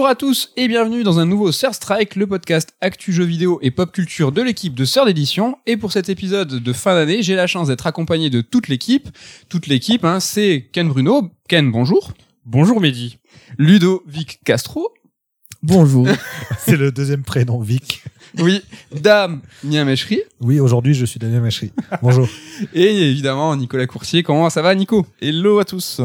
Bonjour à tous et bienvenue dans un nouveau Sir Strike, le podcast actu jeux vidéo et pop culture de l'équipe de Sœur d'édition. Et pour cet épisode de fin d'année, j'ai la chance d'être accompagné de toute l'équipe. Toute l'équipe, hein, c'est Ken Bruno. Ken, bonjour. Bonjour Mehdi. Ludovic Castro. Bonjour. C'est le deuxième prénom, Vic. Oui, Dame Niameshri. Oui, aujourd'hui, je suis Daniel Machery. Bonjour. Et évidemment, Nicolas Coursier. Comment ça va, Nico? Hello à tous.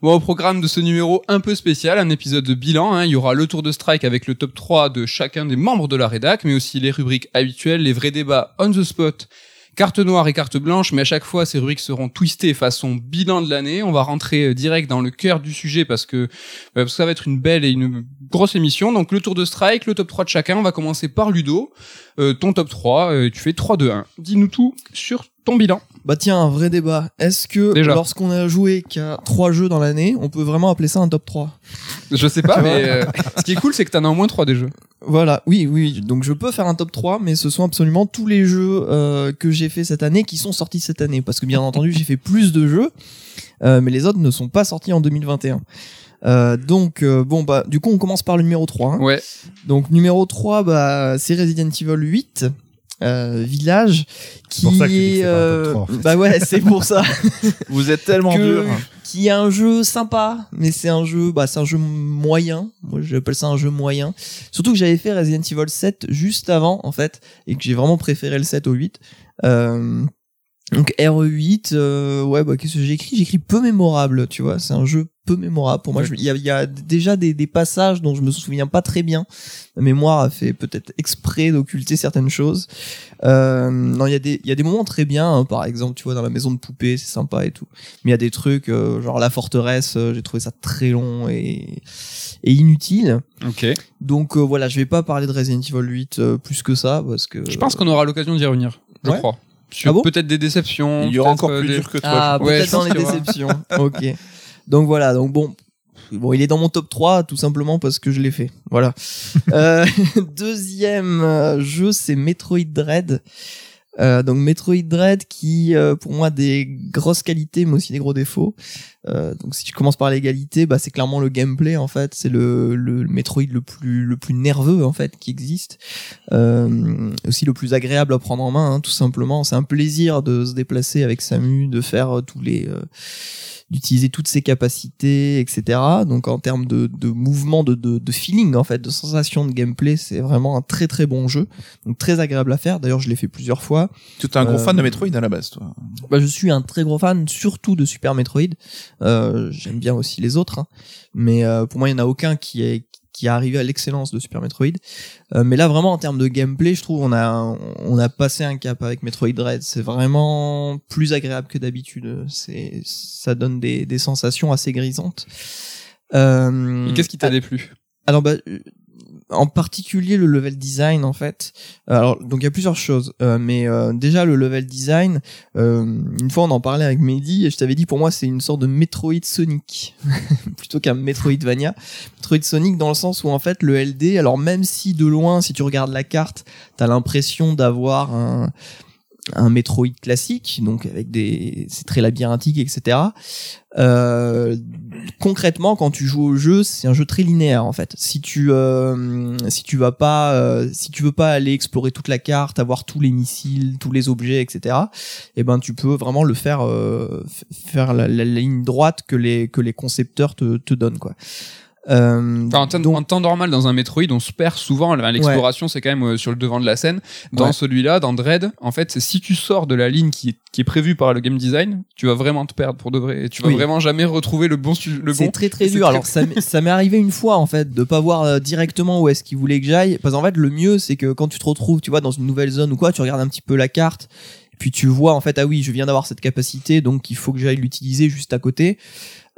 Bon, au programme de ce numéro un peu spécial, un épisode de bilan, hein, il y aura le tour de strike avec le top 3 de chacun des membres de la rédac, mais aussi les rubriques habituelles, les vrais débats on the spot, carte noire et carte blanche, mais à chaque fois, ces rubriques seront twistées façon bilan de l'année. On va rentrer euh, direct dans le cœur du sujet parce que, euh, parce ça va être une belle et une grosse émission. Donc, le tour de strike, le top 3 de chacun. On va commencer par Ludo. Euh, ton top 3, euh, tu fais 3-2-1. Dis-nous tout sur ton bilan. Bah tiens, un vrai débat. Est-ce que Déjà. lorsqu'on a joué qu'à trois jeux dans l'année, on peut vraiment appeler ça un top 3 Je sais pas, mais euh, ce qui est cool, c'est que t'en as au moins 3 des jeux. Voilà, oui, oui. Donc je peux faire un top 3, mais ce sont absolument tous les jeux euh, que j'ai fait cette année qui sont sortis cette année. Parce que bien entendu, j'ai fait plus de jeux, euh, mais les autres ne sont pas sortis en 2021. Euh, donc euh, bon bah du coup on commence par le numéro 3 hein. Ouais. donc numéro 3 bah c'est Resident Evil 8 euh, Village qui pour ça que tu dis que est euh, trois, en fait. bah ouais c'est pour ça Vous êtes tellement que- dur. qui est un jeu sympa, mais c'est un jeu, bah, c'est un jeu moyen. Moi, j'appelle ça un jeu moyen. Surtout que j'avais fait Resident Evil 7 juste avant, en fait, et que j'ai vraiment préféré le 7 au 8. Euh, donc RE8, euh, ouais, bah, qu'est-ce que J'ai écrit peu mémorable, tu vois. C'est un jeu peu mémorable pour moi. Il y a, y a déjà des, des passages dont je me souviens pas très bien. Ma mémoire a fait peut-être exprès d'occulter certaines choses. Euh, non, il y a des, il y a des moments très bien. hein. par exemple, tu vois, dans la maison de poupée, c'est sympa et tout. Mais il y a des trucs, euh, genre la forteresse, euh, j'ai trouvé ça très long et, et inutile. Ok. Donc euh, voilà, je vais pas parler de Resident Evil 8 euh, plus que ça parce que. Je pense qu'on aura l'occasion d'y revenir. Je Ouais. crois. Sur Ah bon peut-être des déceptions. Il y aura encore euh, plus des- dur que toi. Ah. Ouais, peut-être je dans les déceptions. ok. Donc voilà, donc bon. Bon, il est dans mon top 3 tout simplement parce que je l'ai fait. Voilà. euh, deuxième euh, jeu, c'est Metroid Dread. Euh, donc Metroid Dread qui, euh, pour moi, des grosses qualités mais aussi des gros défauts. Euh, donc si tu commences par l'égalité, bah c'est clairement le gameplay en fait, c'est le, le Metroid le plus le plus nerveux en fait qui existe, euh, aussi le plus agréable à prendre en main, hein, tout simplement. C'est un plaisir de se déplacer avec Samu, de faire euh, tous les euh, d'utiliser toutes ses capacités, etc. Donc en termes de, de mouvement, de, de, de feeling en fait, de sensation de gameplay, c'est vraiment un très très bon jeu, donc très agréable à faire. D'ailleurs, je l'ai fait plusieurs fois. Tu es un gros Euh, fan de Metroid à la base, toi. Bah, je suis un très gros fan, surtout de Super Metroid. Euh, J'aime bien aussi les autres, hein. mais euh, pour moi, il n'y en a aucun qui est qui est arrivé à l'excellence de Super Metroid. Euh, mais là, vraiment, en termes de gameplay, je trouve on a on a passé un cap avec Metroid Dread. C'est vraiment plus agréable que d'habitude. C'est ça donne des, des sensations assez grisantes. Euh, Qu'est-ce qui t'a déplu? Alors bah en particulier le level design en fait. Alors donc il y a plusieurs choses, Euh, mais euh, déjà le level design. euh, une fois on en parlait avec Mehdi et je t'avais dit pour moi c'est une sorte de Metroid Sonic plutôt qu'un Metroidvania. Metroid Sonic dans le sens où en fait le LD, alors même si de loin si tu regardes la carte, t'as l'impression d'avoir un un Metroid classique, donc avec des, c'est très labyrinthique, etc. Euh, concrètement, quand tu joues au jeu, c'est un jeu très linéaire en fait. Si tu, euh, si tu vas pas, euh, si tu veux pas aller explorer toute la carte, avoir tous les missiles, tous les objets, etc. Eh ben, tu peux vraiment le faire, euh, faire la, la ligne droite que les que les concepteurs te, te donnent quoi. Euh, Enfin, en, temps, donc- en temps normal, dans un Metroid, on se perd souvent. L'exploration, c'est quand même euh, sur le devant de la scène. Dans Ouais. celui-là, dans Dread, en fait, c'est si tu sors de la ligne qui est, qui est prévue par le game design, tu vas vraiment te perdre pour de vrai. Et tu vas Oui. vraiment jamais retrouver le bon. Le C'est bon. très très dur. très, Alors ça, m'est- ça m'est arrivé une fois en fait de pas voir euh, directement où est-ce qu'il voulait que j'aille. Parce qu'en fait le mieux c'est que quand tu te retrouves, tu vois, dans une nouvelle zone ou quoi, tu regardes un petit peu la carte. Puis tu vois en fait ah oui je viens d'avoir cette capacité donc il faut que j'aille l'utiliser juste à côté.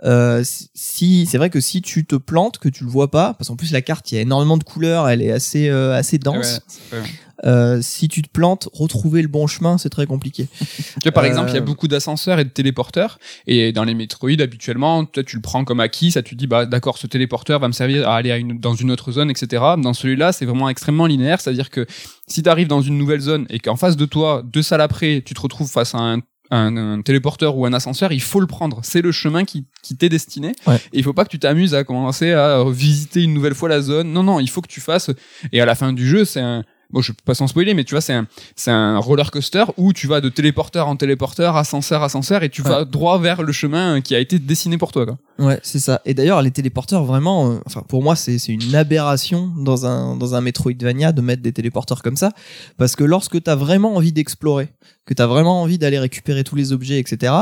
Euh, si c'est vrai que si tu te plantes que tu le vois pas parce qu'en plus la carte il y a énormément de couleurs elle est assez euh, assez dense Ouais, Euh, si tu te plantes retrouver le bon chemin c'est très compliqué Tu vois, par exemple, il y a beaucoup d'ascenseurs et de téléporteurs. Et dans les Metroid, habituellement, toi, tu le prends comme acquis. Ça, tu te dis, bah, d'accord, ce téléporteur va me servir à aller à une, dans une autre zone, etc. Dans celui-là, c'est vraiment extrêmement linéaire. C'est-à-dire que si tu arrives dans une nouvelle zone et qu'en face de toi, deux salles après, tu te retrouves face à un, un, un téléporteur ou un ascenseur, il faut le prendre. C'est le chemin qui, qui t'est destiné. Ouais. Et il faut pas que tu t'amuses à commencer à visiter une nouvelle fois la zone. Non, non, il faut que tu fasses. Et à la fin du jeu, c'est un. Bon, je peux pas sans spoiler, mais tu vois, c'est un, c'est un roller coaster où tu vas de téléporteur en téléporteur, ascenseur, ascenseur, et tu vas droit vers le chemin qui a été dessiné pour toi. Quoi. Ouais, c'est ça. Et d'ailleurs, les téléporteurs, vraiment, euh, enfin, pour moi, c'est c'est une aberration dans un, dans un Metroidvania de mettre des téléporteurs comme ça. Parce que lorsque t'as vraiment envie d'explorer, que t'as vraiment envie d'aller récupérer tous les objets, etc.,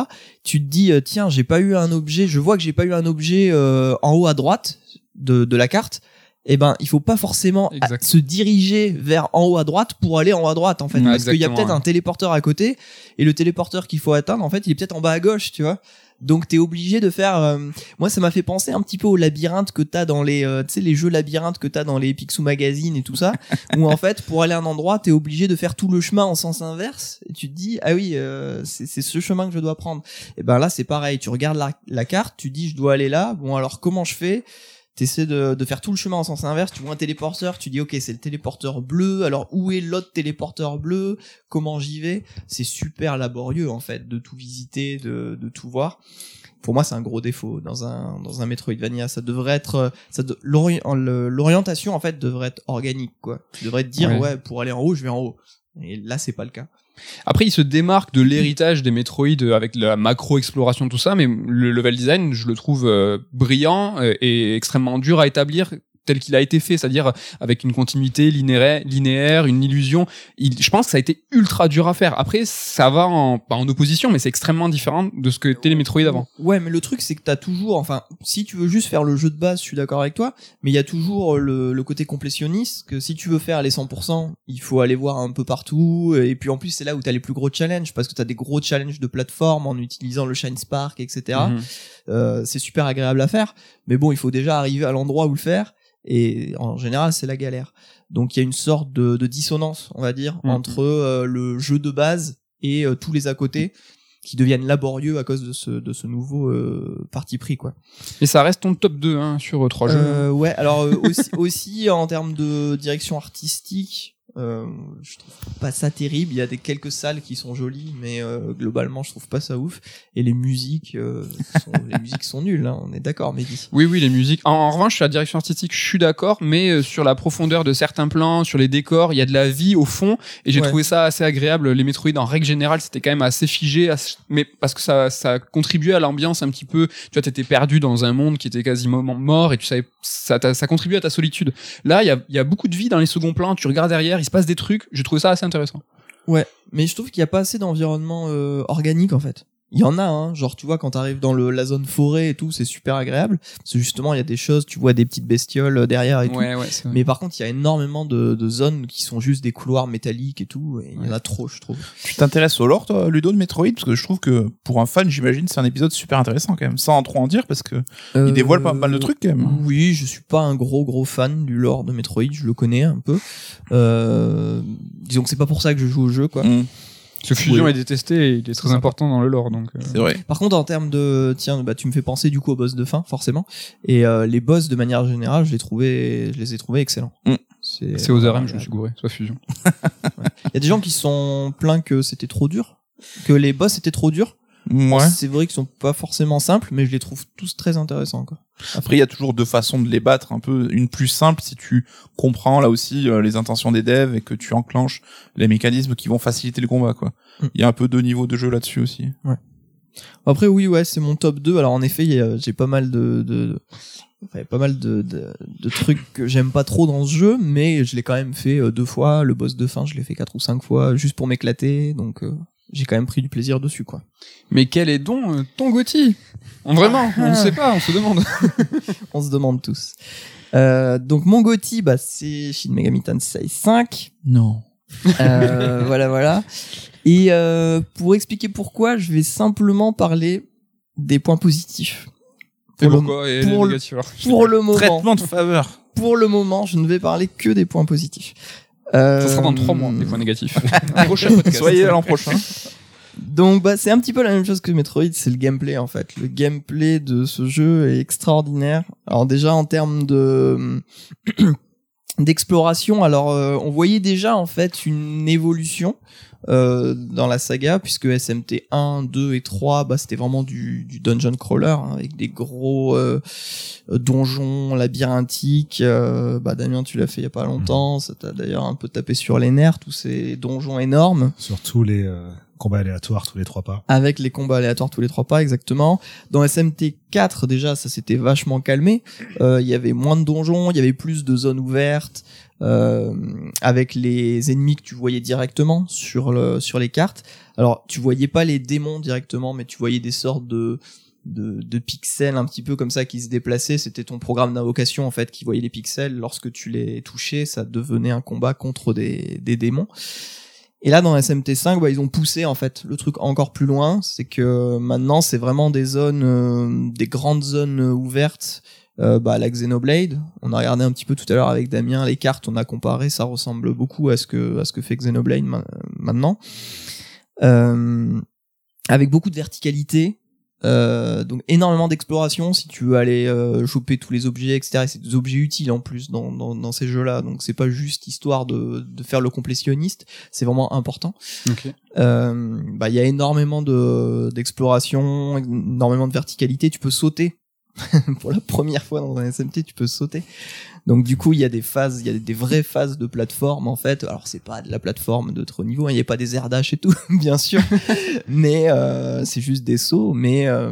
tu te dis, euh, tiens, j'ai pas eu un objet, je vois que j'ai pas eu un objet euh, en haut à droite de, de la carte. Eh ben, il faut pas forcément Exact. se diriger vers en haut à droite pour aller en haut à droite, en fait. Parce qu'il y a peut-être ouais. un téléporteur à côté, et le téléporteur qu'il faut atteindre, en fait, il est peut-être en bas à gauche, tu vois. Donc t'es obligé de faire. euh, Moi, ça m'a fait penser un petit peu au labyrinthe que t'as dans les, euh, tu sais, les jeux labyrinthes que t'as dans les Picsou Magazine et tout ça, où en fait, pour aller à un endroit, t'es obligé de faire tout le chemin en sens inverse. Et tu te dis, ah oui, euh, c'est c'est ce chemin que je dois prendre. Et ben là, c'est pareil. Tu regardes la, la carte, tu dis, je dois aller là. Bon, alors comment je fais? T'essaies de, de faire tout le chemin en sens inverse, tu vois un téléporteur, tu dis ok c'est le téléporteur bleu, alors où est l'autre téléporteur bleu, comment j'y vais? C'est super laborieux en fait de tout visiter, de, de tout voir. Pour moi c'est un gros défaut dans un dans un Metroidvania, ça devrait être euh, ça de- l'orientation en fait devrait être organique quoi. Tu devrais te dire Ouais. ouais, pour aller en haut je vais en haut. Et là c'est pas le cas. Après, il se démarque de l'héritage des Metroid euh, avec la macro-exploration, tout ça, mais le level design, je le trouve euh, brillant euh, et extrêmement dur à établir tel qu'il a été fait, c'est-à-dire avec une continuité linéaire, linéaire une illusion. Il, je pense que ça a été ultra dur à faire. Après, ça va en, pas en opposition, mais c'est extrêmement différent de ce que étaient les Metroid avant. Ouais, mais le truc c'est que t'as toujours, enfin, si tu veux juste faire le jeu de base, je suis d'accord avec toi, mais il y a toujours le, le côté complétionniste que si tu veux faire les 100%, il faut aller voir un peu partout, et puis en plus c'est là où t'as les plus gros challenges parce que t'as des gros challenges de plateforme en utilisant le Shine Spark, etc. Mhm. Euh, c'est super agréable à faire, mais bon, il faut déjà arriver à l'endroit où le faire, et en général c'est la galère. Donc il y a une sorte de, de dissonance, on va dire, Mhm. entre euh, le jeu de base et euh, tous les à côté qui deviennent laborieux à cause de ce, de ce nouveau euh, parti pris quoi. Et ça reste ton top 2 hein, sur euh, trois jeux. Euh, ouais, alors aussi, aussi en termes de direction artistique, euh, je trouve pas ça terrible. Il y a des quelques salles qui sont jolies, mais euh, globalement je trouve pas ça ouf. Et les musiques, euh, sont, les musiques sont nulles, hein, on est d'accord, Mehdi. Oui, oui, les musiques. En, en revanche, sur la direction artistique, je suis d'accord, mais euh, sur la profondeur de certains plans, sur les décors, il y a de la vie au fond, et j'ai Ouais. trouvé ça assez agréable. Les Metroid, en règle générale, c'était quand même assez figé, assez- mais parce que ça, ça contribuait à l'ambiance un petit peu. Tu vois, t'étais perdu dans un monde qui était quasiment mort, et tu savais, ça, ça contribuait à ta solitude. Là, il y a, y a beaucoup de vie dans les seconds plans. Tu regardes derrière, il se passe des trucs. J'ai trouvé ça assez intéressant. Ouais, mais je trouve qu'il y a pas assez d'environnement euh, organique en fait. Il y en a, hein. genre tu vois quand t'arrives dans le, la zone forêt et tout, c'est super agréable. Parce que justement il y a des choses, tu vois des petites bestioles euh, derrière et tout. Ouais. Mais par contre, il y a énormément de, de zones qui sont juste des couloirs métalliques et tout. Et il y en a trop, je trouve. Tu t'intéresses au lore, toi, Ludo, de Metroid? Parce que je trouve que, pour un fan, j'imagine, c'est un épisode super intéressant, quand même. Sans en trop en dire, parce que il dévoile pas mal de trucs, quand même. Euh, Oui, je suis pas un gros gros fan du lore de Metroid, je le connais un peu. Euh, disons que c'est pas pour ça que je joue au jeu, quoi. Mm, Ce fusion Oui. est détesté et il est très important dans le lore, donc. euh, c'est vrai. Par contre, en termes de, tiens, bah, tu me fais penser du coup au boss de fin, forcément. Et euh, les boss, de manière générale, je les trouvais, je les ai trouvés excellents. Mm. C'est C'est aux euh, RM, je me suis gouré, soit fusion. Il y a des gens qui se sont plaints que c'était trop dur, que les boss étaient trop durs. Ouais. C'est vrai qu'ils sont pas forcément simples, mais je les trouve tous très intéressants, quoi. Après, il y a toujours deux façons de les battre. Un peu une plus simple si tu comprends là aussi euh, les intentions des devs et que tu enclenches les mécanismes qui vont faciliter le combat. quoi. Mm. Il y a un peu deux niveaux de jeu là-dessus aussi. Après, oui, ouais, c'est mon top 2. Alors, en effet, j'ai pas mal de, de enfin, pas mal de, de, de trucs que j'aime pas trop dans ce jeu, mais je l'ai quand même fait euh, deux fois. Le boss de fin, je l'ai fait quatre ou cinq fois, juste pour m'éclater. Donc, euh, j'ai quand même pris du plaisir dessus, quoi. Mais quel est donc euh, ton Gotti Vraiment, on ne sait pas, on se demande. On se demande tous. Euh, donc, mon Gotti, bah, c'est Shin Megami Tensei 5. Non. Euh, voilà, voilà. Et euh, pour expliquer pourquoi, je vais simplement parler des points positifs. Et Pour le- pourquoi Et pour les le- négatifs, alors Pour le moment, Traitement de faveur. pour le moment, je ne vais parler que des points positifs. Euh, Ça sera dans trois mois, les points négatifs. Prochain podcast. Soyez là l'an prochain. Donc bah c'est un petit peu la même chose que Metroid, c'est le gameplay en fait. Le gameplay de ce jeu est extraordinaire. Alors déjà en termes de d'exploration, alors euh, on voyait déjà en fait une évolution euh, dans la saga puisque SMT 1, 2 et 3 bah c'était vraiment du, du dungeon crawler hein, avec des gros euh, donjons labyrinthiques euh, bah Damien tu l'as fait il y a pas longtemps ça t'a d'ailleurs un peu tapé sur les nerfs tous ces donjons énormes Surtout les euh, combats aléatoires tous les trois pas. avec les combats aléatoires tous les trois pas exactement. Dans SMT 4 déjà ça s'était vachement calmé. Euh, Il y avait moins de donjons, il y avait plus de zones ouvertes euh, avec les ennemis que tu voyais directement sur le sur les cartes. Alors tu voyais pas les démons directement, mais tu voyais des sortes de de, de pixels un petit peu comme ça qui se déplaçaient. C'était ton programme d'invocation en fait qui voyait les pixels. Lorsque tu les touchais, ça devenait un combat contre des, des démons. Et là, dans SMT5, bah, ils ont poussé en fait le truc encore plus loin. C'est que maintenant, c'est vraiment des zones, euh, des grandes zones euh, ouvertes. Euh, bah, la Xenoblade, on a regardé un petit peu tout à l'heure avec Damien les cartes, on a comparé, ça ressemble beaucoup à ce que à ce que fait Xenoblade ma- maintenant, Euh, avec beaucoup de verticalité. Euh, donc énormément d'exploration si tu veux aller euh, choper tous les objets etc et c'est des objets utiles en plus dans, dans, dans ces jeux là donc c'est pas juste histoire de, de faire le complétionniste c'est vraiment important euh, bah il y a énormément de d'exploration, énormément de verticalité. Tu peux sauter pour la première fois dans un SMT, tu peux sauter. Donc du coup, il y a des phases, il y a des vraies phases de plateforme en fait. Alors c'est pas de la plateforme de trop niveau, hein, il n'y a pas des airs dash et tout, bien sûr, mais euh, c'est juste des sauts. Mais euh,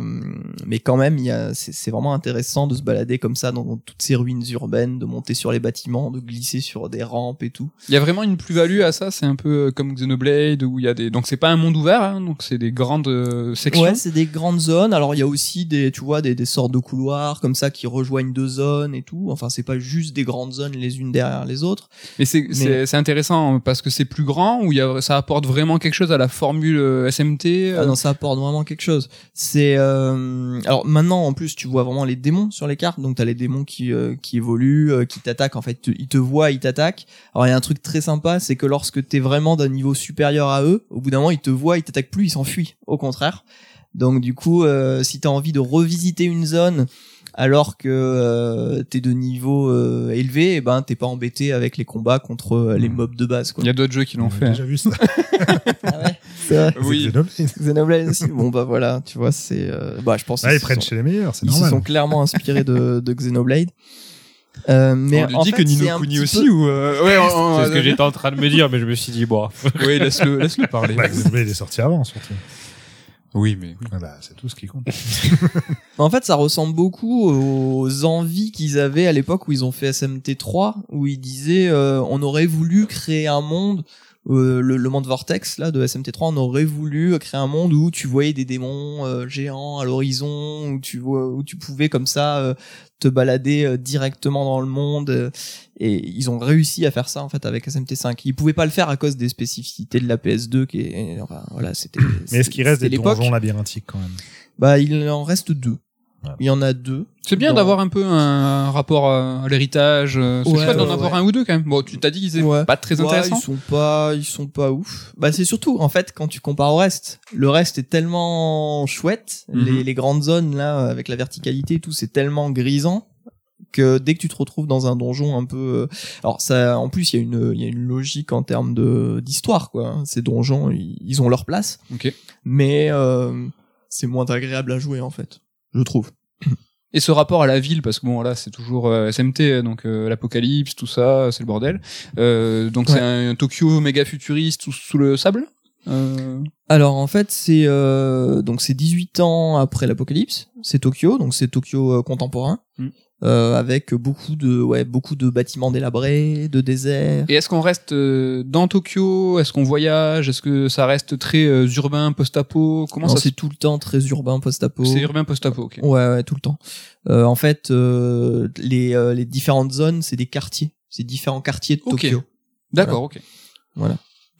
mais quand même, il y a, c'est vraiment intéressant de se balader comme ça dans toutes ces ruines urbaines, de monter sur les bâtiments, de glisser sur des rampes et tout. Il y a vraiment une plus-value à ça, c'est un peu comme Xenoblade où il y a des donc c'est pas un monde ouvert hein, donc c'est des grandes euh, sections. Ouais, c'est des grandes zones. Alors il y a aussi des, tu vois, des, des sortes de couloirs comme ça qui rejoignent deux zones et tout. Enfin, c'est pas juste des grandes zones les unes derrière les autres. Mais c'est Mais- c'est c'est intéressant parce que c'est plus grand a ça apporte vraiment quelque chose à la formule euh, SMT. euh, Ah non, ça apporte vraiment quelque chose. C'est euh, alors maintenant en plus tu vois vraiment les démons sur les cartes. Donc t'as les démons qui euh, qui évoluent, euh, qui t'attaquent. En fait, te- ils te voient, ils t'attaquent. Alors il y a un truc très sympa, c'est que lorsque t'es vraiment d'un niveau supérieur à eux, au bout d'un moment ils te voient, ils t'attaquent plus, ils s'enfuient. Au contraire. Donc du coup, euh, si t'as envie de revisiter une zone alors que euh, t'es de niveau euh, élevé, eh ben t'es pas embêté avec les combats contre euh, les mobs de base. Quoi. Il y a d'autres jeux qui l'ont On fait. hein. déjà vu ça. Ah ouais, c'est vrai. Oui. Xenoblade. Xenoblade aussi. Bon bah voilà, tu vois, c'est euh, bah je pense Ah, ils prennent sont- chez les meilleurs, c'est ils se normal. sont clairement inspirés de, de Xenoblade. Euh, mais on lui en dit fait, que Nino Kuni aussi peu- ou euh, ouais, C'est ce que j'étais en train de me dire, mais je me suis dit, bon. Oui, laisse-le laisse-le parler. Bah, Xenoblade est sorti avant, surtout. Oui, mais. Ah bah, c'est tout ce qui compte. En fait, ça ressemble beaucoup aux envies qu'ils avaient à l'époque où ils ont fait SMT3, où ils disaient euh, on aurait voulu créer un monde, euh, le, le monde Vortex là de SMT3, on aurait voulu créer un monde où tu voyais des démons euh, géants à l'horizon, où tu vois, où tu pouvais comme ça euh, te balader euh, directement dans le monde. euh, et ils ont réussi à faire ça en fait avec SMT5. Ils pouvaient pas le faire à cause des spécificités de la PS2 qui est, enfin voilà, c'était. Mais est-ce qu'il reste des donjons labyrinthiques quand même? Bah, il en reste deux. Il y en a deux. C'est bien Dans- d'avoir un peu un rapport à, l'héritage. euh, C'est Ouais, chouette d'en ouais, avoir ouais. un ou deux quand même. Bon, tu t'as dit qu'ils étaient Ouais. pas très Ouais, intéressants. ils sont pas, ils sont pas ouf. Bah, c'est surtout, en fait, quand tu compares au reste. Le reste est tellement chouette. Mhm. les, les grandes zones, là, avec la verticalité et tout, c'est tellement grisant que dès que tu te retrouves dans un donjon un peu, euh, alors ça, en plus, il y a une, il y a une logique en termes de, d'histoire, quoi. Ces donjons, ils, ils ont leur place. Ok. Mais, euh, c'est moins agréable à jouer, en fait. Je trouve. Et ce rapport à la ville, parce que bon là c'est toujours euh, SMT, donc euh, l'apocalypse, tout ça, c'est le bordel. Euh, donc Ouais. c'est un, Tokyo méga futuriste sous, sous le sable. Euh, Alors en fait c'est euh, donc c'est 18 ans après l'apocalypse, c'est Tokyo, donc c'est Tokyo euh, contemporain, Mm. Euh, avec beaucoup de ouais beaucoup de bâtiments délabrés, de déserts. Et est-ce qu'on reste euh, dans Tokyo? Est-ce qu'on voyage? Est-ce que ça reste très euh, urbain, post-apo? Comment Non, ça c'est tout le temps très urbain post-apo. C'est urbain, post-apo, ok. Ouais ouais tout le temps. Euh, en fait euh, les euh, les différentes zones c'est des quartiers, c'est différents quartiers de Ok. Tokyo. D'accord, ok.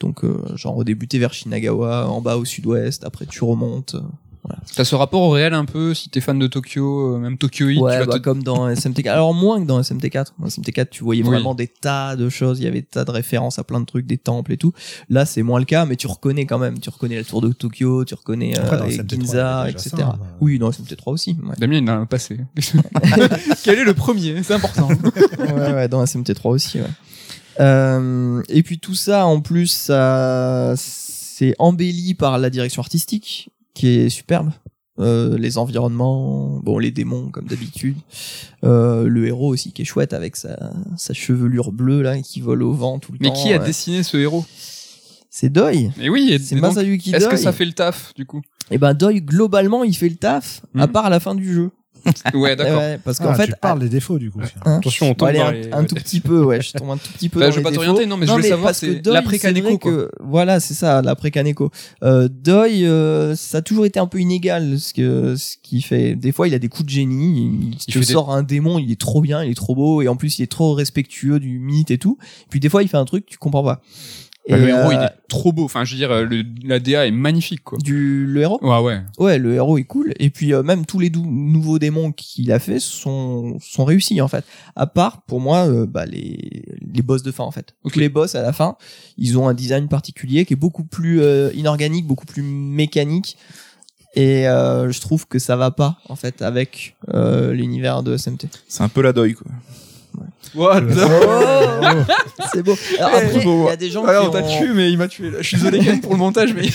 Donc euh, genre redébuter vers Shinagawa, en bas au sud-ouest, après tu remontes. T'as ce rapport au réel un peu, si t'es fan de Tokyo, euh, même Tokyo Heat, tu Ouais, vas bah, te- comme dans SMT4. Alors moins que dans SMT4. Dans SMT4, tu voyais Oui. vraiment des tas de choses. Il y avait des tas de références à plein de trucs, des temples et tout. Là, c'est moins le cas, mais tu reconnais quand même. Tu reconnais la tour de Tokyo, tu reconnais euh, dans les SMT3, il y Ginza, etc. ça, hein. oui, dans SMT3 aussi. Ouais. Damien, il en a passé. Quel est le premier? C'est important. ouais, ouais, dans SMT3 aussi. Ouais. Euh, et puis tout ça, en plus, ça, c'est embelli par la direction artistique qui est superbe. Euh, les environnements, bon les démons comme d'habitude, euh, le héros aussi qui est chouette avec sa, sa chevelure bleue là qui vole au vent tout le Mais temps. qui a ouais. dessiné ce héros? C'est Doi. Mais oui, C'est Masayuki est-ce Doi. que ça fait le taf du coup? Et ben Doi globalement il fait le taf à Mhm. part à la fin du jeu. Ouais, d'accord. Ouais, parce qu'en Ah, fait tu parles des défauts du coup. Hein Attention, on Bon, tombe allez, dans un, les... un tout petit peu, ouais, je tombe un tout petit peu Bah, dans je vais les pas t'orienter, non, mais je voulais savoir, parce que c'est l'après quoi. que- Voilà, c'est ça, l'après Kaneko. Euh, Doi, euh, ça a toujours été un peu inégal, ce que ce qu'il fait. Des fois, il a des coups de génie. Il, il Il te des- sort un démon, il est trop bien, il est trop beau, et en plus, il est trop respectueux du mythe et tout. Puis des fois, il fait un truc, tu comprends pas. Bah, le héros, euh, il est trop beau. Enfin, je veux dire, euh, le, la DA est magnifique, quoi. du le héros? Ouais, ouais. Ouais, le héros est cool. Et puis euh, même tous les nouveaux démons qu'il a fait sont sont réussis en fait. À part pour moi euh, bah, les les boss de fin en fait. Ok. Tous les boss à la fin, ils ont un design particulier qui est beaucoup plus euh, inorganique, beaucoup plus mécanique. Et euh, je trouve que ça va pas en fait avec euh, l'univers de SMT. C'est un peu la deuil, quoi. What Oh C'est beau. Alors après, il y a des gens Ouais, qui on t'a ont... tué, mais il m'a tué. Là. Je suis désolé pour le montage, mais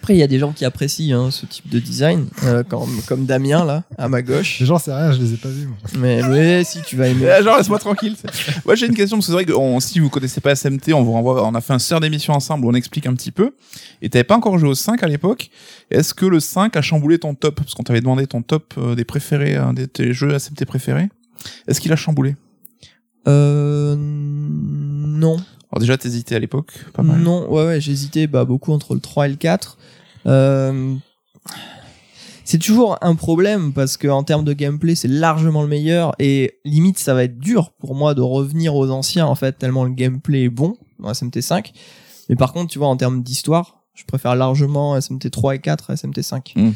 après il y a des gens qui apprécient hein, ce type de design, euh, comme comme Damien là à ma gauche. Les gens, c'est rien, je les ai pas vus. moi. Mais mais si tu vas aimer. Genre, laisse-moi tranquille. Moi, j'ai une question, parce que c'est vrai que on- si vous connaissez pas SMT, on vous renvoie, on a fait un sœur d'émission ensemble où on explique un petit peu. Et t'avais pas encore joué au 5 à l'époque. Est-ce que le 5 a chamboulé ton top? Parce qu'on t'avait demandé ton top euh, des préférés, un des tes jeux SMT préférés. Est-ce qu'il a chamboulé? Euh, non. Alors déjà, t'hésitais à l'époque, pas mal. Non, ouais, ouais, j'hésitais bah, beaucoup entre le 3 et le 4. Euh, c'est toujours un problème parce que en termes de gameplay, c'est largement le meilleur et limite, ça va être dur pour moi de revenir aux anciens en fait, tellement le gameplay est bon dans SMT5. Mais par contre, tu vois, en termes d'histoire, je préfère largement SMT3 et 4 à SMT5. Mm.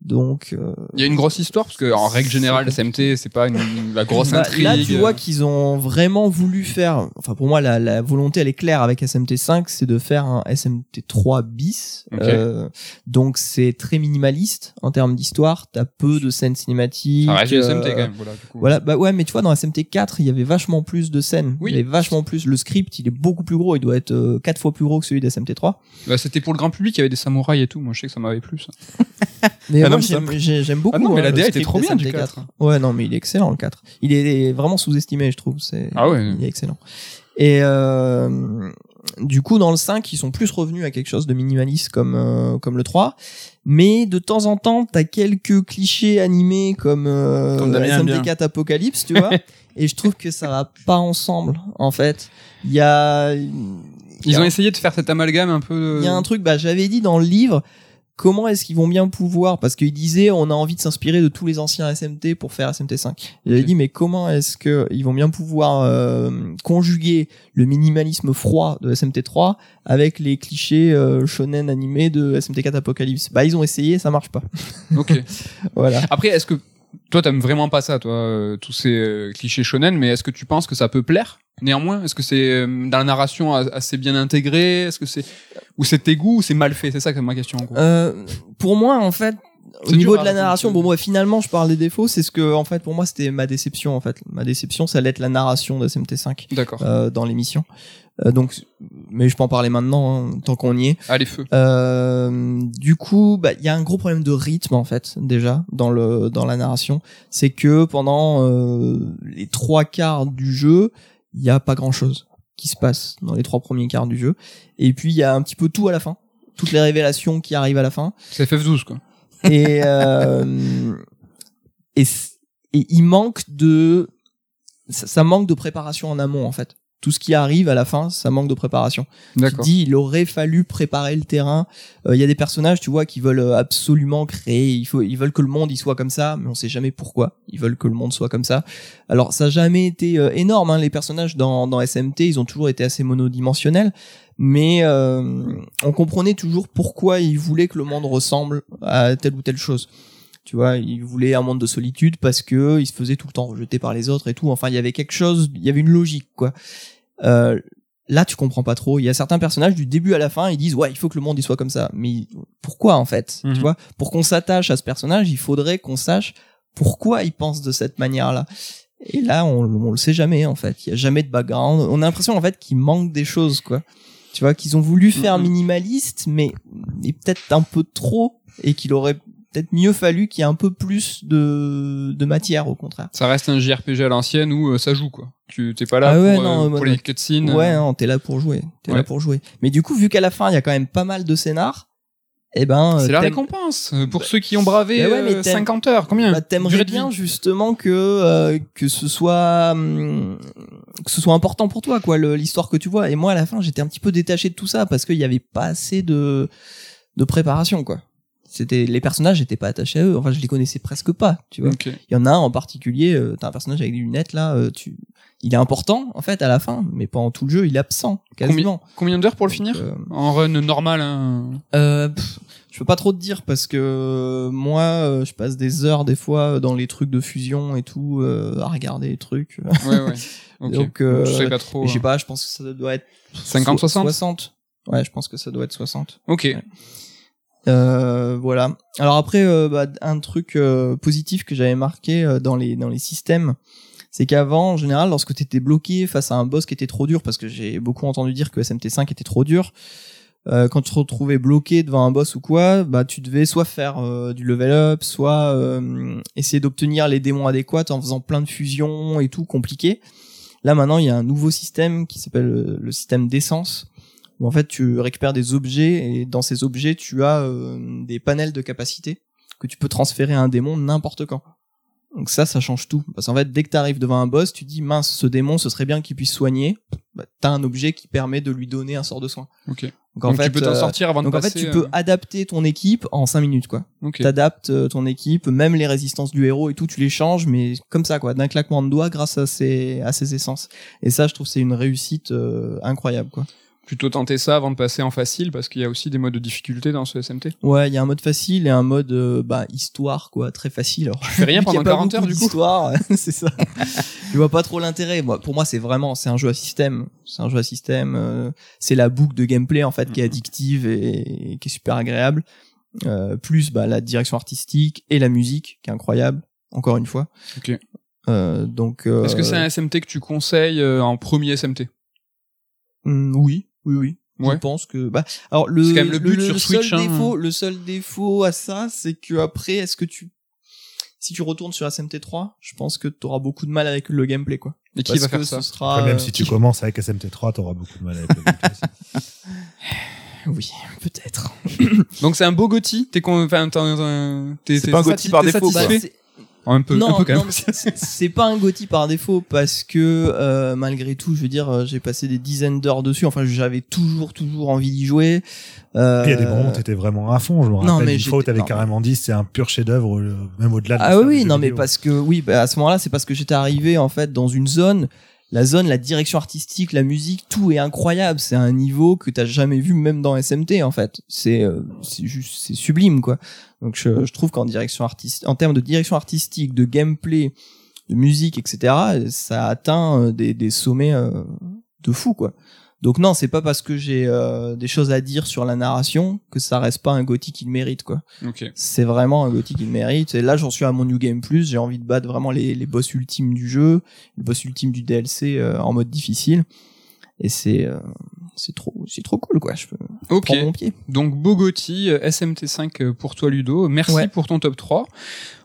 Donc, euh, il y a une grosse histoire parce que en règle générale, SMT, c'est pas une, la grosse Bah, intrigue. Là, tu vois qu'ils ont vraiment voulu faire. Enfin, pour moi, la, la volonté, elle est claire avec SMT5, c'est de faire un SMT3 bis. Ok. Euh, donc, c'est très minimaliste en termes d'histoire. T'as peu de scènes cinématiques. Du euh, SMT quand même. Voilà, du coup. Voilà, bah ouais, mais tu vois, dans SMT4, il y avait vachement plus de scènes. Oui. Il y avait vachement plus. Le script, il est beaucoup plus gros. Il doit être euh, quatre fois plus gros que celui d'SMT3. Bah, c'était pour le grand public, il y avait des samouraïs et tout. Moi, je sais que ça m'avait plu. Ça. Mais Homme j'aime, beaucoup. Ah non, mais hein, la DA était trop bien du SMT4. 4. Ouais, non, mais il est excellent le 4. Il est vraiment sous-estimé, je trouve. C'est, Ah ouais. il est excellent. Et euh, du coup, dans le 5, ils sont plus revenus à quelque chose de minimaliste comme euh, comme le 3. Mais de temps en temps, t'as quelques clichés animés comme, euh, Comme Damien aime bien. SMT4 Apocalypse, tu vois. et je trouve que ça va pas ensemble, en fait. Il y a... y Ils a- ont essayé de faire cet amalgame un peu. il y a un truc, bah, j'avais dit dans le livre, comment est-ce qu'ils vont bien pouvoir, parce qu'il disait, on a envie de s'inspirer de tous les anciens SMT pour faire SMT5. J'avais Ok. dit, mais comment est-ce que ils vont bien pouvoir euh, conjuguer le minimalisme froid de SMT3 avec les clichés euh, shonen animés de SMT4 Apocalypse? Bah, ils ont essayé, ça marche pas. Ok. Voilà. Après, est-ce que toi, t'aimes vraiment pas ça, toi, euh, tous ces euh, clichés shonen, mais est-ce que tu penses que ça peut plaire? Néanmoins, est-ce que c'est euh, dans la narration assez bien intégré? Est-ce que c'est ou c'est tes goûts ou c'est mal fait? C'est ça que ma question en gros. Euh, pour moi, en fait, au C'est niveau de la narration, bon, moi, finalement, je parle des défauts, c'est ce que, en fait, pour moi, c'était ma déception, en fait. Ma déception, ça allait être la narration de SMT5 D'accord. euh, dans l'émission. Euh, donc, mais je peux en parler maintenant, hein, tant qu'on y est. Allez feu. Euh, du coup, bah, il y a un gros problème de rythme en fait déjà dans le dans la narration. C'est que pendant euh, les trois quarts du jeu, il y a pas grand chose qui se passe dans les trois premiers quarts du jeu. Et puis il y a un petit peu tout à la fin, toutes les révélations qui arrivent à la fin. C'est FF12 quoi. Et euh, et, et il manque de ça, ça manque de préparation en amont en fait. Tout ce qui arrive à la fin, ça manque de préparation. Tu dis, il aurait fallu préparer le terrain. Euh, Il y a des personnages, tu vois, qui veulent euh, absolument créer. Il faut, ils veulent que le monde il soit comme ça, mais on sait jamais pourquoi. Ils veulent que le monde soit comme ça. Alors, ça a jamais été euh, énorme. Hein, les personnages dans, dans SMT, ils ont toujours été assez monodimensionnels, mais euh, on comprenait toujours pourquoi ils voulaient que le monde ressemble à telle ou telle chose. Tu vois, ils voulaient un monde de solitude parce que ils se faisaient tout le temps rejeter par les autres et tout. Enfin, il y avait quelque chose, il y avait une logique, quoi. Euh, là tu comprends pas trop il y a certains personnages du début à la fin ils disent ouais il faut que le monde il soit comme ça mais pourquoi en fait Mhm. tu vois? Pour qu'on s'attache à ce personnage il faudrait qu'on sache pourquoi il pense de cette manière là et là on, on le sait jamais en fait il y a jamais de background on a l'impression en fait qu'il manque des choses quoi Tu vois qu'ils ont voulu faire Mhm. minimaliste, mais, mais peut-être un peu trop, et qu'il aurait peut-être mieux fallu qu'il y ait un peu plus de, de matière au contraire. Ça reste un JRPG à l'ancienne où euh, ça joue quoi. Tu t'es pas là Ah ouais, pour, non, euh, pour les cutscenes. Ouais, euh, non, t'es là pour jouer. T'es Ouais. là pour jouer. Mais du coup, vu qu'à la fin, il y a quand même pas mal de scénars, eh ben, C'est la récompense pour ceux qui ont bravé Bah ouais, mais euh, t'aimes- 50 heures. Combien? bah, t'aimerais bien justement que euh, que ce soit hum, que ce soit important pour toi quoi l'histoire que tu vois et moi à la fin j'étais un petit peu détaché de tout ça parce qu'il y avait pas assez de de préparation quoi c'était les personnages j'étais pas attaché à eux enfin je les connaissais presque pas tu vois il y en a un en particulier euh, t'as un personnage avec des lunettes là euh, tu il est important en fait à la fin mais pendant tout le jeu il est absent quasiment Combien d'heures pour le Donc, finir euh, En run normal. Hein. euh, pff, je peux pas trop te dire parce que moi je passe des heures des fois dans les trucs de fusion et tout à regarder les trucs Ouais, ouais. Ok. Donc, euh, je sais pas trop. Je sais hein. pas je pense que ça doit être 50, so- 60 60 ouais je pense que ça doit être 60 Ok. Euh, voilà alors après euh, bah, un truc euh, positif que j'avais marqué dans les systèmes c'est qu'avant en général lorsque tu étais bloqué face à un boss qui était trop dur parce que j'ai beaucoup entendu dire que SMT5 était trop dur quand tu te retrouvais bloqué devant un boss ou quoi, bah tu devais soit faire du level up, soit essayer d'obtenir les démons adéquats en faisant plein de fusions et tout compliqué. Là maintenant, il y a un nouveau système qui s'appelle le système d'essence où en fait tu récupères des objets et dans ces objets tu as euh, des panels de capacité que tu peux transférer à un démon n'importe quand. Donc ça, ça change tout. Parce qu'en fait, dès que t'arrives devant un boss, tu dis mince, ce démon, ce serait bien qu'il puisse soigner. Bah, t'as un objet qui permet de lui donner un sort de soin. Ok. Donc, en Donc fait, tu peux t'en euh, sortir avant de donc en fait, passer. tu peux euh, adapter ton équipe en 5 minutes, quoi. Ok. T'adaptes euh, ton équipe, même les résistances du héros et tout, tu les changes, mais comme ça, quoi, d'un claquement de doigts grâce à ses, à ses essences. Et ça, je trouve, c'est une réussite euh, incroyable, quoi. Plutôt tenter ça avant de passer en facile parce qu'il y a aussi des modes de difficulté dans ce SMT. Ouais, il y a un mode facile et un mode euh, bah histoire, quoi, très facile. Alors, Tu fais rien pendant pas 40 heures du coup. d'histoire, c'est ça. je vois pas trop l'intérêt. Moi, pour moi, c'est vraiment, c'est un jeu à système. C'est un jeu à système. euh, c'est la boucle de gameplay en fait qui est Mhm. addictive et, et qui est super agréable. Euh, plus bah, la direction artistique et la musique qui est incroyable. Encore une fois. Ok. Euh, donc. euh, Est-ce que c'est un SMT que tu conseilles en premier SMT Hmm, oui, oui, oui. Ouais. Je pense que bah alors le quand même le but sur seul Switch, hein. défaut le seul défaut à ça c'est que après est-ce que tu si tu retournes sur SMT3 je pense que tu auras beaucoup de mal avec le gameplay quoi Et qui Parce va que faire ça ce sera Après, même euh, si tu commences avec SMT3, t'auras beaucoup de mal avec le gameplay aussi. oui peut-être Donc c'est un beau Gotti. T'es con... enfin, t'es- C'est t'es pas un Gotti par défaut, Bah, c'est- Un peu, non, un peu quand non, même. c'est- pas un Gotti par défaut parce que euh, malgré tout, je veux dire, euh, j'ai passé des dizaines d'heures dessus. Enfin, j'avais toujours, toujours envie d'y jouer. Euh, Il y a des moments où t'étais vraiment à fond. Je me non, rappelle mais une fois où t'avais non. carrément dit c'est un pur chef-d'œuvre, euh, même au-delà de Ah oui, non, mais vidéo. parce que oui, bah, à ce moment-là, c'est parce que j'étais arrivé en fait dans une zone. La zone, la direction artistique, la musique, tout est incroyable. C'est un niveau que t'as jamais vu même dans SMT en fait. C'est euh, c'est juste c'est sublime quoi. Donc je, je trouve qu'en direction artistique, en termes de direction artistique, de gameplay, de musique, etc., ça atteint euh, des, des sommets euh, de fou quoi. Donc non, c'est pas parce que j'ai euh, des choses à dire sur la narration que ça reste pas un gothique qui le mérite quoi Ok. c'est vraiment un gothique qu'il mérite. Et là, j'en suis à mon New Game Plus. J'ai envie de battre vraiment les, les boss ultimes du jeu, le boss ultime du DLC euh, en mode difficile. Et c'est euh, c'est trop c'est trop cool quoi. Je peux Ok. prendre mon pied. Donc Bogoti, euh, SMT5 euh, pour toi Ludo. Merci Ouais. pour ton top 3.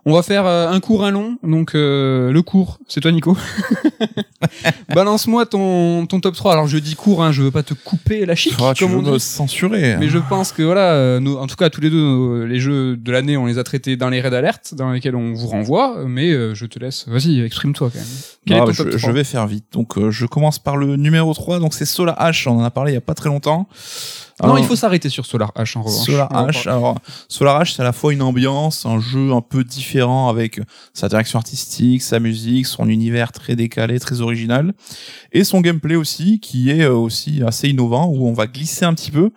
On va faire euh, un court, un long. Donc euh, le court, c'est toi Nico. Balance-moi ton, ton top 3. Alors je dis court, hein, je veux pas te couper la chic, Ah, tu comme veux on me dit. censurer. Mais je pense que voilà, euh, nos- en tout cas tous les deux, nos- les jeux de l'année, on les a traités dans les raids d'alerte, dans lesquels on vous renvoie. Mais euh, je te laisse, vas-y, exprime-toi quand même. Quel Ah, est ton je, top je 3 vais faire vite. Donc, euh, je commence par le numéro 3. Donc, c'est Solar H. On en a parlé il y a pas très longtemps. Non, Alors, il faut s'arrêter sur Solar H en revanche. Solar H. Alors, Solar H, c'est à la fois une ambiance, un jeu un peu différent avec sa direction artistique, sa musique, son univers très décalé, très original, et son gameplay aussi, qui est euh, aussi assez innovant, où on va glisser un petit peu,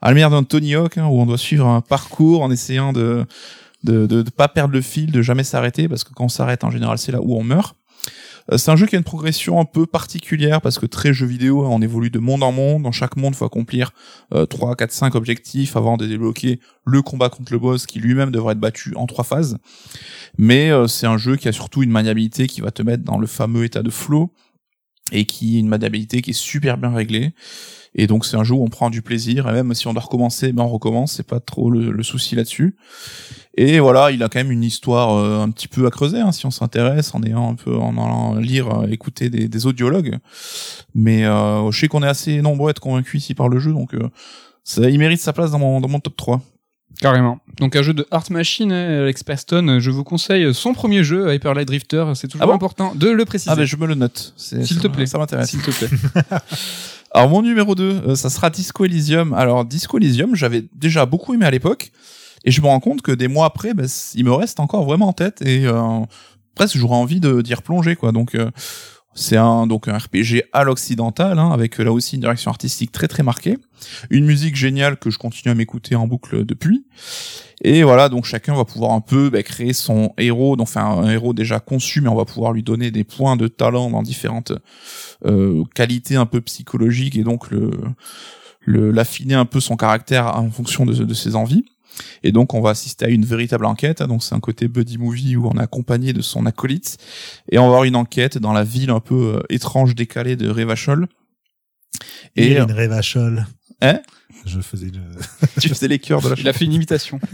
à la manière d'un Tony Hawk, hein, où on doit suivre un parcours en essayant de de, de, de pas perdre le fil, de jamais s'arrêter, parce que quand on s'arrête, en général, c'est là où on meurt. Euh, C'est un jeu qui a une progression un peu particulière parce que très jeu vidéo, hein, on évolue de monde en monde. Dans chaque monde, faut accomplir euh, 3, 4, 5 objectifs avant de débloquer le combat contre le boss qui lui-même devrait être battu en trois phases. Mais euh, c'est un jeu qui a surtout une maniabilité qui va te mettre dans le fameux état de flow et qui une maniabilité qui est super bien réglée Et donc c'est un jeu où on prend du plaisir et même si on doit recommencer, ben on recommence, c'est pas trop le, le souci là-dessus. Et voilà, il a quand même une histoire euh, un petit peu à creuser hein, si on s'intéresse en ayant un peu en allant lire, euh, écouter des, des audiologues. Mais euh, je sais qu'on est assez nombreux à être convaincus ici par le jeu, donc euh, ça, il mérite sa place dans mon, dans mon top 3. Carrément. Donc un jeu de Art Machine, Alex Preston, je vous conseille son premier jeu, Hyper Light Drifter, c'est toujours Ah bon important de le préciser. Ah ben je me le note. S'il te plaît. Ça m'intéresse. S'il te plaît. Alors mon numéro 2, ça sera Disco Elysium. Alors Disco Elysium, j'avais déjà beaucoup aimé à l'époque et je me rends compte que des mois après, c- il me reste encore vraiment en tête et euh, presque j'aurais envie d'y replonger quoi. Donc euh, c'est un donc un RPG à l'occidental hein, avec euh, là aussi une direction artistique très très marquée, une musique géniale que je continue à m'écouter en boucle depuis. Et voilà, donc chacun va pouvoir un peu bah, créer son héros, donc enfin un héros déjà conçu, mais on va pouvoir lui donner des points de talent dans différentes euh, qualités un peu psychologiques et donc l'affiner un peu son caractère en fonction de ses envies. Et donc on va assister à une véritable enquête. Donc c'est un côté buddy movie où on est accompagné de son acolyte et on va avoir une enquête dans la ville un peu euh, étrange décalée de Revachol. Et Et une Revachol. Hein? Je faisais le... tu faisais les cœurs de la Il a fait une imitation.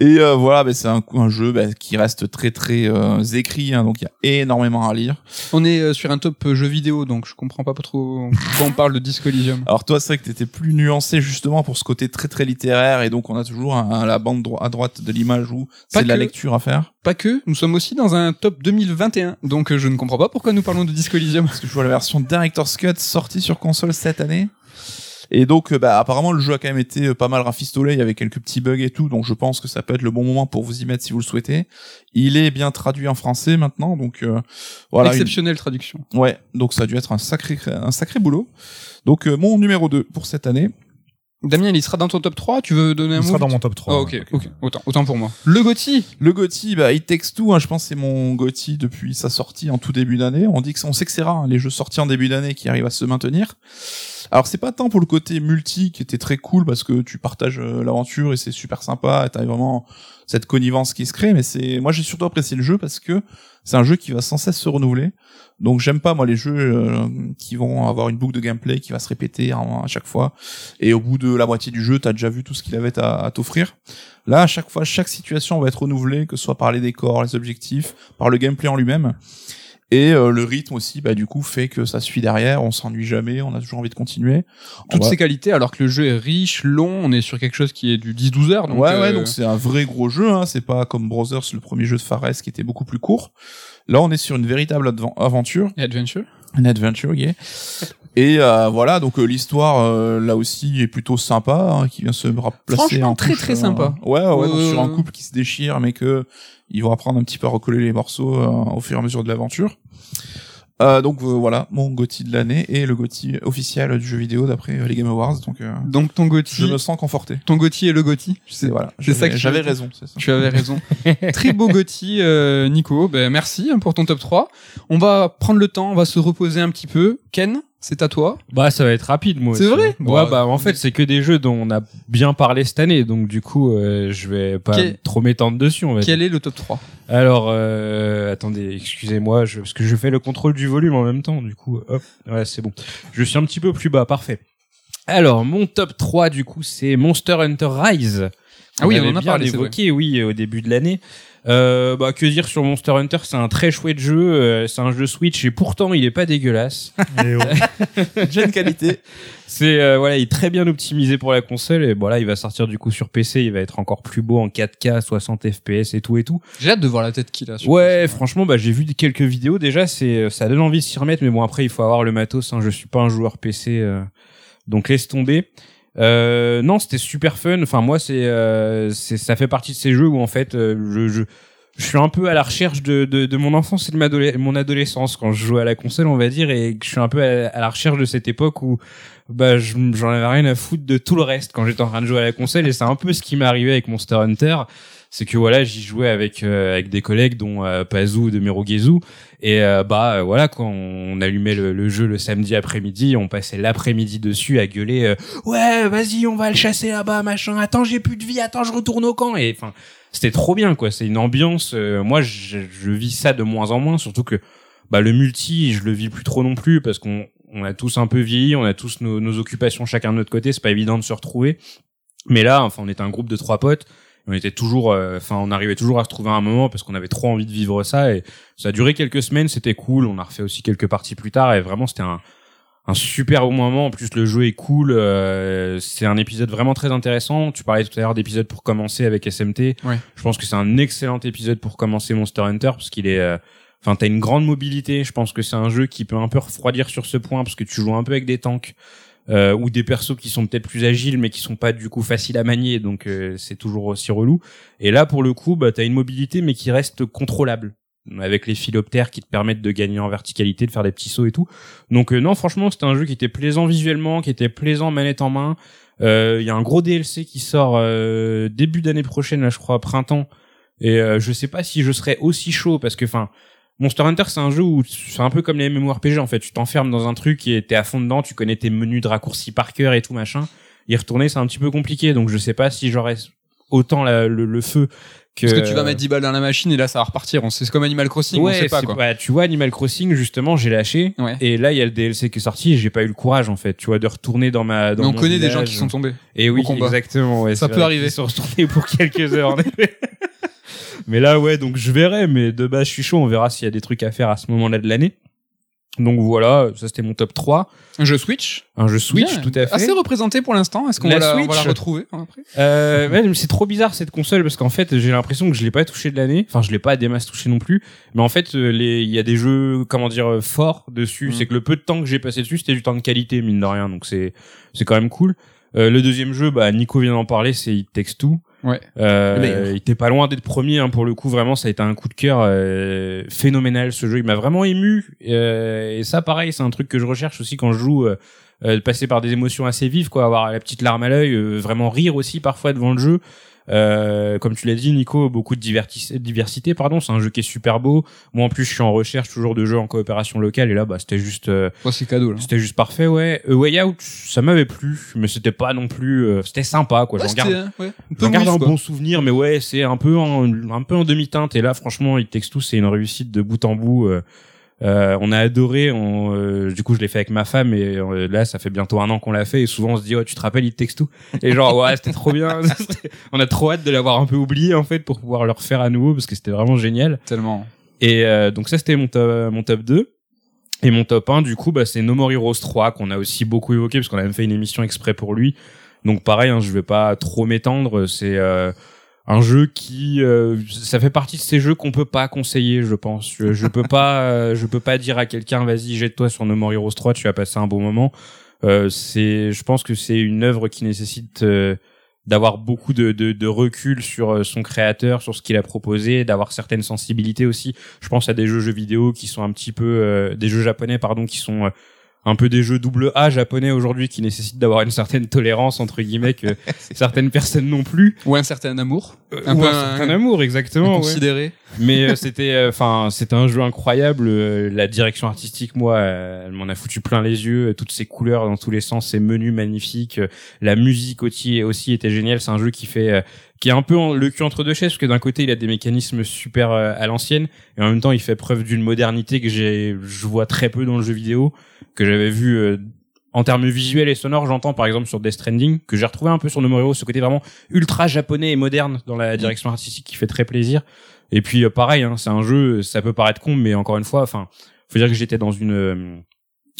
Et euh, voilà, bah, c'est un, un jeu bah, qui reste très très euh, écrit, hein, donc il y a énormément à lire. On est euh, sur un top euh, jeu vidéo, donc je comprends pas trop pourquoi on parle de Disco Elysium. Alors toi, c'est vrai que t'étais plus nuancé justement pour ce côté très très littéraire, et donc on a toujours un- un- la bande dro- à droite de l'image où c'est de la lecture à faire. Pas que, nous sommes aussi dans un top 2021, donc euh, je ne comprends pas pourquoi nous parlons de Disco Elysium. Parce que je vois la version Director's Cut sortie sur console cette année. Et donc, euh, bah, apparemment, le jeu a quand même été euh, pas mal rafistolé. Il y avait quelques petits bugs et tout. Donc, je pense que ça peut être le bon moment pour vous y mettre si vous le souhaitez. Il est bien traduit en français maintenant. Donc, euh, voilà. une- Exceptionnelle traduction. Ouais, donc ça a dû être un sacré, un sacré boulot. Donc euh, mon numéro 2 pour cette année. Damien, il sera dans ton top 3, tu veux donner un Il mot sera dans mon top 3. Ah, ok, ok, autant, autant pour moi. Le Gotti Le GOTY, bah, It Takes Two, hein, je pense que c'est mon GOTY depuis sa sortie en tout début d'année. On dit que c'est- on sait que c'est rare, hein, les jeux sortis en début d'année qui arrivent à se maintenir. Alors c'est pas tant pour le côté multi qui était très cool parce que tu partages euh, l'aventure et c'est super sympa, et t'as vraiment cette connivence qui se crée, mais c'est moi j'ai surtout apprécié le jeu parce que c'est un jeu qui va sans cesse se renouveler. Donc j'aime pas moi les jeux euh, qui vont avoir une boucle de gameplay qui va se répéter à chaque fois et au bout de la moitié du jeu t'as déjà vu tout ce qu'il avait à, à t'offrir. Là à chaque fois chaque situation va être renouvelée que ce soit par les décors, les objectifs, par le gameplay en lui-même. Et euh, le rythme aussi, bah du coup, fait que ça suit derrière, on s'ennuie jamais, on a toujours envie de continuer. On Toutes va- ces qualités, alors que le jeu est riche, long, on est sur quelque chose qui est du 10-12 heures. Donc, ouais, euh, ouais, donc c'est un vrai gros jeu, hein. c'est pas comme Brothers, le premier jeu de Fares qui était beaucoup plus court. Là, on est sur une véritable aventure, Adventure. une adventure, yeah. Et euh, voilà, donc euh, l'histoire euh, là aussi est plutôt sympa, hein, qui vient se placer Franchement, en très, très sympa. ouais, ouais, ouais, donc Euh, sur un couple qui se déchire, mais que ils vont apprendre un petit peu à recoller les morceaux euh, au fur et à mesure de l'aventure. Euh, donc euh, voilà, mon GOTY de l'année et le GOTY officiel du jeu vidéo d'après euh, les Game Awards. Donc euh, Donc ton je Gotti, me sens conforté. ton Gotti est le Gotti. C'est voilà, c'est ça j'avais que j'avais raison, c'est ça. Tu avais raison. Très beau Gotti, euh, Nico. Ben, merci pour ton top 3. On va prendre le temps, on va se reposer un petit peu. Ken, c'est à toi. Bah, ça va être rapide, moi. C'est vrai Ouais, Bon, bah, en fait, c'est que des jeux dont on a bien parlé cette année, donc du coup, euh, je vais pas Quel- trop m'étendre dessus, on va dire. Quel est le top 3 Alors, euh, attendez, excusez-moi, je, parce que je fais le contrôle du volume en même temps, du coup, hop, ouais, c'est bon. Je suis un petit peu plus bas, parfait. Alors, mon top 3, du coup, c'est Monster Hunter Rise. Ah oui, on avait en a bien parlé, évoqué, oui, au début de l'année. Euh, bah, que dire sur Monster Hunter? C'est un très chouette jeu, euh, c'est un jeu Switch et pourtant il est pas dégueulasse. Et oh, Jeune qualité. C'est euh, voilà, il est très bien optimisé pour la console et voilà, il va sortir du coup sur PC, il va être encore plus beau en 4K, 60 FPS et tout et tout. J'ai hâte de voir la tête qu'il a. sur- Ouais, franchement, bah j'ai vu quelques vidéos déjà, c'est ça donne envie de s'y remettre, mais bon après il faut avoir le matos. Hein, je suis pas un joueur PC, euh, donc laisse tomber. Euh, non, c'était super fun. Enfin moi, c'est euh, ça fait partie de ces jeux où en fait euh, je, je je suis un peu à la recherche de, de, de mon enfance et de mon adolescence quand je jouais à la console, on va dire, et que je suis un peu à, la recherche de cette époque où bah je- j'en avais rien à foutre de tout le reste quand j'étais en train de jouer à la console, et c'est un peu ce qui m'est arrivé avec Monster Hunter c'est que voilà j'y jouais avec euh, avec des collègues dont euh, Pazou de Merogezu et euh, bah voilà quand on allumait le, le jeu le samedi après-midi on passait l'après-midi dessus à gueuler ouais vas-y on va le chasser là-bas machin. Attends j'ai plus de vie. Attends je retourne au camp. Et enfin c'était trop bien quoi. C'est une ambiance moi je, je vis ça de moins en moins. Surtout que bah le multi je le vis plus trop non plus parce qu'on on a tous un peu vieilli, on a tous nos, nos occupations chacun de notre côté, c'est pas évident de se retrouver. Mais là, enfin, on était un groupe de trois potes. On était toujours, euh, enfin, on arrivait toujours à se trouver un moment parce qu'on avait trop envie de vivre ça et ça a duré quelques semaines. C'était cool. On a refait aussi quelques parties plus tard et vraiment c'était un, un super beau moment. En plus, le jeu est cool. euh, c'est un épisode vraiment très intéressant. Tu parlais tout à l'heure d'épisode pour commencer avec SMT. Ouais. Je pense que c'est un excellent épisode pour commencer Monster Hunter parce qu'il est, euh, enfin, t'as une grande mobilité. Je pense que c'est un jeu qui peut un peu refroidir sur ce point parce que tu joues un peu avec des tanks. Euh, ou des persos qui sont peut-être plus agiles mais qui sont pas du coup faciles à manier donc euh, c'est toujours aussi relou. Et là pour le coup bah t'as une mobilité mais qui reste contrôlable avec les philoptères qui te permettent de gagner en verticalité de faire des petits sauts et tout. Donc euh, non franchement c'était un jeu qui était plaisant visuellement qui était plaisant manette en main. Euh, il y a un gros DLC qui sort euh, début d'année prochaine là je crois printemps. Et euh, je sais pas si je serais aussi chaud parce que enfin Monster Hunter, c'est un jeu où c'est un peu comme les MMORPG en fait. Tu t'enfermes dans un truc et t'es à fond dedans, tu connais tes menus de raccourcis par cœur et tout machin. Y retourner, c'est un petit peu compliqué, donc je sais pas si j'aurais autant la- le, le feu que. Parce que tu vas mettre 10 balles dans la machine et là ça va repartir. On c'est comme Animal Crossing, on Ouais, sait pas quoi. pas- tu vois Animal Crossing justement, j'ai lâché. Ouais. Et là, il y a le DLC qui est sorti et j'ai pas eu le courage en fait, tu vois, de retourner dans ma. Dans Mais on mon connaît des gens qui sont tombés. Et oui, combat. exactement. Ouais, Ça peut vrai arriver. sont retournés pour quelques heures. Mais là, ouais, donc je verrai. Mais de base, je suis chaud. On verra s'il y a des trucs à faire à ce moment-là de l'année. Donc voilà, ça c'était mon top 3. Un jeu Switch. Un jeu Switch, Bien. tout à fait. Assez représenté pour l'instant. Est-ce qu'on va, la- on va la retrouver hein, après? Euh, ouais, c'est trop bizarre cette console parce qu'en fait j'ai l'impression que je l'ai pas touché de l'année. Enfin je l'ai pas des masses touché non plus. Mais en fait euh, il y a des jeux comment dire euh, forts dessus. Mm. C'est que le peu de temps que j'ai passé dessus c'était du temps de qualité mine de rien. Donc c'est c'est quand même cool. Euh, le deuxième jeu bah Nico vient d'en parler c'est It Takes Two. Ouais. Euh, il était pas loin d'être premier hein, pour le coup vraiment ça a été un coup de cœur euh, phénoménal ce jeu il m'a vraiment ému Euh, et ça pareil c'est un truc que je recherche aussi quand je joue euh, euh, de passer par des émotions assez vives quoi avoir la petite larme à l'œil euh, vraiment rire aussi parfois devant le jeu euh, comme tu l'as dit Nico beaucoup de diversité pardon c'est un jeu qui est super beau moi en plus je suis en recherche toujours de jeux en coopération locale et là bah c'était juste euh, Oh, c'est cadeau là. c'était juste parfait ouais A Way Out ça m'avait plu mais c'était pas non plus euh, c'était sympa quoi Ouais, j'en garde hein, ouais, un peu J'en garde mousse, un quoi. bon souvenir, mais ouais, c'est un peu en, un peu en demi-teinte. Et là, franchement, It Takes Two, c'est une réussite de bout en bout. Euh, on a adoré. On, euh, du coup, je l'ai fait avec ma femme et euh, là, ça fait bientôt un an qu'on l'a fait. Et souvent, on se dit, oh, tu te rappelles It Takes Two Et genre, ouais, c'était trop bien. on a trop hâte de l'avoir un peu oublié en fait pour pouvoir le refaire à nouveau parce que c'était vraiment génial. Tellement. Et euh, donc ça, c'était mon top, mon top 2. Et mon top 1, du coup, bah, c'est No More Heroes 3 qu'on a aussi beaucoup évoqué parce qu'on a même fait une émission exprès pour lui. Donc pareil, hein, je vais pas trop m'étendre. C'est euh, un jeu qui, euh, ça fait partie de ces jeux qu'on peut pas conseiller, je pense. Je, je peux pas, euh, je peux pas dire à quelqu'un, vas-y, jette-toi sur No More Heroes 3, tu vas passer un bon moment. Euh, c'est, je pense que c'est une œuvre qui nécessite euh, d'avoir beaucoup de, de, de recul sur son créateur, sur ce qu'il a proposé, d'avoir certaines sensibilités aussi. Je pense à des jeux jeux vidéo qui sont un petit peu euh, des jeux japonais pardon qui sont euh, un peu des jeux double A japonais aujourd'hui qui nécessitent d'avoir une certaine tolérance entre guillemets que certaines personnes non plus. Ou un certain amour. un Un peu peu un, un- certain amour exactement. ouais. considéré. Mais euh, c'était enfin c'était un jeu incroyable. Euh, La direction artistique moi euh, elle m'en a foutu plein les yeux. Euh, Toutes ces couleurs dans tous les sens, ces menus magnifiques. Euh, La musique aussi aussi était géniale. C'est un jeu qui fait euh, qui est un peu en- le cul entre deux chaises parce que d'un côté il a des mécanismes super euh, à l'ancienne et en même temps il fait preuve d'une modernité que j'ai je vois très peu dans le jeu vidéo que j'avais vu euh, en termes visuels et sonores j'entends par exemple sur Death Stranding que j'ai retrouvé un peu sur No More ce côté vraiment ultra japonais et moderne dans la direction artistique qui fait très plaisir. Et puis euh, pareil hein, c'est un jeu ça peut paraître con mais encore une fois enfin faut dire que j'étais dans une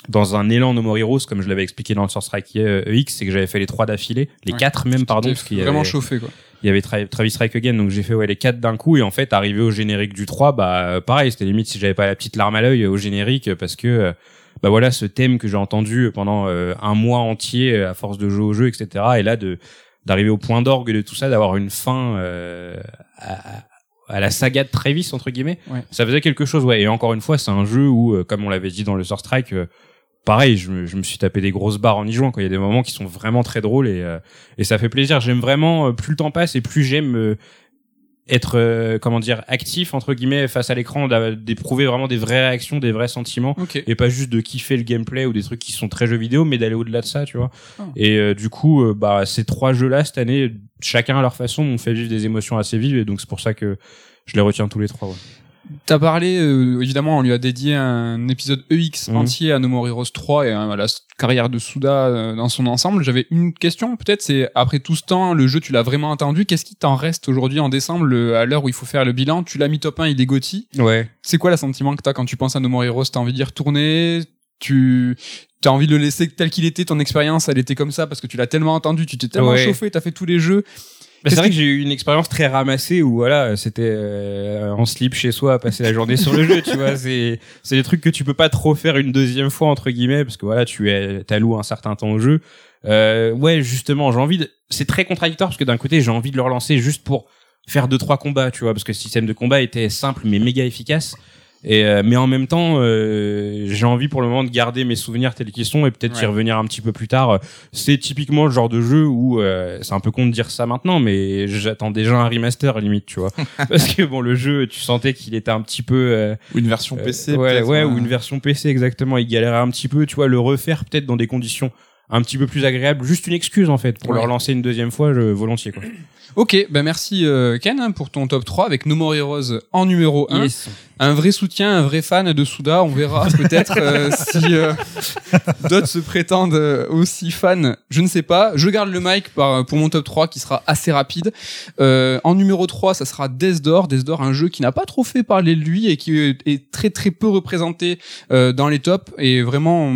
dans un élan No More Heroes comme je l'avais expliqué dans le Source Strike euh, X c'est que j'avais fait les trois d'affilée les Ouais. quatre même pardon parce qu'il vraiment avait- chauffé quoi. il y avait Tra- Travis Strike Again donc j'ai fait ouais les quatre d'un coup et en fait arrivé au générique du 3 bah euh, pareil c'était limite si j'avais pas la petite larme à l'œil au générique parce que euh, bah voilà ce thème que j'ai entendu pendant euh, un mois entier à force de jouer au jeu etc et là de d'arriver au point d'orgue de tout ça d'avoir une fin euh, à, à la saga de Travis entre guillemets Ouais. ça faisait quelque chose ouais et encore une fois c'est un jeu où comme on l'avait dit dans le Source Strike pareil je me, je me suis tapé des grosses barres en y jouant quoi il y a des moments qui sont vraiment très drôles et euh, et ça fait plaisir j'aime vraiment euh, plus le temps passe et plus j'aime euh, être euh, comment dire actif entre guillemets face à l'écran d'éprouver vraiment des vraies réactions des vrais sentiments et pas juste de kiffer le gameplay ou des trucs qui sont très jeux vidéo mais d'aller au-delà de ça tu vois Oh. et euh, du coup bah ces trois jeux là cette année chacun à leur façon m'ont fait vivre des émotions assez vives et donc c'est pour ça que je les retiens tous les trois ouais. T'as parlé, euh, évidemment, on lui a dédié un épisode EX Mhm. entier à No More Heroes 3 et à la carrière de Suda euh, dans son ensemble. J'avais une question, peut-être, c'est après tout ce temps, le jeu, tu l'as vraiment attendu? Qu'est-ce qui t'en reste aujourd'hui en décembre, le- à l'heure où il faut faire le bilan? Tu l'as mis top 1, il est Gotti. Ouais. C'est quoi le sentiment que t'as quand tu penses à No More Heroes? T'as envie d'y retourner? Tu as envie de le laisser tel qu'il était, ton expérience, elle était comme ça parce que tu l'as tellement entendu, tu t'es tellement Ouais. chauffé, t'as fait tous les jeux. Bah, c'est vrai que j'ai eu une expérience très ramassée où voilà, c'était euh, en slip chez soi à passer la journée sur le jeu, tu vois, c'est c'est des trucs que tu peux pas trop faire une deuxième fois entre guillemets parce que voilà, tu es t'alloues un certain temps au jeu. Euh, ouais, justement, j'ai envie de c'est très contradictoire parce que d'un côté, j'ai envie de le relancer juste pour faire deux trois combats, tu vois, parce que le système de combat était simple mais méga efficace. Et euh, mais en même temps, euh, j'ai envie pour le moment de garder mes souvenirs tels qu'ils sont et peut-être y Ouais. revenir un petit peu plus tard. C'est typiquement le genre de jeu où euh, c'est un peu con de dire ça maintenant, mais j'attends déjà un remaster limite, tu vois, parce que bon, le jeu, tu sentais qu'il était un petit peu euh, Ou une version PC. ouais, ouais, hein. ou une version PC exactement. Il galérait un petit peu, tu vois, le refaire peut-être dans des conditions un petit peu plus agréables, juste une excuse en fait pour Ouais. le relancer une deuxième fois, je, volontiers quoi. Ok, ben merci euh, Ken hein, pour ton top 3 avec No More Heroes en numéro 1. un vrai soutien, un vrai fan de Souda. On verra peut-être euh, si euh, d'autres se prétendent aussi fans. Je ne sais pas. Je garde le mic par- pour mon top 3 qui sera assez rapide. Euh, en numéro 3, ça sera Death Door. Death Door, un jeu qui n'a pas trop fait parler de lui et qui est- très très peu représenté euh, dans les tops. Et vraiment,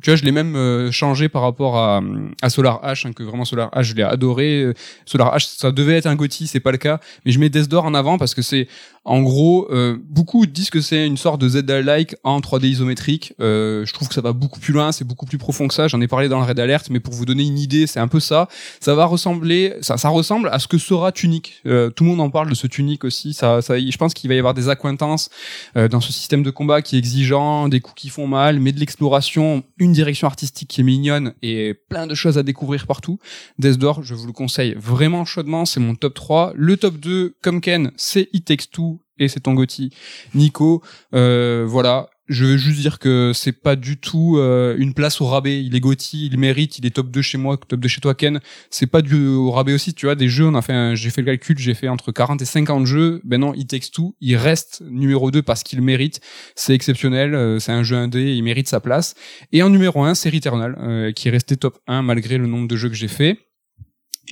tu vois, je l'ai même euh, par rapport à, Solar H, hein, que vraiment Solar H, je l'ai adoré. Euh, Solar H, ça devait être un GOTY, c'est pas le cas. Mais je mets Death Door en avant parce que c'est en gros, euh, beaucoup disent que c'est une sorte de Zelda-like en 3D isométrique. Euh, je trouve que ça va beaucoup plus loin, c'est beaucoup plus profond que ça. J'en ai parlé dans le Red Alert, mais pour vous donner une idée, c'est un peu ça. Ça va ressembler, ça, ressemble à ce que sera Tunic. Tout le monde en parle de ce Tunic aussi. Ça, je pense qu'il va y avoir des accointances dans ce système de combat qui est exigeant, des coups qui font mal, mais de l'exploration, une direction artistique qui est mignonne et plein de choses à découvrir partout. Death je vous le conseille vraiment chaudement, c'est mon top 3. Le top 2, comme Ken, c'est It Takes Two et c'est ton Gotti. Nico, euh, voilà. Je veux juste dire que c'est pas du tout euh, une place au rabais. Il est Gotti, il mérite, il est top 2 chez moi, top 2 chez toi Ken. C'est pas du au rabais aussi, tu vois. Des jeux, on a fait, j'ai fait le calcul, j'ai fait entre 40 et 50 jeux. Ben non, It Takes Two, il reste numéro 2 parce qu'il mérite. C'est exceptionnel, euh, c'est un jeu indé, il mérite sa place. Et en numéro 1, c'est Returnal, euh, qui est resté top 1 malgré le nombre de jeux que j'ai fait.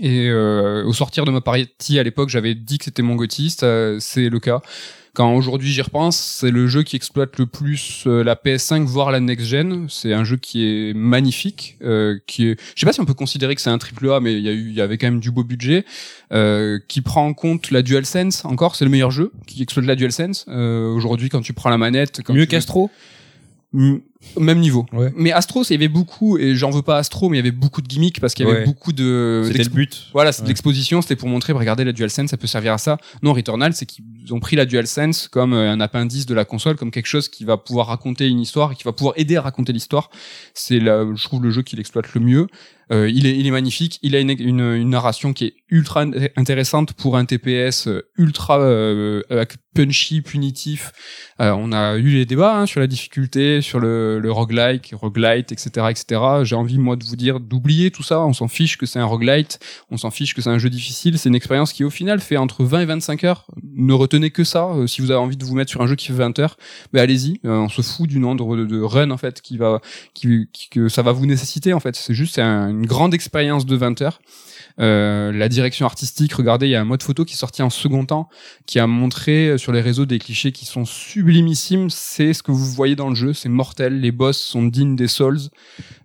Et euh, au sortir de ma partie à l'époque, j'avais dit que c'était mon Gotti, c'est le cas. Quand aujourd'hui j'y repense, c'est le jeu qui exploite le plus euh, la PS5 voire la next gen. C'est un jeu qui est magnifique, euh, qui est, je sais pas si on peut considérer que c'est un triple A, mais il y a eu, il y avait quand même du beau budget, euh, qui prend en compte la DualSense. Encore, c'est le meilleur jeu qui exploite la DualSense. Euh, aujourd'hui, quand tu prends la manette, quand Mieux tu- qu'Astro? Mm, Même niveau. Ouais. Mais Astro, il y avait beaucoup, et j'en veux pas Astro, mais il y avait beaucoup de gimmicks parce qu'il y avait Ouais. beaucoup de. C'était le but. Voilà, c'est de Ouais. l'exposition, c'était pour montrer, bah, regardez la DualSense, ça peut servir à ça. Non, Returnal, c'est qu'ils ont pris la DualSense comme euh, un appendice de la console, comme quelque chose qui va pouvoir raconter une histoire et qui va pouvoir aider à raconter l'histoire. C'est là, je trouve le jeu qui l'exploite le mieux. Euh, il est, il est magnifique. Il a une, une, une narration qui est ultra int- intéressante pour un TPS euh, ultra euh, euh, punchy, punitif. Euh, on a eu les débats hein, sur la difficulté, sur le, le roguelike, roguelite, etc., etc. J'ai envie moi de vous dire d'oublier tout ça. On s'en fiche que c'est un roguelite, on s'en fiche que c'est un jeu difficile. C'est une expérience qui au final fait entre 20 et 25 heures. Ne retenez que ça. Euh, si vous avez envie de vous mettre sur un jeu qui fait 20 heures, ben allez-y. On se fout du nombre de, de run en fait qui va, qui, que ça va vous nécessiter en fait. C'est juste un- une grande expérience de 20 heures. Euh, la direction artistique, regardez, il y a un mode photo qui est sorti en second temps, qui a montré euh, sur les réseaux des clichés qui sont sublimissimes. C'est ce que vous voyez dans le jeu, c'est mortel. Les boss sont dignes des Souls.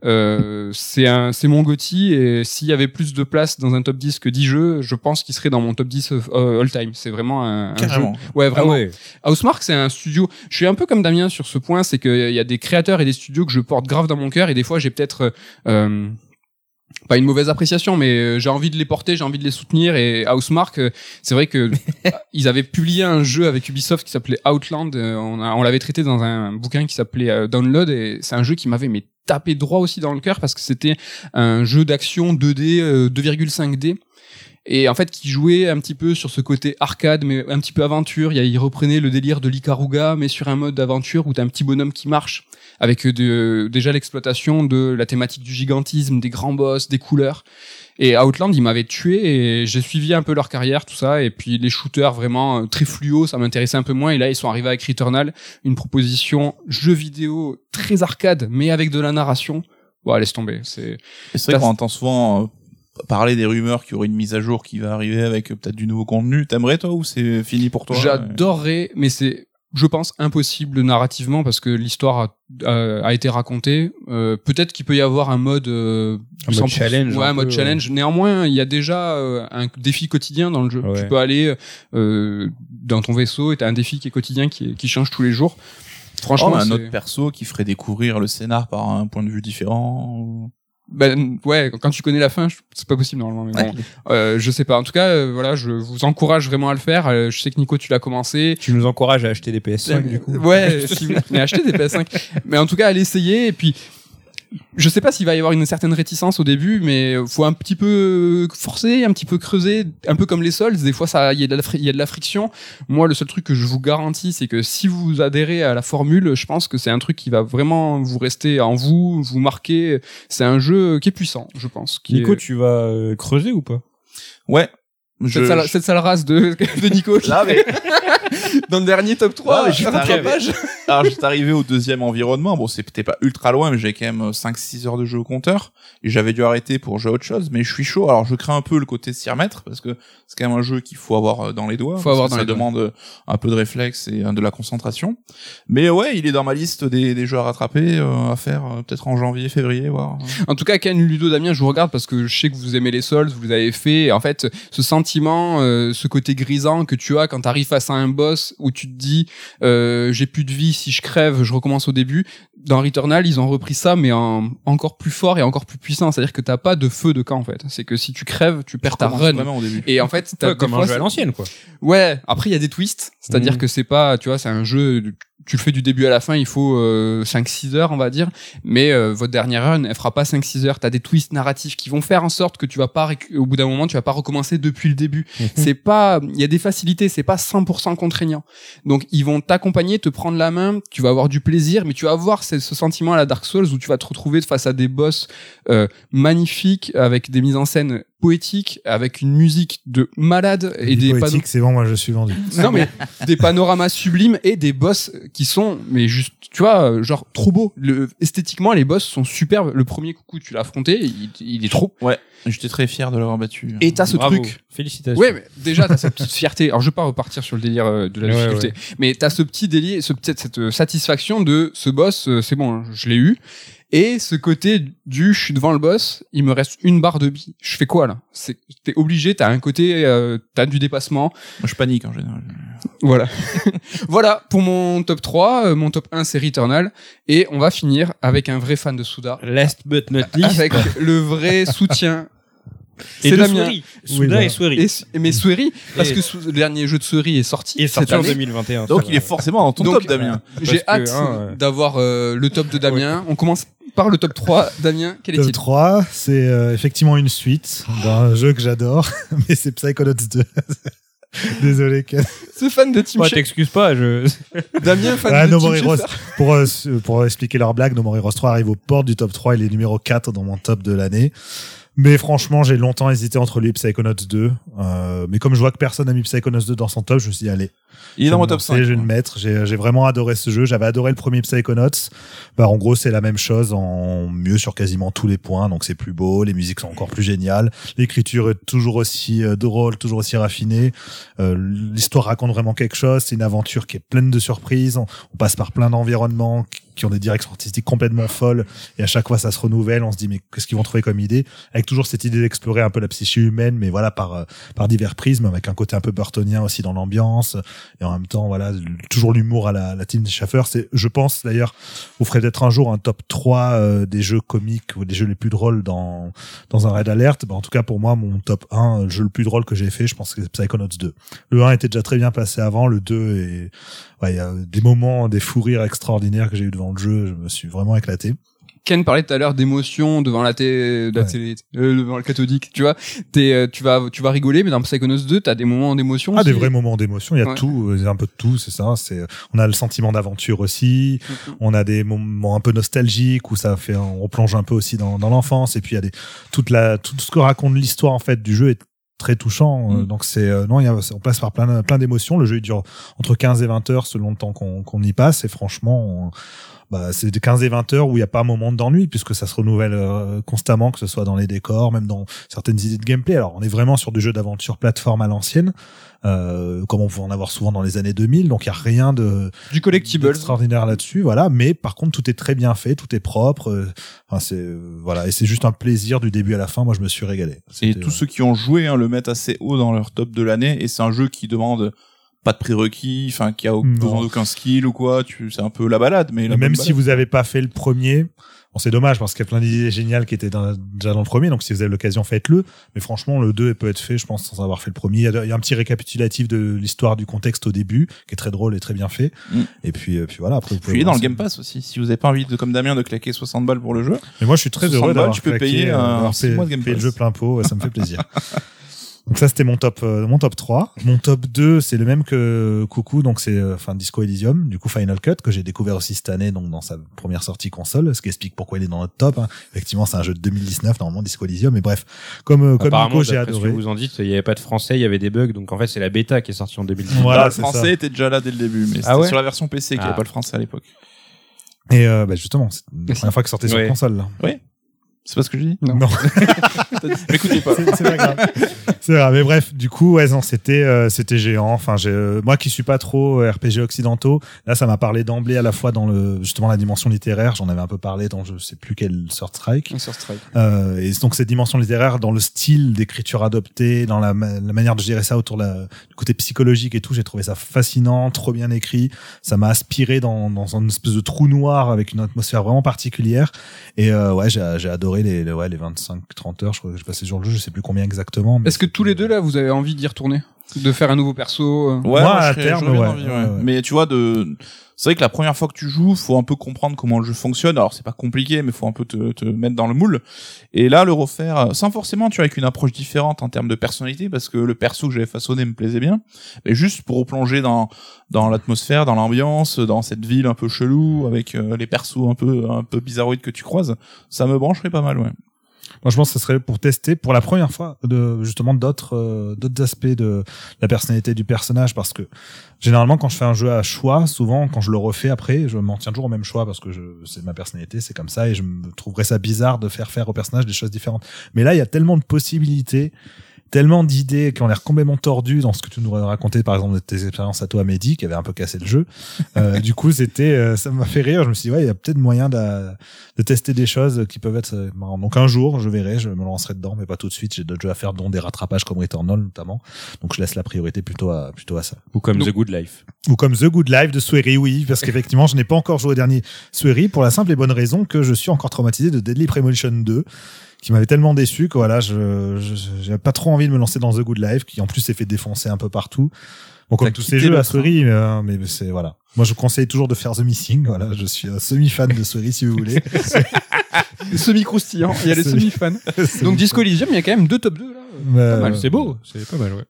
Euh, c'est un, c'est mon Gotti. Et s'il y avait plus de place dans un top 10 que 10 jeux, je pense qu'il serait dans mon top 10 of- euh, all time. C'est vraiment un, un jeu. Carrément. Ouais, vraiment. Ah ouais. Housemark, c'est un studio. Je suis un peu comme Damien sur ce point, c'est qu'il y a des créateurs et des studios que je porte grave dans mon cœur, et des fois j'ai peut-être euh, pas une mauvaise appréciation, mais euh, j'ai envie de les porter, j'ai envie de les soutenir. Et Housemark, euh, c'est vrai que ils avaient publié un jeu avec Ubisoft qui s'appelait Outland. euh, On, l'avait traité dans un bouquin qui s'appelait euh, Download, et c'est un jeu qui m'avait mais tapé droit aussi dans le cœur parce que c'était un jeu d'action 2D, euh, 2,5D et en fait qui jouait un petit peu sur ce côté arcade mais un petit peu aventure. Il, reprenait le délire de l'Ikaruga mais sur un mode d'aventure où t'as un petit bonhomme qui marche avec de- déjà l'exploitation de la thématique du gigantisme, des grands boss, des couleurs. Et Outland, ils m'avaient tué et j'ai suivi un peu leur carrière, tout ça. Et puis les shooters vraiment euh, très fluo, ça m'intéressait un peu moins. Et là, ils sont arrivés avec Returnal, une proposition jeu vidéo très arcade, mais avec de la narration. Bon, laisse tomber. C'est vrai qu'on entend souvent euh, parler des rumeurs qu'il y aurait une mise à jour qui va arriver avec peut-être du nouveau contenu. T'aimerais toi ou c'est fini pour toi J'adorerais, mais c'est, je pense, impossible narrativement parce que l'histoire a, a- a été racontée. Euh, Peut-être qu'il peut y avoir un mode, euh, Un mode 100%, challenge, Ouais, un mode peu, challenge. Néanmoins, il y a déjà euh, un défi quotidien dans le jeu. Ouais. Tu peux aller euh, dans ton vaisseau et t'as un défi qui est quotidien, qui, qui change tous les jours. Franchement, Oh, un autre perso qui ferait découvrir le scénar par un point de vue différent. ou- ben, ouais, quand tu connais la fin, c'est pas possible normalement. Mais bon, euh, je sais pas. En tout cas, euh, voilà, je vous encourage vraiment à le faire. Euh, je sais que Nico, tu l'as commencé. Tu nous encourages à acheter des PS5 du coup. Ouais, si vous mais achetez des PS5. Mais en tout cas, allez essayer. Et puis, je sais pas s'il va y avoir une certaine réticence au début, mais faut un petit peu forcer, un petit peu creuser, un peu comme les Souls. Des fois, ça, il y a de la, fri- il y a de la friction. Moi, le seul truc que je vous garantis, c'est que si vous adhérez à la formule, je pense que c'est un truc qui va vraiment vous rester en vous, vous marquer. C'est un jeu qui est puissant, je pense. Qui Nico, est- tu vas euh, creuser ou pas? Ouais. Je, cette, sale, cette sale race de, de Nico Là, mais- dans le dernier top 3, Ah, je rattrapage. Alors j'étais arrivé au deuxième environnement, bon c'était pas ultra loin, mais j'ai quand même 5-6 heures de jeu au compteur, et j'avais dû arrêter pour jouer à autre chose, mais je suis chaud, alors je crains un peu le côté s'y remettre, parce que c'est quand même un jeu qu'il faut avoir euh, dans les doigts, Faut avoir dans ça les doigts. demande euh, un peu de réflexe et euh, de la concentration. Mais ouais, il est dans ma liste des, des jeux à rattraper, euh, à faire euh, peut-être en janvier, février, voir. En tout cas, Ken Ludo Damien, je vous regarde parce que je sais que vous aimez les Souls, vous les avez fait. Et en fait, ce sentiment, euh, ce côté grisant que tu as quand tu arrives face à un boss où tu te dis euh, j'ai plus de vie, si je crève, je recommence au début. Dans Returnal, ils ont repris ça, mais en encore plus fort et encore plus puissant. C'est-à-dire que t'as pas de feu de camp en fait. C'est que si tu crèves, tu perds ta run. vraiment au début. Et en fait, t'as Ouais, Comme un jeu à c'est- l'ancienne quoi. Ouais, après il y a des twists, c'est-à-dire Mhm. que c'est pas, tu vois, c'est un jeu, tu le fais du début à la fin, il faut euh, 5-6 heures on va dire, mais euh, votre dernière run, elle fera pas 5-6 heures, t'as des twists narratifs qui vont faire en sorte que tu vas pas, au bout d'un moment, tu vas pas recommencer depuis le début. c'est pas, il y a des facilités, c'est pas 100% contraignant. Donc ils vont t'accompagner, te prendre la main, tu vas avoir du plaisir, mais tu vas avoir ce, ce sentiment à la Dark Souls où tu vas te retrouver face à des boss euh, magnifiques, avec des mises en scène poétiques, avec une musique de malade et des poétique, c'est bon, moi je suis vendu. non mais des panoramas sublimes et des boss qui sont mais juste tu vois euh, genre trop beaux le esthétiquement les boss sont superbes le premier coup tu l'as affronté il, il est trop Ouais, j'étais très fier de l'avoir battu. et t'as ce Bravo. truc Félicitations. ouais mais déjà t'as cette petite fierté alors je vais pas repartir sur le délire euh, de la Ouais, difficulté mais t'as ce petit délire ce cette euh, satisfaction de ce boss c'est bon je l'ai eu et ce côté du je suis devant le boss il me reste une barre de vie je fais quoi là? C'est t'es obligé t'as un côté euh, t'as du dépassement Moi, je panique en général. voilà. voilà pour mon top 3. Euh, Mon top 1, c'est Returnal. Et on va finir avec un vrai fan de Souda. Last but not least. Avec le vrai soutien. Et C'est Damien. Souris. Oui, Souda voilà. et Souris. Et, s- mais Souris, parce Et- que le dernier jeu de Souris est sorti. Est sorti en année. 2021. Donc il est forcément dans ton Donc, top, Damien. J'ai Parce que, hâte hein, euh, d'avoir euh, le top de Damien. On commence par le top 3. Damien, quel Top est-il 3, c'est euh, effectivement une suite d'un jeu que j'adore, mais c'est Psychonauts 2. Désolé, Ken. Ce fan de Team Ouais, t'excuses pas, je. Damien, fan Ah, de No Team More Heroes. Pour, euh, pour expliquer leur blague, No More Heroes 3 arrive aux portes du top 3. Il est numéro 4 dans mon top de l'année. Mais franchement, j'ai longtemps hésité entre lui et Psychonauts 2. Euh, mais comme je vois que personne n'a mis Psychonauts 2 dans son top, je me suis dit, allez, Il est dans mon top lancer, 5. Je vais le mettre. J'ai vraiment adoré ce jeu. J'avais adoré le premier Psychonauts. Bah, en gros, c'est la même chose en mieux sur quasiment tous les points. Donc, c'est plus beau. Les musiques sont encore plus géniales. L'écriture est toujours aussi euh, drôle, toujours aussi raffinée. Euh, L'histoire raconte vraiment quelque chose. C'est une aventure qui est pleine de surprises. On, on passe par plein d'environnements qui- ont des directions artistiques complètement folles. Et à chaque fois, ça se renouvelle. On se dit, mais qu'est-ce qu'ils vont trouver comme idée? Avec toujours cette idée d'explorer un peu la psyché humaine, mais voilà, par, euh, par divers prismes, avec un côté un peu burtonien aussi dans l'ambiance et en même temps voilà toujours l'humour à la, la team Schaffer c'est je pense d'ailleurs vous ferez peut-être un jour un top 3 euh, des jeux comiques ou des jeux les plus drôles dans dans un raid alert bah, en tout cas pour moi mon top 1 le jeu le plus drôle que j'ai fait je pense que c'est Psychonauts 2 le 1 était déjà très bien placé avant le 2 est ouais y a des moments des fous rires extraordinaires que j'ai eu le jeu je me suis vraiment éclaté Ken parlait tout à l'heure d'émotion devant la, té- la Ouais. télé, euh, devant le cathodique, tu vois. T'es, euh, tu vas, tu vas rigoler, mais dans Psychonauts 2, t'as des moments d'émotion. Ah, des vrais moments d'émotion. Il y a Ouais. tout, euh, il y a un peu de tout, c'est ça. C'est, on a le sentiment d'aventure aussi. Mhm. On a des moments un peu nostalgiques où ça fait, on replonge un peu aussi dans, dans l'enfance. Et puis il y a des, toute la, tout ce que raconte l'histoire en fait du jeu est très touchant. Mhm. Donc c'est, euh, non, il y a, on passe par plein, plein d'émotions. Le jeu il dure entre 15 et 20 heures selon le temps qu'on, qu'on y passe. Et franchement, on- bah, c'est de 15 et 20 heures où il n'y a pas un moment d'ennui puisque ça se renouvelle euh, constamment, que ce soit dans les décors, même dans certaines idées de gameplay. Alors on est vraiment sur du jeu d'aventure plateforme à l'ancienne, euh, comme on pouvait en avoir souvent dans les années 2000. Donc il y a rien de Du collectible. extraordinaire là-dessus, voilà. Mais par contre tout est très bien fait, tout est propre. euh, Enfin c'est euh, voilà et c'est juste un plaisir du début à la fin. Moi je me suis régalé. Et tous ceux qui ont joué hein, le mettent assez haut dans leur top de l'année. Et c'est un jeu qui demande pas de prérequis, enfin qui a besoin d'aucun skill ou quoi. Tu, c'est un peu la balade, mais la même si balade. vous avez pas fait le premier, bon, c'est dommage parce qu'il y a plein d'idées géniales qui étaient dans- déjà dans le premier. Donc si vous avez l'occasion, faites-le. Mais franchement, le 2 peut être fait, je pense, sans avoir fait le premier. Il y a, il y a un petit récapitulatif de l'histoire du contexte au début, qui est très drôle et très bien fait. Mm. Et puis, euh, puis voilà. Après, vous pouvez Puis dans le. Game Pass aussi. Si vous avez pas envie de, comme Damien, de claquer 60 balles pour le jeu. Mais moi, je suis très 60 heureux balles, d'avoir tu peux claqué, payer euh, un mois de Game le jeu plein pot. ouais, ça me fait plaisir. Donc ça c'était mon top euh, mon top 3. Mon top 2, c'est le même que Coucou donc c'est euh, enfin Disco Elysium, du coup Final Cut que j'ai découvert aussi cette année donc dans sa première sortie console, ce qui explique pourquoi il est dans notre top hein. Effectivement, c'est un jeu de 2019 normalement Disco Elysium mais bref, comme euh, comme Nico, j'ai d'après ce que adoré. vous en dites, il y avait pas de français, il y avait des bugs, donc en fait c'est la bêta qui est sortie en 2019. Voilà, le français ça. était déjà là dès le début, mais c'était Ah ouais sur la version PC qu'il n'y Ah. avait pas le français à l'époque. Et euh, bah, justement, c'est la première fois que sortait sur Ouais. console là. C'est pas ce que je dis Non. Non. M'écoutez pas. C'est pas grave. C'est grave. Mais bref, du coup, ouais, non, c'était euh, c'était géant. Enfin, j'ai, euh, moi qui suis pas trop euh, RPG occidentaux, là, ça m'a parlé d'emblée à la fois dans le justement la dimension littéraire. J'en avais un peu parlé dans je sais plus quel sort Strike. Sur Strike. Euh, et donc cette dimension littéraire dans le style d'écriture adoptée, dans la, ma- la manière de gérer ça autour de la, du côté psychologique et tout, j'ai trouvé ça fascinant, trop bien écrit. Ça m'a aspiré dans, dans une espèce de trou noir avec une atmosphère vraiment particulière. Et euh, ouais, j'ai j'ai adoré les, les, ouais, les 25-30 heures. Je crois que j'ai passé sur le jeu, je sais plus combien exactement. Est-ce que tous les deux là, vous avez envie d'y retourner, de faire un nouveau perso euh Ouais, Moi, moi, à je serais- terme, j'aurais bien ouais, envie, ouais, ouais. Mais tu vois, de, c'est vrai que la première fois que tu joues, faut un peu comprendre comment le jeu fonctionne. Alors c'est pas compliqué, mais faut un peu te, te mettre dans le moule. Et là, le refaire, euh, sans forcément, tu vois, avec une approche différente en termes de personnalité, parce que le perso que j'avais façonné me plaisait bien. Mais juste pour replonger dans, dans l'atmosphère, dans l'ambiance, dans cette ville un peu chelou, avec euh, les persos un peu, un peu bizarroïdes que tu croises, ça me brancherait pas mal, ouais. Moi, je pense que ce serait pour tester pour la première fois de justement d'autres euh, d'autres aspects de la personnalité du personnage parce que généralement quand je fais un jeu à choix, souvent quand je le refais après, je m'en tiens toujours au même choix parce que je c'est ma personnalité, c'est comme ça et je me trouverais ça bizarre de faire faire au personnage des choses différentes. Mais là, il y a tellement de possibilités tellement d'idées qui ont l'air complètement tordues dans ce que tu nous as raconté par exemple de tes expériences à toi Mehdi qui avait un peu cassé le jeu. Euh, du coup c'était euh, ça m'a fait rire. Je me suis dit ouais il y a peut-être moyen de, de tester des choses qui peuvent être euh, marrantes. Donc un jour je verrai je me lancerai dedans mais pas tout de suite. J'ai d'autres jeux à faire dont des rattrapages comme Returnal notamment. Donc je laisse la priorité plutôt à plutôt à ça. Ou comme Donc- The Good Life. ou comme The Good Life de Swery, oui, parce qu'effectivement, je n'ai pas encore joué au dernier Swery pour la simple et bonne raison que je suis encore traumatisé de Deadly Premonition 2, qui m'avait tellement déçu que voilà, je, je, j'avais pas trop envie de me lancer dans The Good Life, qui en plus s'est fait défoncer un peu partout. Bon, comme tous ces jeux à. Swery, mais, euh, mais c'est, voilà. Moi, je conseille toujours de faire The Missing, voilà, je suis un semi-fan de Swery si vous voulez. Semi-croustillant, il y a les Semi- semi-fans. Donc Disco Elysium, il y a quand même deux top 2 là. Euh, mal, C'est beau, c'est pas mal, ouais.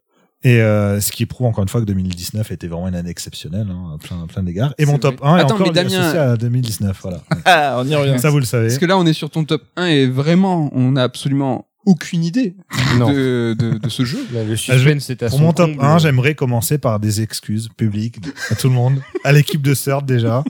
Et euh, ce qui prouve encore une fois que 2019 était vraiment une année exceptionnelle, hein, à plein, plein d'égards. Et mon top vrai. 1 est Attends, encore mais Damien- associé à 2019, voilà. Ah, on y revient. Ça, vous le savez. Parce que là, on est sur ton top 1 et vraiment, on a absolument aucune idée de, de, de ce jeu. Là, le suspense est à Pour son mon top comble. 1, j'aimerais commencer par des excuses publiques à tout le monde, à l'équipe de Third déjà.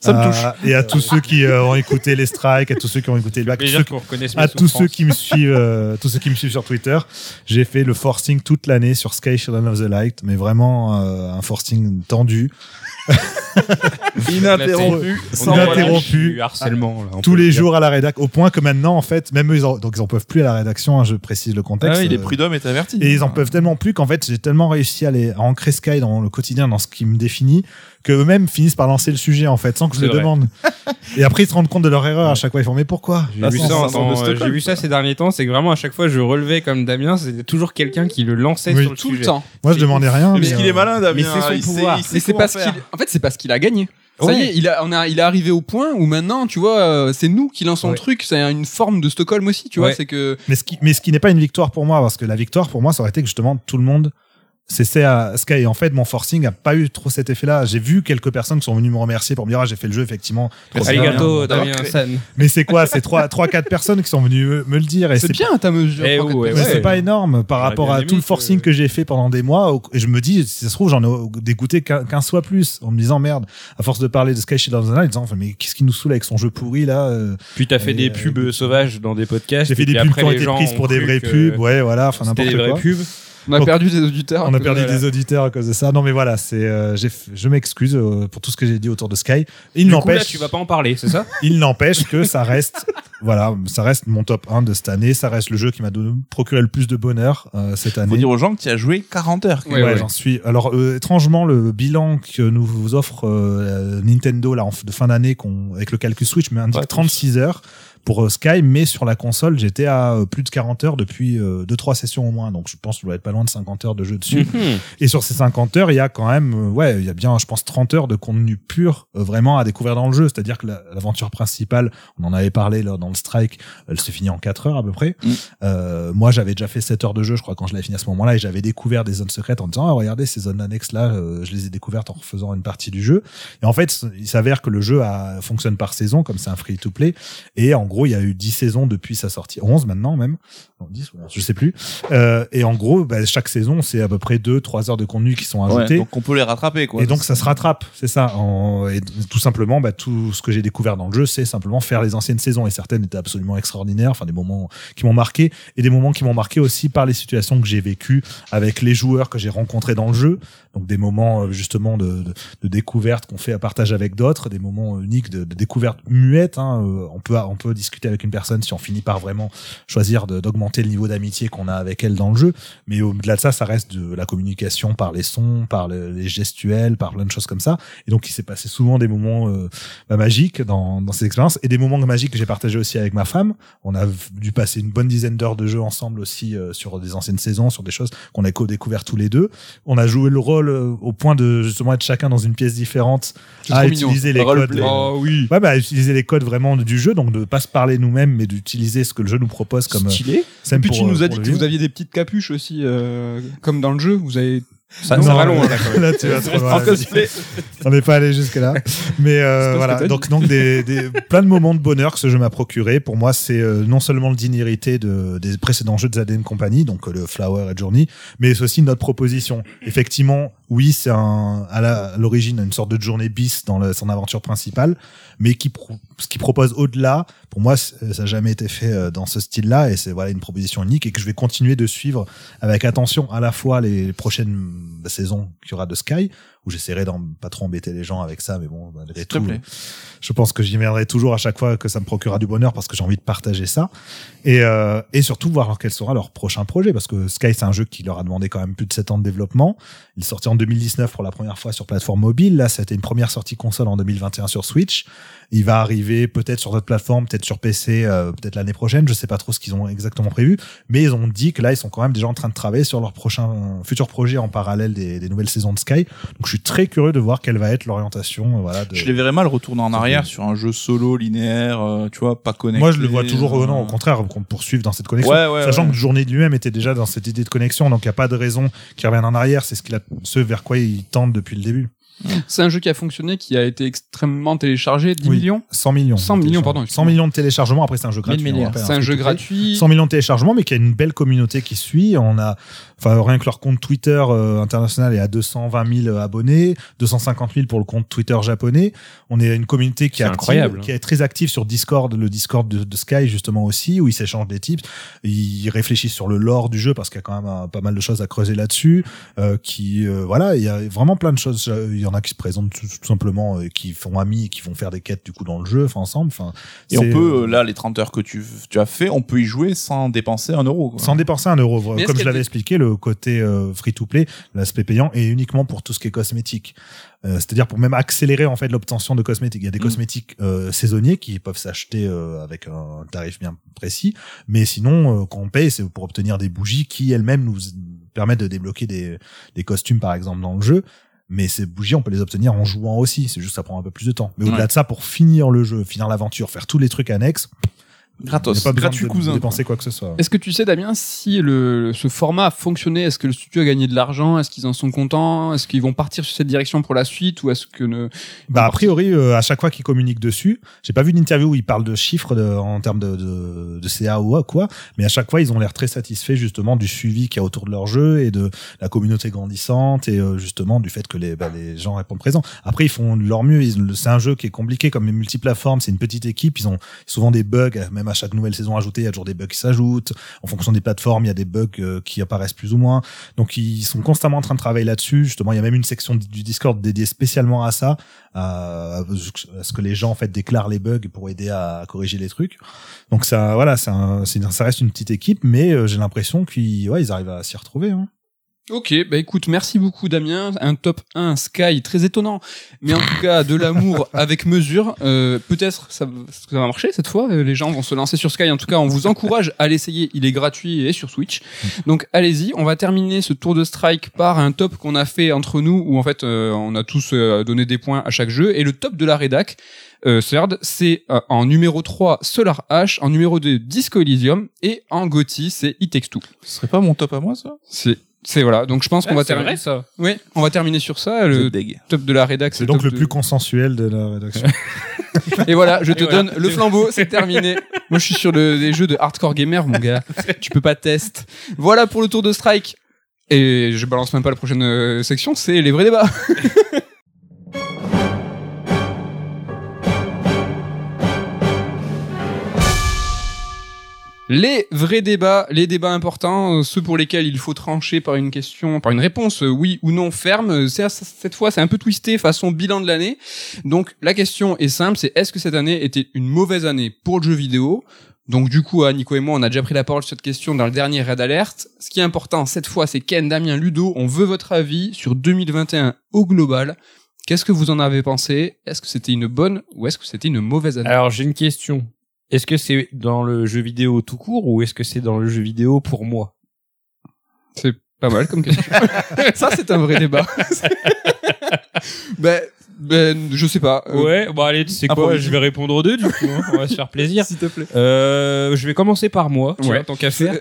Ça me Euh, touche. Et à tous ceux qui euh, ont écouté les strikes, à tous ceux qui ont écouté le bac, Déjà ceux- à tous ceux qui me suivent, euh, tous ceux qui me suivent sur Twitter. J'ai fait le forcing toute l'année sur Sky Children of the Light, mais vraiment euh, un forcing tendu. Ininterrompu. Sans. Du harcèlement, là, tous les dire. jours à la rédac, au point que maintenant, en fait, même eux, ils en, donc ils en peuvent plus à la rédaction, hein, je précise le contexte. Ah oui, les prud'hommes est averti. Et ils en peuvent tellement plus qu'en fait, j'ai tellement réussi à, les, à ancrer Sky dans le quotidien, dans ce qui me définit, que eux-mêmes finissent par lancer le sujet, en fait, sans que je le vrai. demande. et après, ils se rendent compte de leur erreur à chaque fois. Ils font, mais pourquoi? J'ai vu, ça, Stockholm, j'ai vu ça ces derniers temps, c'est que vraiment à chaque fois je relevais comme Damien, c'était toujours quelqu'un qui le lançait Oui. sur le Tout sujet. le temps. Moi, je demandais rien. Mais mais, parce qu'il euh, est malin, Damien. mais c'est son il sait- pouvoir. il sait Mais c'est comment parce faire. qu'il, en fait, c'est parce qu'il a gagné. Ça y est, il a, on a, il est arrivé au point où maintenant, tu vois, euh, c'est nous qui lançons le Ouais. truc. C'est une forme de Stockholm aussi, tu vois. Ouais. C'est que Mais ce qui, mais ce qui n'est pas une victoire pour moi, parce que la victoire pour moi, ça aurait été que justement tout le monde cessait à Sky. Et en fait, mon forcing a pas eu trop cet effet-là. J'ai vu quelques personnes qui sont venues me remercier pour me dire, ah, j'ai fait le jeu, effectivement. Arigato. Damien San. Mais c'est quoi? C'est trois, trois, quatre personnes qui sont venues me, me le dire. C'est bien à ta mesure. Eh ouais, c'est pas énorme par rapport à tout le forcing que j'ai fait pendant des mois. Et je me dis, si ça se trouve, j'en ai dégoûté qu'un qu'un soit plus. En me disant, merde, à force de parler de Sky Shadow of the Night, en disant, mais qu'est-ce qui nous saoule avec son jeu pourri, là? euh, Puis t'as fait Et, des euh, pubs sauvages dans des podcasts. J'ai fait des pubs après, qui ont les été gens prises pour des vraies pubs. Ouais, voilà, enfin n'importe des vraies quoi. On a perdu des auditeurs. à On a cause perdu de des auditeurs à cause de ça. Non, mais voilà, c'est, euh, je m'excuse euh, pour tout ce que j'ai dit autour de Sky. Il là, n'empêche, tu vas pas en parler, c'est ça? Il n'empêche que ça reste, voilà, ça reste mon top 1 de cette année. Ça reste le jeu qui m'a procuré le plus de bonheur euh, cette année. Faut dire aux gens que tu as joué 40 heures. Ouais, Ouais, ouais. j'en suis. Alors euh, étrangement, le bilan que nous vous offre euh, Nintendo là en de fin d'année, qu'on avec le calcul Switch, me indique Ouais, 36 heures pour euh, Sky, mais sur la console, j'étais à euh, plus de 40 heures depuis 2-3 sessions au moins. Donc je pense que je dois être pas loin de 50 heures de jeu dessus. Mhm. Et sur ces 50 heures, il y a quand même, euh, ouais, il y a bien, je pense, 30 heures de contenu pur euh, vraiment à découvrir dans le jeu. C'est-à-dire que la- l'aventure principale, on en avait parlé là dans le strike, elle se finit en 4 heures à peu près. Mm. Euh, moi, j'avais déjà fait 7 heures de jeu, je crois, quand je l'avais fini à ce moment-là, et j'avais découvert des zones secrètes en disant, ah, regardez, ces zones annexes là, euh, je les ai découvertes en refaisant une partie du jeu. Et en fait, il s'avère que le jeu a, fonctionne par saison, comme c'est un free-to-play. Et en gros, il y a eu 10 saisons depuis sa sortie, 11 maintenant même, 10 ou 11, je sais plus. Euh, et en gros, bah, chaque saison, c'est à peu près 2-3 heures de contenu qui sont Ouais, ajoutées. donc on peut les rattraper quoi. Et donc ça se rattrape, c'est ça. En- et tout simplement, bah, tout ce que j'ai découvert dans le jeu, c'est simplement faire les anciennes saisons. Et certaines étaient absolument extraordinaires, enfin des moments qui m'ont marqué, et des moments qui m'ont marqué aussi par les situations que j'ai vécues avec les joueurs que j'ai rencontrés dans le jeu. Donc des moments euh, justement de, de, de découverte qu'on fait à partage avec d'autres, des moments uniques de, de découverte muette. Hein. Euh, On peut on peut discuter avec une personne si on finit par vraiment choisir de- d'augmenter le niveau d'amitié qu'on a avec elle dans le jeu. Mais au-delà de ça, ça reste de la communication par les sons, par le- les gestuels, par plein de choses comme ça. Et donc, il s'est passé souvent des moments euh, bah, magiques dans, dans ces expériences et des moments magiques que j'ai partagés aussi avec ma femme. On a dû passer une bonne dizaine d'heures de jeu ensemble aussi euh, sur des anciennes saisons, sur des choses qu'on a co-découvert tous les deux. On a joué le rôle euh, au point de justement être chacun dans une pièce différente à mignon. utiliser les codes. Roleplay. euh, Oh oui. Ouais, bah, utiliser les codes vraiment du jeu, donc de pas se parler nous-mêmes, mais d'utiliser ce que le jeu nous propose comme. euh, Stylé. Et puis pour, tu nous euh, as pour dit que vous aviez des petites capuches aussi, euh, comme dans le jeu. Vous avez. Ça, Non, ça va loin, là, quand même. là, tu vas trop loin. On n'est pas allé jusque là, mais euh, voilà. Donc, donc des, des plein de moments de bonheur que ce jeu m'a procuré. Pour moi, c'est euh, non seulement le digne hérité de, des précédents jeux de Zaden Company, donc euh, le Flower et Journey, mais c'est aussi notre proposition. Effectivement, oui, c'est un, à l'origine une sorte de journée bis dans le- son aventure principale, mais qui pro- ce qui propose au-delà, pour moi, ça n'a jamais été fait euh, dans ce style-là, et c'est voilà une proposition unique et que je vais continuer de suivre avec attention à la fois les prochaines saisons qu'il y aura de Sky, où j'essaierai d'en pas trop embêter les gens avec ça, mais bon, malgré tout, je pense que j'y viendrai toujours à chaque fois que ça me procurera du bonheur parce que j'ai envie de partager ça et euh, et surtout voir quel sera leur prochain projet parce que Sky c'est un jeu qui leur a demandé quand même plus de 7 ans de développement. Il est sorti en 2019 pour la première fois sur plateforme mobile. Là, c'était une première sortie console en 2021 sur Switch. Il va arriver peut-être sur d'autres plateformes, peut-être sur PC, euh, peut-être l'année prochaine. Je sais pas trop ce qu'ils ont exactement prévu, mais ils ont dit que là, ils sont quand même déjà en train de travailler sur leur prochain futur projet en parallèle des, des nouvelles saisons de Sky. Donc, je suis très curieux de voir quelle va être l'orientation. euh, Voilà. De... Je les verrais mal retourner en arrière sur un jeu solo linéaire, euh, tu vois, pas connecté. Moi, je le vois toujours, euh, non, au euh, contraire, qu'on poursuive dans cette connexion. Ouais, ouais, Sachant ouais. que Journée de lui-même était déjà dans cette idée de connexion, donc il n'y a pas de raison qu'il revienne en arrière. C'est ce qu'il a, ce vers quoi il tente depuis le début. C'est un jeu qui a fonctionné, qui a été extrêmement téléchargé, 10 Oui. millions. 100 millions. 100 de millions, pardon, 100 excuse-moi. millions de téléchargements. Après, c'est un jeu 1000 gratuit. C'est un jeu gratuit. 100 millions de téléchargements, mais qui a une belle communauté qui suit. On a, enfin, rien que leur compte Twitter euh, international est à 220 000 abonnés, 250 000 pour le compte Twitter japonais. On est une communauté qui est active, incroyable. qui est très active sur Discord, le Discord de, de Sky justement aussi, où ils s'échangent des tips. Ils réfléchissent sur le lore du jeu parce qu'il y a quand même euh, pas mal de choses à creuser là-dessus. Euh, qui, euh, voilà, il y a vraiment plein de choses. Il y en a qui se présentent tout, tout simplement, euh, qui font amis et qui vont faire des quêtes du coup dans le jeu, enfin ensemble. Enfin, Et on peut, euh, là, les 30 heures que tu, tu as fait, on peut y jouer sans dépenser un euro. Quoi. Sans dépenser un euro. Comme je l'avais expliqué, le côté free to play, l'aspect payant, est uniquement pour tout ce qui est cosmétique. Euh, C'est-à-dire pour même accélérer en fait l'obtention de cosmétiques. Il y a des Mm. cosmétiques euh, saisonniers qui peuvent s'acheter euh, avec un tarif bien précis, mais sinon euh, quand on paye, c'est pour obtenir des bougies qui elles-mêmes nous permettent de débloquer des, des costumes par exemple dans le jeu. Mais ces bougies, on peut les obtenir en jouant aussi. C'est juste que ça prend un peu plus de temps. Mais au-delà de ça, pour finir le jeu, finir l'aventure, faire tous les trucs annexes, Gratos. pas besoin Gratuit de cousin. dépenser quoi que ce soit. Est-ce que tu sais, Damien, si le, ce format a fonctionné? Est-ce que le studio a gagné de l'argent? Est-ce qu'ils en sont contents? Est-ce qu'ils vont partir sur cette direction pour la suite? Ou est-ce que ne... Bah, a priori, euh, à chaque fois qu'ils communiquent dessus, j'ai pas vu d'interview où ils parlent de chiffres de- en termes de, de, de CA ou quoi, mais à chaque fois, ils ont l'air très satisfaits justement du suivi qu'il y a autour de leur jeu et de la communauté grandissante et euh, justement du fait que les, bah, les gens répondent présents. Après, ils font de leur mieux. C'est un jeu qui est compliqué comme les multiplateformes. C'est une petite équipe. Ils ont souvent des bugs, même à chaque nouvelle saison ajoutée, il y a toujours des bugs qui s'ajoutent. En fonction des plateformes, il y a des bugs euh, qui apparaissent plus ou moins. Donc, ils sont constamment en train de travailler là-dessus. Justement, il y a même une section du Discord dédiée spécialement à ça à, à ce que les gens en fait déclarent les bugs pour aider à corriger les trucs. Donc ça, voilà, une- ça reste une petite équipe, mais euh, j'ai l'impression qu'ils ouais, ils arrivent à s'y retrouver. Hein. Ok, bah écoute, merci beaucoup Damien. Un top 1 Sky très étonnant, mais en tout cas de l'amour avec mesure. Euh, Peut-être ça, ça va marcher cette fois. Les gens vont se lancer sur Sky. En tout cas, on vous encourage à l'essayer. Il est gratuit et sur Switch. Donc allez-y. On va terminer ce tour de strike par un top qu'on a fait entre nous, où en fait euh, on a tous euh, donné des points à chaque jeu. Et le top de la rédac. Euh, Third, c'est euh, en numéro 3 Solar H, en numéro 2 Disco Elysium et en Gotti c'est It Takes Two. Ce serait pas mon top à moi, ça? C'est c'est voilà. Donc je pense qu'on Ah, va c'est terminer. vrai ça. Oui, on va terminer sur ça. Le top de la rédac, C'est donc le de- plus consensuel de la rédaction. Et voilà, je te Et voilà. donne le flambeau, c'est terminé. Moi, je suis sur le, des jeux de hardcore gamer, mon gars. tu peux pas test. Voilà pour le tour de strike. Et je balance même pas la prochaine euh, section, c'est les vrais débats. Les vrais débats, les débats importants, euh, ceux pour lesquels il faut trancher par une question, par une réponse euh, oui ou non ferme. Euh, Cette fois, c'est un peu twisté façon bilan de l'année. Donc la question est simple, c'est est-ce que cette année était une mauvaise année pour le jeu vidéo? Donc du coup, Nico et moi, on a déjà pris la parole sur cette question dans le dernier Red Alert. Ce qui est important cette fois, c'est Ken, Damien, Ludo, on veut votre avis sur 2021 au global. Qu'est-ce que vous en avez pensé? Est-ce que c'était une bonne ou est-ce que c'était une mauvaise année? Alors j'ai une question. Est-ce que c'est dans le jeu vidéo tout court ou est-ce que c'est dans le jeu vidéo pour moi? C'est pas mal comme question. Ça, c'est un vrai débat. ben, ben, je sais pas. Euh, Ouais, bon allez, tu sais quoi, je vais répondre aux deux du coup, hein, on va se faire plaisir. S'il te plaît. Euh, je vais commencer par moi, tu Ouais. vois, tant qu'à faire.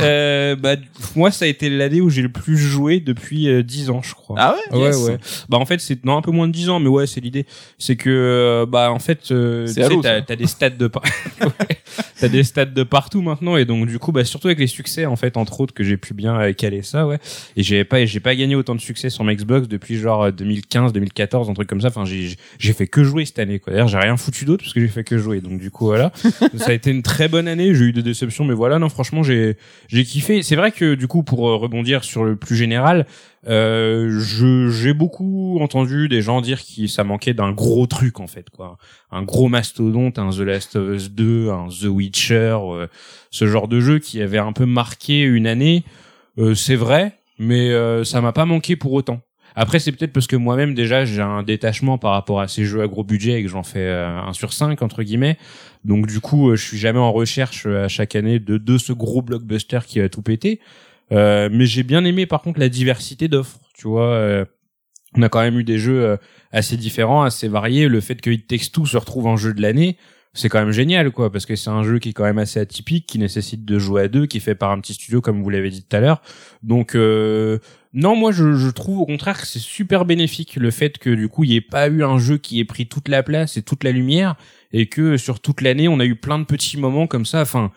Euh, bah, moi, ça a été l'année où j'ai le plus joué depuis euh, 10 ans, je crois. Ah ouais Ouais, Yes. ouais. Bah, en fait, c'est non un peu moins de 10 ans, mais ouais, c'est l'idée. C'est que, euh, bah, en fait, euh, tu C'est sais, t'as des stats de par... Ouais. t'as des stats de partout maintenant, et donc du coup, bah, surtout avec les succès, en fait, entre autres, que j'ai pu bien euh, caler ça, ouais. Et j'ai pas, j'ai pas gagné autant de succès sur ma Xbox depuis genre euh, 2015, 2014, un truc comme ça. Enfin, j'ai, fait que jouer cette année, quoi. D'ailleurs, j'ai rien foutu d'autre parce que j'ai fait que jouer. Donc du coup, voilà. ça a été une très bonne année. J'ai eu des déceptions, mais voilà, non, franchement, j'ai, j'ai kiffé. C'est vrai que du coup, pour euh, rebondir sur le plus général, euh, je, j'ai beaucoup entendu des gens dire que ça manquait d'un gros truc en fait, quoi. Un gros mastodonte, un The Last of Us 2, un The Witcher, euh, ce genre de jeu qui avait un peu marqué une année. Euh, c'est vrai, mais euh, ça m'a pas manqué pour autant. Après, c'est peut-être parce que moi-même déjà j'ai un détachement par rapport à ces jeux à gros budget et que j'en fais euh, un sur cinq entre guillemets. Donc du coup, euh, je suis jamais en recherche euh, à chaque année de de ce gros blockbuster qui va tout péter. Euh, mais j'ai bien aimé par contre la diversité d'offres. Tu vois, on a quand même eu des jeux assez différents, assez variés. Le fait que It Takes se retrouve en jeu de l'année, c'est quand même génial, quoi, parce que c'est un jeu qui est quand même assez atypique, qui nécessite de jouer à deux, qui est fait par un petit studio, comme vous l'avez dit tout à l'heure. Donc, euh, non, moi, je, je trouve au contraire que c'est super bénéfique le fait que du coup, il n'y ait pas eu un jeu qui ait pris toute la place et toute la lumière, et que sur toute l'année, on a eu plein de petits moments comme ça. Enfin,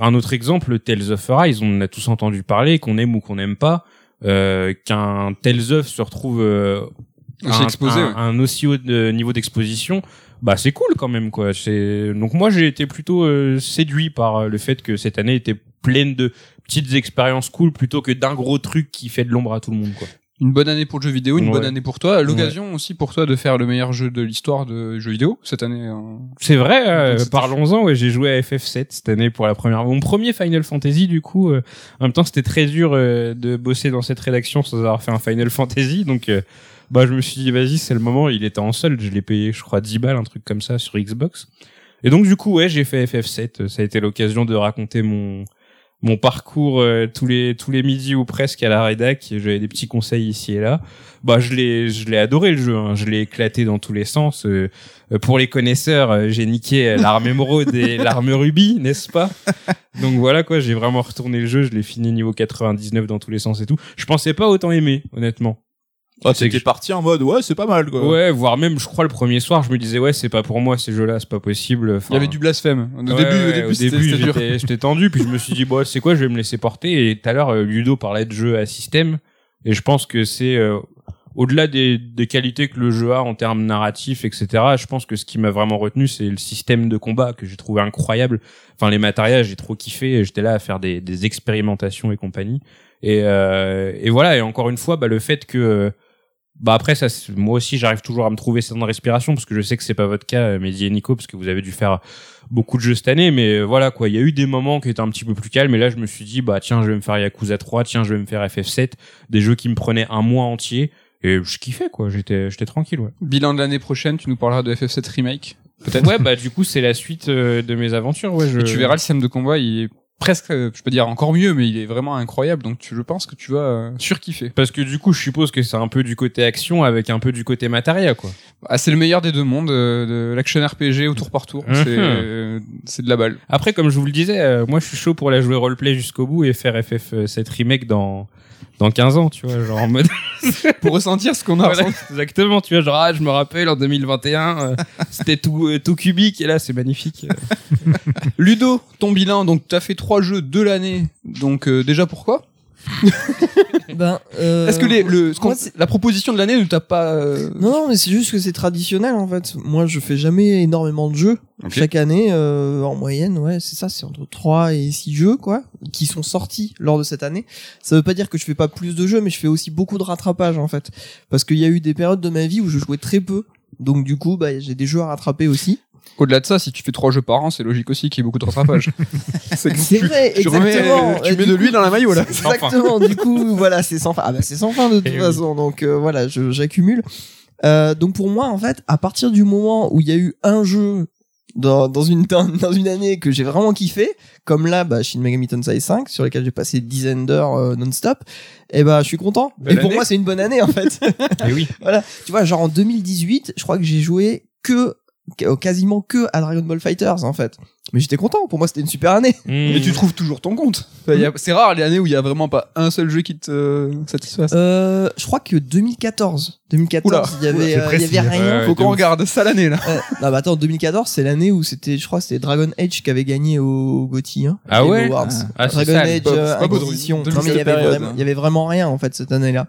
un autre exemple, Tales of Arise, on a tous entendu parler, qu'on aime ou qu'on n'aime pas, euh, qu'un Tales of se retrouve euh, un, exposé, un- ouais. un aussi haut de- niveau d'exposition, bah c'est cool quand même quoi. C'est donc moi j'ai été plutôt euh, séduit par euh, le fait que cette année était pleine de petites expériences cool plutôt que d'un gros truc qui fait de l'ombre à tout le monde quoi. Une bonne année pour le jeu vidéo, une Ouais. bonne année pour toi. L'occasion aussi pour toi de faire le meilleur jeu de l'histoire de jeux vidéo cette année. hein. C'est vrai, euh, parlons-en. Ouais, j'ai joué à FF7 cette année pour la première. Mon premier Final Fantasy, du coup. euh, en même temps, c'était très dur euh, de bosser dans cette rédaction sans avoir fait un Final Fantasy, donc. Bah, je me suis dit, vas-y, c'est le moment. Il était en solde. Je l'ai payé, je crois, 10 balles, un truc comme ça, sur Xbox. Et donc, du coup, ouais, j'ai fait FF7. Ça a été l'occasion de raconter mon, mon parcours euh, tous les tous les midis ou presque à la rédac, j'avais des petits conseils ici et là. Bah je l'ai je l'ai adoré le jeu, hein. je l'ai éclaté dans tous les sens. Euh, pour les connaisseurs, euh, j'ai niqué l'arme émeraude et l'arme rubis, n'est-ce pas? Donc voilà quoi, j'ai vraiment retourné le jeu, je l'ai fini niveau 99 dans tous les sens et tout. Je pensais pas autant aimer, honnêtement. Ah, que je- parti en mode, ouais, c'est pas mal, quoi. Ouais, voire même, je crois le premier soir, je me disais ouais, c'est pas pour moi ces jeux-là, c'est pas possible. Il y avait du blasphème. Au Ouais, début, ouais, au début, c'était début, c'était dur. j'étais tendu, puis je me suis dit bon, c'est quoi, je vais me laisser porter. Et tout à l'heure, euh, Ludo parlait de jeu à système, et je pense que c'est euh, au-delà des, des qualités que le jeu a en termes narratifs, etc. Je pense que ce qui m'a vraiment retenu, c'est le système de combat que j'ai trouvé incroyable. Enfin, les matériels, j'ai trop kiffé. et J'étais là à faire des, des expérimentations et compagnie. Et, euh, et voilà. Et encore une fois, bah, le fait que bah après ça moi aussi j'arrive toujours à me trouver ça dans la respiration parce que je sais que c'est pas votre cas euh, Mehdi et Nico parce que vous avez dû faire beaucoup de jeux cette année mais euh, voilà quoi il y a eu des moments qui étaient un petit peu plus calmes et là je me suis dit bah tiens je vais me faire Yakuza 3 tiens je vais me faire FF7 des jeux qui me prenaient un mois entier et je kiffais quoi j'étais j'étais tranquille ouais Bilan de l'année prochaine, tu nous parleras de FF7 Remake. Peut-être? ouais bah du coup c'est la suite euh, de mes aventures ouais je Et tu verras le système de combat, il est presque, euh, je peux dire encore mieux, mais il est vraiment incroyable. Donc tu, je pense que tu vas euh, surkiffer. parce que du coup je suppose que c'est un peu du côté action avec un peu du côté matériel quoi Ah, c'est le meilleur des deux mondes, euh, de l'action RPG au tour par tour. Mhm. C'est, euh, c'est de la balle. Après, comme je vous le disais, moi je suis chaud pour la jouer roleplay jusqu'au bout et faire FF7 remake dans dans 15 ans, tu vois, genre en mode Pour ressentir ce qu'on a Voilà, exactement, tu vois, genre ah, je me rappelle en 2021, euh, c'était tout euh, tout cubique et là c'est magnifique. Ludo, ton bilan, donc t'as fait trois jeux de l'année. Donc euh, déjà pourquoi? Ben, euh, Est-ce que les, le, ce moi, la proposition de l'année ne t'a pas euh, Non, non, mais c'est juste que c'est traditionnel en fait. Moi, je fais jamais énormément de jeux. Chaque année, euh, en moyenne, ouais, c'est ça, c'est entre 3 et 6 jeux, quoi, qui sont sortis lors de cette année. Ça veut pas dire que je fais pas plus de jeux, mais je fais aussi beaucoup de rattrapage, en fait. Parce qu'il y a eu des périodes de ma vie où je jouais très peu. Donc, du coup, bah, j'ai des jeux à rattraper aussi. Au-delà de ça, si tu fais trois jeux par an, c'est logique aussi qu'il y ait beaucoup de rattrapage. c'est C'est vrai, tu remets, exactement. tu Et mets du de coup- l'huile dans la maillot là. Exactement. du coup, voilà, c'est sans fin. Ah bah c'est sans fin de toute Eh oui. façon. Donc euh, voilà, j'accumule. Euh, donc pour moi, en fait, à partir du moment où il y a eu un jeu dans, dans une dans, une année que j'ai vraiment kiffé, comme là, bah, Shin Megami Tensei 5, sur lequel j'ai passé 10 dizaines d'heures euh, non-stop, et bah je suis content. Belle et pour année. moi, c'est une bonne année en fait. Et oui. voilà, tu vois, genre en 2018, je crois que j'ai joué que- quasiment que à Dragon Ball Fighters en fait. Mais j'étais content. Pour moi, c'était une super année. Mais tu trouves toujours ton compte. Enfin, a- C'est rare les années où il y a vraiment pas un seul jeu qui te euh, satisfasse. Euh, je crois que 2014, 2014, Oula. il y avait, euh, il y précis. avait rien. Ouais, Faut qu'on regarde ça l'année là. Non, bah attends, 2014, c'est l'année où c'était, je crois, c'était Dragon Age qui avait gagné au GOTY, hein, Ah ouais? Awards. Ah, c'est Dragon ça, Age, euh, Inquisition. Non, mais il y avait période, vraiment, hein. y avait vraiment rien, en fait, cette année-là.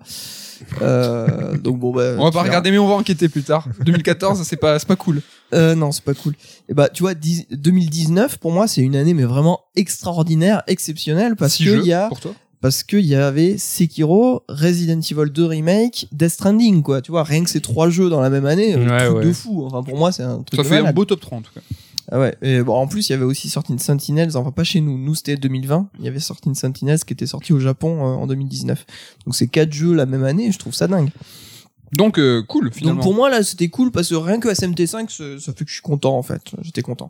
Euh, donc bon, bah. On va pas regarder mais on va enquêter plus tard. 2014, c'est pas c'est pas cool. Euh, non, c'est pas cool. Et bah, tu vois, 10 2019, pour moi, c'est une année, mais vraiment extraordinaire, exceptionnelle, parce Six que il y a, pour toi. parce qu'il y avait Sekiro, Resident Evil 2 Remake, Death Stranding, quoi. Tu vois, rien que ces trois jeux dans la même année, euh, Ouais, truc ouais. de fou. Enfin, pour moi, c'est un truc Ça de fait un beau top 3 en tout cas. Ah ouais. Et bon, en plus, il y avait aussi sorti une Sentinels, enfin pas chez nous. Nous, c'était 2020. Il y avait sorti une Sentinels qui était sortie au Japon euh, en 2019. Donc c'est quatre jeux la même année. Je trouve ça dingue. Donc euh, cool finalement. Donc pour moi là, c'était cool parce que rien que SMT5, ça fait que je suis content en fait. J'étais content.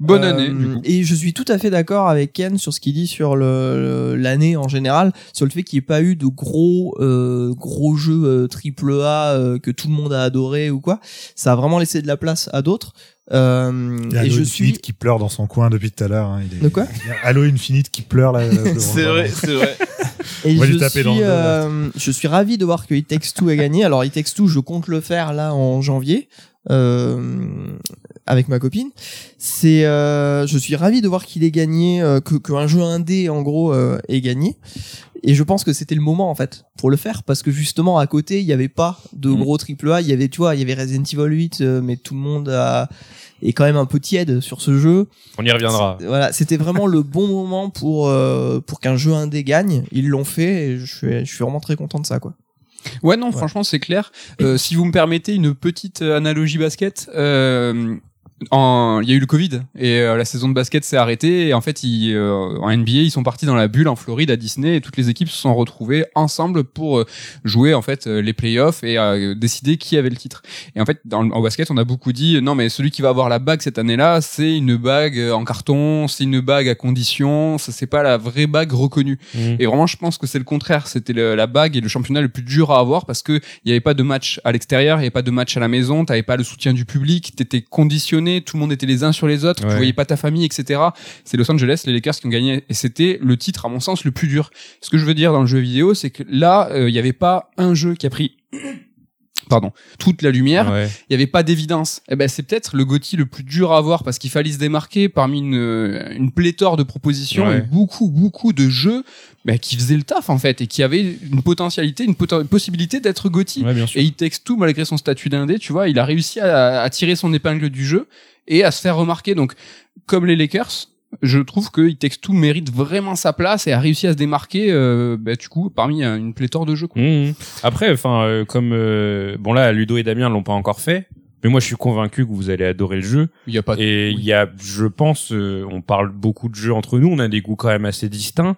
Bonne Euh, année du coup. Et je suis tout à fait d'accord avec Ken sur ce qu'il dit sur le l'année en général, sur le fait qu'il n'y ait pas eu de gros euh, gros jeux euh, triple A euh, que tout le monde a adoré ou quoi. Ça a vraiment laissé de la place à d'autres. Euh, Il y a et Halo je Infinite suis qui pleure dans son coin depuis tout à l'heure. hein. Il est- De quoi il y a Halo Infinite qui pleure là. devant C'est vrai, c'est vrai. Et je taper suis, dans euh, je suis ravi de voir que It Takes Two a gagné. Alors It Takes Two, je compte le faire là en janvier euh, avec ma copine. C'est, euh, je suis ravi de voir qu'il ait gagné, euh, que qu'un jeu indé en gros euh, ait gagné. Et je pense que c'était le moment en fait pour le faire parce que justement à côté il y avait pas de Mhm. gros triple A. Il y avait, tu vois, il y avait Resident Evil 8, euh, mais tout le monde a, est quand même un peu tiède sur ce jeu. On y reviendra. Voilà, c'était vraiment le bon moment pour euh, pour qu'un jeu indé gagne. Ils l'ont fait et je suis je suis vraiment très content de ça quoi. Ouais, non, franchement, c'est clair. Euh, si vous me permettez une petite analogie basket, euh, en- il y a eu le Covid et euh, la saison de basket s'est arrêtée et en fait ils, euh, en NBA ils sont partis dans la bulle en Floride à Disney et toutes les équipes se sont retrouvées ensemble pour euh, jouer en fait euh, les playoffs et euh, décider qui avait le titre. Et en fait dans le- en basket on a beaucoup dit non mais celui qui va avoir la bague cette année-là c'est une bague en carton, c'est une bague à condition, ça c'est pas la vraie bague reconnue. Mm. Et vraiment, je pense que c'est le contraire. C'était la bague et le championnat le plus dur à avoir parce que il y avait pas de match à l'extérieur, il y avait pas de match à la maison, t'avais pas le soutien du public, t'étais conditionné, tout le monde était les uns sur les autres, Ouais. tu voyais pas ta famille, etc. C'est Los Angeles, les Lakers qui ont gagné et c'était le titre, à mon sens, le plus dur. Ce que je veux dire dans le jeu vidéo, c'est que là, euh, il y avait pas un jeu qui a pris pardon, toute la lumière, Ouais. il y avait pas d'évidence. Eh ben c'est peut-être le GOTY le plus dur à avoir parce qu'il fallait se démarquer parmi une, une pléthore de propositions Ouais. et beaucoup beaucoup de jeux ben, qui faisaient le taf en fait et qui avaient une potentialité, une, possibilité d'être. Ouais, sûr. Et il texte tout malgré son statut d'indé, tu vois, il a réussi à, à tirer son épingle du jeu et à se faire remarquer. Donc comme les Lakers, je trouve que tout mérite vraiment sa place et a réussi à se démarquer euh, ben, du coup parmi euh, une pléthore de jeux. Quoi. Mhm. Après, enfin, euh, comme euh, bon là, Ludo et Damien l'ont pas encore fait, mais moi je suis convaincu que vous allez adorer le jeu. Il y a pas de- Et il y a, je pense, on parle beaucoup de jeux entre nous, on a des goûts quand même assez distincts.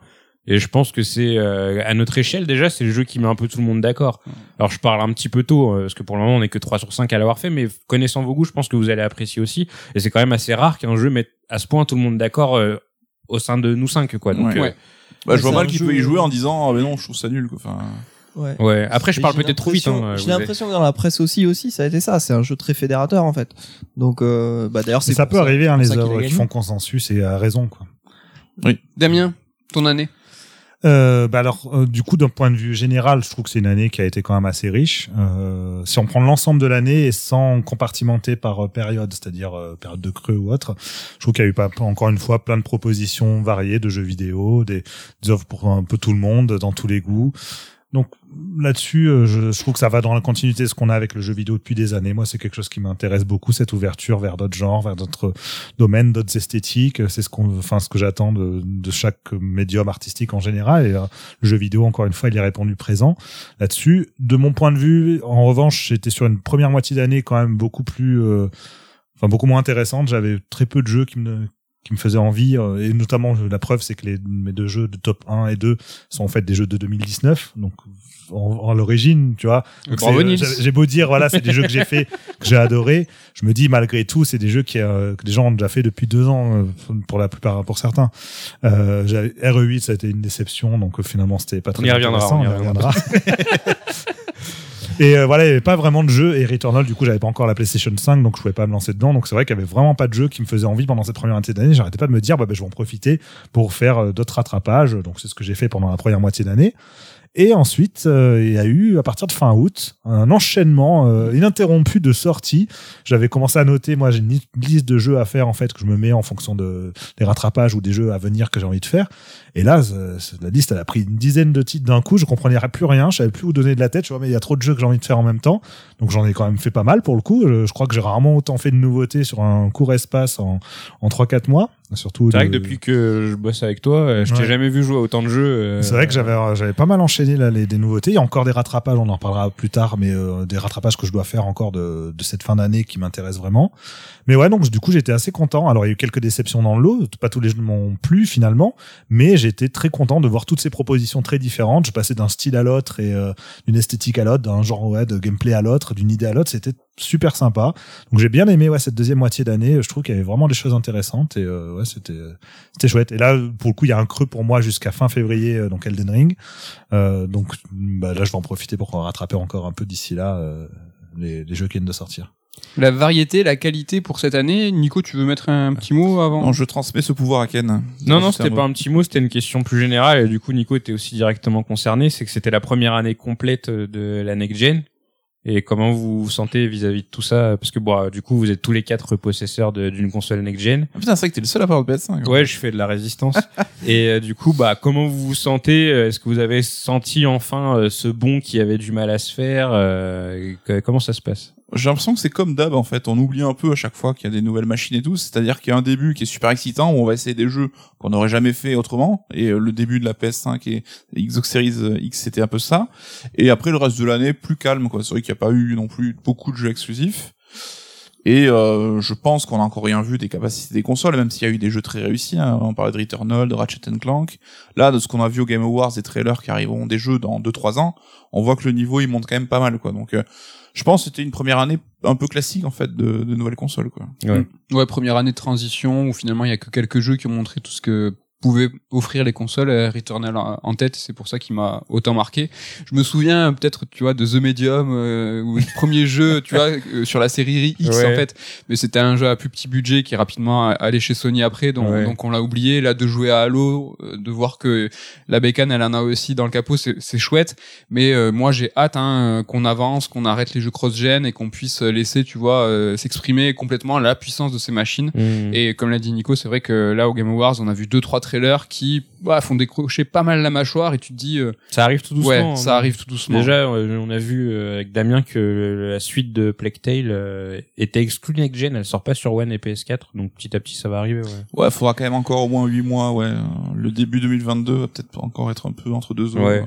Et je pense que c'est euh, à notre échelle déjà, c'est le jeu qui met un peu tout le monde d'accord. Alors je parle un petit peu tôt euh, parce que pour le moment on est que 3 sur 5 à l'avoir fait, mais connaissant vos goûts, je pense que vous allez apprécier aussi. Et c'est quand même assez rare qu'un jeu mette à ce point tout le monde d'accord euh, au sein de nous cinq quoi. Donc Ouais. euh, Ouais. Bah, je vois mal qu'il peut y jouer en disant, ah, mais non, je trouve ça nul, quoi. Enfin, Ouais. ouais. Après je parle peut-être trop vite. Hein, J'ai l'impression que dans la presse aussi, aussi, ça a été ça. C'est un jeu très fédérateur en fait. Donc, euh, bah d'ailleurs, c'est ça peut arriver, hein, les œuvres qui font consensus et à raison, quoi. Damien, ton année? Euh, bah alors, euh, du coup, d'un point de vue général, je trouve que c'est une année qui a été quand même assez riche. Euh, si on prend l'ensemble de l'année et sans compartimenter par euh, période, c'est-à-dire euh, période de creux ou autre, je trouve qu'il y a eu pas, encore une fois plein de propositions variées de jeux vidéo, des, des offres pour un peu tout le monde, dans tous les goûts. Donc là-dessus, euh, je, je trouve que ça va dans la continuité de ce qu'on a avec le jeu vidéo depuis des années. Moi, c'est quelque chose qui m'intéresse beaucoup, cette ouverture vers d'autres genres, vers d'autres domaines, d'autres esthétiques. C'est ce qu'on, enfin, ce que j'attends de, de chaque médium artistique en général. Et euh, le jeu vidéo, encore une fois, il a répondu présent là-dessus. De mon point de vue, en revanche, j'étais sur une première moitié d'année quand même beaucoup plus, euh, enfin, beaucoup moins intéressante. J'avais très peu de jeux qui me qui me faisaient envie euh, et notamment la preuve c'est que les mes deux jeux de top 1 et 2 sont en fait des jeux de 2019 donc en, en l'origine tu vois. Euh, j'ai- beau dire voilà c'est des jeux que j'ai fait que j'ai adoré je me dis malgré tout c'est des jeux qui, euh, que des gens ont déjà fait depuis deux ans euh, pour la plupart pour certains. Euh, j'avais RE8 ça a été une déception donc finalement c'était pas On très y reviendra, intéressant, on y reviendra. et euh, voilà, il n'y avait pas vraiment de jeu. Et Returnal, du coup, j'avais pas encore la PlayStation 5, donc je pouvais pas me lancer dedans. Donc c'est vrai qu'il y avait vraiment pas de jeu qui me faisait envie pendant cette première moitié d'année. J'arrêtais pas de me dire, bah, bah, je vais en profiter pour faire euh, d'autres rattrapages. Donc c'est ce que j'ai fait pendant la première moitié d'année. Et ensuite, euh, il y a eu, à partir de fin août, un enchaînement euh, ininterrompu de sorties. J'avais commencé à noter, moi j'ai une li- liste de jeux à faire en fait que je me mets en fonction de des rattrapages ou des jeux à venir que j'ai envie de faire. Et là, euh, la liste elle a pris une dizaine de titres d'un coup. Je comprenais plus rien, je savais plus où donner de la tête. Je vois mais il y a trop de jeux que j'ai envie de faire en même temps. Donc j'en ai quand même fait pas mal pour le coup. Je, je crois que j'ai rarement autant fait de nouveautés sur un court espace en en trois quatre mois. Surtout. C'est vrai que de- depuis que je bosse avec toi, euh, je t'ai jamais vu jouer à autant de jeux. euh, c'est vrai que j'avais j'avais pas mal enchaîné là les des nouveautés. Il y a encore des rattrapages, on en reparlera plus tard, mais euh, des rattrapages que je dois faire encore de, de cette fin d'année qui m'intéressent vraiment. Mais ouais, donc du coup j'étais assez content. Alors il y a eu quelques déceptions dans le lot, pas tous les jeux m'ont plu finalement, mais j'étais très content de voir toutes ces propositions très différentes. Je passais d'un style à l'autre et euh, d'une esthétique à l'autre, d'un genre ouais, de gameplay à l'autre, d'une idée à l'autre. C'était super sympa. Donc j'ai bien aimé ouais cette deuxième moitié d'année. Je trouve qu'il y avait vraiment des choses intéressantes et euh, ouais c'était c'était chouette. Et là pour le coup il y a un creux pour moi jusqu'à fin février euh, donc Elden Ring. Euh, donc bah, là je vais en profiter pour rattraper encore un peu d'ici là euh, les, les jeux qui viennent de sortir. La variété, la qualité pour cette année. Nico, tu veux mettre un petit mot avant non, je transmets ce pouvoir à Ken. Non, non, C'est c'était pas un petit mot, c'était une question plus générale. Et du coup, Nico était aussi directement concerné. C'est que c'était la première année complète de la next gen. Et comment vous vous sentez vis-à-vis de tout ça? Parce que bon, du coup, vous êtes tous les quatre possesseurs de- d'une console next gen. Ah, putain, c'est vrai que t'es le seul à avoir le PS5. Ouais, je fais de la résistance. et euh, du coup, bah, comment vous vous sentez? Est-ce que vous avez senti enfin euh, ce bond qui avait du mal à se faire? Euh, que- Comment ça se passe? J'ai l'impression que c'est comme d'hab en fait, on oublie un peu à chaque fois qu'il y a des nouvelles machines et tout, c'est-à-dire qu'il y a un début qui est super excitant où on va essayer des jeux qu'on n'aurait jamais fait autrement. Et euh, le début de la PS5 et Xbox Series euh, X c'était un peu ça. Et après le reste de l'année plus calme quoi, c'est vrai qu'il n'y a pas eu non plus beaucoup de jeux exclusifs. Et euh, je pense qu'on a encore rien vu des capacités des consoles, même s'il y a eu des jeux très réussis. hein. On parlait de Returnal, de Ratchet Clank. Là, de ce qu'on a vu au Game Awards, des trailers qui arriveront des jeux dans 2-3 ans, on voit que le niveau il monte quand même pas mal, quoi. Donc, euh, je pense que c'était une première année un peu classique en fait de, de nouvelles consoles, quoi. Ouais, première année de transition où finalement il y a que quelques jeux qui ont montré tout ce que pouvaient offrir les consoles, Returnal en tête, c'est pour ça qu'il m'a autant marqué. Je me souviens peut-être, tu vois, de The Medium, euh, ou le premier jeu, tu vois, euh, sur la série X Ouais. en fait, mais c'était un jeu à plus petit budget qui est rapidement allé chez Sony après, donc, Ouais. donc on l'a oublié. Là, de jouer à Halo, euh, de voir que la bécane, elle en a aussi dans le capot, c'est chouette. Mais euh, moi, j'ai hâte hein, qu'on avance, qu'on arrête les jeux cross-gen et qu'on puisse laisser, tu vois, euh, s'exprimer complètement la puissance de ces machines. Mm. Et comme l'a dit Nico, c'est vrai que là au Game Awards, on a vu deux trois trailers qui bah, font décrocher pas mal la mâchoire et tu te dis euh, ça arrive tout doucement. ouais, hein. ça arrive tout doucement. Déjà, euh, on a vu euh, avec Damien que la suite de Plague Tale euh, était exclue Next Gen, elle sort pas sur One et PS4, donc petit à petit ça va arriver. Ouais. Ouais, faudra quand même encore au moins 8 mois, ouais. Le début 2022 va peut-être encore être un peu entre deux eaux. Ouais.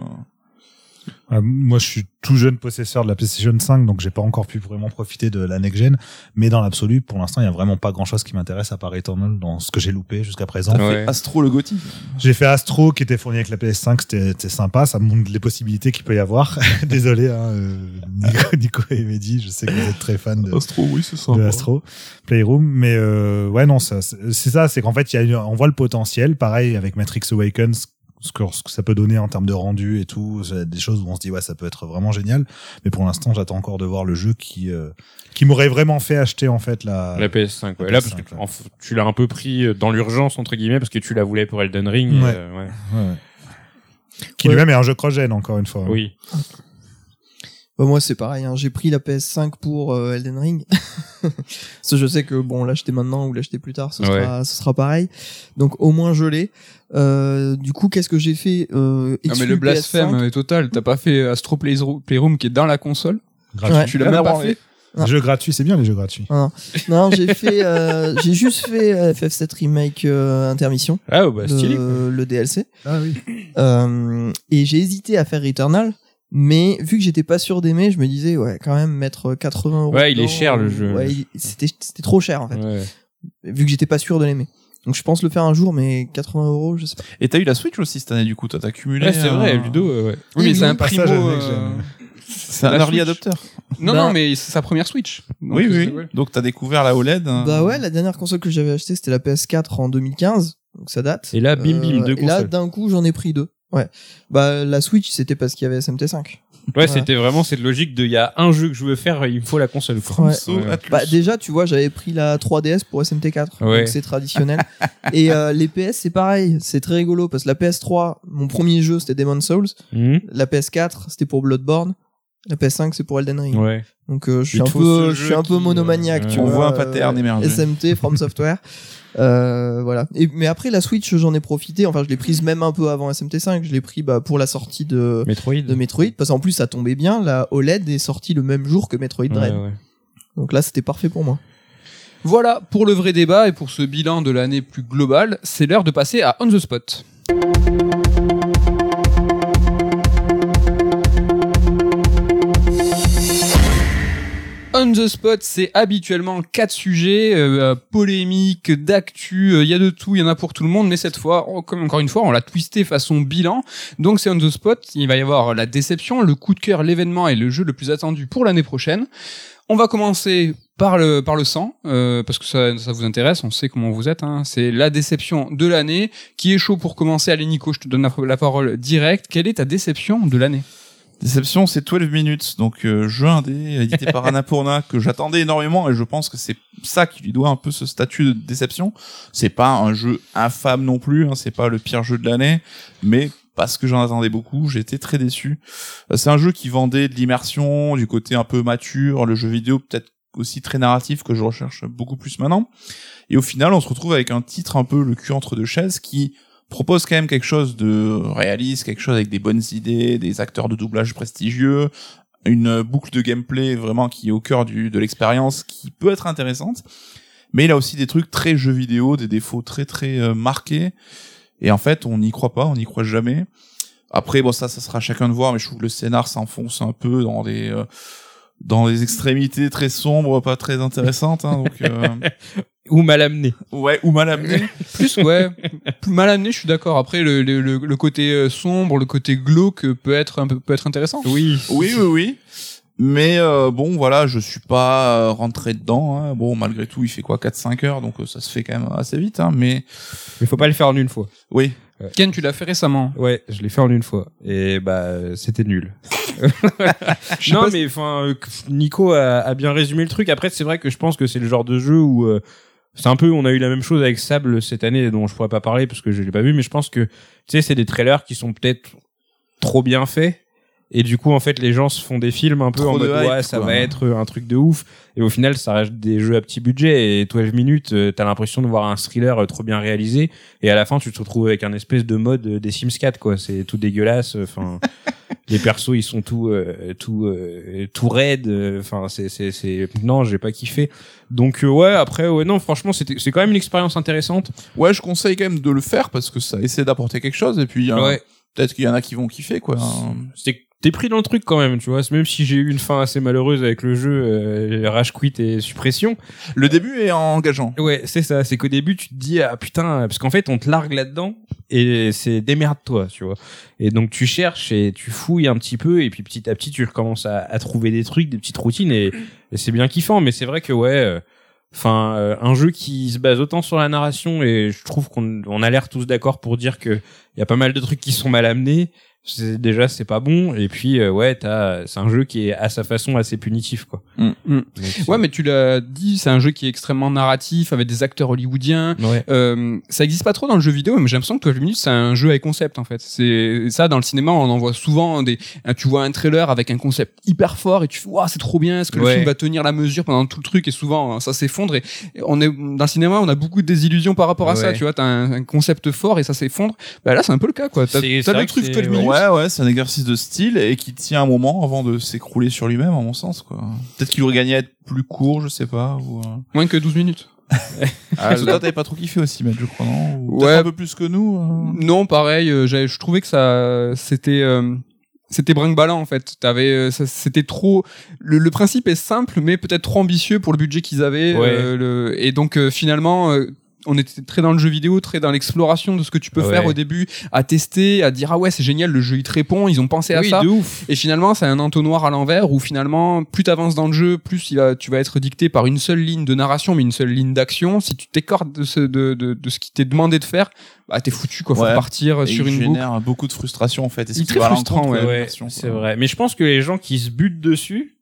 Euh. Moi, je suis tout jeune possesseur de la PlayStation 5, donc j'ai pas encore pu vraiment profiter de la next gen. Mais dans l'absolu, pour l'instant, il y a vraiment pas grand-chose qui m'intéresse à part Eternal dans ce que j'ai loupé jusqu'à présent. Ouais. Astro le Gothic. J'ai fait Astro qui était fourni avec la PS5, c'était sympa, ça montre les possibilités qu'il peut y avoir. Désolé, hein, euh, Nico, Nico et Mehdi, je sais que vous êtes très fans de, Astro, oui, c'est ça. de Astro Playroom, mais euh, ouais non, ça, c'est c'est ça, c'est qu'en fait, il y a, une- on voit le potentiel. Pareil avec Matrix Awakens, ce que, ce que ça peut donner en termes de rendu et tout, des choses où on se dit ouais, ça peut être vraiment génial. Mais pour l'instant, j'attends encore de voir le jeu qui euh, qui m'aurait vraiment fait acheter en fait la. La PS5, ouais. La Là, parce PS5, que ouais. en f- tu l'as un peu pris euh, dans l'urgence entre guillemets parce que tu la voulais pour Elden Ring. et, Ouais. euh, ouais. Qui Ouais. lui-même est un jeu cross-gen encore une fois. Oui. Bah, moi c'est pareil, hein. j'ai pris la PS5 pour euh, Elden Ring. Parce que je sais que bon l'acheter maintenant ou l'acheter plus tard, ce Ouais. sera, ce sera pareil. Donc au moins je l'ai. Euh, du coup qu'est-ce que j'ai fait euh, Ah, mais le blasphème PS5. est total. T'as pas fait Astro Playro- Playroom qui est dans la console? Gratuit. Ouais. Tu l'as Rien même pas fait? Ah. Les jeux gratuits, c'est bien les jeux gratuits. Non, j'ai fait, euh, j'ai juste fait euh, FF7 remake euh, intermission, Ah oh, bah stylé. le, le DLC. Ah oui. Euh, et j'ai hésité à faire Returnal, mais vu que j'étais pas sûr d'aimer, je me disais ouais quand même mettre 80 euros. Ouais, il est cher, le euh, jeu. Ouais, c'était c'était trop cher en fait, Ouais. vu que j'étais pas sûr de l'aimer. Donc je pense le faire un jour, mais 80 euros, je sais pas. Et t'as eu la Switch aussi cette année, du coup, toi, t'as cumulé. Ouais, c'est vrai, un- Ludo, euh, ouais. Oui, mais c'est un primo. euh, C'est un early Switch. adopter. Non, Bah- non, mais c'est sa première Switch. Donc, oui, oui. ouais. Donc t'as découvert la OLED. hein. Bah ouais, la dernière console que j'avais achetée c'était la PS4 en 2015, donc ça date. Et là, bim, bim, deux Et là consoles. d'un coup j'en ai pris deux. Ouais. Bah la Switch c'était parce qu'il y avait SMT5. Ouais, c'était vraiment cette logique de il y a un jeu que je veux faire, il me faut la console. Ouais. Ouais. Bah déjà tu vois j'avais pris la 3DS pour SMT4 Ouais. donc c'est traditionnel et euh, les PS c'est pareil c'est très rigolo parce que la PS3 mon premier jeu c'était Demon's Souls Mhm. la PS4 c'était pour Bloodborne la PS5 c'est pour Elden Ring Ouais. donc euh, je suis un peu je suis un peu qui, monomaniaque euh, tu on vois, voit un euh, pattern émerger. SMT From Software euh, voilà. Et mais après la Switch j'en ai profité. Enfin je l'ai prise même un peu avant SMT5 je l'ai pris bah, pour la sortie de Metroid. de Metroid. Parce qu'en plus ça tombait bien. La OLED est sortie le même jour que Metroid Ouais, Dread. ouais. donc là c'était parfait pour moi. Voilà pour le vrai débat et pour ce bilan de l'année plus globale, c'est l'heure de passer à On the Spot. On the Spot, c'est habituellement quatre sujets euh, polémiques, d'actu, euh, il y a de tout, il y en a pour tout le monde, mais cette fois, comme encore une fois, on l'a twisté façon bilan. Donc c'est On the Spot, il va y avoir la déception, le coup de cœur, l'événement et le jeu le plus attendu pour l'année prochaine. On va commencer par le par le sang euh, parce que ça, ça vous intéresse, on sait comment vous êtes. Hein. C'est la déception de l'année. Qui est chaud pour commencer? Allez Nico, je te donne la, la parole directe. Quelle est ta déception de l'année? Déception, c'est 12 minutes, donc euh, jeu indé, édité par Annapurna, que j'attendais énormément, et je pense que c'est ça qui lui doit un peu ce statut de déception. C'est pas un jeu infâme non plus, hein, c'est pas le pire jeu de l'année, mais parce que j'en attendais beaucoup, j'étais très déçu. Euh, C'est un jeu qui vendait de l'immersion, du côté un peu mature, le jeu vidéo peut-être aussi très narratif que je recherche beaucoup plus maintenant. Et au final, on se retrouve avec un titre un peu le cul entre deux chaises qui propose quand même quelque chose de réaliste, quelque chose avec des bonnes idées, des acteurs de doublage prestigieux, une boucle de gameplay vraiment qui est au cœur du, de l'expérience, qui peut être intéressante. Mais il a aussi des trucs très jeux vidéo, des défauts très très euh, marqués. Et en fait, on n'y croit pas, on n'y croit jamais. Après, bon, ça, ça sera chacun de voir, mais je trouve que le scénar s'enfonce un peu dans des, euh, dans des extrémités très sombres, pas très intéressantes. Hein, donc euh, Ou mal amené. ouais, ou mal amené. Plus, ouais, plus mal amené, je suis d'accord. Après, le, le, le, le côté euh, sombre, le côté glauque peut être un peu, peut être intéressant. Oui. Oui, oui, oui. Mais euh, bon, voilà, je suis pas rentré dedans. Hein. Bon, malgré tout, il fait quoi 4-5 heures, donc ça se fait quand même assez vite. Hein. Mais Mais faut pas le faire en une fois. oui, Ken, tu l'as fait récemment. Ouais, je l'ai fait en une fois. Et bah, c'était nul. non, mais enfin, euh, Nico a, a bien résumé le truc. Après, c'est vrai que je pense que c'est le genre de jeu où euh, c'est un peu, on a eu la même chose avec Sable cette année, dont je pourrais pas parler parce que je l'ai pas vu, mais je pense que tu sais, c'est des trailers qui sont peut-être trop bien faits. Et du coup, en fait, les gens se font des films un peu Trop en de mode hype, ouais, ça quoi. va être un truc de ouf. Et au final, ça reste des jeux à petit budget. Et 12 minutes, euh, t'as l'impression de voir un thriller euh, trop bien réalisé. Et à la fin, tu te retrouves avec un espèce de mode euh, des Sims 4, quoi. C'est tout dégueulasse. Enfin, les persos, ils sont tout, euh, tout, euh, tout raides. Enfin, c'est, c'est, c'est, non, j'ai pas kiffé. Donc, ouais, après, ouais, non, franchement, c'était, c'est quand même une expérience intéressante. ouais, je conseille quand même de le faire parce que ça essaie d'apporter quelque chose. Et puis Ouais. peut-être qu'il y en a qui vont kiffer, quoi. Hein. T'es pris dans le truc quand même, tu vois. Même si j'ai eu une fin assez malheureuse avec le jeu, euh, rage quit et suppression. Le début est engageant. Ouais, c'est ça. C'est qu'au début, tu te dis, ah putain, parce qu'en fait, on te largue là-dedans et c'est démerde-toi, tu vois. Et donc, tu cherches et tu fouilles un petit peu et puis petit à petit, tu recommences à, à trouver des trucs, des petites routines et, et c'est bien kiffant. Mais c'est vrai que, ouais, euh, enfin, euh, un jeu qui se base autant sur la narration et je trouve qu'on on a l'air tous d'accord pour dire que il y a pas mal de trucs qui sont mal amenés. C'est, déjà, c'est pas bon. Et puis, euh, ouais, t'as, c'est un jeu qui est à sa façon assez punitif, quoi. Mm. Mm. Donc, Ouais, mais tu l'as dit, c'est un jeu qui est extrêmement narratif, avec des acteurs hollywoodiens. ouais. Euh, ça existe pas trop dans le jeu vidéo, mais j'ai l'impression que 12 minutes c'est un jeu avec concept en fait. C'est ça dans le cinéma, on en voit souvent des. hein, Tu vois un trailer avec un concept hyper fort et tu fais waouh c'est trop bien, est-ce que le film va tenir la mesure pendant tout le truc? Et souvent hein, ça s'effondre et on est dans le cinéma on a beaucoup de désillusions par rapport à ça. Tu vois t'as un, un concept fort et ça s'effondre. Bah là c'est un peu le cas quoi. T'as le truc c'est- 12 minutes. Ouais, ouais, c'est un exercice de style et qui tient un moment avant de s'écrouler sur lui-même, à mon sens, quoi. Peut-être qu'il aurait gagné à être plus court, je sais pas. Ou, euh... Moins que 12 minutes. Ah, toi, t'avais pas trop kiffé aussi, Matt, je crois, non? Ou Ouais. un peu plus que nous. euh. Non, pareil. euh, j'avais- je trouvais que ça, c'était, euh, c'était brinque-ballant en fait. T'avais, euh, ça- c'était trop. Le, le principe est simple, mais peut-être trop ambitieux pour le budget qu'ils avaient. Ouais. euh, le- et donc euh, finalement. euh, on était très dans le jeu vidéo, très dans l'exploration de ce que tu peux Ouais. faire au début, à tester, à dire ah ouais c'est génial, le jeu il te répond, ils ont pensé à ça. de ouf. Et finalement, c'est un entonnoir à l'envers où finalement, plus t'avances dans le jeu, plus il va, tu vas être dicté par une seule ligne de narration, mais une seule ligne d'action. Si tu t'écartes de ce, de, de, de ce qui t'est demandé de faire, bah t'es foutu quoi. Faut Ouais. partir Et sur il une boucle. génère beaucoup de frustration, en fait. Et Il est très frustrant, ouais. c'est vrai. Mais je pense que les gens qui se butent dessus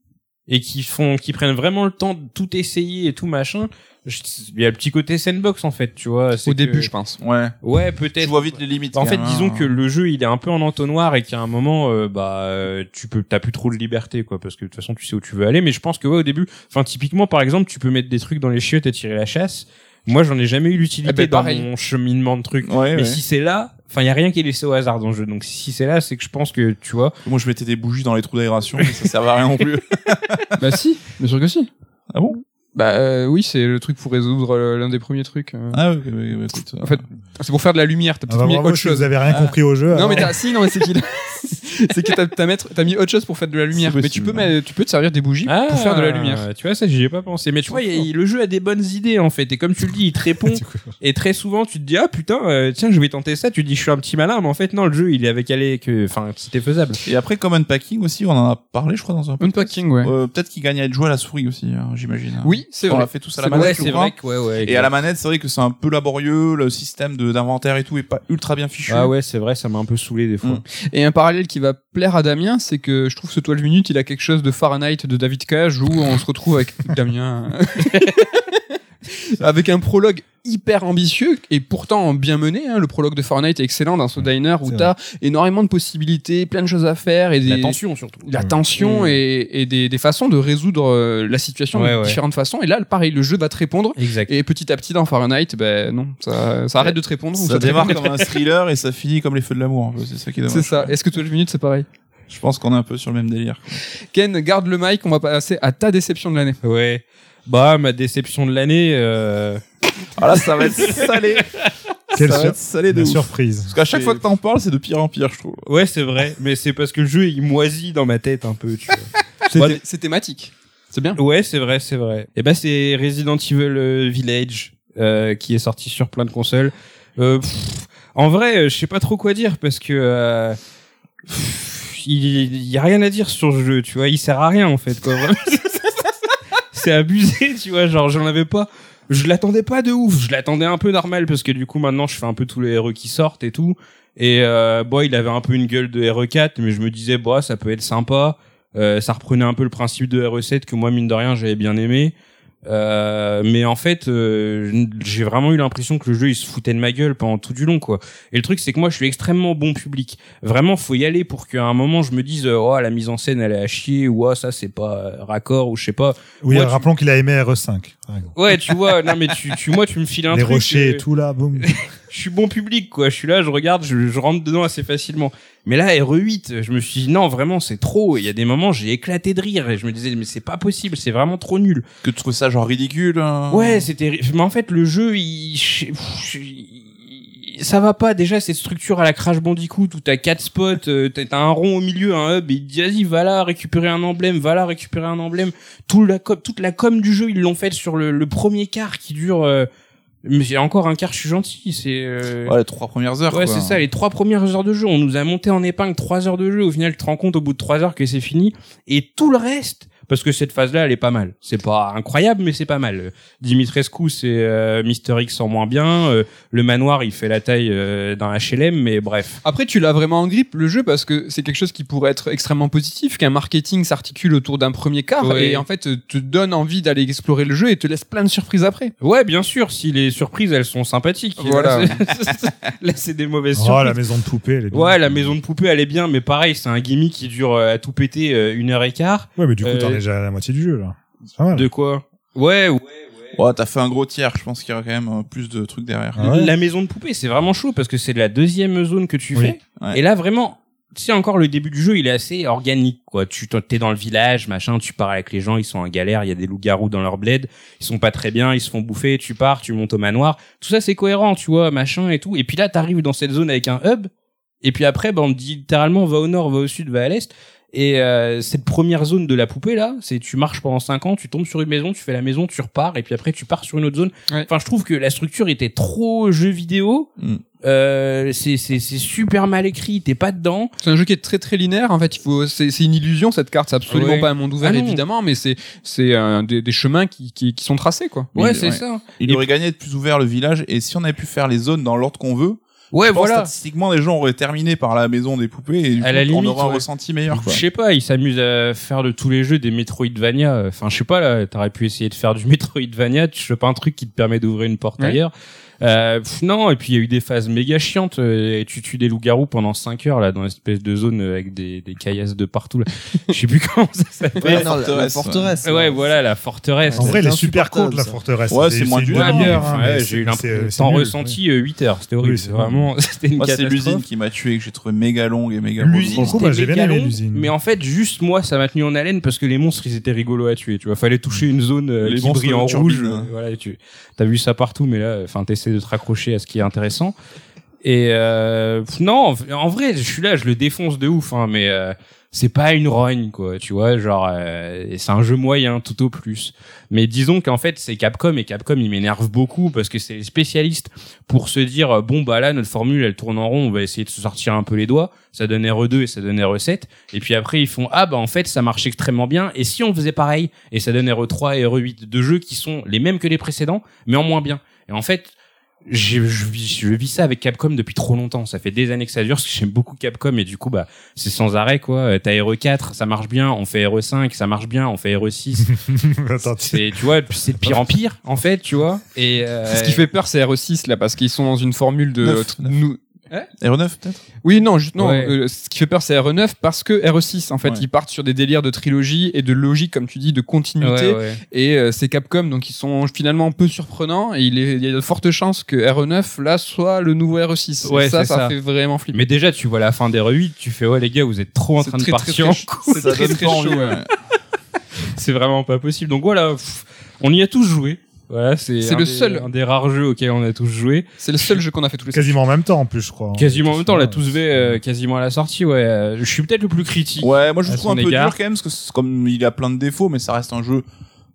et qui font, qui prennent vraiment le temps de tout essayer et tout machin, il y a le petit côté sandbox en fait, tu vois. Au que- début, je pense. Ouais. Ouais, Tu peut-être. vois vite les limites. En fait, même, disons hein. que le jeu il est un peu en entonnoir et qu'à un moment, euh, bah, tu peux, t'as plus trop de liberté, quoi, parce que de toute façon, tu sais où tu veux aller. Mais je pense que ouais, au début, enfin, typiquement, par exemple, tu peux mettre des trucs dans les chiottes et tirer la chasse. Moi, j'en ai jamais eu l'utilité Eh ben, dans pareil. mon cheminement de trucs. Ouais, Mais ouais. si c'est là, enfin, il y a rien qui est laissé au hasard dans le jeu. Donc, si c'est là, c'est que je pense que, tu vois, Moi, je mettais des bougies dans les trous d'aération, mais ça servait à rien non plus. bah si, bien sûr que si. Ah bon? Bah euh, oui, c'est le truc pour résoudre euh, l'un des premiers trucs. euh. Ah, ouais, ouais, ouais, écoute. En fait, c'est pour faire de la lumière. T'as Ah peut-être bah mis bravo, autre si chose. vous avez rien compris au jeu. Non alors. mais t'as, si non mais c'est qu'il c'est que t'as, t'as, mettre, t'as mis autre chose pour faire de la lumière. Mais tu peux mettre, tu peux te servir des bougies pour faire de la lumière. Ah, Tu vois, ça, j'y ai pas pensé. Mais tu vois, il y a- le jeu a des bonnes idées, en fait. Et comme tu le dis, il te répond. Et très souvent, tu te dis, ah putain, euh, tiens, je vais tenter ça. Tu te dis, je suis un petit malin. Mais en fait, non, le jeu, il est avec aller que, enfin, c'était faisable. Et après, comme unpacking aussi, on en a parlé, je crois, dans un podcast. Unpacking, ouais. Euh, peut-être qu'il gagne à être joué à la souris aussi, hein, j'imagine. Oui, c'est On vrai. l'a fait tous à la manette, c'est vrai que, ouais, ouais. Et à la manette, c'est vrai que c'est un peu laborieux, le système de- d'inventaire et tout est pas ultra bien fichu. Ah ouais, c'est vrai, ça m'a un peu saoulé des fois. Mm. Et un parallèle qui va plaire à Damien, c'est que je trouve ce 12 minutes, il a quelque chose de Fahrenheit de David Cage où on se retrouve avec Damien. avec un prologue hyper ambitieux et pourtant bien mené. Hein. Le prologue de Fahrenheit est excellent dans ce diner où t'as énormément de possibilités, plein de choses à faire et des, La tension, surtout. la tension Mm. et, et des, des façons de résoudre euh, la situation Ouais, de ouais. différentes façons. Et là, pareil, le jeu va te répondre. Exact. Et petit à petit, dans Fahrenheit, ben non, ça, ça arrête de te répondre. Ça te démarre comme un thriller et ça finit comme les feux de l'amour. peu. C'est ça qui est dommage. C'est ça. Est-ce que 12 minutes, c'est pareil? Je pense qu'on est un peu sur le même délire. Ken, garde le mic, on va passer à ta déception de l'année. Ouais. Bah, ma déception de l'année, euh... Ah là, ça va être salé. Quelle ça va sur- être salé de ouf. surprise. Parce qu'à chaque fois que t'en parles, c'est de pire en pire, je trouve. ouais, c'est vrai. Mais c'est parce que le jeu, il moisit dans ma tête un peu, tu vois. C'est thématique. C'est bien. Ouais, c'est vrai, c'est vrai. Et ben c'est Resident Evil euh, Village euh, qui est sorti sur plein de consoles. Euh, pff, en vrai, je sais pas trop quoi dire parce que euh, pff, il, il y a rien à dire sur ce jeu, tu vois, il sert à rien en fait quoi. C'est abusé, tu vois, genre j'en avais pas je l'attendais pas de ouf, je l'attendais un peu normal parce que du coup maintenant je fais un peu tous les RE qui sortent et tout et euh, bon, il avait un peu une gueule de RE4 mais je me disais bah ça peut être sympa. Euh, ça reprenait un peu le principe de RE7 que moi mine de rien j'avais bien aimé. Euh, mais en fait, euh, j'ai vraiment eu l'impression que le jeu il se foutait de ma gueule pendant tout du long quoi. Et le truc c'est que moi je suis extrêmement bon public. Vraiment, faut y aller pour qu'à un moment je me dise oh la mise en scène elle est à chier ou oh ça c'est pas euh, raccord ou je sais pas. Oui, tu- rappelons qu'il a aimé RE5. par exemple. Ouais, tu vois, non mais tu, tu moi tu me files un Les truc. rochers euh, et tout là, boum. je suis bon public quoi. Je suis là, je regarde, je, je rentre dedans assez facilement. Mais là RE8, je me suis dit non vraiment c'est trop. Il y a des moments j'ai éclaté de rire et je me disais mais c'est pas possible, c'est vraiment trop nul. Que tu trouves ça genre ridicule hein Ouais, c'était. Mais en fait, le jeu, il... ça va pas. Déjà, cette structure à la Crash Bandicoot où t'as quatre spots, euh, t'as un rond au milieu, un hub, et il dit vas-y, va là récupérer un emblème, va là récupérer un emblème. Tout la com- toute la com du jeu, ils l'ont fait sur le, le premier quart qui dure. euh, Mais j'ai encore un quart, je suis gentil. C'est. euh, Ouais, les trois premières heures. Ouais, c'est ça, les trois premières heures de jeu, on nous a monté en épingle trois heures de jeu, au final, tu te rends compte au bout de trois heures que c'est fini, et tout le reste, parce que cette phase-là, elle est pas mal. C'est pas incroyable, mais c'est pas mal. Dimitrescu, c'est euh, Mister X en moins bien, euh, le manoir, il fait la taille euh, d'un HLM, mais bref. Après, tu l'as vraiment en grippe, le jeu, parce que c'est quelque chose qui pourrait être extrêmement positif, qu'un marketing s'articule autour d'un premier quart, Ouais. et en fait, te donne envie d'aller explorer le jeu et te laisse plein de surprises après. Ouais, bien sûr, si les surprises, elles sont sympathiques. Voilà. Là, c'est- des mauvaises Oh, surprises. la maison de poupée, elle est bien. Ouais, la maison de poupée, elle est bien, mais pareil, c'est un gimmick qui dure euh, à tout péter euh, une heure et quart. Ouais, mais du coup, Euh, t'en es déjà à la moitié du jeu, là. C'est pas mal. De quoi Ouais, ouais. Ouais, t'as fait un gros tiers. Je pense qu'il y aura quand même euh, plus de trucs derrière. Ah ouais La maison de poupée, c'est vraiment chaud parce que c'est la deuxième zone que tu Oui. fais. Ouais. Et là, vraiment, tu sais, encore le début du jeu, il est assez organique, quoi. Tu t'es dans le village, machin, tu pars avec les gens, ils sont en galère, il y a des loups-garous dans leur bled, ils sont pas très bien, ils se font bouffer, tu pars, tu montes au manoir. Tout ça, c'est cohérent, tu vois, machin et tout. Et puis là, t'arrives dans cette zone avec un hub. Et puis après, ben, on te dit littéralement, va au nord, va au sud, va à l'est. Et euh, cette première zone de la poupée là, c'est tu marches pendant 5 ans, tu tombes sur une maison, tu fais la maison, tu repars et puis après tu pars sur une autre zone. Ouais. Enfin, je trouve que la structure était trop jeu vidéo. Mm. Euh, c'est c'est c'est super mal écrit, t'es pas dedans. C'est un jeu qui est très très linéaire. En fait, il faut, c'est, c'est une illusion cette carte. C'est absolument Ouais. pas un monde ouvert Ah évidemment, mais c'est c'est un des, des chemins qui, qui qui sont tracés quoi. Ouais, c'est ouais. ça. Il Et aurait gagné d'être plus ouvert le village et si on avait pu faire les zones dans l'ordre qu'on veut, Ouais, voilà. statistiquement les gens auraient terminé par la maison des poupées et du À coup, la on limite, aurait un ouais. ressenti meilleur quoi. Je sais pas, ils s'amusent à faire de tous les jeux des Metroidvania. Enfin, je sais pas là, t'aurais pu essayer de faire du Metroidvania, tu fais pas un truc qui te permet d'ouvrir une porte Ouais. ailleurs. Euh, pff, non, et puis il y a eu des phases méga chiantes. euh, et tu tues des loups-garous pendant 5 heures là dans une espèce de zone euh, avec des, des caillasses de partout. Là. Je sais plus comment ça s'appelle. Ouais, la- la forteresse. Ouais, voilà la forteresse. En vrai, elle est super courte, la forteresse. Ouais, c'est moins une d'une Ouais, heure, hein, j'ai c'est- eu l'impression. ressenti 8 heures, c'était horrible. Oui, c'est vraiment, c'était une Moi, c'est l'usine qui m'a tué que j'ai trouvé méga longue et méga L'usine, j'ai bien aimé l'usine. Mais en fait, juste moi, ça m'a tenu en haleine parce que les monstres, ils étaient rigolos à tuer. Tu vois, fallait toucher une zone euh, Les qui monstres brille en rouge. euh. Voilà, tu as vu ça partout, mais là, enfin, t'essaies de te raccrocher à ce qui est intéressant. Et euh, non, en- vrai, je suis là, je le défonce de ouf, hein, mais euh, c'est pas une rogne, quoi. Tu vois, genre, euh, c'est un jeu moyen, tout au plus. Mais disons qu'en fait, c'est Capcom et Capcom, il m'énerve beaucoup parce que c'est les spécialistes pour se dire euh, bon bah là notre formule elle tourne en rond, on va essayer de se sortir un peu les doigts. Ça donne RE2 et ça donne RE7 et puis après ils font ah bah en fait ça marche extrêmement bien et si on faisait pareil et ça donne RE3 et RE8 deux jeux qui sont les mêmes que les précédents mais en moins bien. Et en fait je vis, je vis ça avec Capcom depuis trop longtemps. Ça fait des années que ça dure parce que j'aime beaucoup Capcom et du coup, bah, c'est sans arrêt, quoi. Euh, T'as RE4, ça marche bien. On fait RE5, ça marche bien. On fait RE6. Attends, tu- c'est, tu vois, c'est de pire en pire, en fait, tu vois. Et, euh, Ce qui fait peur, c'est RE6 là, parce qu'ils sont dans une formule de. Nous- RE9 peut-être? Oui, non, juste, non. Ouais. euh, ce qui fait peur, c'est RE9 parce que RE6, en fait, Ouais. ils partent sur des délires de trilogie et de logique, comme tu dis, de continuité. Ouais, ouais. Et euh, c'est Capcom, donc ils sont finalement peu surprenants. Et il, est- il y a de fortes chances que RE9 là soit le nouveau RE6. Ouais, ça, ça, ça. fait vraiment flipper. Mais déjà, tu vois la fin des RE8, tu fais, ouais, les gars, vous êtes trop en train de très, très, partir très. C'est très, très pas chaud. C'est vraiment pas possible. Donc voilà, pff, on y a tous joué. Voilà, c'est le des- seul. un des rares jeux auxquels on a tous joué. C'est le seul jeu qu'on a fait tous les Quasiment en même temps, en plus, je crois. Quasiment en même temps, on l'a tous fait euh, quasiment à la sortie. Ouais, Euh, je suis peut-être le plus critique. Ouais, moi je à le trouve un peu égard. dur quand même parce que c'est comme il a plein de défauts, mais ça reste un jeu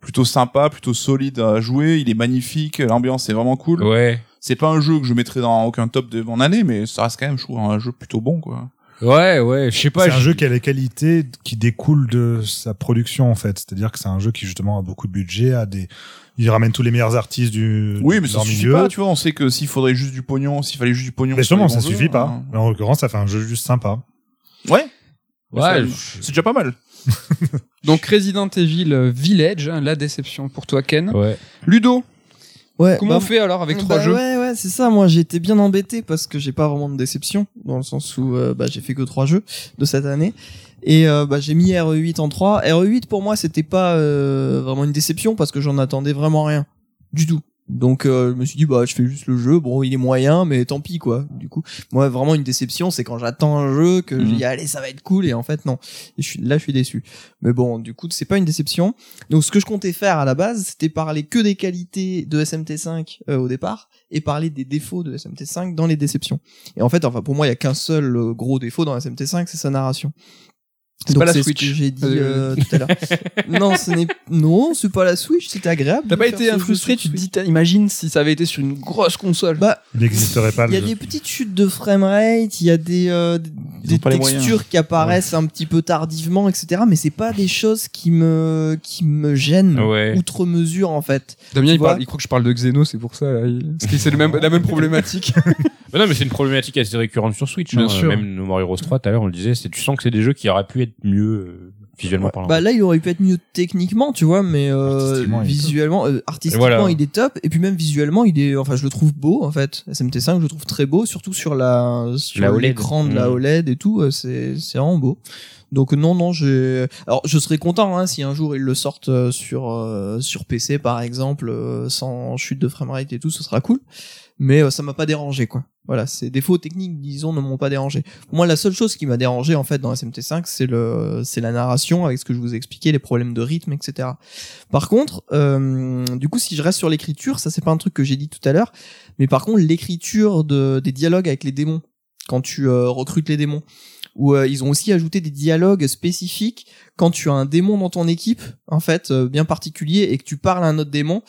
plutôt sympa, plutôt solide à jouer. Il est magnifique, l'ambiance est vraiment cool. Ouais. C'est pas un jeu que je mettrais dans aucun top de mon année, mais ça reste quand même, je trouve, un jeu plutôt bon, quoi. Ouais, ouais, je sais pas. C'est un je- jeu qui a les qualités qui découlent de sa production en fait. C'est-à-dire que c'est un jeu qui justement a beaucoup de budget, a des, il ramène tous les meilleurs artistes du Oui, mais ça suffit milieu. pas, tu vois. On sait que s'il faudrait juste du pognon, s'il fallait juste du pognon. Mais justement, ça suffit pas. hein. Mais En l'occurrence, ça fait un jeu juste sympa. Ouais. Ouais, C'est déjà pas mal. Donc Resident Evil Village, hein, la déception pour toi Ken. ouais. Ludo, Ouais. comment bah, on fait alors avec bah trois jeux Ouais, ouais, c'est ça. Moi, j'ai été bien embêté parce que j'ai pas vraiment de déception dans le sens où euh, bah, j'ai fait que trois jeux de cette année. Et euh, bah, j'ai mis RE8 en 3. RE8 pour moi c'était pas euh, vraiment une déception parce que j'en attendais vraiment rien du tout. Donc euh, je me suis dit bah je fais juste le jeu, bon il est moyen mais tant pis quoi. Du coup moi vraiment une déception c'est quand j'attends un jeu que je Mhm. dis allez ça va être cool et en fait non. Et je suis là je suis déçu. Mais bon du coup c'est pas une déception. Donc ce que je comptais faire à la base c'était parler que des qualités de SMT5 euh, au départ et parler des défauts de SMT5 dans les déceptions. Et en fait enfin pour moi il y a qu'un seul euh, gros défaut dans SMT5 c'est sa narration. C'est pas la ce Switch. que j'ai dit Euh, tout à l'heure. non, ce n'est non, c'est pas la Switch, c'était agréable. T'as pas été frustré, tu te dis, t'as- imagine si ça avait été sur une grosse console. Bah, Il n'existerait pas il y a jeu. des petites chutes de framerate, il y a des, euh, des textures qui apparaissent un petit peu tardivement, etc. Mais c'est pas des choses qui me qui me gênent Ouais. outre mesure en fait. Damien, il, parle, vois il croit que je parle de Xeno, c'est pour ça. là, il- Parce que c'est même, la même problématique. Mais non, mais c'est une problématique assez récurrente sur Switch. Bien hein. sûr. Même No More Heroes 3, tout à l'heure, on le disait, tu sens que c'est des jeux qui auraient pu être mieux euh, visuellement parlant. Bah là, il aurait pu être mieux techniquement, tu vois, mais euh, Artistiquement, il est visuellement, euh, artistiquement, voilà. il est top. Et puis même visuellement, il est, enfin, je le trouve beau en fait. SMT5, je le trouve très beau, surtout sur la sur OLED. l'écran de la Mm. OLED et tout. C'est c'est vraiment beau. Donc non, non, j'ai. Alors, je serais content hein, si un jour ils le sortent sur euh, sur PC par exemple, euh, sans chute de framerate et tout, ce sera cool. Mais euh, ça m'a pas dérangé quoi. Voilà, ces défauts techniques, disons, ne m'ont pas dérangé. Pour moi, la seule chose qui m'a dérangé en fait dans SMT5, c'est le, c'est la narration avec ce que je vous ai expliqué, les problèmes de rythme, etc. Par contre, euh, du coup, si je reste sur l'écriture, ça c'est pas un truc que j'ai dit tout à l'heure, mais par contre, l'écriture de, des dialogues avec les démons, quand tu euh, recrutes les démons, où euh, ils ont aussi ajouté des dialogues spécifiques quand tu as un démon dans ton équipe, en fait, bien particulier, et que tu parles à un autre démon.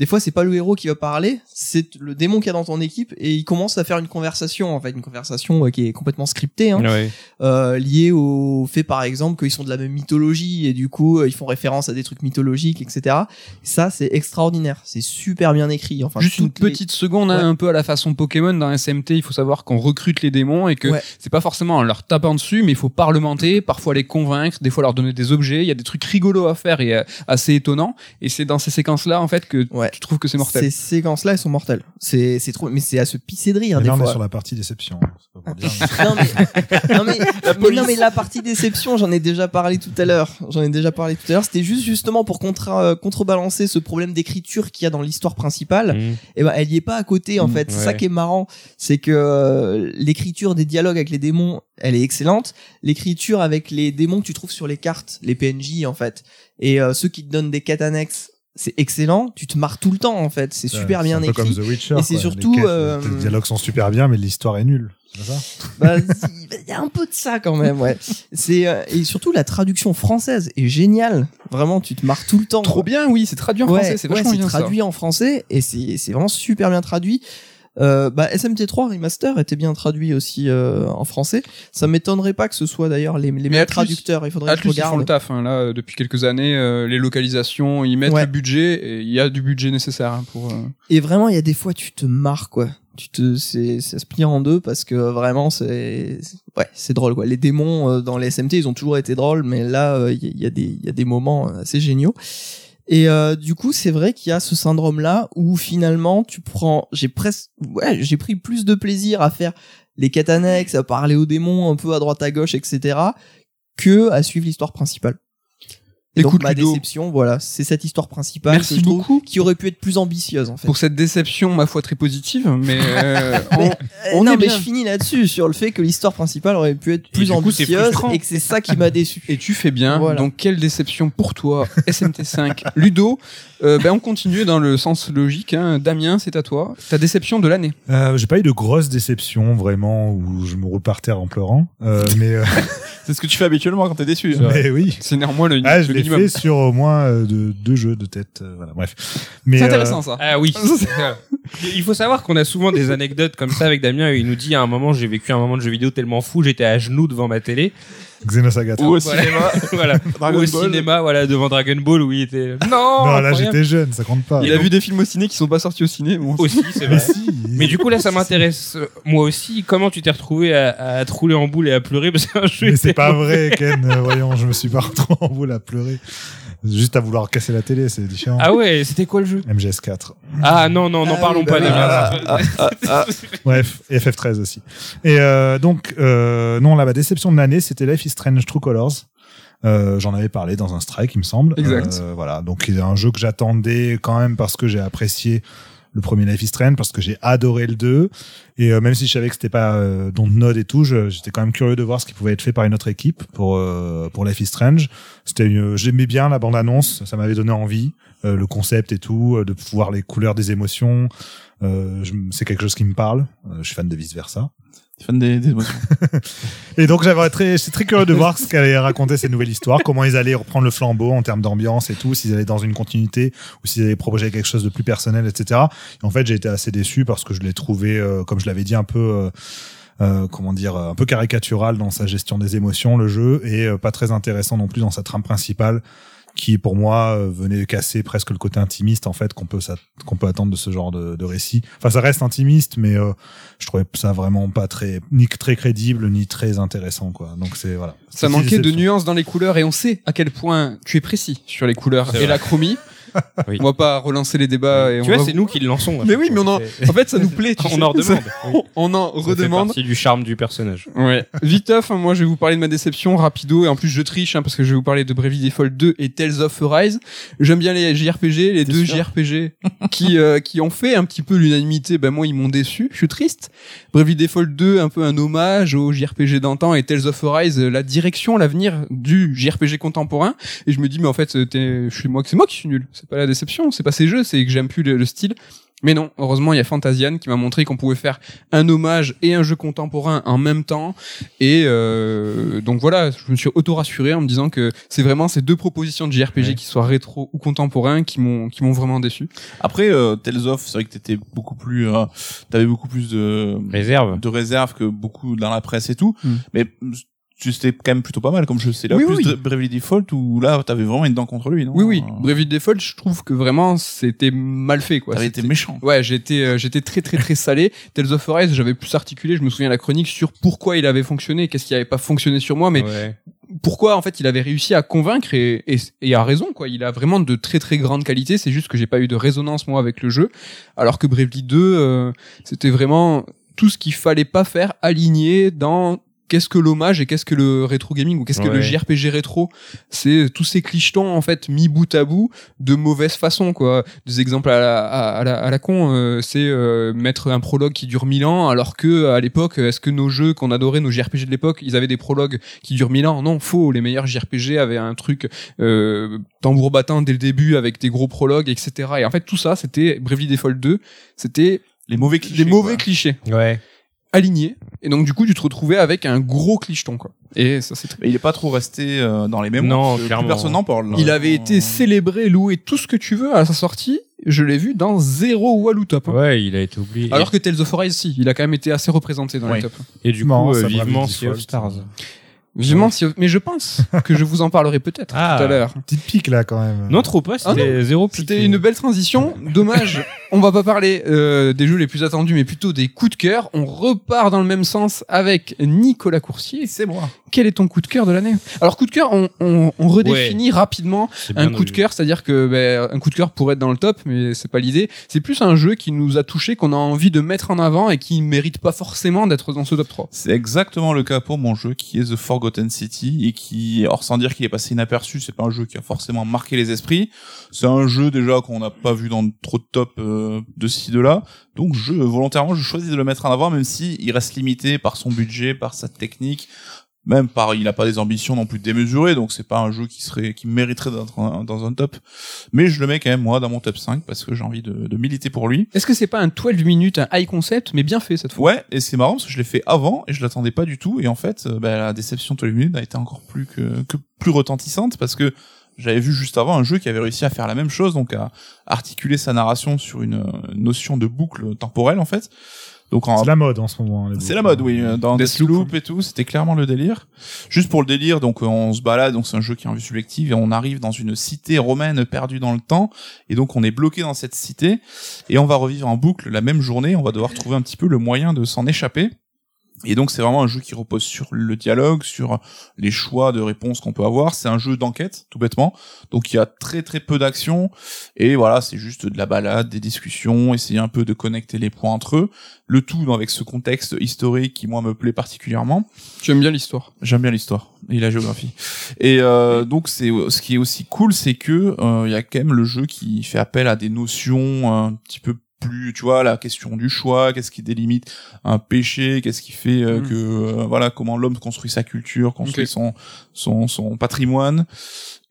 Des fois, c'est pas le héros qui va parler, c'est le démon qu'il y a dans ton équipe, et il commence à faire une conversation, en fait, une conversation euh, qui est complètement scriptée, hein, Ouais. euh, liée au fait, par exemple, qu'ils sont de la même mythologie, et du coup, euh, ils font référence à des trucs mythologiques, etc. Ça, c'est extraordinaire, c'est super bien écrit. Enfin, Juste une les- petite seconde, hein, Ouais. un peu à la façon Pokémon dans SMT, il faut savoir qu'on recrute les démons et que Ouais. c'est pas forcément en leur tapant dessus, mais il faut parlementer, parfois les convaincre, des fois leur donner des objets. Il y a des trucs rigolos à faire et assez étonnants. Et c'est dans ces séquences-là, en fait, que Ouais. tu trouves que c'est mortel. Ces séquences-là, elles sont mortelles. C'est, c'est trop, mais c'est à se pisser de rire Mais des là, on est fois. sur la partie déception. C'est pas pour dire, mais- non mais, non mais, mais non mais la partie déception, j'en ai déjà parlé tout à l'heure. J'en ai déjà parlé tout à l'heure. C'était juste justement pour contra- euh, contrebalancer ce problème d'écriture qu'il y a dans l'histoire principale. Mmh. Et ben elle y est pas à côté en Mm, fait. C'est ouais. ça qui est marrant, c'est que euh, l'écriture des dialogues avec les démons, elle est excellente. L'écriture avec les démons que tu trouves sur les cartes, les PNJ en fait, et euh, ceux qui te donnent des quêtes annexes, c'est excellent. Tu te marres tout le temps en fait. C'est super bien c'est un peu écrit. comme The Witcher. Et c'est surtout, Les, quêtes, euh, les dialogues sont super bien, mais l'histoire est nulle. C'est ça? Bah, il y a un peu de ça quand même, ouais. C'est euh, et surtout la traduction française est géniale. Vraiment, tu te marres tout le temps. Trop quoi. bien, oui, c'est traduit en Ouais, français, c'est ouais, ça. traduit en français et c'est c'est vraiment super bien traduit. Euh, bah, SMT3 Remaster était bien traduit aussi euh, en français. Ça m'étonnerait pas que ce soit d'ailleurs les, les mêmes Atlus- traducteurs. Il faudrait que je Atlus, ils font le taf, hein, là, euh, depuis quelques années, euh, les localisations, ils mettent Ouais. le budget, et il y a du budget nécessaire hein, pour... euh, Et vraiment, il y a des fois, tu te marres, quoi. Tu te, c'est, ça se plie en deux parce que vraiment, c'est, ouais, c'est drôle, quoi. Les démons euh, dans les SMT, ils ont toujours été drôles, mais là, il y, a- il y a des, il y a des moments assez géniaux. Et euh, du coup, c'est vrai qu'il y a ce syndrome-là où finalement, tu prends, j'ai presque, ouais, j'ai pris plus de plaisir à faire les quêtes annexes, à parler aux démons un peu à droite à gauche, etc., que à suivre l'histoire principale. Et donc Écoute, ma Ludo. déception, voilà, c'est cette histoire principale Merci que je trouve beaucoup. qui aurait pu être plus ambitieuse en fait. pour cette déception, ma foi, très positive, mais euh, on- Mais, euh, on non, est mais bien. je finis là-dessus sur le fait que l'histoire principale aurait pu être plus ambitieuse et que c'est ça qui m'a déçu. Et tu fais bien. Voilà. Donc quelle déception pour toi, SMT5. Ludo, euh, ben on continue dans le sens logique. Hein. Damien, c'est à toi. Ta déception de l'année. Euh, j'ai pas eu de grosses déceptions vraiment où je me roule par terre en pleurant. Euh, mais, euh, C'est ce que tu fais habituellement quand t'es déçu. hein. mais oui. C'est néanmoins le, Ah, je fait sur au moins euh, de, deux jeux de tête. euh, voilà, bref. Mais C'est euh, intéressant ça. Ah oui. il faut savoir qu'on a souvent des anecdotes comme ça avec Damien. Il nous dit à un moment, j'ai vécu un moment de jeu vidéo tellement fou, j'étais à genoux devant ma télé. Xenosaga 3. Ou au Voilà. cinéma. voilà. Dragon Ou au Ball. cinéma, voilà, devant Dragon Ball où il était. Non. non, là j'étais jeune, ça compte pas. Il a vu des films au ciné qui sont pas sortis au ciné. Bon, aussi, c'est Mais vrai. si. Mais du coup là ça m'intéresse euh, moi aussi comment tu t'es retrouvé à, à te rouler en boule et à pleurer? Parce qu'un jeu Mais c'est pas vrai, Ken. Euh, voyons, je me suis pas retrouvé en boule à pleurer. Juste à vouloir casser la télé, c'est différent. Ah ouais c'était quoi le jeu? MGS4. Ah non non n'en Ah parlons pas bah déjà. oui. Ah, ah, ah. Bref, et FF13 aussi. Et euh, donc, euh, non, là, ma déception de l'année, c'était Life is Strange True Colors. Euh, J'en avais parlé dans un strike, il me semble. Exact. Euh, voilà, donc c'est un jeu que j'attendais quand même parce que j'ai apprécié le premier Life is Strange, parce que j'ai adoré le 2. Et euh, même si je savais que c'était pas euh, Dontnod et tout, j'étais quand même curieux de voir ce qui pouvait être fait par une autre équipe pour euh, pour Life is Strange. C'était j'aimais bien la bande annonce, ça m'avait donné envie, le concept et tout, de voir les couleurs des émotions. C'est quelque chose qui me parle. Je suis fan de vice versa. Et donc j'avais très, j'étais très curieux de voir ce qu'allait raconter cette nouvelle histoire, comment ils allaient reprendre le flambeau en termes d'ambiance et tout, s'ils allaient dans une continuité ou s'ils allaient proposer quelque chose de plus personnel, etc. Et en fait, j'ai été assez déçu parce que je l'ai trouvé, euh, comme je l'avais dit, un peu, euh, euh, comment dire, un peu caricatural dans sa gestion des émotions, le jeu, et pas très intéressant non plus dans sa trame principale qui pour moi euh, venait casser presque le côté intimiste en fait qu'on peut qu'on peut attendre de ce genre de, de récit. Enfin ça reste intimiste mais euh, je trouvais ça vraiment pas très ni très crédible ni très intéressant quoi. Donc c'est voilà. Ça manquait de nuances dans les couleurs et on sait à quel point tu es précis sur les couleurs et vrai. la chromie. Oui. On va pas relancer les débats. Et tu on vois va- c'est nous qui le lançons. Mais oui, mais on en, C'est- en fait, ça nous plaît. tu on sais. en redemande. Oui. On en redemande. partie du charme du personnage. Ouais. Viteuf, hein, moi je vais vous parler de ma déception rapido et en plus je triche hein, parce que je vais vous parler de Bravely Default 2 et Tales of Arise. J'aime bien les JRPG, les deux JRPG qui euh, qui ont fait un petit peu l'unanimité. Ben moi ils m'ont déçu, je suis triste. Bravely Default 2 un peu un hommage au JRPG d'antan et Tales of Arise euh, la direction, l'avenir du JRPG contemporain et je me dis mais en fait je suis moi que c'est moi qui suis nul. C'est pas la déception, c'est pas ces jeux, c'est que j'aime plus le, le style. Mais non, heureusement, il y a Fantasian qui m'a montré qu'on pouvait faire un hommage et un jeu contemporain en même temps. Et euh, donc voilà, je me suis auto-rassuré en me disant que c'est vraiment ces deux propositions de JRPG Ouais. qui soient rétro ou contemporains qui m'ont qui m'ont vraiment déçu. Après, euh, Tales of, c'est vrai que t'étais beaucoup plus, euh, t'avais beaucoup plus de, Réserve. de réserve que beaucoup dans la presse et tout. Hmm. Mais c'était quand même plutôt pas mal comme jeu. C'est là Oui, plus oui. de Bravely Default où là t'avais vraiment une dent contre lui, non? Oui oui, Bravely Default, je trouve que vraiment c'était mal fait quoi. T'avais été méchant. Ouais, j'étais euh, j'étais très très très salé. Tales of Arise, j'avais plus articulé, je me souviens la chronique sur pourquoi il avait fonctionné, qu'est-ce qui avait pas fonctionné sur moi mais Ouais. pourquoi en fait il avait réussi à convaincre et, et, et a raison quoi. Il a vraiment de très très grandes qualités. C'est juste que j'ai pas eu de résonance moi avec le jeu, alors que Bravely 2 euh, c'était vraiment tout ce qu'il fallait pas faire aligné dans qu'est-ce que l'hommage et qu'est-ce que le rétro gaming ou qu'est-ce que le. JRPG rétro c'est tous ces clichetons en fait mis bout à bout de mauvaise façon quoi des exemples à la, à, à la, à la con euh, c'est euh, mettre un prologue qui dure 1000 ans alors que à l'époque est-ce que nos jeux qu'on adorait nos JRPG de l'époque ils avaient des prologues qui durent 1000 ans? Non faux les meilleurs JRPG avaient un truc euh, tambour battant dès le début avec des gros prologues etc et en fait tout ça c'était Bravely Default 2 c'était Les mauvais clichés. des mauvais quoi. clichés Ouais. alignés et donc du coup tu te retrouvais avec un gros clicheton quoi et ça c'est très il est pas trop resté euh, dans les mémoires. Non, que clairement. Personne n'en parle. là. Il avait été Euh, célébré, loué, tout ce que tu veux à sa sortie. Je l'ai vu dans zéro Walou Top. hein. Ouais, il a été oublié. Alors que Tales of Arise, si, il a quand même été assez représenté dans Ouais. les tops. et du Marrant, coup, euh, ça, vivement Bravely Sea of Default. Stars. Vivement, si- mais je pense que je vous en parlerai peut-être Ah. tout à l'heure. Petite pique là quand même. Non, trop pas. Ah C'était zéro pique. C'était une belle transition. Dommage on va pas parler euh, des jeux les plus attendus, mais plutôt des coups de cœur. On repart dans le même sens avec Nicolas Coursier. C'est moi. Quel est ton coup de cœur de l'année? Alors coup de cœur, on, on, on redéfinit rapidement un coup de cœur, c'est-à-dire que ben, un coup de cœur pourrait être dans le top, mais c'est pas l'idée. C'est plus un jeu qui nous a touché, qu'on a envie de mettre en avant et qui mérite pas forcément d'être dans ce top 3. C'est exactement le cas pour mon jeu qui est The Forgotten City et qui, or sans dire qu'il est passé inaperçu, c'est pas un jeu qui a forcément marqué les esprits. C'est un jeu déjà qu'on n'a pas vu dans trop de top euh, de ci de là. Donc je volontairement je choisis de le mettre en avant même si il reste limité par son budget, par sa technique, même par il a pas des ambitions non plus démesurées donc c'est pas un jeu qui serait qui mériterait d'être dans un top. Mais je le mets quand même moi dans mon top 5 parce que j'ai envie de, de militer pour lui. Est-ce que c'est pas un 12 minutes, un high concept, mais bien fait cette fois? Ouais, et c'est marrant parce que je l'ai fait avant et je l'attendais pas du tout. Et en fait, euh, bah, la déception de les minutes a été encore plus que, que plus retentissante parce que j'avais vu juste avant un jeu qui avait réussi à faire la même chose, donc à articuler sa narration sur une notion de boucle temporelle en fait. Donc en, C'est la mode en ce moment. hein, c'est la mode, oui. euh, Dans Deathloop. Deathloop et tout, c'était clairement le délire. Juste pour le délire, donc euh, on se balade, donc c'est un jeu qui est en vue subjective et on arrive dans une cité romaine perdue dans le temps et donc on est bloqué dans cette cité et on va revivre en boucle la même journée. On va devoir trouver un petit peu le moyen de s'en échapper. Et donc c'est vraiment un jeu qui repose sur le dialogue, sur les choix de réponses qu'on peut avoir. C'est un jeu d'enquête, tout bêtement. Donc il y a très très peu d'action et voilà, c'est juste de la balade, des discussions, essayer un peu de connecter les points entre eux. Le tout avec ce contexte historique qui moi me plaît particulièrement. Tu aimes bien l'histoire J'aime bien l'histoire et la géographie. Et euh, donc c'est ce qui est aussi cool, c'est que euh, il y a quand même le jeu qui fait appel à des notions un petit peu plus, tu vois, la question du choix, qu'est-ce qui délimite un péché, qu'est-ce qui fait euh, Mm. que euh, voilà comment l'homme construit sa culture, construit son son son patrimoine.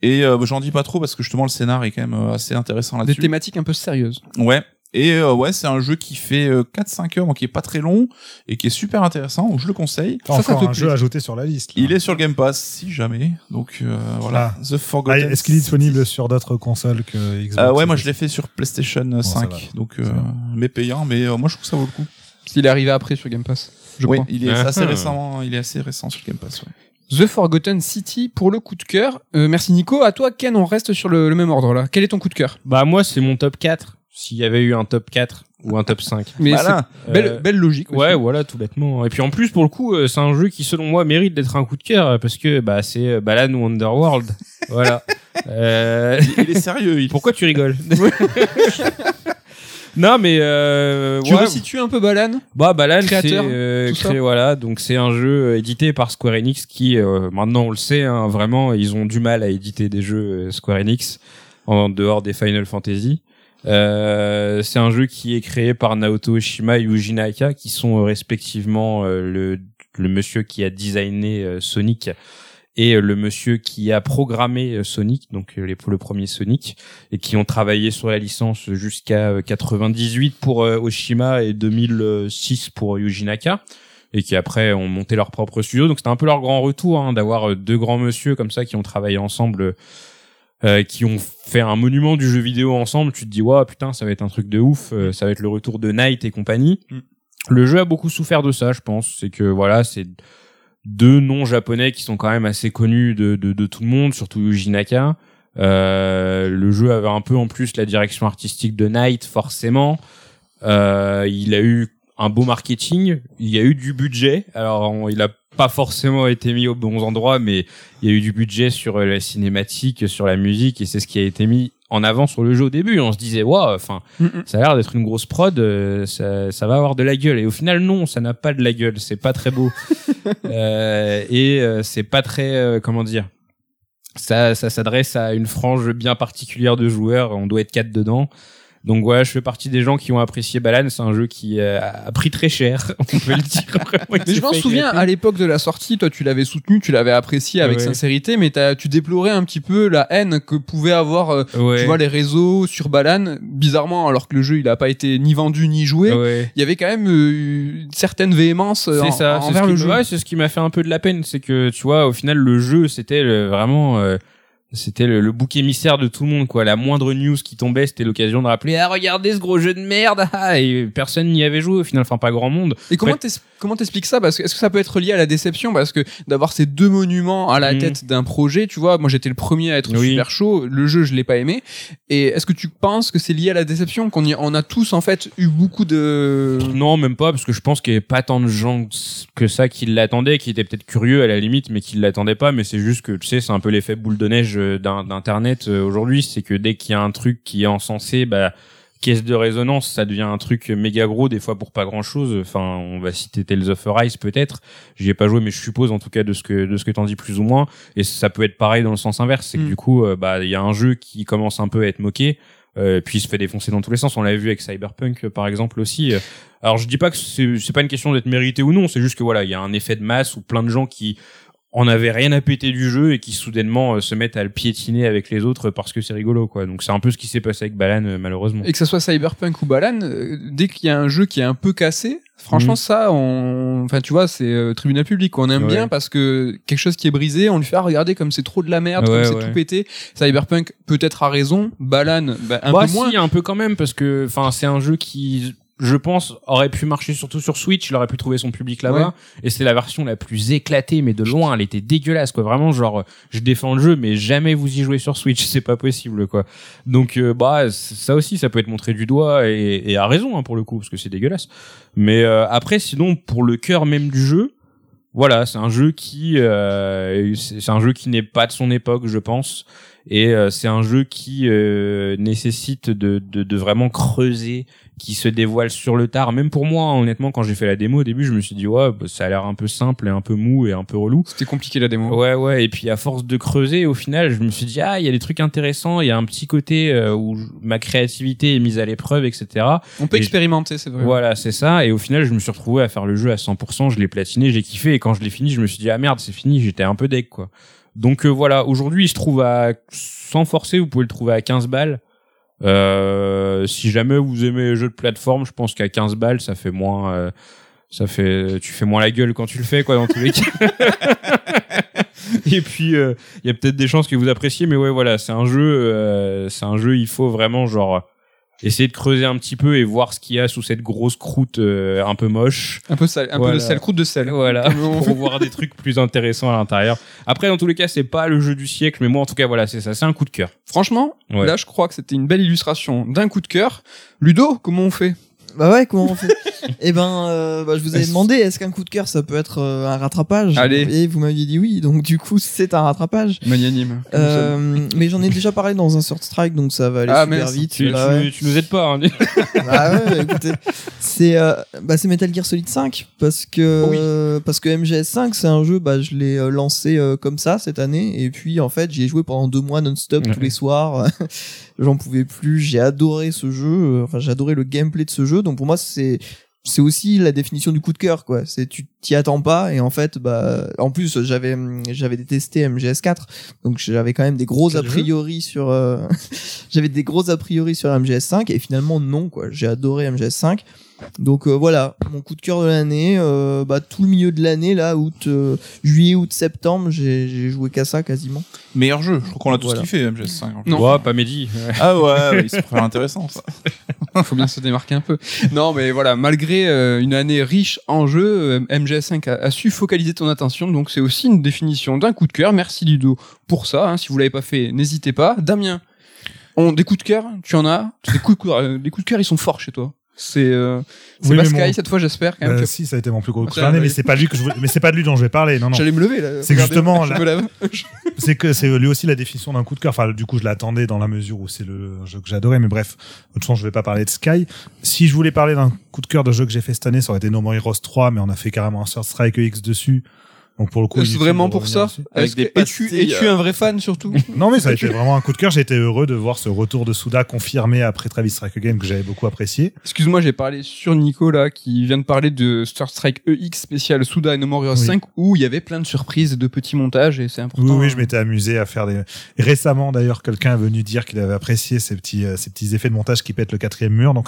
Et euh, j'en dis pas trop parce que justement le scénar est quand même euh, assez intéressant Des là-dessus. thématiques un peu sérieuses. Ouais. Et euh, ouais, c'est un jeu qui fait euh, 4-5 heures, donc qui est pas très long et qui est super intéressant. Donc je le conseille. Enfin, Ça, ça encore te un plaît. jeu ajouté sur la liste. là. Il est sur le Game Pass, si jamais. Donc euh, voilà, The Ah, Forgotten. Est-ce qu'il est disponible sur d'autres consoles que Xbox euh, Ouais, moi je l'ai fait sur PlayStation ça 5, va. donc euh, mais payant. Mais euh, moi je trouve que ça vaut le coup. Il est arrivé après sur Game Pass, je oui, crois. il est Ah. assez récemment, il est assez récent sur Game Pass. Ouais. The Forgotten City pour le coup de cœur. Euh, merci Nico. À toi, Ken, on reste sur le, le même ordre là. Quel est ton coup de cœur? Bah moi c'est mon top 4. S'il y avait eu un top 4 ou un top 5. Mais c'est belle, Euh, belle logique. aussi. Ouais, voilà, tout bêtement. Et puis en plus, pour le coup, euh, c'est un jeu qui, selon moi, mérite d'être un coup de cœur parce que bah c'est euh, Balan ou Underworld. voilà. Euh, Il est sérieux. Il... Pourquoi tu rigoles Non, mais euh, Tu ouais, resitues un peu Balan? Bah Balan, c'est euh, créé, voilà, donc c'est un jeu édité par Square Enix qui, euh, maintenant on le sait, hein, vraiment, ils ont du mal à éditer des jeux Square Enix en dehors des Final Fantasy. Euh, c'est un jeu qui est créé par Naoto Oshima et Yuji Naka, qui sont euh, respectivement euh, le, le monsieur qui a designé Sonic et le monsieur qui a programmé Sonic, donc les, le premier Sonic, et qui ont travaillé sur la licence jusqu'à euh, 98 pour Oshima et 2006 pour Yuji Naka et qui après ont monté leur propre studio. Donc c'était un peu leur grand retour hein, d'avoir deux grands monsieur comme ça qui ont travaillé ensemble, euh, qui ont fait un monument du jeu vidéo ensemble. Tu te dis ouais putain ça va être un truc de ouf, euh, ça va être le retour de Knight et compagnie. Mm. Le jeu a beaucoup souffert de ça, je pense. C'est que voilà c'est deux noms japonais qui sont quand même assez connus de, de, de tout le monde, surtout Yuji Naka. Euh, le jeu avait un peu en plus la direction artistique de Knight, forcément. Euh, il a eu un beau marketing, il y a eu du budget. Alors, on- il a pas forcément été mis aux bons endroits, mais il y a eu du budget sur euh, la cinématique, sur la musique, et c'est ce qui a été mis en avant sur le jeu au début. On se disait, waouh, enfin, Mm, mm. ça a l'air d'être une grosse prod, euh, ça, ça va avoir de la gueule. Et au final, non, ça n'a pas de la gueule, c'est pas très beau. Euh, et euh, c'est pas très, comment dire, ça, ça s'adresse à une frange bien particulière de joueurs. On doit être quatre dedans. Donc voilà, je fais partie des gens qui ont apprécié Balan. C'est un jeu qui euh, a pris très cher, on peut le dire. Vraiment, Mais je m'en souviens, à l'époque de la sortie, toi tu l'avais soutenu, tu l'avais apprécié avec Ouais. sincérité, mais tu déplorais un petit peu la haine que pouvaient avoir euh, Ouais. tu vois les réseaux sur Balan. Bizarrement, alors que le jeu il a pas été ni vendu ni joué, il y avait quand même euh, une certaine véhémence C'est en- ça, c'est envers le jeu. c'est ce qui m'a fait un peu de la peine, c'est que tu vois, au final, le jeu, c'était vraiment, c'était le, le bouc émissaire de tout le monde, quoi. La moindre news qui tombait, c'était l'occasion de rappeler, ah regardez ce gros jeu de merde, ah, et personne n'y avait joué au final, enfin pas grand monde. Et comment t'es- comment t'expliques ça? Parce que est-ce que ça peut être lié à la déception? Parce que d'avoir ces deux monuments à la Mhm. tête d'un projet, tu vois, moi j'étais le premier à être Oui. super chaud. Le jeu, je l'ai pas aimé. Et est-ce que tu penses que c'est lié à la déception? Qu'on y, on a tous en fait eu beaucoup de Non, même pas, parce que je pense qu'il y avait pas tant de gens que ça qui l'attendaient, qui étaient peut-être curieux à la limite, mais qui l'attendaient pas. Mais c'est juste que, tu sais, c'est un peu l'effet boule de neige euh, d'in- d'Internet euh, aujourd'hui. C'est que dès qu'il y a un truc qui est encensé, bah, caisse de résonance, ça devient un truc méga gros, des fois pour pas grand chose. Enfin, on va citer Tales of Arise peut-être. J'y ai pas joué, mais je suppose en tout cas de ce que, de ce que t'en dis plus ou moins. Et ça peut être pareil dans le sens inverse. C'est que Mm. du coup, euh, bah, il y a un jeu qui commence un peu à être moqué. Euh, puis il se fait défoncer dans tous les sens. On l'avait vu avec Cyberpunk euh, par exemple aussi. Alors je dis pas que c'est c'est pas une question d'être mérité ou non, c'est juste que voilà, il y a un effet de masse où plein de gens qui en avaient rien à péter du jeu et qui soudainement euh, se mettent à le piétiner avec les autres parce que c'est rigolo quoi. Donc c'est un peu ce qui s'est passé avec Balan euh, malheureusement. et que ça soit Cyberpunk ou Balan, euh, dès qu'il y a un jeu qui est un peu cassé, franchement Mhm. ça, on, enfin tu vois, c'est tribunal public. On aime Ouais. bien parce que quelque chose qui est brisé, on lui fait ah, regardez comme c'est trop de la merde, Ouais, comme c'est tout pété. Cyberpunk peut-être a raison, Balan bah, un bah, peu moins. si, un peu quand même parce que enfin c'est un jeu qui je pense aurait pu marcher surtout sur Switch, il aurait pu trouver son public là-bas Ouais. et c'est la version la plus éclatée mais de loin, elle était dégueulasse quoi, vraiment genre je défends le jeu mais jamais vous y jouez sur Switch, c'est pas possible quoi. Donc euh, bah ça aussi ça peut être montré du doigt et, et à raison hein, pour le coup parce que c'est dégueulasse. Mais euh, après sinon pour le cœur même du jeu, voilà, c'est un jeu qui euh, c'est un jeu qui n'est pas de son époque, je pense, et euh, c'est un jeu qui euh, nécessite de, de, de vraiment creuser, qui se dévoile sur le tard. Même pour moi, honnêtement, quand j'ai fait la démo au début, je me suis dit ouais, bah, ça a l'air un peu simple et un peu mou et un peu relou. C'était compliqué la démo. Ouais, ouais. Et puis à force de creuser, au final, je me suis dit ah, il y a des trucs intéressants. Il y a un petit côté euh, où ma créativité est mise à l'épreuve, etc. On peut Et- expérimenter, c'est vrai. Voilà, c'est ça. Et au final, je me suis retrouvé à faire le jeu à 100%. Je l'ai platiné, j'ai kiffé. Et quand je l'ai fini, je me suis dit, ah merde, c'est fini. J'étais un peu deck, quoi. Donc euh, voilà, aujourd'hui, il se trouve à, sans forcer, vous pouvez le trouver à 15 balles. Euh, si jamais vous aimez les jeux de plateforme, je pense qu'à 15 balles, ça fait moins, euh, ça fait, tu fais moins la gueule quand tu le fais, quoi, dans tous les cas. Et puis, euh, il y a peut-être des chances que vous appréciez, mais ouais, voilà, c'est un jeu, euh, c'est un jeu, il faut vraiment, genre, essayer de creuser un petit peu et voir ce qu'il y a sous cette grosse croûte euh, un peu moche. Un peu sale, un peu de sel, croûte de sel. Voilà, pour voir des trucs plus intéressants à l'intérieur. Après, dans tous les cas, c'est pas le jeu du siècle, mais moi, en tout cas, voilà, c'est ça, c'est un coup de cœur. Franchement, Ouais. là je crois que c'était une belle illustration d'un coup de cœur. Ludo, comment on fait? Bah ouais, comment on fait Eh ben, euh, bah, je vous avais demandé, est-ce qu'un coup de cœur, ça peut être euh, un rattrapage? Allez. Et vous m'aviez dit oui, donc du coup, c'est un rattrapage. Magnanime. Euh, mais j'en ai déjà parlé dans un Third Strike, donc ça va aller Ah, super mince. vite. Tu, Bah tu- ouais. tu nous aides pas, hein. Ah ouais, écoutez, c'est euh, bah c'est Metal Gear Solid 5 parce que Oui. euh, parce que MGS5 c'est un jeu bah je l'ai euh, lancé euh, comme ça cette année et puis en fait j'y ai joué pendant deux mois non-stop Ouais. tous les soirs. J'en pouvais plus. J'ai adoré ce jeu. euh, Enfin j'ai adoré le gameplay de ce jeu. Donc pour moi c'est c'est aussi la définition du coup de cœur quoi. C'est tu t'y attends pas et en fait bah en plus j'avais j'avais détesté MGS4 donc j'avais quand même des gros a priori sur euh, j'avais des gros a priori sur MGS5 et finalement non quoi. J'ai adoré MGS5. Donc euh, voilà, mon coup de cœur de l'année, euh, bah, tout le milieu de l'année là, août, euh, juillet, août, septembre, j'ai j'ai joué qu'à ça quasiment. Meilleur jeu. Je crois qu'on l'a tous Voilà. kiffé, MGS5. en fait. Non. Ouais, pas Mehdi. Ah ouais, ouais, c'est super intéressant, ça. Faut bien se démarquer un peu. Non, mais voilà, malgré euh, une année riche en jeux, euh, MGS5 a, a su focaliser ton attention, donc c'est aussi une définition d'un coup de cœur. Merci Ludo pour ça. hein. Si vous l'avez pas fait, n'hésitez pas. Damien, on, des coups de cœur, tu en as? Des coups, de cœur, euh, des coups de cœur, ils sont forts chez toi. C'est euh, Oui, pas Sky mon- cette fois, j'espère quand même. Bah, que- si, ça a été mon plus gros coup l'année, oui. mais c'est pas lui que je mais c'est pas de lui dont je vais parler. Non, non. J'allais me lever là. C'est justement, là- c'est que c'est lui aussi la définition d'un coup de cœur. Enfin, du coup, je l'attendais dans la mesure où c'est le jeu que j'adorais. Mais bref, de toute façon, je vais pas parler de Sky. Si je voulais parler d'un coup de cœur de jeu que j'ai fait cette année, ça aurait été No More Heroes 3, mais on a fait carrément un Third Strike X dessus. Donc pour le coup, C'est vraiment pour ça. dessus. Avec des que- Es-tu pastilles, es-tu un vrai fan surtout? Non, mais ça a été vraiment un coup de cœur. J'ai été heureux de voir ce retour de Suda confirmé après Travis Strike Again que j'avais beaucoup apprécié. Excuse-moi, j'ai parlé sur Nico là, qui vient de parler de Star Strike EX spécial Suda et No More Heroes Oui. 5, où il y avait plein de surprises et de petits montages, et c'est important. Oui, oui, hein. je m'étais amusé à faire des. Et récemment, d'ailleurs, quelqu'un est venu dire qu'il avait apprécié ces petits, euh, ces petits effets de montage qui pètent le quatrième mur. Donc,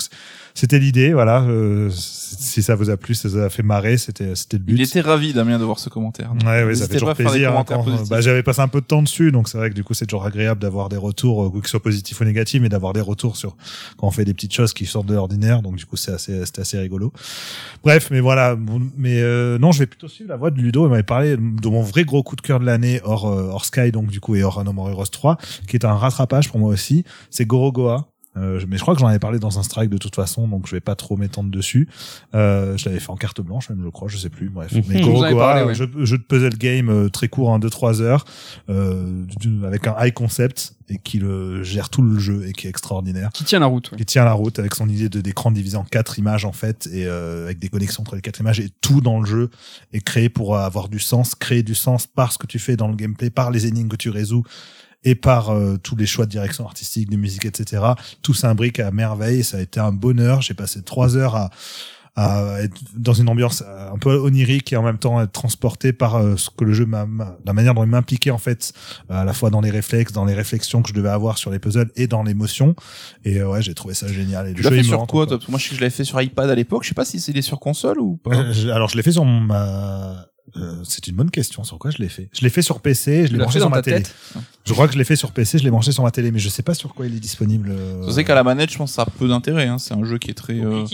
c'était l'idée. Voilà. Euh, si ça vous a plu, ça vous a fait marrer, c'était, c'était le but. Il était ravi, Damien, de voir ce commentaire. Commentaires. Ouais, ouais, ça fait toujours plaisir. hein, bah, j'avais passé un peu de temps dessus, donc c'est vrai que du coup, c'est toujours agréable d'avoir des retours, euh, qu'ils soient positifs ou négatifs, mais d'avoir des retours sur quand on fait des petites choses qui sortent de l'ordinaire. Donc du coup, c'est assez, c'était assez rigolo. Bref, mais voilà. Mais euh, non, je vais plutôt suivre la voix de Ludo. Il m'avait parlé de mon vrai gros coup de cœur de l'année hors, euh, hors Sky, donc du coup, et hors No More Heroes 3, qui est un rattrapage pour moi aussi. C'est Gorogoa. Euh, mais je crois que j'en avais parlé dans un strike de toute façon, donc je vais pas trop m'étendre dessus. Euh, je l'avais fait en carte blanche, même je crois, je sais plus. Bref, mais Gorogoa, parlé, ouais. jeu, jeu de puzzle game euh, très court, en 2-3 heures, euh, avec un high concept et qui le gère tout le jeu et qui est extraordinaire Qui tient la route. ouais. qui tient la route avec son idée de d'écran divisé en quatre images en fait et euh, avec des connexions entre les quatre images et tout dans le jeu est créé pour avoir du sens, créer du sens par ce que tu fais dans le gameplay, par les énigmes que tu résous et par euh, tous les choix de direction artistique, de musique, etc. Tout s'imbrique à merveille. Ça a été un bonheur. J'ai passé trois heures à à être dans une ambiance euh, un peu onirique et en même temps être transporté par euh, ce que le jeu m'a la manière dont il m'impliquait en fait à la fois dans les réflexes dans les réflexions que je devais avoir sur les puzzles et dans l'émotion et euh, ouais j'ai trouvé ça génial et Tu le l'as jeu fait sur quoi, toi? Parce que moi, je sais que je l'avais fait sur iPad à l'époque. Je sais pas si c'est sur console ou pas. Euh, alors je l'ai fait sur ma euh, c'est une bonne question sur quoi je l'ai fait? Je l'ai fait sur PC je l'ai branché sur ma télé tête? Je crois que je l'ai fait sur PC je l'ai branché sur ma télé mais je sais pas sur quoi il est disponible euh, Je sais qu'à la manette, je pense que ça a peu d'intérêt. Hein. C'est un jeu qui est très. euh,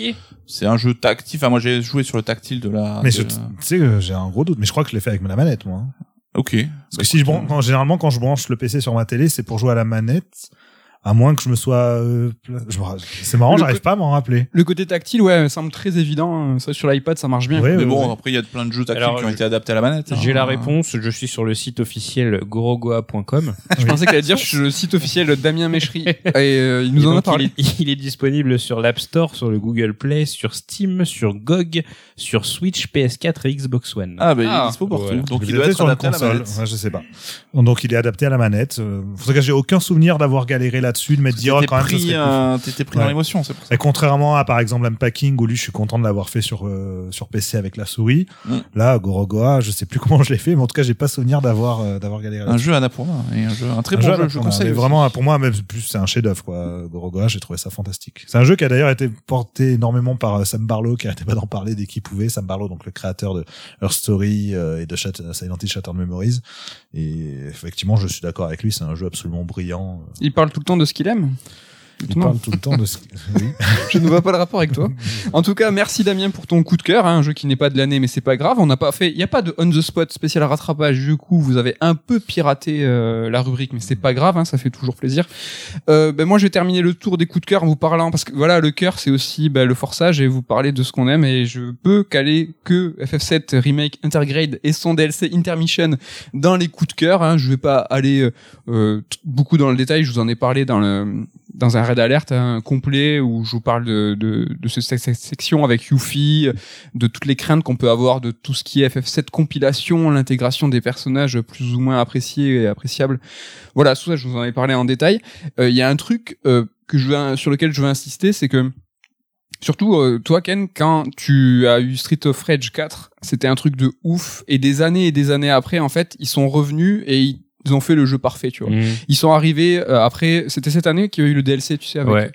c'est un jeu tactile. Enfin, moi, j'ai joué sur le tactile de la. mais de tu sais que j'ai un gros doute mais je crois que je l'ai fait avec la manette moi hein. Ok. Parce que si je branche, généralement quand je branche le PC sur ma télé, c'est pour jouer à la manette, à moins que je me sois. euh, je c'est marrant, j'arrive pas à m'en rappeler. Le côté tactile, ouais, ça semble très évident. Ça, sur l'iPad, ça marche bien. Ouais, Mais ouais, bon, ouais. après, il y a plein de jeux tactiles Alors, qui ont je- été adaptés à la manette. J'ai hein. la réponse, je suis sur le site officiel gorogoa.com. Je pensais qu'elle allait dire sur le site officiel de Damien Méchery. Et euh, il nous Et en a parlé. Il est, il est disponible sur l'App Store, sur le Google Play, sur Steam, sur GOG, sur Switch, PS4 et Xbox One. Ah, bah, il Ah, est dispo partout. voilà. Donc, Je il l'ai doit être sur la adapté à la console. manette. Ouais, je sais pas. Donc il est adapté à la manette. Euh, En tout cas, j'ai aucun souvenir d'avoir galéré là-dessus, de oh, T'étais quand même. pris, euh, t'étais pris dans Ouais. l'émotion, c'est pour ça. Et contrairement à par exemple Unpacking où lui je suis content de l'avoir fait sur euh, sur PC avec la souris. Mm. Là Gorogoa, je sais plus comment je l'ai fait, mais en tout cas j'ai pas souvenir d'avoir euh, d'avoir galéré. Un jeu Annapurna et un jeu, un très Un bon jeu jeu, je fin, conseille. vraiment pour moi même plus c'est un chef-d'œuvre quoi. Gorogoa, j'ai trouvé ça fantastique. C'est un jeu qui a d'ailleurs été porté énormément par euh, Sam Barlow qui arrêtait pas d'en parler dès qu'il pouvait. Sam Barlow donc le créateur de Earth Story euh, et de Shat- Silent Hill Shattered Memories. Et effectivement, je suis d'accord avec lui, c'est un jeu absolument brillant. Il parle tout le temps de ce qu'il aime? Il Étonnant. parle tout le temps de ce oui. Je ne vois pas le rapport avec toi. En tout cas, merci Damien pour ton coup de cœur. hein, un jeu qui n'est pas de l'année, mais c'est pas grave. On n'a pas fait. Il n'y a pas de on the spot spécial rattrapage. Du coup, vous avez un peu piraté euh, la rubrique, mais c'est pas grave. hein, ça fait toujours plaisir. Euh, ben moi, je vais terminer le tour des coups de cœur en vous parlant parce que voilà, le cœur, c'est aussi ben, le forçage et vous parler de ce qu'on aime. Et je peux caler que FF7 remake Intergrade et son DLC Intermission dans les coups de cœur. Hein. Je vais pas aller euh, euh, beaucoup dans le détail. Je vous en ai parlé dans le dans un raid alerte hein, complet où je vous parle de, de, de ce- cette section avec Yuffie, de toutes les craintes qu'on peut avoir de tout ce qui est FF7 compilation, l'intégration des personnages plus ou moins appréciés et appréciables. Voilà, tout ça, je vous en ai parlé en détail. Euh, Il y a un truc euh, que je veux, sur lequel je veux insister, c'est que Surtout euh, toi Ken, quand tu as eu Street of Rage 4, c'était un truc de ouf et des années et des années après en fait, ils sont revenus et ils ils ont fait le jeu parfait, tu vois. Mmh. Ils sont arrivés euh, après, c'était cette année qu'il y a eu le DLC, tu sais, avec. Ouais.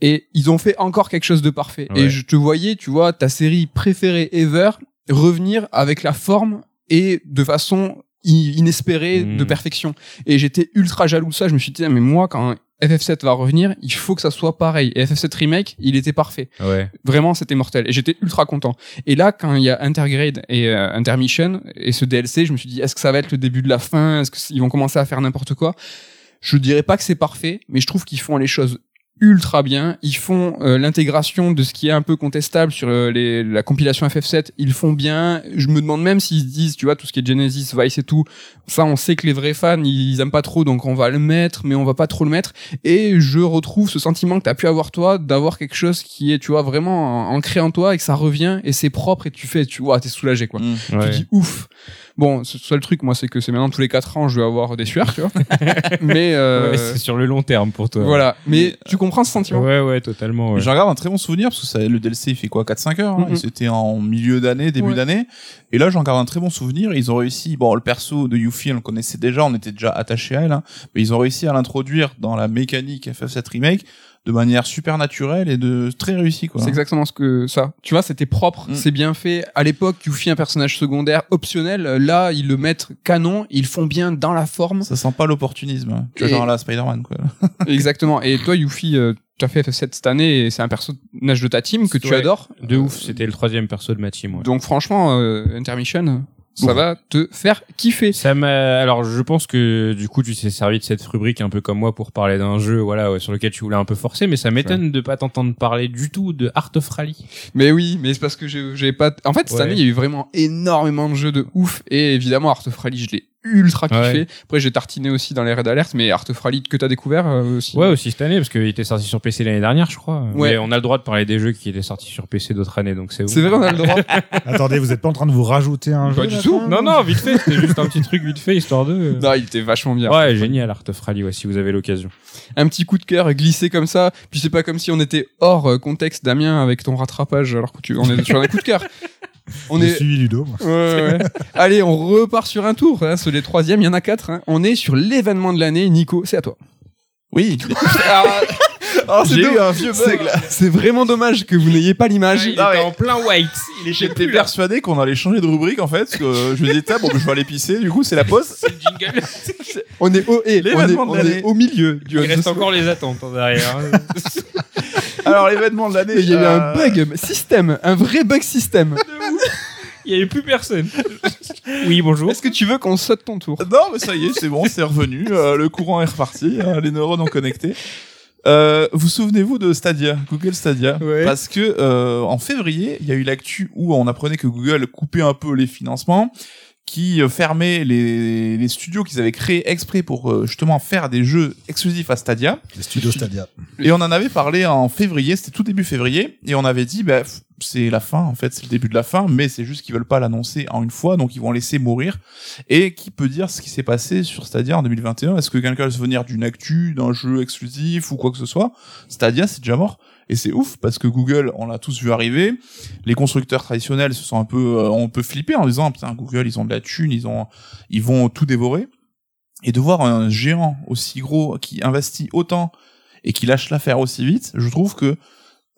Et ils ont fait encore quelque chose de parfait. Ouais. Et je te voyais, tu vois, ta série préférée ever revenir avec la forme et de façon inespérée de perfection. Et j'étais ultra jaloux de ça. Je me suis dit, mais moi, quand FF7 va revenir, il faut que ça soit pareil. Et FF7 Remake, il était parfait. Ouais. Vraiment, c'était mortel. Et j'étais ultra content. Et là, quand il y a Intergrade et euh, Intermission et ce DLC, je me suis dit, est-ce que ça va être le début de la fin? Est-ce qu'ils vont commencer à faire n'importe quoi? Je dirais pas que c'est parfait, mais je trouve qu'ils font les choses ultra bien. Ils font euh, l'intégration de ce qui est un peu contestable sur euh, les, la compilation FF7. Ils font bien. Je me demande même s'ils se disent, tu vois, tout ce qui est Genesis, Vice et tout. Ça, on sait que les vrais fans, ils, ils aiment pas trop, donc on va le mettre, mais on va pas trop le mettre. Et je retrouve ce sentiment que t'as pu avoir toi, d'avoir quelque chose qui est, tu vois, vraiment en- ancré en toi et que ça revient et c'est propre et tu fais, tu vois, t'es soulagé, quoi. Mm. Ouais. Tu dis ouf. Bon, ce seul truc, moi, c'est que c'est maintenant tous les 4 ans, je vais avoir des sueurs, tu vois. mais euh, Ouais, c'est sur le long terme pour toi. voilà. Mais tu comprends ce sentiment? Ouais, ouais, totalement. Ouais. J'en garde un très bon souvenir parce que ça, le DLC il fait quoi 4-5 heures hein, C'était en milieu d'année, début Ouais. d'année. Et là j'en garde un très bon souvenir. Ils ont réussi, bon le perso de Yuffie on le connaissait déjà, on était déjà attaché à elle, hein, mais ils ont réussi à l'introduire dans la mécanique FF7 Remake de manière super naturelle et de très réussie quoi. C'est exactement ce que ça. Tu vois, c'était propre, Mm. c'est bien fait. À l'époque, Yuffie un personnage secondaire optionnel. Là, ils le mettent canon, ils font bien dans la forme. Ça sent pas l'opportunisme. hein. Tu vois Et- genre là Spider-Man quoi. Exactement. Et toi, Yuffie, euh, tu as fait cette cette année et c'est un personnage de ta team que tu Ouais. adores. De ouf, c'était le troisième perso de ma team. ouais. Donc franchement, euh, Intermission, ça va te faire kiffer. Ça m'a. Alors, je pense que du coup, tu t'es servi de cette rubrique un peu comme moi pour parler d'un jeu, voilà, ouais, sur lequel tu voulais un peu forcer, mais ça m'étonne de pas t'entendre parler du tout de Art of Rally. Mais oui, mais c'est parce que j'ai j'ai pas. En fait, cette Ouais. année, il y a eu vraiment énormément de jeux de ouf et évidemment Art of Rally, je l'ai ultra kiffé. Ouais. Après, j'ai tartiné aussi dans les raids d'alerte, mais Art of Rally que t'as découvert euh, aussi. Ouais, aussi cette année, parce qu'il était sorti sur PC l'année dernière, je crois. Ouais. Mais on a le droit de parler des jeux qui étaient sortis sur PC d'autres années, donc c'est ouf. C'est vrai, on a le droit. Attendez, vous êtes pas en train de vous rajouter un Pas jeu du là, tout. Non, non, vite fait, c'était juste un petit truc vite fait, histoire de. non, il était vachement bien. Ouais, génial, Art of Rally, ouais, si vous avez l'occasion. Un petit coup de cœur glissé comme ça. Puis c'est pas comme si on était hors euh, contexte, Damien, avec ton rattrapage, alors que tu, on est sur un coup de cœur. On J'ai est. suivi Ludo. moi. Ouais, ouais. Allez, on repart sur un tour. Hein. C'est les troisièmes, il y en a quatre. Hein. On est sur l'événement de l'année. Nico, c'est à toi. Oui. Ah, ah, c'est eu un vieux bug là. C'est vraiment dommage que vous n'ayez pas l'image. il Ah était ouais. en plein white. J'étais plus là. persuadé qu'on allait changer de rubrique en fait, parce que euh, je me disais, tiens, bon, je vais aller pisser, du coup c'est la pause. C'est le jingle. On est au, eh, on est, on est au milieu du Il reste encore les attentes hein, derrière. Hein. Alors l'événement de l'année. Il y a eu euh, un bug système, un vrai bug système. Il y avait plus personne. Oui, bonjour. Est-ce que tu veux qu'on saute ton tour Non, mais ça y est, c'est bon, c'est revenu. euh, le courant est reparti. euh, les neurones ont connecté. Euh, vous souvenez-vous de Stadia, Google Stadia Ouais. Parce que euh, en février, il y a eu l'actu où on apprenait que Google coupait un peu les financements, qui euh, fermait les, les studios qu'ils avaient créés exprès pour euh, justement faire des jeux exclusifs à Stadia. Les studios Stadia. Et on en avait parlé en février, c'était tout début février, et on avait dit, bah, c'est la fin, en fait, c'est le début de la fin, mais c'est juste qu'ils veulent pas l'annoncer en une fois, donc ils vont laisser mourir. Et qui peut dire ce qui s'est passé sur Stadia en 2021 Est-ce que quelqu'un va se venir d'une actu, d'un jeu exclusif ou quoi que ce soit? Stadia, c'est déjà mort. Et c'est ouf parce que Google, on l'a tous vu arriver. Les constructeurs traditionnels se sont un peu, euh, on peut flipper en disant putain Google, ils ont de la thune, ils ont, ils vont tout dévorer. Et de voir un géant aussi gros qui investit autant et qui lâche l'affaire aussi vite, je trouve que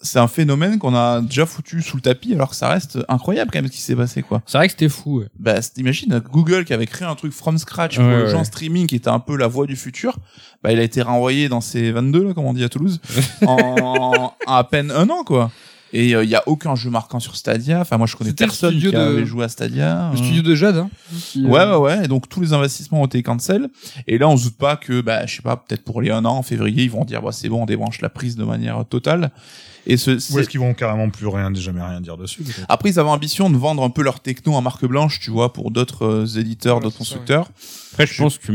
c'est un phénomène qu'on a déjà foutu sous le tapis alors que ça reste incroyable quand même ce qui s'est passé quoi. C'est vrai que c'était fou. ouais. Bah imagine Google qui avait créé un truc from scratch pour Ouais, le ouais. genre streaming qui était un peu la voie du futur, bah il a été renvoyé dans ses 22 là comme on dit à Toulouse en à peine un an quoi. Et il y a aucun jeu marquant sur Stadia. Enfin moi je connais personne qui de- avait joué à Stadia. Le Euh, studio de Jade. Hein, qui, euh, Ouais, ouais, ouais. Et donc, tous les investissements ont été cancel. Et là, on se doute pas que, bah, je sais pas, peut-être pour les un an, en février, ils vont dire, bah, c'est bon, on débranche la prise de manière totale. Et ce, Ou c'est- est-ce qu'ils vont carrément plus rien, jamais rien dire dessus après, ils avaient ambition de vendre un peu leur techno en marque blanche, tu vois, pour d'autres euh, éditeurs, Voilà, d'autres ça, constructeurs. Après, je pense que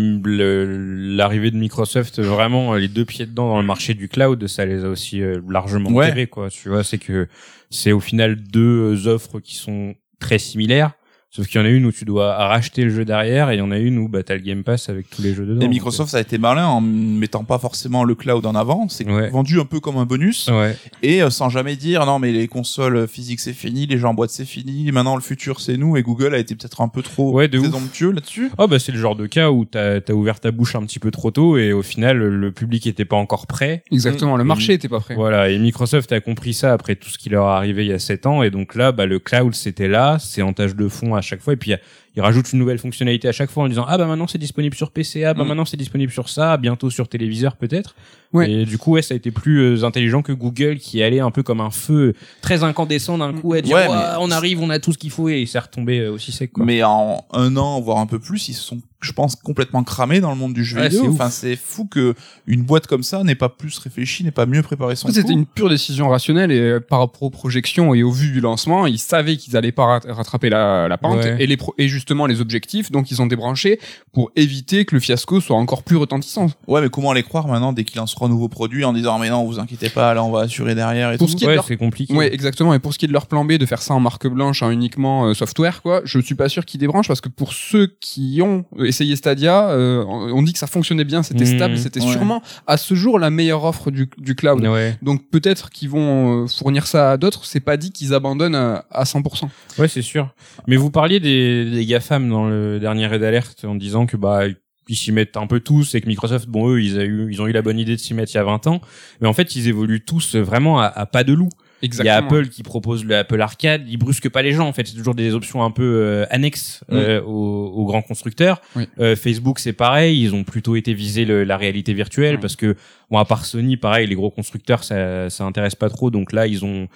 l'arrivée de Microsoft, vraiment les deux pieds dedans dans le marché du cloud, ça les a aussi euh, largement Ouais. enterrés, quoi. Tu vois, c'est que c'est au final deux offres qui sont très similaires. Sauf qu'il y en a une où tu dois racheter le jeu derrière et il y en a une où bah, t'as le Game Pass avec tous les jeux dedans. Et Microsoft, ça a été malin en mettant pas forcément le cloud en avant. C'est Ouais. vendu un peu comme un bonus. Ouais. Et euh, sans jamais dire, non, mais les consoles physiques, c'est fini, les jeux en boîte, c'est fini, maintenant le futur, c'est nous. Et Google a été peut-être un peu trop Ouais, de ouf. présomptueux là-dessus. Oh bah c'est le genre de cas où t'as as ouvert ta bouche un petit peu trop tôt et au final le public était pas encore prêt. Exactement, le Et- marché était pas prêt. Voilà, et Microsoft a compris ça après tout ce qui leur est arrivé il y a 7 ans, et donc là, bah, le cloud, c'était là, c'est en tâche de fond à chaque fois, et puis il ils rajoutent une nouvelle fonctionnalité à chaque fois en disant, ah bah maintenant c'est disponible sur PC, ah bah Mm. maintenant c'est disponible sur ça, bientôt sur téléviseur peut-être. Ouais. Et du coup, ouais, ça a été plus euh, intelligent que Google qui allait un peu comme un feu très incandescent d'un coup à dire, Ouais, mais- on arrive, on a tout ce qu'il faut, et c'est retombé euh, aussi sec, quoi. Mais en un an, voire un peu plus, ils se sont, je pense, complètement cramés dans le monde du jeu Ouais, vidéo. Enfin, c'est fou que une boîte comme ça n'ait pas plus réfléchi, n'ait pas mieux préparé son C'était une pure décision rationnelle et euh, par rapport aux projections et au vu du lancement, ils savaient qu'ils allaient pas rat- rattraper la, la pente Ouais. et, les pro- et justement les objectifs, donc ils ont débranché pour éviter que le fiasco soit encore plus retentissant. Ouais, mais comment les croire maintenant dès qu'ils lanceront un nouveau produit en disant, mais non, vous inquiétez pas, là, on va assurer derrière et Pour tout. ce qui est leur- c'est compliqué. Ouais, exactement. Et pour ce qui est de leur plan B, de faire ça en marque blanche, en uniquement euh, software, quoi, je suis pas sûr qu'ils débranchent parce que pour ceux qui ont essayé Stadia, euh, on dit que ça fonctionnait bien, c'était Mmh, stable, c'était ouais. sûrement à ce jour la meilleure offre du, du cloud. Ouais. Donc peut-être qu'ils vont euh, fournir ça à d'autres. C'est pas dit qu'ils abandonnent à, à 100%. Ouais, c'est sûr. Mais vous parliez des, des GAFAM dans le dernier raid alerte en disant que bah ils s'y mettent un peu tous et que Microsoft, bon eux, ils, a eu, ils ont eu la bonne idée de s'y mettre il y a 20 ans, mais en fait ils évoluent tous vraiment à, à pas de loup. Il y a Apple qui propose le Apple Arcade, ils brusquent pas les gens en fait, c'est toujours des options un peu euh, annexes Mm. euh, aux, aux grands constructeurs. Oui. Euh, Facebook c'est pareil, ils ont plutôt été visés le- la réalité virtuelle Ouais. parce que bon à part Sony pareil, les gros constructeurs ça ça intéresse pas trop donc là ils ont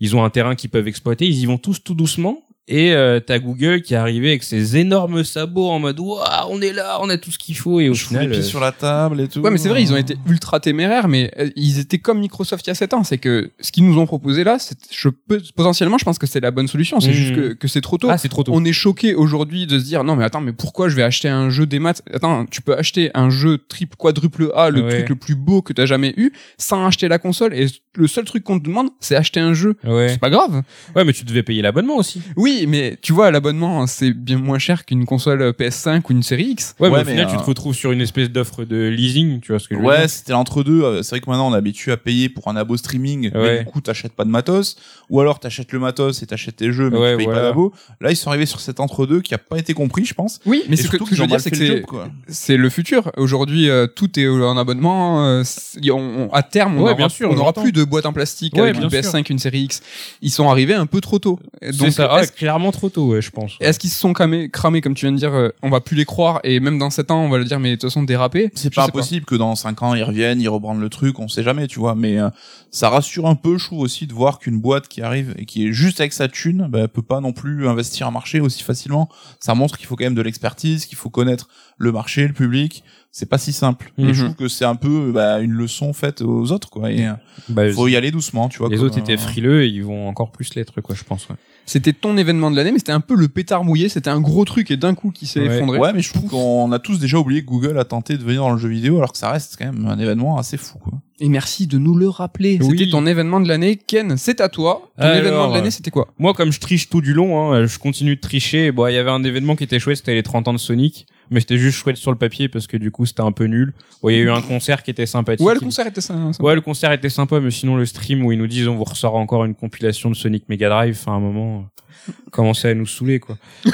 ils ont un terrain qu'ils peuvent exploiter, ils y vont tous tout doucement. Et euh, t'as Google qui est arrivé avec ses énormes sabots en mode waouh on est là on a tout ce qu'il faut et au Je fous les final pieds euh, sur la table et tout. Ouais, mais c'est vrai, ils ont été ultra téméraires, mais euh, ils étaient comme Microsoft il y a 7 ans. C'est que ce qu'ils nous ont proposé là, c'est, je peux, potentiellement, je pense que c'est la bonne solution. C'est Mhm. juste que, que c'est trop tôt. ah c'est trop tôt On est choqué aujourd'hui de se dire non mais attends mais pourquoi je vais acheter un jeu des maths? Attends, tu peux acheter un jeu triple quadruple A, le Ouais. truc le plus beau que t'as jamais eu, sans acheter la console. Et le seul truc qu'on te demande, c'est acheter un jeu. ouais C'est pas grave. ouais mais tu devais payer l'abonnement aussi Oui, mais tu vois, l'abonnement c'est bien moins cher qu'une console PS5 ou une série X. Ouais, Ouais, mais au mais, final, tu euh, te retrouves sur une espèce d'offre de leasing, tu vois ce que je veux Ouais, dire c'était l'entre-deux. Euh, C'est vrai que maintenant on est habitué à payer pour un abo streaming, mais Ouais. du coup t'achètes pas de matos, ou alors t'achètes le matos et t'achètes tes jeux, mais Ouais, tu payes voilà. pas d'abo. Là ils sont arrivés sur cet entre-deux qui a pas été compris, je pense. Oui, mais c'est que, ce que je veux dire, c'est que le c'est le futur. Aujourd'hui, euh, tout est en abonnement. euh, c'est- on- on- à terme, on Ouais, n'aura plus de boîte en plastique Ouais, avec une bien PS5, une série X. Ils sont arrivés un peu trop tôt. Donc, ça, ouais, est-ce clairement trop tôt, ouais, je pense. est-ce qu'ils se sont cramés, cramés, comme tu viens de dire, euh, on va plus les croire, et même dans 7 ans, on va le dire, mais de toute façon, dérapé C'est pas sais impossible que dans 5 ans ils reviennent, ils rebrandent le truc, on sait jamais, tu vois. Mais euh, ça rassure un peu, je trouve aussi de voir qu'une boîte qui arrive et qui est juste avec sa thune, bah, peut pas non plus investir un marché aussi facilement. Ça montre qu'il faut quand même de l'expertise, qu'il faut connaître le marché, le public. C'est pas si simple. Et Mhm. je trouve que c'est un peu bah, une leçon faite aux autres, quoi. Et euh, Bah, faut y aller doucement, tu vois. les comme, autres étaient euh, frileux et ils vont encore plus l'être, quoi, je pense. ouais. C'était ton événement de l'année, mais c'était un peu le pétard mouillé, c'était un gros truc et d'un coup qui s'est Ouais. effondré. Ouais, mais je trouve qu'on a tous déjà oublié que Google a tenté de venir dans le jeu vidéo, alors que ça reste quand même un événement assez fou, quoi. Et merci de nous le rappeler. Oui. C'était ton événement de l'année. Ken, c'est à toi. Ton Alors, événement de l'année, c'était quoi? Moi, comme je triche tout du long, hein, je continue de tricher. Bon, il y avait un événement qui était chouette, c'était les 30 ans de Sonic. Mais c'était juste chouette sur le papier parce que du coup, c'était un peu nul. Bon, il y a eu un concert qui était sympathique. Ouais, le concert était ça. Ouais, le concert était sympa, mais sinon le stream où ils nous disent on vous ressort encore une compilation de Sonic Mega Drive, enfin à un moment, euh, commençait à nous saouler quoi.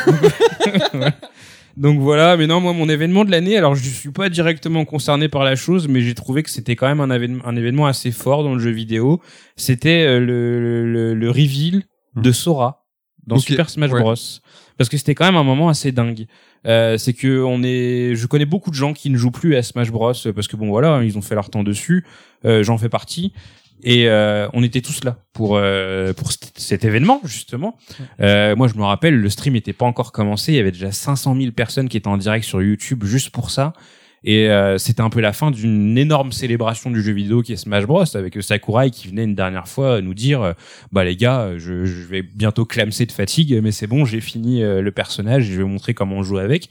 Ouais. Donc voilà, mais non, moi mon événement de l'année, alors je suis pas directement concerné par la chose, mais j'ai trouvé que c'était quand même un, événement- un événement assez fort dans le jeu vidéo. C'était euh, le, le, le reveal de Sora dans Super Smash ouais. Parce que c'était quand même un moment assez dingue. Euh, c'est que on est, je connais beaucoup de gens qui ne jouent plus à Smash Bros parce que bon voilà, ils ont fait leur temps dessus. Euh, J'en fais partie. Et euh, on était tous là pour euh, pour cet- événement justement. Euh, moi, je me rappelle, le stream était pas encore commencé. Il y avait déjà 500 000 personnes qui étaient en direct sur YouTube juste pour ça. Et euh, c'était un peu la fin d'une énorme célébration du jeu vidéo qui est Smash Bros avec Sakurai qui venait une dernière fois nous dire euh, bah les gars je, je vais bientôt clamser de fatigue mais c'est bon j'ai fini euh, le personnage je vais vous montrer comment on joue avec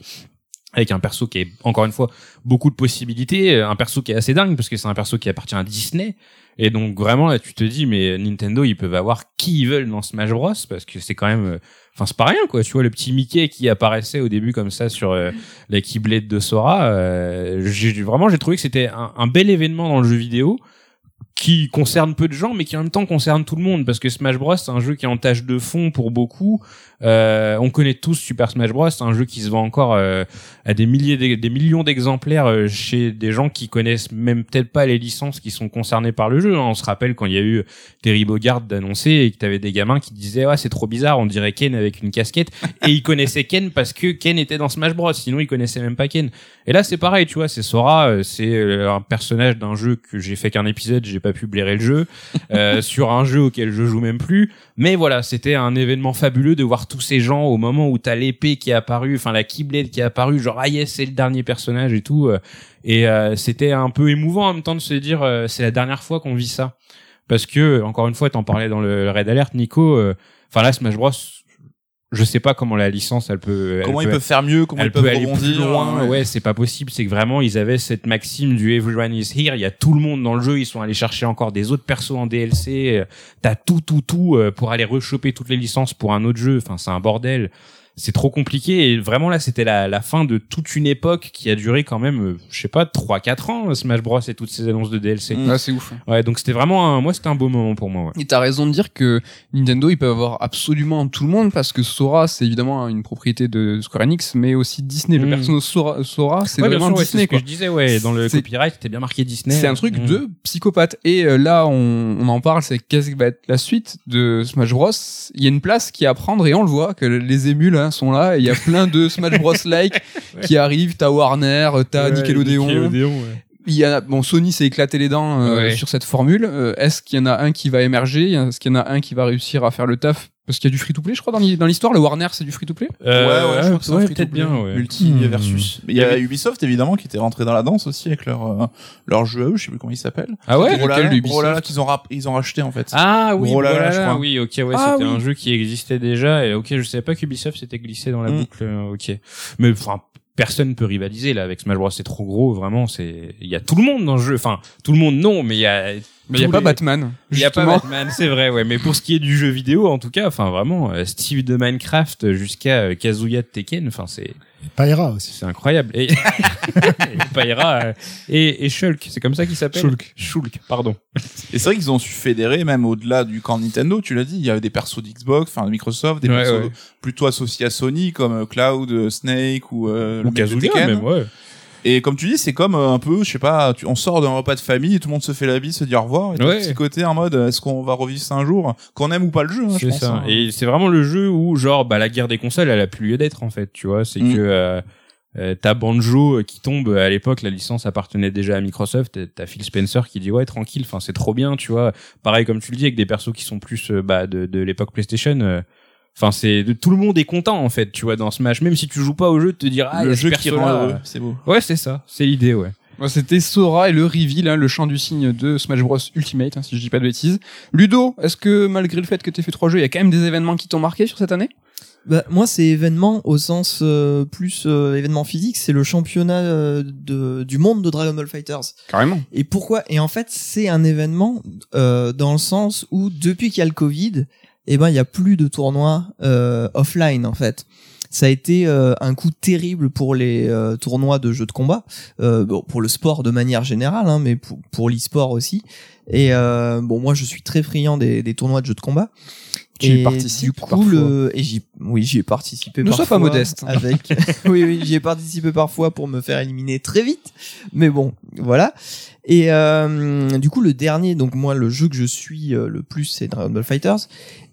avec un perso qui est encore une fois beaucoup de possibilités euh, un perso qui est assez dingue parce que c'est un perso qui appartient à Disney. Et donc vraiment là tu te dis mais Nintendo ils peuvent avoir qui ils veulent dans Smash Bros parce que c'est quand même euh, enfin c'est pas rien quoi. Tu vois le petit Mickey qui apparaissait au début comme ça sur euh, la Keyblade de Sora euh, j'ai vraiment j'ai trouvé que c'était un, un bel événement dans le jeu vidéo qui concerne peu de gens mais qui en même temps concerne tout le monde parce que Smash Bros c'est un jeu qui est en tâche de fond pour beaucoup. Euh, on connaît tous Super Smash Bros c'est un jeu qui se vend encore euh, à des milliers d'e- des millions d'exemplaires euh, chez des gens qui connaissent même peut-être pas les licences qui sont concernées par le jeu hein. on se rappelle quand il y a eu Terry Bogard d'annoncer et que t'avais des gamins qui disaient ouais c'est trop bizarre on dirait Ken avec une casquette. Et ils connaissaient Ken parce que Ken était dans Smash Bros sinon ils connaissaient même pas Ken. Et là c'est pareil tu vois c'est Sora euh, c'est euh, un personnage d'un jeu que j'ai fait qu'un épisode j'ai pu blairer le jeu euh, sur un jeu auquel je joue même plus. Mais voilà c'était un événement fabuleux de voir tous ces gens au moment où t'as l'épée qui est apparue enfin la Keyblade qui est apparue genre ah yes c'est le dernier personnage et tout euh, et euh, c'était un peu émouvant en même temps de se dire euh, c'est la dernière fois qu'on vit ça. Parce que encore une fois t'en parlais dans le Red Alert Nico euh, enfin là Smash Bros je sais pas comment la licence elle peut elle Comment ils peut- peuvent faire mieux, comment elle ils peuvent peut aller rebondir. plus loin. ouais. Ouais, c'est pas possible. C'est que vraiment, ils avaient cette maxime du everyone is here. Il y a tout le monde dans le jeu. Ils sont allés chercher encore des autres persos en DLC. Euh, T'as tout, tout, tout euh, pour aller rechoper toutes les licences pour un autre jeu. Enfin, c'est un bordel. C'est trop compliqué et vraiment là c'était la, la fin de toute une époque qui a duré quand même euh, je sais pas 3 4 ans Smash Bros et toutes ces annonces de DLC. Mm. Ouais, c'est ouf. Ouais, donc c'était vraiment un, moi c'était un beau moment pour moi. Ouais. Et t'as raison de dire que Nintendo, ils peuvent avoir absolument tout le monde parce que Sora, c'est évidemment une propriété de Square Enix, mais aussi Disney. Le Mm. personnage Sora, Sora c'est Ouais, vraiment sûr, ouais, c'est Disney, ce que je disais ouais, dans le copyright c'était bien marqué Disney. C'est un truc Mm. de psychopathe. Et euh, là, on, on en parle, c'est qu'est-ce qui va être la suite de Smash Bros? Il y a une place qui est à prendre et on le voit que les émules hein, sont là. Et il y a plein de Smash Bros like qui arrivent. T'as Warner, t'as Ouais, Nickelodeon. Il y a bon Sony s'est éclaté les dents euh, sur cette formule. Euh, Est-ce qu'il y en a un qui va émerger? Est-ce qu'il y en a un qui va réussir à faire le taf? Parce qu'il y a du free to play, je crois, dans l'hi- dans l'histoire. Le Warner, c'est du free to play. Euh, ouais, ouais, je crois que c'est ouais, free-to-play. peut-être bien, ouais. Multi Hmm. versus. Mais il y a Ubisoft évidemment qui était rentré dans la danse aussi avec leur euh, leur jeu à eux, je sais plus comment il s'appelle. Ah ouais Lequel Brawlhalla, de Ubisoft Brawlhalla qu'ils ont ils ont racheté en fait. Ah oui, voilà, je crois. oui, ok, ouais, Ah, c'était oui. un jeu qui existait déjà et ok, je savais pas qu'Ubisoft s'était glissé dans la Mm. boucle, euh, ok. Mais enfin, personne peut rivaliser là avec Smash Bros, c'est trop gros, vraiment, c'est, il y a tout le monde dans le jeu, enfin, tout le monde non, mais il y a, Mais il y a pas les- Batman. Il y a pas. Batman, c'est vrai, ouais. Mais pour ce qui est du jeu vidéo, en tout cas, enfin vraiment, euh, Steve de Minecraft jusqu'à euh, Kazuya de Tekken, enfin c'est Pyra aussi. c'est incroyable. Et, euh, et, et Shulk, c'est comme ça qu'il s'appelle. Shulk. Shulk, pardon. Et c'est vrai qu'ils ont su fédérer même au-delà du camp Nintendo, tu l'as dit, il y avait des persos d'Xbox, enfin de Microsoft, des Ouais, persos ouais. plutôt associés à Sony comme Cloud, Snake ou euh, le Ou de Kazuya Tekken. même, ouais. Et comme tu dis, c'est comme euh, un peu, je sais pas, tu, on sort d'un repas de famille et tout le monde se fait la bise, se dit au revoir. Et tout Ouais. petit côté en mode, euh, est-ce qu'on va revivre ça un jour? Qu'on aime ou pas le jeu, hein, je C'est pense. ça. hein. Et c'est vraiment le jeu où, genre, bah, la guerre des consoles, elle a plus lieu d'être, en fait, tu vois. C'est Mm. que, euh, euh, t'as Banjo qui tombe à l'époque la licence appartenait déjà à Microsoft et t'as Phil Spencer qui dit ouais tranquille enfin c'est trop bien tu vois pareil comme tu le dis avec des persos qui sont plus euh, bah de, de l'époque PlayStation euh, enfin c'est de- tout le monde est content en fait tu vois dans Smash même si tu joues pas au jeu de te dire ah le jeu qui rend heureux, c'est beau. ouais c'est ça c'est l'idée ouais Moi, C'était Sora et le reveal, hein, le chant du signe de Smash Bros Ultimate, hein, si je dis pas de bêtises. Ludo, est-ce que malgré le fait que t'aies fait trois jeux, il y a quand même des événements qui t'ont marqué sur cette année? Bah, moi, c'est événement au sens euh, plus euh, événement physique, c'est le championnat euh, de, du monde de Dragon Ball Fighters. Carrément. Et pourquoi? Et en fait, c'est un événement euh, dans le sens où depuis qu'il y a le Covid, eh ben il y a plus de tournois euh, offline en fait. Ça a été euh, un coup terrible pour les euh, tournois de jeux de combat, euh, bon, pour le sport de manière générale, hein, mais pour, pour l'e-sport aussi. Et euh, bon, moi, je suis très friand des, des tournois de jeux de combat. Tu y Et participes Du coup, parfois. le et j'y oui, j'y ai participé. Ne sois pas modeste. Avec oui, oui, j'y ai participé parfois pour me faire éliminer très vite. Mais bon, voilà. Et euh, du coup, le dernier, donc moi, le jeu que je suis euh, le plus, c'est Dragon Ball Fighters.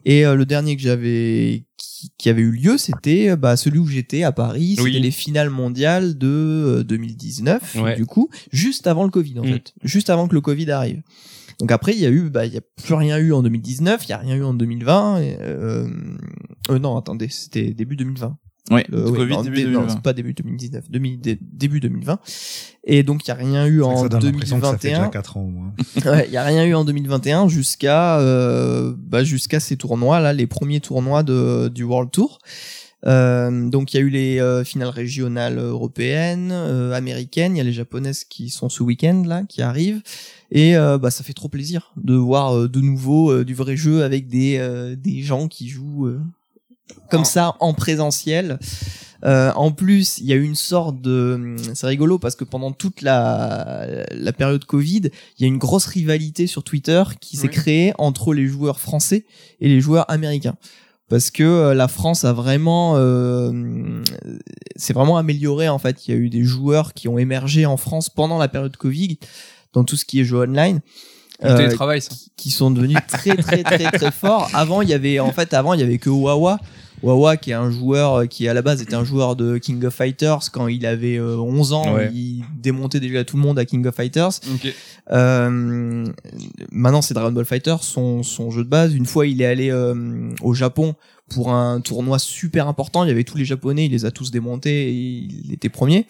Et euh, le dernier que j'avais, qui, qui avait eu lieu, c'était euh, bah, celui où j'étais à Paris. Oui. C'était les finales mondiales de euh, 2019, Ouais. du coup, juste avant le Covid, en Mm. fait, juste avant que le Covid arrive. Donc après, il y a eu, bah, il y a plus rien eu en 2019, il y a rien eu en 2020. Et, euh, euh, non, attendez, c'était début 2020. Le- le ouais, Covid, non, début dé- non, 2020. c'est pas début 2019, demi- dé- début 2020. Et donc il y a rien eu en ça donne l'impression que ça fait déjà 2021. 4 ans au moins. Ouais, il y a rien eu en 2021 jusqu'à euh, bah, jusqu'à ces tournois là, les premiers tournois de du World Tour. Euh, donc il y a eu les euh, finales régionales européennes, euh, américaines, il y a les japonaises qui sont ce week-end là, qui arrivent, et euh, bah ça fait trop plaisir de voir euh, de nouveau euh, du vrai jeu avec des euh, des gens qui jouent comme ça en présentiel. Euh, en plus, il y a eu une sorte de, c'est rigolo parce que pendant toute la la période Covid, il y a une grosse rivalité sur Twitter qui s'est créée entre les joueurs français et les joueurs américains. Parce que euh, la France a vraiment, euh, c'est vraiment amélioré en fait. Il y a eu des joueurs qui ont émergé en France pendant la période Covid dans tout ce qui est jeu online. Le Euh, télétravail, ça. qui sont devenus très très très très forts. Avant, il y avait en fait avant il y avait que Wawa. Wawa qui est un joueur euh, qui à la base était un joueur de King of Fighters quand il avait euh, 11 ans, Ouais. il démontait déjà tout le monde à King of Fighters. Euh, maintenant c'est Dragon Ball Fighters son son jeu de base. Une fois il est allé euh, au Japon pour un tournoi super important, il y avait tous les japonais, il les a tous démontés et il était premier.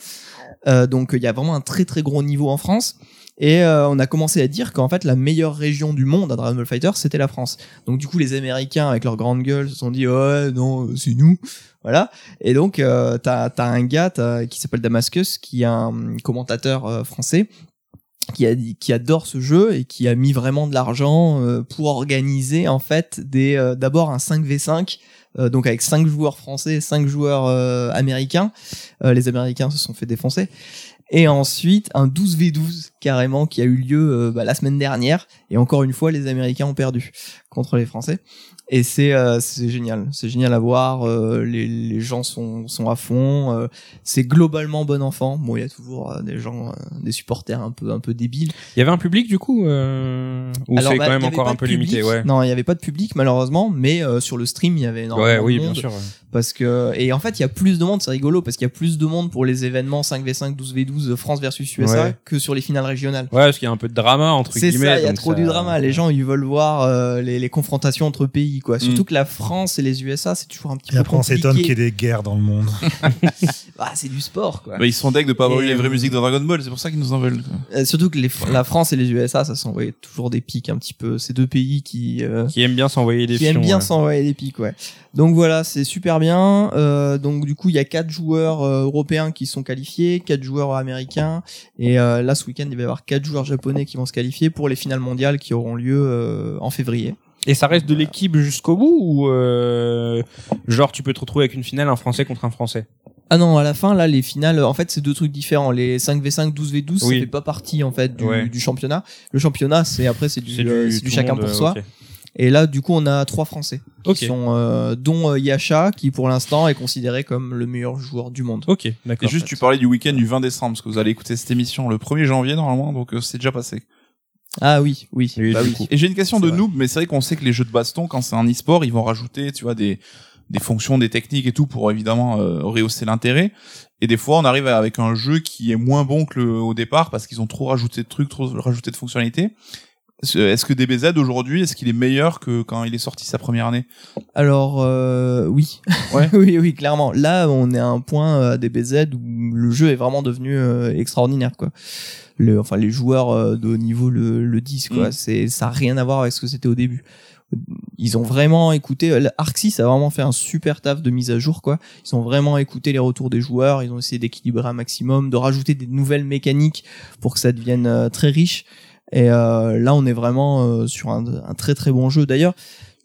Euh, donc il y a vraiment un très très gros niveau en France. Et euh, on a commencé à dire qu'en fait la meilleure région du monde à Dragon Ball Fighters c'était la France. Donc du coup les Américains avec leur grande gueule se sont dit ouais non euh, c'est nous voilà. Et donc euh, t'as t'as un gars t'as- qui s'appelle Damascus qui est un commentateur euh, français qui a qui adore ce jeu et qui a mis vraiment de l'argent euh, pour organiser en fait des d'abord un 5v5 euh, donc avec cinq joueurs français, cinq joueurs euh, américains. Les Américains se sont fait défoncer. Et ensuite un 12v12 carrément qui a eu lieu euh, bah, la semaine dernière. Et encore une fois, les Américains ont perdu contre les Français. Et c'est euh, c'est génial, c'est génial à voir. euh, les, les gens sont sont à fond. euh, c'est globalement bon enfant. Bon, il y a toujours euh, des gens, euh, des supporters un peu un peu débiles. Il y avait un public du coup euh... ou c'est bah, quand même encore un peu public. limité, ouais. Non, il y avait pas de public malheureusement, mais euh, sur le stream, il y avait énormément Ouais, oui, de bien monde sûr. ouais. parce que et en fait, il y a plus de monde, c'est rigolo parce qu'il y a plus de monde pour les événements 5v5, 12v12 France versus USA Ouais. que sur les finales régionales. Ouais, parce qu'il y a un peu de drama entre C'est guillemets. ça, il y a trop ça- du drama. Les gens, ils veulent voir euh, les, les confrontations entre pays, quoi. Surtout Mm. que la France et les USA, c'est toujours un petit Et peu après, on s'étonne qu'il y ait des guerres dans le monde. Ah, c'est du sport, quoi. Bah, ils sont deg de pas avoir eu les vraies euh, musiques de Dragon Ball, c'est pour ça qu'ils nous en veulent. quoi. Euh, surtout que les, la France et les USA, ça sont ouais, toujours des pics un petit peu. Ces deux pays qui euh, Qui aiment bien s'envoyer des qui aiment bien ouais. s'envoyer des pics, ouais. Donc voilà, c'est super bien. Euh, donc du coup, il y a quatre joueurs euh, européens qui sont qualifiés, quatre joueurs américains, et euh, là ce week-end, il va y avoir quatre joueurs japonais qui vont se qualifier pour les finales mondiales qui auront lieu euh, en février. Et ça reste de l'équipe jusqu'au bout ou euh, genre tu peux te retrouver avec une finale un français contre un français? Ah non, à la fin, là, les finales, en fait, c'est deux trucs différents. Les 5v5, 12v12, ça Oui. fait pas partie, en fait, du, Ouais. du championnat. Le championnat, c'est après, c'est du, euh, du chacun monde, pour euh, soi. Et là, du coup, on a trois Français. Qui Ok. sont, euh, dont euh, Yasha, qui pour l'instant est considéré comme le meilleur joueur du monde. Ok, Et d'accord. juste, tu parlais du week-end du 20 décembre, parce que vous allez écouter cette émission le 1er janvier, normalement, donc euh, c'est déjà passé. Ah oui, oui. Oui, bah oui. Et j'ai une question de vrai. noob, mais c'est vrai qu'on sait que les jeux de baston, quand c'est un e-sport, ils vont rajouter, tu vois, des, des fonctions, des techniques et tout pour évidemment euh, rehausser l'intérêt. Et des fois, on arrive avec un jeu qui est moins bon que le, au départ parce qu'ils ont trop rajouté de trucs, trop rajouté de fonctionnalités. Est-ce que DBZ aujourd'hui, est-ce qu'il est meilleur que quand il est sorti sa première année? Alors, euh, oui. Ouais. oui, oui, clairement. Là, on est à un point euh, à DBZ où le jeu est vraiment devenu euh, extraordinaire, quoi. Le, enfin, les joueurs de haut niveau le, le disent, quoi. Mm. C'est, ça a rien à voir avec ce que c'était au début. Ils ont vraiment écouté. Arxis a vraiment fait un super taf de mise à jour, quoi. Ils ont vraiment écouté les retours des joueurs. Ils ont essayé d'équilibrer un maximum, de rajouter des nouvelles mécaniques pour que ça devienne très riche. Et euh, là, on est vraiment euh, sur un, un très très bon jeu. D'ailleurs,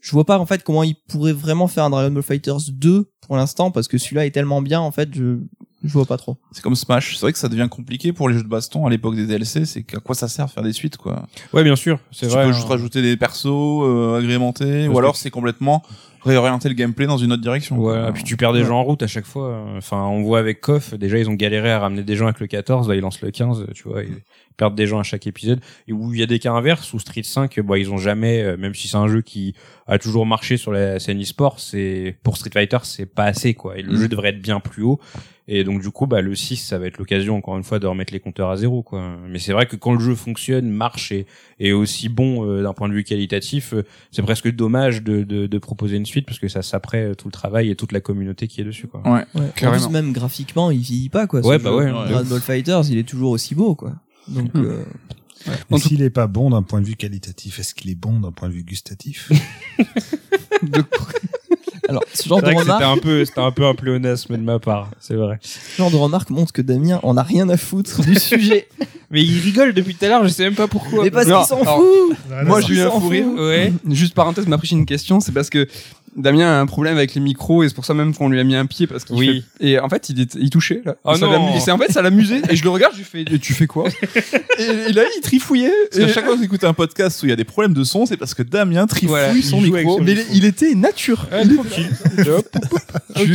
je vois pas en fait comment ils pourraient vraiment faire un Dragon Ball Fighters 2 pour l'instant parce que celui-là est tellement bien en fait, je je vois pas trop. C'est comme Smash. C'est vrai que ça devient compliqué pour les jeux de baston à l'époque des DLC. C'est qu'à quoi ça sert de faire des suites, quoi? Ouais, bien sûr, c'est Tu vrai. peux hein. juste rajouter des persos euh, agrémentés, Parce ou alors que- c'est complètement réorienter le gameplay dans une autre direction. Ouais, quoi. et puis tu perds des Ouais. gens en route à chaque fois. Enfin, on voit avec KOF, déjà ils ont galéré à ramener des gens avec le 14, là ils lancent le 15, tu vois, ils perdent des gens à chaque épisode. Et où il y a des cas inverses, où Street 5, bah ils ont jamais, euh, même si c'est un jeu qui a toujours marché sur la scène e-sport, c'est pour Street Fighter c'est pas assez quoi. Et le Mm. jeu devrait être bien plus haut. Et donc du coup, bah le 6, ça va être l'occasion encore une fois de remettre les compteurs à zéro quoi. Mais c'est vrai que quand le jeu fonctionne, marche et est aussi bon euh, d'un point de vue qualitatif, euh, c'est presque dommage de, de, de proposer une suite parce que ça s'après euh, tout le travail et toute la communauté qui est dessus quoi. Ouais. Ouais. En plus, même graphiquement, il vieillit pas quoi. Ouais, jeu. bah ouais, ouais. Dragon Ball Fighters, il est toujours aussi beau quoi. Donc Hmm. euh, En s'il est pas bon d'un point de vue qualitatif, est-ce qu'il est bon d'un point de vue gustatif? De- alors ce genre de vrai que c'était remarque, un peu, c'était un peu un pléonasme de ma part, c'est vrai. ce genre de remarque montre que Damien on a rien à foutre du sujet. Mais il rigole depuis tout à l'heure, je sais même pas pourquoi. Mais parce qu'il s'en alors, fout. Moi, j'ai eu un fou rire. Ouais. Juste parenthèse, m'a pris une question, c'est parce que Damien a un problème avec les micros et c'est pour ça même qu'on lui a mis un pied parce qu'il Oui. fait- et en fait il est il touchait là. Oh ça et en fait ça l'amusait et je le regarde je lui fais Et tu fais quoi? Et, et là il trifouillait Parce et- chaque fois que vous écoutez un podcast où il y a des problèmes de son, c'est parce que Damien trifouille Voilà, il son micro. son mais micro. il, était nature. Ah, Il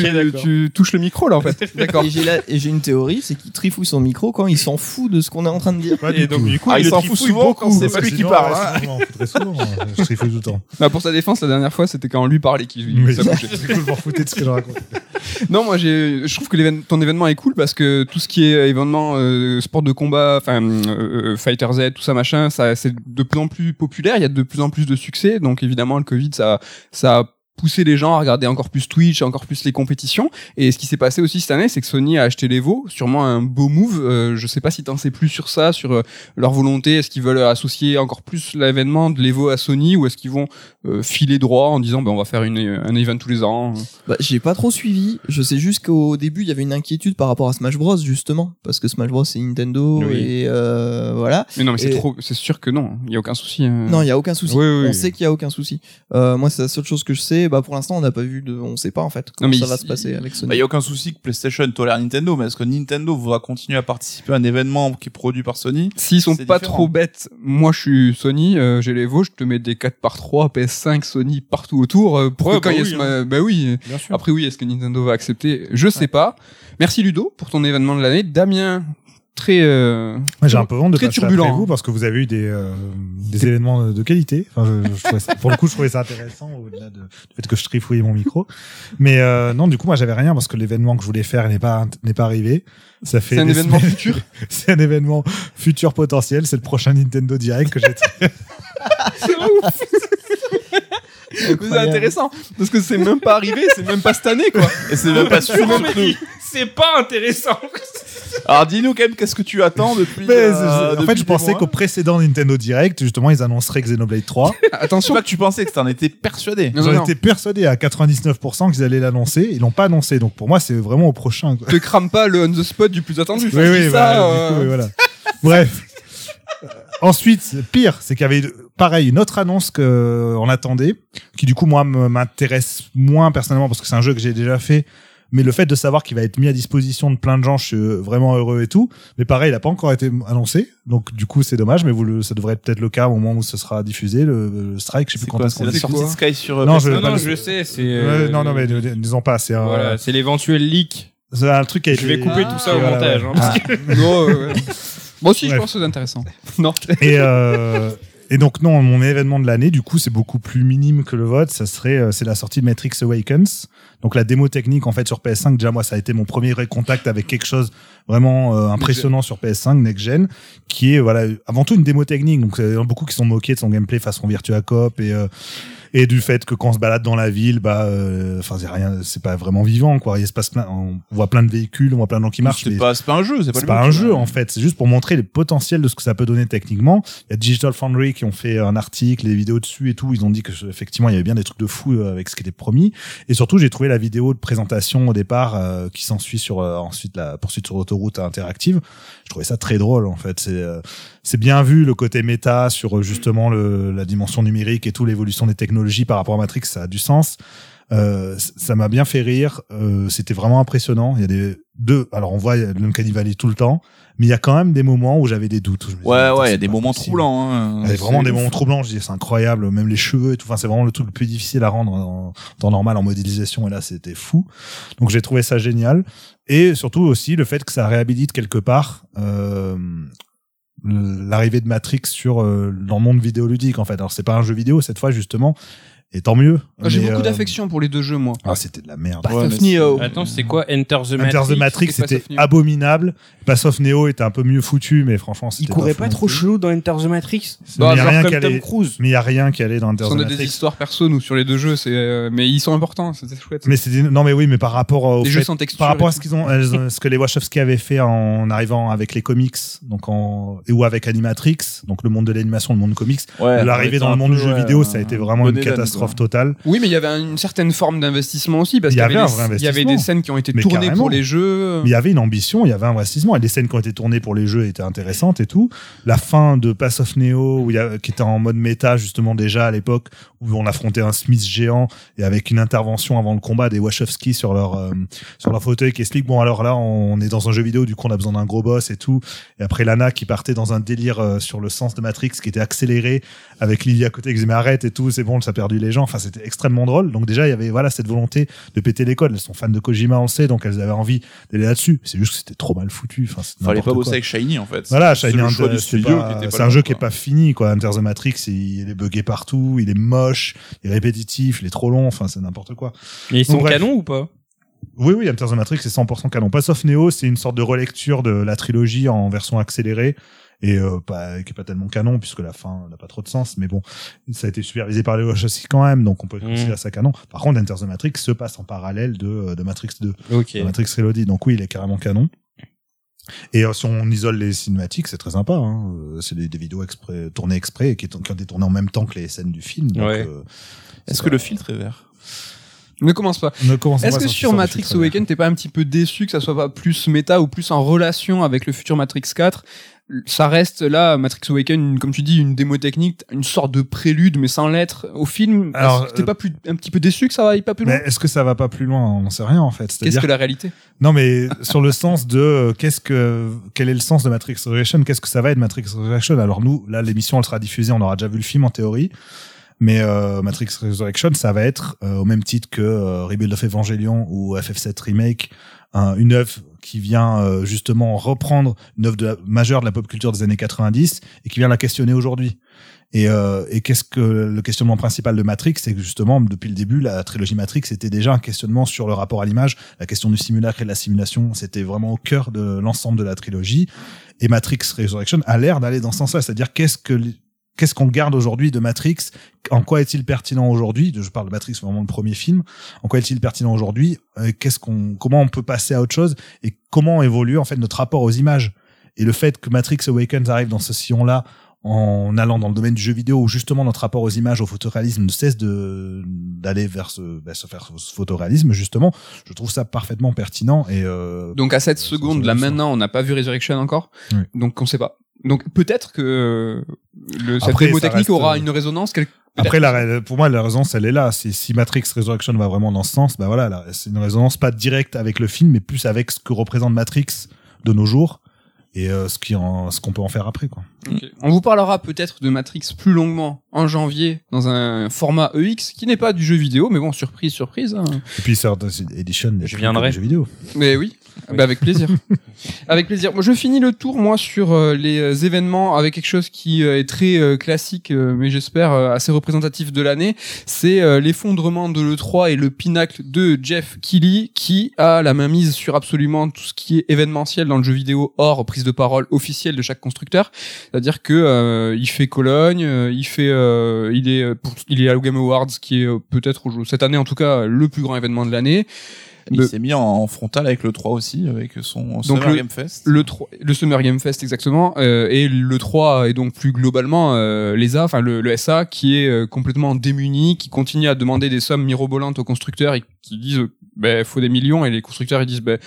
était- tu, touches le micro là en fait. D'accord. Et j'ai une théorie, c'est qu'il trifouille son micro quand il s'en fout de ce qu'on est en train de dire. Et donc du coup, Ah, il s'en fout souvent beaucoup. quand c'est pas lui qui parle. ouais, hein. souvent. Je trifouille tout le temps. Bah, pour sa défense la dernière fois c'était quand lui parlait C'est cool, de ce que je raconte. Non, moi j'ai, je trouve que l'événement- ton événement est cool parce que tout ce qui est événement euh, sport de combat, enfin euh, euh, Fighter Z, tout ça machin, ça c'est de plus en plus populaire. Il y a de plus en plus de succès. Donc évidemment le Covid ça ça a poussé les gens à regarder encore plus Twitch, encore plus les compétitions. Et ce qui s'est passé aussi cette année, c'est que Sony a acheté l'Evo, sûrement un beau move. Euh, je sais pas si t'en sais plus sur ça, sur euh, leur volonté. Est-ce qu'ils veulent associer encore plus l'événement de l'Evo à Sony ou est-ce qu'ils vont euh, filer droit en disant ben on va faire une, un event tous les ans? Bah, j'ai pas trop suivi. Je sais juste qu'au début, il y avait une inquiétude par rapport à Smash Bros, justement. Parce que Smash Bros, c'est Nintendo, Oui. et euh, voilà. Mais non, mais c'est Et- trop, c'est sûr que non, il y a aucun souci. hein. Non, il y a aucun souci. Oui, oui, On sait qu'il y a aucun souci. Moi, c'est la seule chose que je sais. Mais bah pour l'instant on n'a pas vu de, on sait pas en fait comment ça il- va se passer avec Bah, Sony. y a aucun souci que PlayStation tolère Nintendo, mais est-ce que Nintendo va continuer à participer à un événement qui est produit par Sony S'ils sont pas différent. trop bêtes, moi je suis Sony, euh, j'ai les Vosges, je te mets des 4 par 3 PS5 Sony partout autour euh, pour Ouais, que quand bah il y a oui, hein. bah oui. Bien sûr. Après oui, est-ce que Nintendo va accepter? Je sais pas. Merci Ludo pour ton événement de l'année. Damien, très euh, J'ai un peu honte de Très passer turbulent, après hein. vous parce que vous avez eu des, euh, des événements de qualité. Enfin, je, je trouvais ça- pour le coup, je trouvais ça intéressant au-delà de, du fait que je trifouillais mon micro. Mais euh, non, du coup, moi, j'avais rien parce que l'événement que je voulais faire n'est pas n'est pas arrivé. Ça fait c'est un des événement semaines- futur. c'est un événement futur potentiel. C'est le prochain Nintendo Direct que j'ai. C'est intéressant parce que c'est même pas arrivé, c'est même pas cette année quoi. Et c'est même pas sûr. Non, mais c'est pas intéressant. Alors dis-nous quand même, qu'est-ce que tu attends depuis Mais, euh, en depuis fait, je pensais qu'au précédent Nintendo Direct, justement, ils annonceraient Xenoblade 3. C'est Attention, pas que tu pensais que t'en étais persuadé. Non, non, J'en non. étais persuadé à 99% qu'ils allaient l'annoncer. Ils l'ont pas annoncé. Donc pour moi, c'est vraiment au prochain. quoi. te crame pas le on the spot du plus attendu. Oui, oui, dis bah, ça, du euh, coup, oui, voilà. Bref. Euh, Ensuite, pire, c'est qu'il y avait pareil une autre annonce que on attendait, qui du coup moi me- m'intéresse moins personnellement parce que c'est un jeu que j'ai déjà fait. Mais le fait de savoir qu'il va être mis à disposition de plein de gens, je suis euh, vraiment heureux et tout. Mais pareil, il n'a pas encore été annoncé, donc du coup c'est dommage. Mais vous le, ça devrait être peut-être le cas au moment où ce sera diffusé le, le strike. Je sais C'est plus quand quoi est-ce C'est qu'on la sortie de Sky sur euh, Non, PS5. je- Non, le- je sais, c'est. Euh, non, non, mais ne- ne- disons pas. C'est un, Voilà, c'est l'éventuel leak. c'est un truc qui a Je vais couper Ah, tout ça au voilà, montage. hein, parce que- non, ouais, ouais. Moi aussi, je pense que c'est intéressant. Non. Et, euh, et donc non, mon événement de l'année, du coup, c'est beaucoup plus minime que le vote. Ça serait, euh, c'est la sortie de Matrix Awakens. Donc la démo technique en fait sur PS5. Déjà moi, ça a été mon premier contact avec quelque chose vraiment euh, impressionnant sur PS5 next gen, qui est voilà avant tout une démo technique. Donc il y en a beaucoup qui sont moqués de son gameplay façon Virtua Cop et euh, et du fait que quand on se balade dans la ville, bah, euh, enfin c'est rien, c'est pas vraiment vivant quoi. Il se passe plein, on voit plein de véhicules, on voit plein de gens qui marchent. C'est pas, pas un jeu, c'est pas, pas un jeu en fait, c'est juste pour montrer les potentiels de ce que ça peut donner techniquement. Il y a Digital Foundry qui ont fait un article, des vidéos dessus et tout. Ils ont dit que effectivement il y avait bien des trucs de fou euh, avec ce qui était promis. Et surtout j'ai trouvé la vidéo de présentation au départ euh, qui s'ensuit sur euh, ensuite la poursuite sur l'autoroute interactive. Je trouvais ça très drôle en fait. C'est euh, c'est bien vu le côté méta sur euh, justement le, la dimension numérique et tout l'évolution des technologies par rapport à Matrix, ça a du sens. Euh, ça m'a bien fait rire. Euh, C'était vraiment impressionnant. Il y a des deux. Alors on voit l'Uncanny Valley tout le temps, mais il y a quand même des moments où j'avais des doutes. je me Ouais, ouais, il y a des moments possible. troublants. Hein. Il y a vraiment des moments troublants. Je dis c'est incroyable. Même les cheveux et tout. Enfin, c'est vraiment le truc le plus difficile à rendre en temps normal en modélisation. Et là, c'était fou. Donc j'ai trouvé ça génial. Et surtout aussi le fait que ça réhabilite quelque part. Euh, l'arrivée de Matrix sur euh, dans le monde vidéoludique en fait. Alors c'est pas un jeu vidéo cette fois justement, et tant mieux. J'ai Mais, beaucoup euh, d'affection pour les deux jeux, moi. Ah c'était de la merde. Path Ouais, of mais Neo. Attends, c'est quoi Enter the Matrix Enter the Matrix c'était abominable. Pass of Neo était un peu mieux foutu, mais franchement Il c'était courait fou pas trop chelou dans Enter the Matrix Mais il y a rien comme Tom Cruise. Mais il y a rien qui allait dans Enter the sont des Matrix. histoires perso, nous, sur les deux jeux, c'est, euh, mais ils sont importants, c'était chouette. Mais c'était non mais oui, mais par rapport au les fait- jeux sans texture. par rapport à ce qu'ils ont, ce que les Wachowski avaient fait en arrivant avec les comics, donc en et ou avec Animatrix, donc le monde de l'animation, le monde comics, l'arrivée dans a le monde du jeu vidéo, ça a été vraiment une Eden, catastrophe totale. Oui, mais il y avait une certaine forme d'investissement aussi, parce qu'il y, avait des- il y avait des investissement. scènes qui ont été Mais tournées carrément. pour les jeux. Il y avait une ambition, il y avait un investissement, et les scènes qui ont été tournées pour les jeux étaient intéressantes et tout. La fin de Pass of Neo, où il y a, qui était en mode méta justement déjà à l'époque, où on affrontait un Smith géant et avec une intervention avant le combat des Wachowski sur leur euh, sur leur fauteuil qui explique bon alors là on est dans un jeu vidéo, du coup on a besoin d'un gros boss et tout. Et après Lana qui partait dans un délire euh, sur le sens de Matrix qui était accéléré avec Lily à côté qui disait mais arrête et tout, c'est bon, ça a perdu les gens. Enfin c'était extrêmement drôle. Donc déjà il y avait voilà cette volonté de péter les codes. Elles sont fans de Kojima, on le sait, donc elles avaient envie d'aller là-dessus. C'est juste que c'était trop mal foutu. Enfin, c'est Fallait pas n'importe bosser quoi. avec Shiny en fait. Voilà, Shiny c'est pas- pas un jeu qui est quoi. pas fini, quoi. Enter the Matrix, il, est buggé partout, il est moche, il est répétitif, il est trop long, enfin, c'est n'importe quoi. Mais ils sont bref. canons ou pas? Oui, oui, Enter the Matrix, c'est 100% canon. Pass of Neo, c'est une sorte de relecture de la trilogie en version accélérée. Et euh, pas, qui est pas tellement canon puisque la fin n'a pas trop de sens, mais bon, ça a été supervisé par les Wachowski quand même, donc on peut Mm. considérer ça canon. Par contre, Enter the Matrix se passe en parallèle de, de Matrix 2. Ok. de Matrix Reloaded. Donc oui, il est carrément canon. Et euh, si on isole les cinématiques, c'est très sympa. Hein. Euh, C'est des, des vidéos exprès, tournées exprès et qui, qui ont été tournées en même temps que les scènes du film. Ouais. euh, Est-ce que le filtre est vert? Ne commence pas. Ne Est-ce que sur- Matrix filtre, Awaken, t'es pas un petit peu déçu que ça soit pas plus méta ou plus en relation avec le futur Matrix 4 ça reste là Matrix Awaken, comme tu dis, une démo technique, une sorte de prélude, mais sans l'être au film. Alors, t'es euh, pas plus un petit peu déçu que ça aille pas plus loin? Mais est-ce que ça va pas plus loin? On n'en sait rien en fait. Qu'est-ce que la réalité? Non, mais sur le sens de euh, qu'est-ce que quel est le sens de Matrix Resurrection Qu'est-ce que ça va être Matrix Resurrection Alors nous, là, l'émission, elle sera diffusée, on aura déjà vu le film en théorie. Mais euh, Matrix Resurrection, ça va être euh, au même titre que Rebuild of Evangelion ou FF7 Remake, un- une œuvre qui vient euh, justement reprendre une œuvre de la- majeure de la pop culture des années 90 et qui vient la questionner aujourd'hui. Et, euh, et qu'est-ce que le questionnement principal de Matrix, c'est que justement depuis le début, la trilogie Matrix était déjà un questionnement sur le rapport à l'image, la question du simulacre et de la simulation, c'était vraiment au cœur de l'ensemble de la trilogie. Et Matrix Resurrection a l'air d'aller dans ce sens-là, c'est-à-dire qu'est-ce que qu'est-ce qu'on garde aujourd'hui de Matrix? En quoi est-il pertinent aujourd'hui? Je parle de Matrix, vraiment le premier film. En quoi est-il pertinent aujourd'hui? Euh, Qu'est-ce qu'on, comment on peut passer à autre chose? Et comment évolue en fait notre rapport aux images? Et le fait que Matrix Awakens arrive dans ce sillon-là en allant dans le domaine du jeu vidéo où justement notre rapport aux images, au photoréalisme ne cesse de d'aller vers ce, bah, se faire ce photoréalisme justement, je trouve ça parfaitement pertinent et euh, Donc à 7 ça, secondes, ça, là maintenant, on n'a pas vu Resurrection encore, Oui. donc on sait pas. Donc peut-être que euh, le, cette Après, démo ça technique reste, aura euh, une résonance. quelque- Après, la, pour moi, la résonance, elle est là. C'est si Matrix Resurrection va vraiment dans ce sens, bah voilà, là, c'est une résonance pas directe avec le film, mais plus avec ce que représente Matrix de nos jours et euh, ce qui en, ce qu'on peut en faire après, quoi. On vous parlera peut-être de Matrix plus longuement en janvier dans un format EX qui n'est pas du jeu vidéo, mais bon, surprise, surprise. hein. Et puis, Third Edition, Je viendrai. jeux vidéo. Mais oui, Oui. Bah, avec plaisir. avec plaisir. Moi, je finis le tour moi sur euh, les euh, événements avec quelque chose qui euh, est très euh, classique, euh, mais j'espère euh, assez représentatif de l'année. C'est euh, l'effondrement de l'E3 et le pinacle de Jeff Keighley qui a la main mise sur absolument tout ce qui est événementiel dans le jeu vidéo hors prise de parole officielle de chaque constructeur. C'est-à-dire que euh, il fait Cologne, euh, il fait, euh, il est, euh, il est à Game Awards qui est euh, peut-être cette année en tout cas le plus grand événement de l'année. Il Le- s'est mis en, en frontal avec le 3 aussi, avec son Summer le- Game Fest. le 3, le Summer Game Fest exactement euh, et le 3 est donc plus globalement euh, l'ESA enfin le, le SA qui est euh, complètement démuni qui continue à demander des sommes mirobolantes aux constructeurs et qui disent ben faut des millions et les constructeurs ils disent ben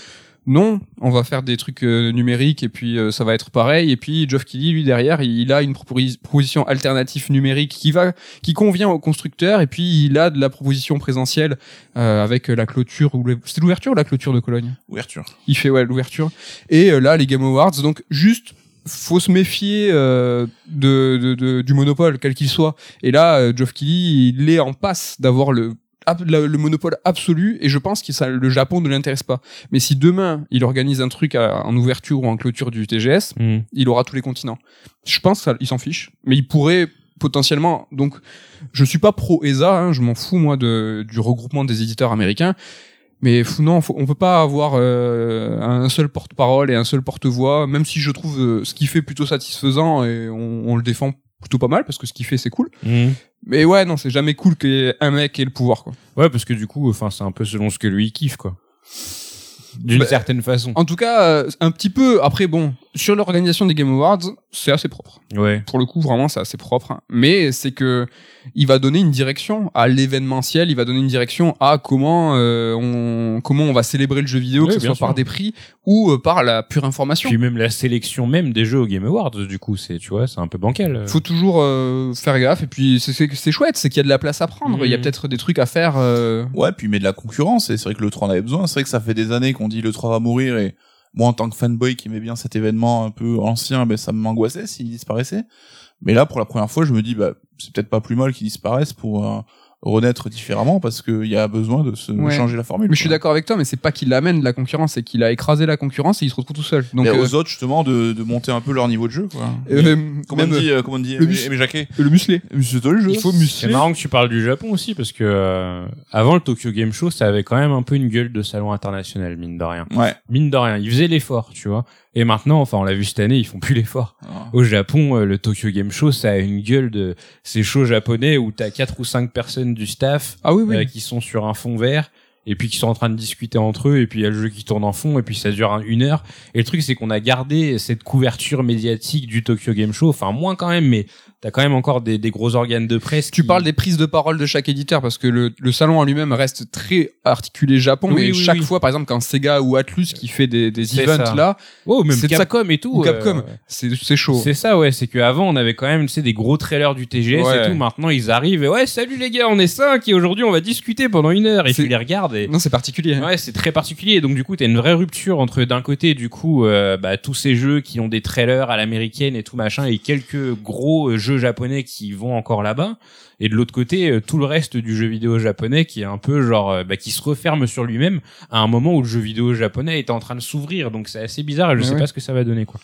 non, on va faire des trucs euh, numériques et puis euh, ça va être pareil. Et puis Geoff Keighley, lui derrière, il, il a une proposi- proposition alternative numérique qui va, qui convient aux constructeurs. Et puis il a de la proposition présentielle euh, avec la clôture ou c'était l'ouverture ou la clôture de Cologne? Ouverture. il fait ouais l'ouverture et euh, là les Game Awards donc juste faut se méfier euh, de, de, de- du monopole quel qu'il soit et là euh, Geoff Keighley il est en passe d'avoir le le monopole absolu et je pense que ça le Japon ne l'intéresse pas. Mais si demain il organise un truc à- en ouverture ou en clôture du TGS Hmm. il aura tous les continents. Je pense qu'il s'en fiche. Mais il pourrait potentiellement donc je suis pas pro ESA hein, je m'en fous moi de du regroupement des éditeurs américains. Mais non, faut- on peut pas avoir euh, un seul porte-parole et un seul porte-voix, même si je trouve euh, ce qu'il fait plutôt satisfaisant et on, on le défend plutôt pas mal parce que ce qu'il fait c'est cool. Hmm. Mais ouais, non, c'est jamais cool qu'un mec ait le pouvoir quoi. Ouais, parce que du coup, enfin, c'est un peu selon ce que lui il kiffe, quoi. D'une Bah, certaine façon. En tout cas, euh, un petit peu. Après, bon, sur l'organisation des Game Awards, c'est assez propre. Ouais. Pour le coup, vraiment, c'est assez propre. Mais c'est que il va donner une direction à l'événementiel. Il va donner une direction à comment euh, on comment on va célébrer le jeu vidéo, Oui, que ce soit par des prix ou euh, par la pure information. Puis même la sélection même des jeux au Game Awards, du coup, c'est, tu vois, c'est un peu bancal. faut toujours euh, faire gaffe et puis c'est- chouette c'est qu'il y a de la place à prendre il y a peut-être des trucs à faire euh, Ouais, puis mais de la concurrence, et c'est vrai que le 3 en avait besoin. C'est vrai que ça fait des années qu'on dit le 3 va mourir, et moi en tant que fanboy qui aimait bien cet événement un peu ancien, ben ça m'angoissait s'il disparaissait. Mais là, pour la première fois, je me dis, bah, c'est peut-être pas plus mal qu'il disparaisse pour renaître différemment, parce qu'il y a besoin de se Ouais. changer la formule. mais je suis d'accord avec toi mais c'est pas qu'il amène de la concurrence c'est qu'il a écrasé la concurrence et il se retrouve tout seul donc Mais euh, aux autres, justement, de, de monter un peu leur niveau de jeu, quoi. euh, même, Comment on dit, euh, comment on dit, le mus- le musclé C'est toi le jeu. il faut C'est muscler marrant que tu parles du Japon aussi, parce que euh, avant le Tokyo Game Show, ça avait quand même un peu une gueule de salon international, mine de rien. Ouais. Mine de rien, ils faisaient l'effort, tu vois. Et maintenant, enfin, on l'a vu cette année, ils font plus l'effort. Au Japon, euh, le Tokyo Game Show, ça a une gueule de ces shows japonais où t'as quatre ou cinq personnes du staff ah oui oui. euh, qui sont sur un fond vert et puis qui sont en train de discuter entre eux et puis il y a le jeu qui tourne en fond et puis ça dure un- une heure et le truc c'est qu'on a gardé cette couverture médiatique du Tokyo Game Show enfin moins quand même mais t'as quand même encore des, des gros organes de presse Tu qui- parles des prises de parole de chaque éditeur parce que le, le salon en lui-même reste très articulé Japon, Oui, mais oui, chaque oui. fois, par exemple, quand Sega ou Atlus qui fait des, des events ça. là, oh même c'est Capcom et tout ou euh, Capcom, c'est c'est chaud. C'est ça, ouais. C'est qu'avant, on avait quand même, tu sais, des gros trailers du TGS Ouais. et tout. Maintenant, ils arrivent et ouais, salut les gars, on est cinq et aujourd'hui, on va discuter pendant une heure. Et tu les regardes et. Non, c'est particulier. Ouais, c'est très particulier. Donc, du coup, t'as une vraie rupture entre, d'un côté, du coup, euh, bah, tous ces jeux qui ont des trailers à l'américaine et tout machin, et quelques gros jeux japonais qui vont encore là-bas. Et de l'autre côté, euh, tout le reste du jeu vidéo japonais qui est un peu genre, euh, bah, qui se referme sur lui-même à un moment où le jeu vidéo japonais était en train de s'ouvrir. Donc, c'est assez bizarre et je Ouais, sais ouais. pas ce que ça va donner, quoi.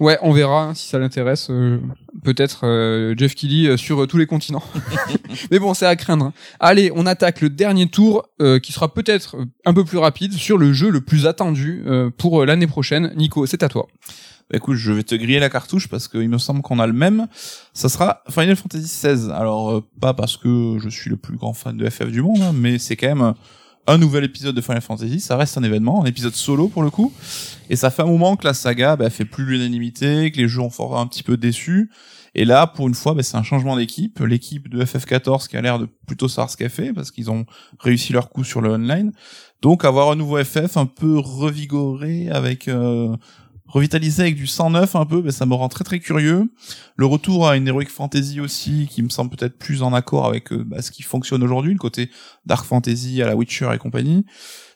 Ouais, on verra hein, si ça l'intéresse. euh, Peut-être euh, Jeff Kelly euh, sur tous les continents. Mais bon, c'est à craindre. hein. Allez, on attaque le dernier tour qui sera peut-être un peu plus rapide sur le jeu le plus attendu pour l'année prochaine. Nico, c'est à toi. Bah, écoute, je vais te griller la cartouche parce qu'il me semble qu'on a le même. Ça sera Final Fantasy XVI. Alors, euh, pas parce que je suis le plus grand fan de FF du monde, hein, mais c'est quand même un nouvel épisode de Final Fantasy. Ça reste un événement, un épisode solo pour le coup. Et ça fait un moment que la saga bah, fait plus l'unanimité, que les jeux ont fort un petit peu déçu. Et là, pour une fois, bah, c'est un changement d'équipe. L'équipe de FF14 qui a l'air de plutôt savoir ce qu'elle fait parce qu'ils ont réussi leur coup sur le online. Donc, avoir un nouveau FF un peu revigoré avec... euh, revitalisé avec du 109 un peu, ben ça me rend très très curieux. Le retour à une heroic fantasy aussi, qui me semble peut-être plus en accord avec euh, bah, ce qui fonctionne aujourd'hui, le côté dark fantasy à la Witcher et compagnie.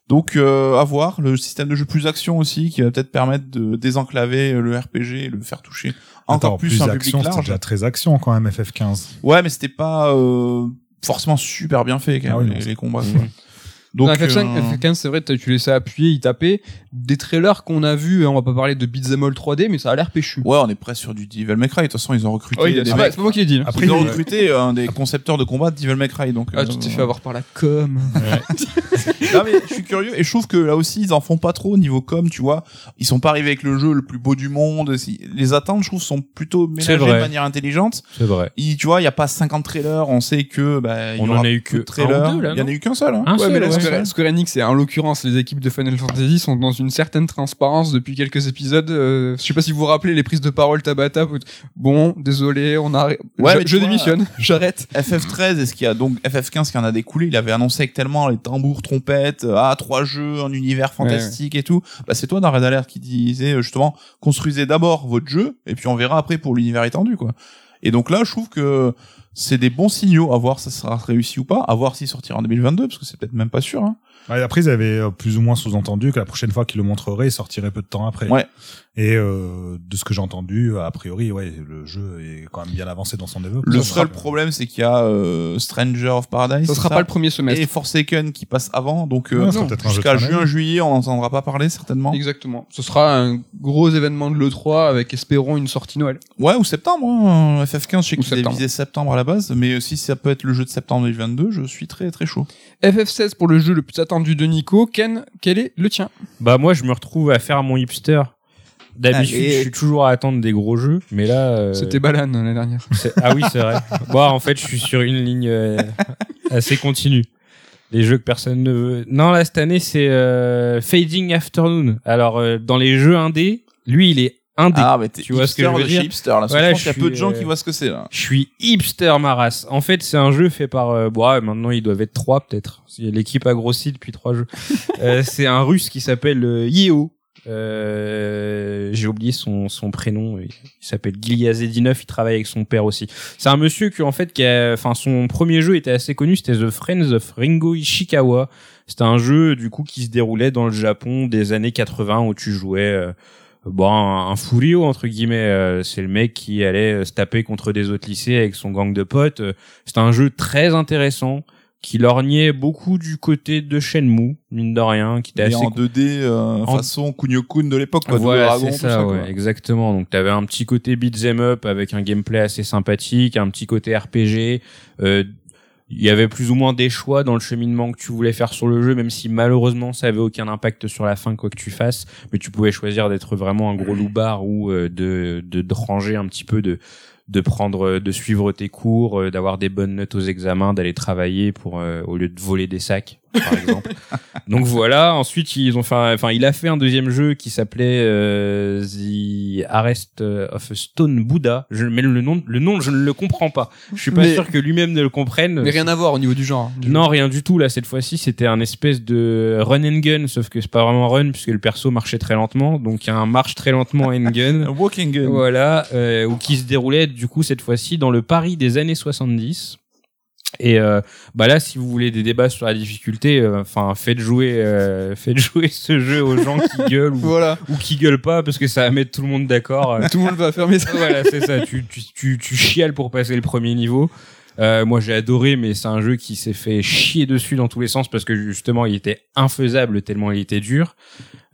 Donc euh, à voir, le système de jeu plus action aussi, qui va peut-être permettre de désenclaver le RPG et le faire toucher encore Attends, plus, un action, large. déjà très action quand même, FF15. Ouais, mais c'était pas euh, forcément super bien fait quand Ah même, oui, les, combats. Donc, Donc FF5, euh, FF15, c'est vrai, tu laissais appuyer, il tapait. Des trailers qu'on a vus, hein, on va pas parler de Beat'em All 3D, mais ça a l'air péchu. ouais, on est presque sur du Devil May Cry. De toute façon, ils ont recruté c'est pas, mecs. c'est pas moi qui l'ai dit. hein. Après, Ils ont il- recruté un des concepteurs de combat de Devil May Cry. Donc, Ah, euh, tu t'es fait avoir par la com. non mais je suis curieux et je trouve que là aussi ils en font pas trop au niveau com tu vois ils sont pas arrivés avec le jeu le plus beau du monde les attentes je trouve sont plutôt ménagées de manière intelligente C'est vrai. Tu vois il y a pas 50 trailers on sait que bah, il On y en a eu que de trailers il y en a eu qu'un seul hein. Un Ouais, seul, mais là, ouais. Square, Square Enix, et en l'occurrence, les équipes de Final Fantasy sont dans une certaine transparence depuis quelques épisodes. Euh, je sais pas si vous vous rappelez les prises de parole Tabata. Bon, désolé, on a, Ouais, je, je vois, démissionne, j'arrête. FF13 est-ce qu'il y a donc FF15 qui en a découlé? Il avait annoncé avec tellement les tambours trompettes euh, ah trois jeux un univers fantastique et tout bah c'est toi dans Red Alert qui disait euh, justement construisez d'abord votre jeu et puis on verra après pour l'univers étendu quoi et donc là je trouve que c'est des bons signaux à voir si ça sera réussi ou pas à voir s'il sortira en 2022 parce que c'est peut-être même pas sûr hein. Ouais, après, ils avaient euh, plus ou moins sous-entendu que la prochaine fois qu'ils le montreraient, il sortirait peu de temps après. Ouais. Et euh, de ce que j'ai entendu, a priori, ouais, le jeu est quand même bien avancé dans son développement. le seul problème c'est qu'il y a euh, Stranger of Paradise Ça sera pas le premier semestre. et Forsaken qui passe avant donc euh, jusqu'à juin juillet on n'entendra pas parler certainement Exactement. Ce sera un gros événement de l'E3 avec, espérons, une sortie Noël. Ouais, ou septembre. Hein. FF15, je sais Ou qu'ils avaient septembre. visé septembre à la base, mais si ça peut être le jeu de septembre 2022, je suis très très chaud. FF16 pour le jeu le plus attendu de Nico. Ken, quel est le tien? Bah moi je me retrouve à faire mon hipster. D'habitude Allez. je suis toujours à attendre des gros jeux, mais là euh, C'était Balan l'année dernière. c'est- ah oui c'est vrai. Bon en fait je suis sur une ligne euh, assez continue. Les jeux que personne ne veut. Non là cette année c'est euh, Fading Afternoon. Alors euh, dans les jeux indés, lui il est indé. Ah, mais t'es Tu vois ce que hipster je veux de dire hipster, là. Voilà, je pense qu'il y a je peu de suis, gens euh, qui voient ce que c'est, là. Je suis hipster ma race. En fait, c'est un jeu fait par. Euh, bon, ouais, maintenant ils doivent être trois peut-être. L'équipe a grossi depuis trois jeux. Euh, c'est un Russe qui s'appelle euh, Yeo. Euh, J'ai oublié son, son prénom. Il s'appelle Gilyazedinov. Il travaille avec son père aussi. C'est un monsieur qui en fait, qui a, enfin, son premier jeu était assez connu. C'était The Friends of Ringo Ishikawa. C'était un jeu du coup qui se déroulait dans le Japon des années 80 où tu jouais. euh, bon un, un furio entre guillemets euh, c'est le mec qui allait se taper contre des autres lycées avec son gang de potes Euh, c'était un jeu très intéressant qui lorgnait beaucoup du côté de Shenmue mine de rien qui était assez en 2D, euh, En- façon Kunio-kun de l'époque, quoi. voilà, c'est ça, ça, ouais, exactement. Donc t'avais un petit côté beat'em up avec un gameplay assez sympathique, un petit côté RPG. Euh, il y avait plus ou moins des choix dans le cheminement que tu voulais faire sur le jeu, même si malheureusement ça avait aucun impact sur la fin quoi que tu fasses. Mais tu pouvais choisir d'être vraiment un gros loupard ou euh, de, de de ranger un petit peu de de prendre euh, de suivre tes cours euh, d'avoir des bonnes notes aux examens d'aller travailler pour euh, au lieu de voler des sacs par exemple. Donc voilà. Ensuite, ils ont fait, enfin, il a fait un deuxième jeu qui s'appelait euh, The Arrest of a Stone Buddha. Je, mais le nom, le nom, je ne le comprends pas. Je suis pas Mais- sûr que lui-même ne le comprenne. Mais rien à voir au niveau du genre. du Non, rien du tout. Là, cette fois-ci, c'était un espèce de run and gun, sauf que c'est pas vraiment run puisque le perso marchait très lentement. Donc, il y a un marche très lentement and gun. Un walking gun. Voilà, euh, ou qui se déroulait du coup cette fois-ci dans le Paris des années 70. Et euh, bah là, si vous voulez des débats sur la difficulté, euh, enfin faites jouer, euh, faites jouer ce jeu aux gens qui gueulent ou, Voilà. ou qui gueulent pas parce que ça va mettre tout le monde d'accord. Euh, Tout le monde va fermer ça. voilà, c'est ça. Tu, tu, tu, tu chiales pour passer le premier niveau. Euh, moi, j'ai adoré, mais c'est un jeu qui s'est fait chier dessus dans tous les sens parce que justement, il était infaisable tellement il était dur.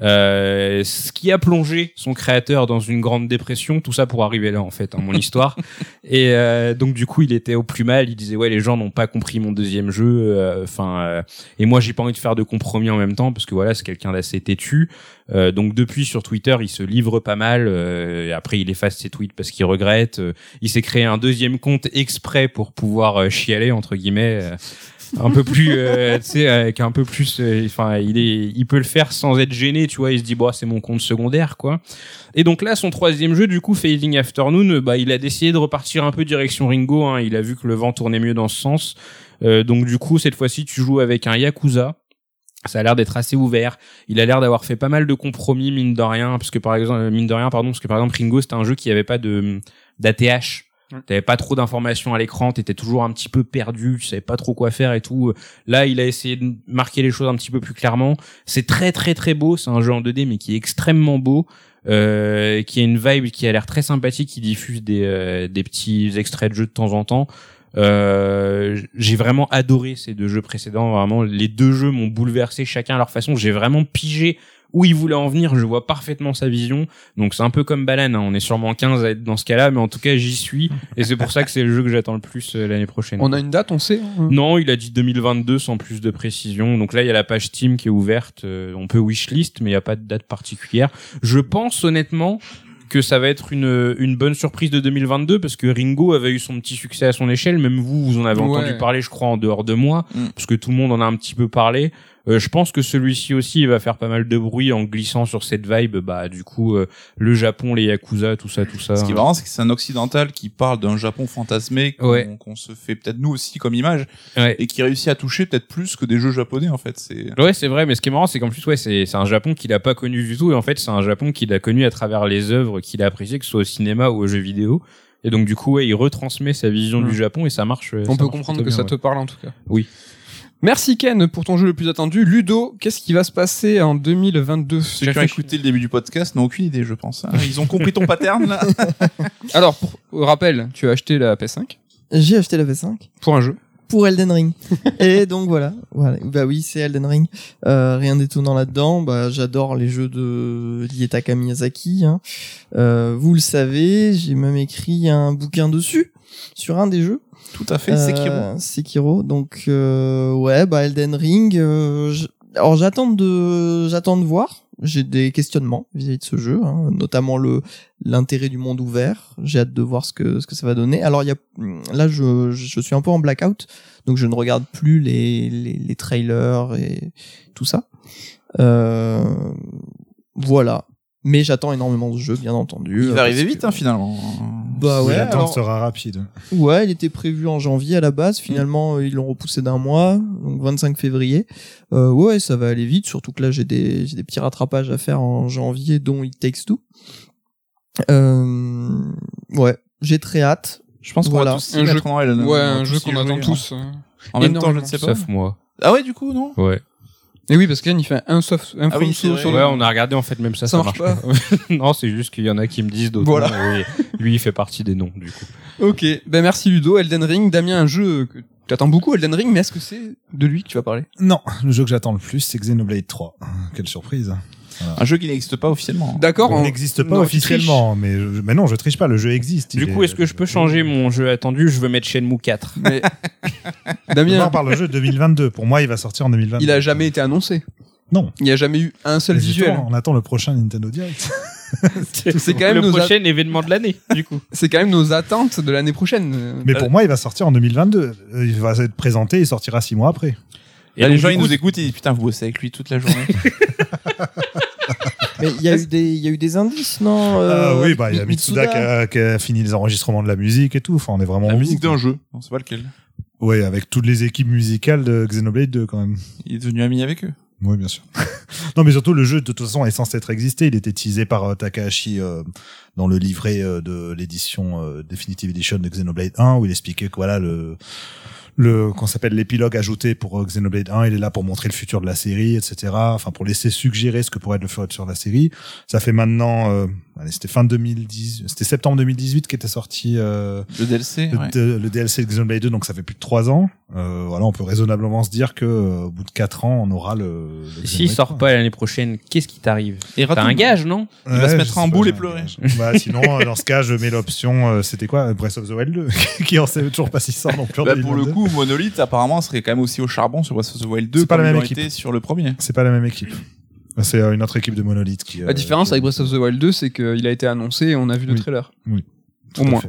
Euh, ce qui a plongé son créateur dans une grande dépression, tout ça pour arriver là, en fait, hein, mon histoire. Et euh, donc, du coup, il était au plus mal. Il disait ouais, les gens n'ont pas compris mon deuxième jeu. euh, Enfin, euh, et moi, j'ai pas envie de faire de compromis en même temps parce que voilà, c'est quelqu'un d'assez têtu. Euh, donc depuis sur Twitter, il se livre pas mal. euh, et après, il efface ses tweets parce qu'il regrette. Euh, il s'est créé un deuxième compte exprès pour pouvoir euh, chialer entre guillemets. Un peu plus euh, tu sais avec un peu plus euh, enfin il est il peut le faire sans être gêné tu vois il se dit bon c'est mon compte secondaire quoi et donc là son troisième jeu du coup Fading Afternoon bah il a décidé de repartir un peu direction Ringo hein, il a vu que le vent tournait mieux dans ce sens Euh, donc du coup cette fois-ci tu joues avec un Yakuza ça a l'air d'être assez ouvert. Il a l'air d'avoir fait pas mal de compromis mine de rien, parce que par exemple mine de rien pardon, parce que par exemple Ringo c'était un jeu qui avait pas de d'ATH. T'avais pas trop d'informations à l'écran, t'étais toujours un petit peu perdu, tu savais pas trop quoi faire et tout. Là, il a essayé de marquer les choses un petit peu plus clairement. C'est très très très beau, c'est un jeu en 2D mais qui est extrêmement beau, euh, qui a une vibe qui a l'air très sympathique, qui diffuse des euh, des petits extraits de jeux de temps en temps. Euh, j'ai vraiment adoré ces deux jeux précédents. Vraiment, les deux jeux m'ont bouleversé chacun à leur façon. J'ai vraiment pigé où il voulait en venir. Je vois parfaitement sa vision. Donc c'est un peu comme Balan. hein. On est sûrement 15 à être dans ce cas-là, mais en tout cas j'y suis. Et c'est pour ça que c'est le jeu que j'attends le plus euh, l'année prochaine. On a une date, on sait. hein Non, il a dit 2022 sans plus de précision. Donc là, il y a la page Steam qui est ouverte. Euh, on peut wishlist, mais il n'y a pas de date particulière. Je pense honnêtement que ça va être une, une bonne surprise de 2022 parce que Ringo avait eu son petit succès à son échelle. Même vous, vous en avez Ouais. entendu parler, je crois, en dehors de moi, Mm. parce que tout le monde en a un petit peu parlé. Euh, je pense que celui-ci aussi il va faire pas mal de bruit en glissant sur cette vibe. Bah du coup, euh, le Japon, les yakuza, tout ça, tout ça. Ce qui est marrant, c'est que c'est un occidental qui parle d'un Japon fantasmé qu'on Ouais. se fait peut-être nous aussi comme image Ouais. et qui réussit à toucher peut-être plus que des jeux japonais en fait. C'est Ouais, c'est vrai, mais ce qui est marrant, c'est qu'en plus, ouais, c'est c'est un Japon qu'il a pas connu du tout, et en fait, c'est un Japon qu'il a connu à travers les œuvres qu'il a appréciées, que ce soit au cinéma ou aux jeux vidéo. Et donc, du coup, ouais, il retransmet sa vision Mm. du Japon et ça marche. euh, On ça peut marche comprendre que ça te parle en tout cas. Oui. Merci Ken pour ton jeu le plus attendu. Ludo, qu'est-ce qui va se passer en 2022 ceux qui ont écouté le début du podcast n'ont aucune idée, je pense. hein. Ils ont compris ton pattern là. Alors, pour au rappel, tu as acheté la PS5 J'ai acheté la V5 pour un jeu. pour Elden Ring. Et donc voilà, voilà. Bah oui, c'est Elden Ring. Euh, rien d'étonnant là-dedans. Bah j'adore les jeux de Hidetaka Miyazaki. Hein. Euh, vous le savez, j'ai même écrit un bouquin dessus sur un des jeux. Tout à fait, Sekiro. Euh, Sekiro. Donc euh, ouais, bah Elden Ring. euh, j- alors j'attends de j'attends de voir. J'ai des questionnements vis-à-vis de ce jeu, hein, notamment le l'intérêt du monde ouvert. J'ai hâte de voir ce que ce que ça va donner. Alors il y a là je je suis un peu en blackout, donc je ne regarde plus les les, les trailers et tout ça. Euh, voilà. Mais j'attends énormément de jeux, bien entendu. Il va arriver vite que- hein, finalement. Bah ouais. L'attente alors- sera rapide. Ouais, il était prévu en janvier à la base. Finalement, euh, ils l'ont repoussé d'un mois, donc 25 février. Euh, ouais, ça va aller vite. Surtout que là, j'ai des j'ai des petits rattrapages à faire en janvier, dont It Takes Two. Euh, ouais, j'ai très hâte. Je pense qu'on Voilà. Un jeu-. Ouais, un jeu qu'on attend hein. tous. euh. En même temps, je ne sais pas. Sauf moi. Ah ouais, du coup, non? Ouais. Et oui, parce qu'Anne, il fait un soft, un Ah oui, sur Ouais, on a regardé en fait même ça, Ça ça, marche marche pas. non, c'est juste qu'il y en a qui me disent d'autres. Voilà. noms, lui, il fait partie des noms du coup. Ok, ben merci Ludo. Elden Ring, Damien, un jeu que tu attends beaucoup, Elden Ring, mais est-ce que c'est de lui que tu vas parler? Non, le jeu que j'attends le plus, c'est Xenoblade 3. Quelle surprise. Un jeu qui n'existe pas officiellement. D'accord, Il on- n'existe pas non, officiellement, mais, je- mais non, je triche pas, le jeu existe. Du coup, est- est-ce que je peux changer mon jeu attendu? Je veux mettre Shenmue 4. mais Damien, on parle le jeu 2022. Pour moi, il va sortir en 2022. il a jamais été annoncé. Non. Il n'y a jamais eu un seul Mais visuel. justement, On attend le prochain Nintendo Direct. C'est quand même le nos prochain événement de l'année, du coup. C'est quand même nos attentes de l'année prochaine. Euh, Mais pour moi, il va sortir en 2022. Euh, Il va être présenté et sortira six mois après. Et Là, les gens ils nous écoutent, ils disent putain vous bossez avec lui toute la journée. Mais il y a eu des, il y a eu des indices, non euh, Ah oui, bah il y a Mi- Mitsuda qui a, qui a fini les enregistrements de la musique et tout. Enfin, on est vraiment la musique d'un jeu, on sait pas lequel. Ouais, avec toutes les équipes musicales de Xenoblade 2 quand même. Il est devenu ami avec eux. Oui, bien sûr. non, mais surtout le jeu de toute façon est censé être existé. Il était teasé par euh, Takahashi euh, dans le livret euh, de l'édition euh, Definitive Edition de Xenoblade 1 où il expliquait que voilà le le qu'on s'appelle l'épilogue ajouté pour euh, Xenoblade 1, il est là pour montrer le futur de la série, etc. Enfin pour laisser suggérer ce que pourrait être le futur de la série. Ça fait maintenant, euh, allez, c'était fin 2010, c'était septembre 2018 qui était sorti euh, Le DLC, le, ouais. de- le DLC de Xenoblade 2, donc ça fait plus de trois ans. Euh, voilà, on peut raisonnablement se dire que euh, au bout de quatre ans, on aura le. le S'il sort 3. pas l'année prochaine, qu'est-ce qui t'arrive? Et T'as un gage, non? Il va se mettre en boule et pleurer. Bah, sinon, euh, dans ce cas, je mets l'option, euh, c'était quoi, Breath of the Wild 2, qui en sait toujours pas si sort non plus. Bah, pour le 2022. Coup, Monolith apparemment serait quand même aussi au charbon sur Breath of the Wild 2 C'est pas comme la même équipe. sur le premier. C'est pas la même équipe. C'est euh, une autre équipe de Monolith qui. euh, La différence qui- avec Breath of the Wild 2, c'est qu'il a été annoncé et on a vu le Oui. trailer. tout au moins.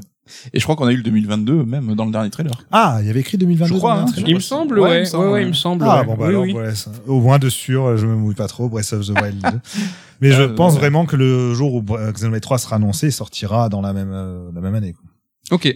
Et je crois qu'on a eu le 2022 même dans le dernier trailer. Ah, il y avait écrit 2022. Je crois, hein, trailer Il me semble, ouais, ouais, il me ouais, semble, ouais, ouais. il me semble. Ah ouais. bon bah Oui, alors oui. voilà, ça. au moins de sûr, je me mouille pas trop Breath of the Wild 2. Mais je Ah, pense ouais. vraiment que le jour où Xenoblade 3 sera annoncé, il sortira dans la même euh, la même année. Quoi. Ok.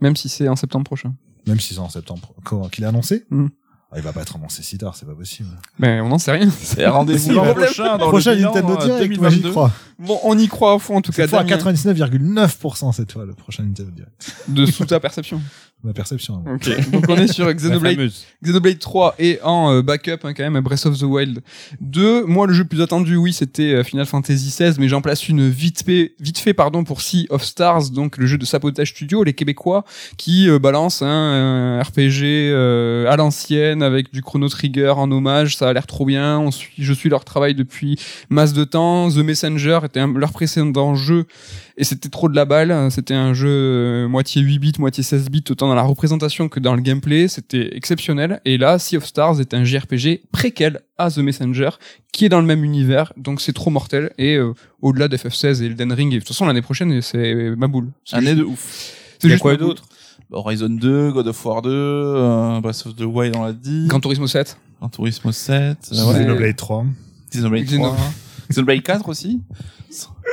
Même si c'est en septembre prochain. Même si c'est en septembre. Comment qu'il est annoncé Hmm. ah, Il va pas être annoncé si tard, c'est pas possible. Mais on n'en sait rien. Et rendez-vous Si, l'an le prochain dans Prochain le bilan Nintendo euh, Direct, moi j'y 2022. crois. Bon, on y croit à fond en tout cas. Fois à Damien, 99,9% cette fois le prochain Nintendo Direct. de sous ta perception. Ma perception. hein. Ok. Donc on est sur La Xenoblade. Xenoblade 3 et en euh, backup hein, quand même à Breath of the Wild 2. Moi le jeu le plus attendu oui c'était euh, Final Fantasy XVI mais j'en place une vite fait, vite fait pardon pour Sea of Stars donc le jeu de Sabotage Studio les Québécois qui euh, balancent hein, un RPG euh, à l'ancienne avec du Chrono Trigger en hommage ça a l'air trop bien on suit, je suis leur travail depuis masse de temps The Messenger était un- leur précédent jeu et c'était trop de la balle. C'était un jeu euh, moitié 8 bits, moitié 16 bits, autant dans la représentation que dans le gameplay. C'était exceptionnel. Et là, Sea of Stars est un JRPG préquel à The Messenger, qui est dans le même univers. Donc c'est trop mortel. Et euh, au-delà d'FF16 et Elden Ring, et de toute façon l'année prochaine, c'est ma boule. C'est Un juste- nez de ouf. C'est juste quoi d'autre? Horizon 2, God of War 2, euh, Breath of the Wild on l'a dit. Gran Turismo 7. Gran Turismo 7. euh, Ouais. ouais. Xenoblade 3. Xenoblade Xeno- 3. Xenoblade 4 aussi.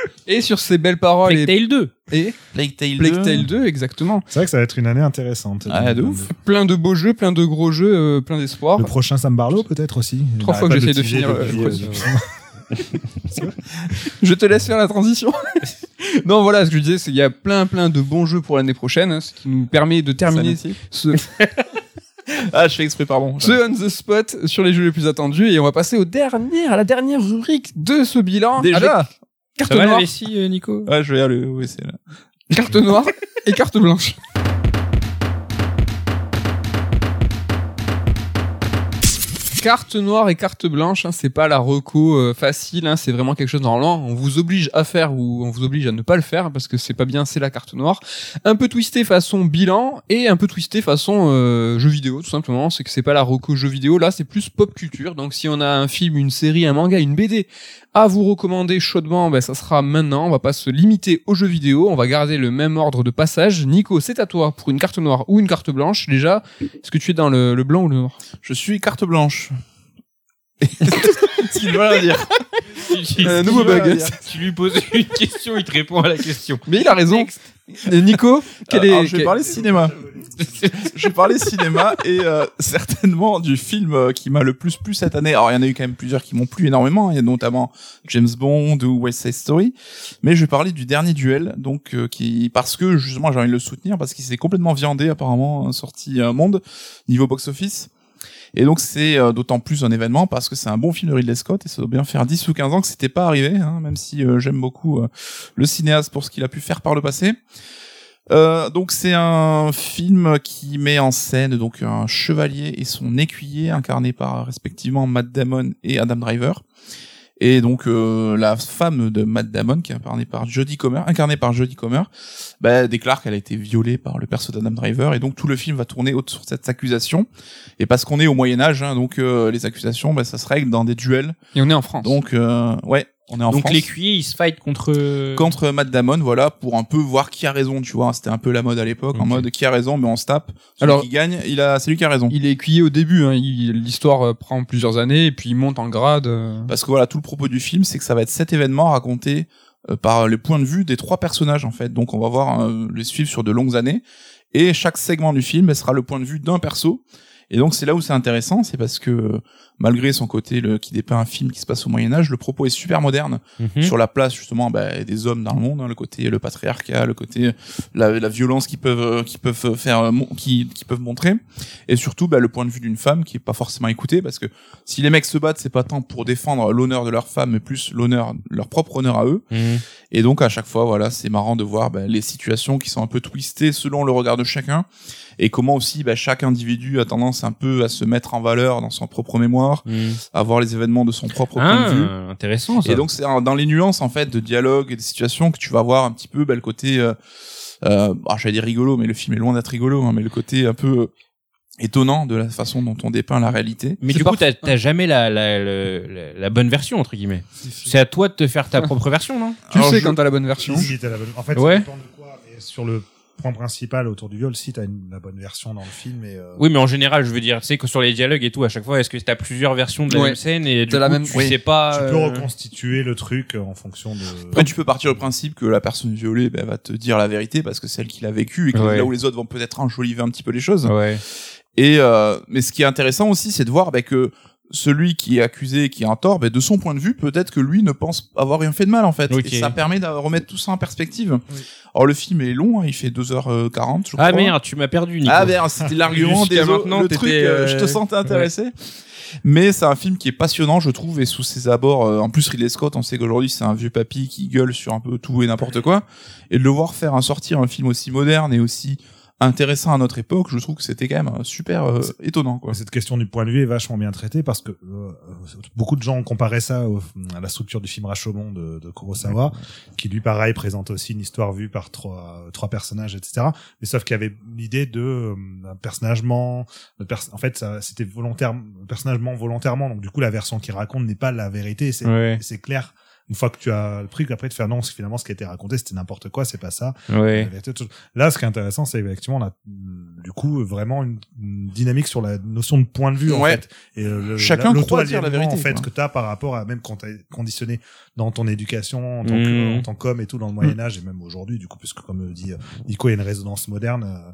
Et sur ces belles paroles Plague et, Tale 2. et Plague Tale Plague 2. Tale 2, exactement. C'est vrai que ça va être une année intéressante. Ah, de ouf. Plein de beaux jeux, plein de gros jeux, euh, plein d'espoir. Le prochain Sam Barlow peut-être aussi. Trois fois que j'essaye de finir, euh, euh, Je te laisse faire la transition. non, voilà, ce que je disais, c'est qu'il y a plein, plein de bons jeux pour l'année prochaine, hein, ce qui nous permet de terminer ce, Ah, je fais exprès, pardon. ce on the spot sur les jeux les plus attendus et on va passer au dernier, à la dernière rubrique de ce bilan. Déjà avec Carte Ça va la noire, vessie, euh, Nico Ouais, je vais aller au WC là. carte noire et carte blanche. Carte noire et carte blanche, hein, c'est pas la reco euh, facile, hein, c'est vraiment quelque chose normalement on vous oblige à faire ou on vous oblige à ne pas le faire parce que c'est pas bien, c'est la carte noire. Un peu twisté façon bilan et un peu twisté façon euh, jeu vidéo tout simplement, c'est que c'est pas la reco jeu vidéo, là c'est plus pop culture. Donc si on a un film, une série, un manga, une BD à vous recommander chaudement, ben ça sera maintenant, on va pas se limiter aux jeux vidéo, on va garder le même ordre de passage. Nico, c'est à toi pour une carte noire ou une carte blanche. Déjà, est-ce que tu es dans le blanc ou le noir? Je suis carte blanche. Ce qu'il rien dire. Euh, nouveau bug. Tu lui poses une question, il te répond à la question. Mais il a raison. Et Nico, quel est Alors, je vais quel- parler cinéma. je vais parler cinéma et euh, certainement du film euh, qui m'a le plus plu cette année. Alors il y en a eu quand même plusieurs qui m'ont plu énormément. Il y a notamment James Bond ou West Side Story. Mais je vais parler du dernier duel, donc euh, qui parce que justement j'ai envie de le soutenir parce qu'il s'est complètement viandé apparemment euh, sorti un monde niveau box office. Et donc c'est euh, d'autant plus un événement parce que c'est un bon film de Ridley Scott et ça doit bien faire 10 ou 15 ans que c'était pas arrivé, hein, même si euh, j'aime beaucoup euh, le cinéaste pour ce qu'il a pu faire par le passé. Donc c'est un film qui met en scène donc un chevalier et son écuyer incarnés par respectivement Matt Damon et Adam Driver. Et donc euh, la femme de Matt Damon qui est incarnée par Jodie Comer, incarnée par Jodie Comer, bah, déclare qu'elle a été violée par le perso d'Adam Driver et donc tout le film va tourner autour de cette accusation. Et parce qu'on est au Moyen Âge, hein, donc euh, les accusations, bah, ça se règle dans des duels Et on est en France. donc euh, ouais, On est en Donc France. l'écuyer, il se fight contre. contre Matt Damon, voilà, pour un peu voir qui a raison, tu vois. C'était un peu la mode à l'époque, en mode qui a raison, mais on se tape. Celui Alors- qui gagne, il a, c'est lui qui a raison. Il est écuyer au début, hein. Il- l'histoire euh, prend plusieurs années et puis il monte en grade. euh. Parce que voilà, tout le propos du film, c'est que ça va être cet événement raconté euh, par les points de vue des trois personnages, en fait. Donc on va voir euh, les suivre sur de longues années. Et chaque segment du film, elle sera le point de vue d'un perso. Et donc c'est là où c'est intéressant, c'est parce que euh, malgré son côté le, qui dépeint un film qui se passe au Moyen Âge, le propos est super moderne. Mhm. sur la place justement bah, des hommes dans le monde, hein, le côté le patriarcat, le côté la, la violence qu'ils peuvent euh, qu'ils peuvent faire euh, qui qui peuvent montrer, et surtout bah, le point de vue d'une femme qui est pas forcément écoutée parce que si les mecs se battent, c'est pas tant pour défendre l'honneur de leur femme, mais plus l'honneur leur propre honneur à eux. Mhm. Et donc à chaque fois, voilà, c'est marrant de voir bah, les situations qui sont un peu twistées selon le regard de chacun, et comment aussi bah, chaque individu a tendance un peu à se mettre en valeur dans son propre mémoire, Mhm. à voir les événements de son propre point de vue. Ah, intéressant ça. Et donc c'est dans les nuances en fait de dialogue et de situations que tu vas voir un petit peu bah, le côté, euh, euh, ah, j'allais dire rigolo, mais le film est loin d'être rigolo, hein, mais le côté un peu euh, étonnant de la façon dont on dépeint la réalité. Mais du coup, t'as jamais la, la, la, la- la bonne version entre guillemets. C'est à toi de te faire ta propre version, non? Tu Alors, sais je- quand t'as la bonne version. Si, si, t'as la bonne- En fait, Ouais. ça dépend de quoi. Mais sur le point principal autour du viol, si t'as une, la bonne version dans le film. Et, euh, Oui, mais en général, je veux dire, tu sais que sur les dialogues et tout, à chaque fois, est-ce que t'as plusieurs versions de la Ouais. même scène et du coup, la même- tu oui. sais pas. tu peux euh, reconstituer le truc en fonction de. Après tu peux partir du principe que la personne violée bah, va te dire la vérité parce que c'est elle qui l'a vécu et que Ouais. là où les autres vont peut-être enjoliver un petit peu les choses. Ouais. Et euh, mais ce qui est intéressant aussi, c'est de voir bah, que celui qui est accusé, qui est en tort, bah, de son point de vue, peut-être que lui ne pense avoir rien fait de mal en fait. Et ça permet de remettre tout ça en perspective. Alors le film est long, hein, il fait 2h40 je Ah crois. menti, tu m'as perdu, Nico. Ah merde, c'était l'argument désolé, maintenant, le truc, euh, je te euh, sentais intéressé. Mais c'est un film qui est passionnant, je trouve, et sous ses abords, euh, en plus Ridley Scott, on sait qu'aujourd'hui c'est un vieux papy qui gueule sur un peu tout et n'importe quoi, et de le voir faire un sortir un film aussi moderne et aussi intéressant à notre époque, je trouve que c'était quand même euh, super euh, étonnant, quoi. Cette question du point de vue est vachement bien traitée parce que euh, beaucoup de gens ont comparé ça au- à la structure du film Rashomon de, de Kurosawa, qui lui pareil présente aussi une histoire vue par trois trois personnages, etc. Mais sauf qu'il y avait l'idée de euh, personnagement, de pers- en fait c'était volontaire, personnagement volontairement. Donc du coup la version qu'il raconte n'est pas la vérité. C'est Ouais. c'est clair. Une fois que tu as le truc, après de faire non, finalement ce qui a été raconté, c'était n'importe quoi, c'est pas ça. Tout- Là, ce qui est intéressant, c'est effectivement, on a mm, du coup vraiment une, une dynamique sur la notion de point de vue en Ouais. fait. Et euh, le, Chacun la- croit dire la vérité, en fait quoi. que tu as par rapport à même quand tu es conditionné dans ton éducation en tant que Mhm. en tant qu'homme et tout dans le Moyen Âge et même aujourd'hui du coup puisque comme dit euh, Nico, il y a une résonance moderne. euh,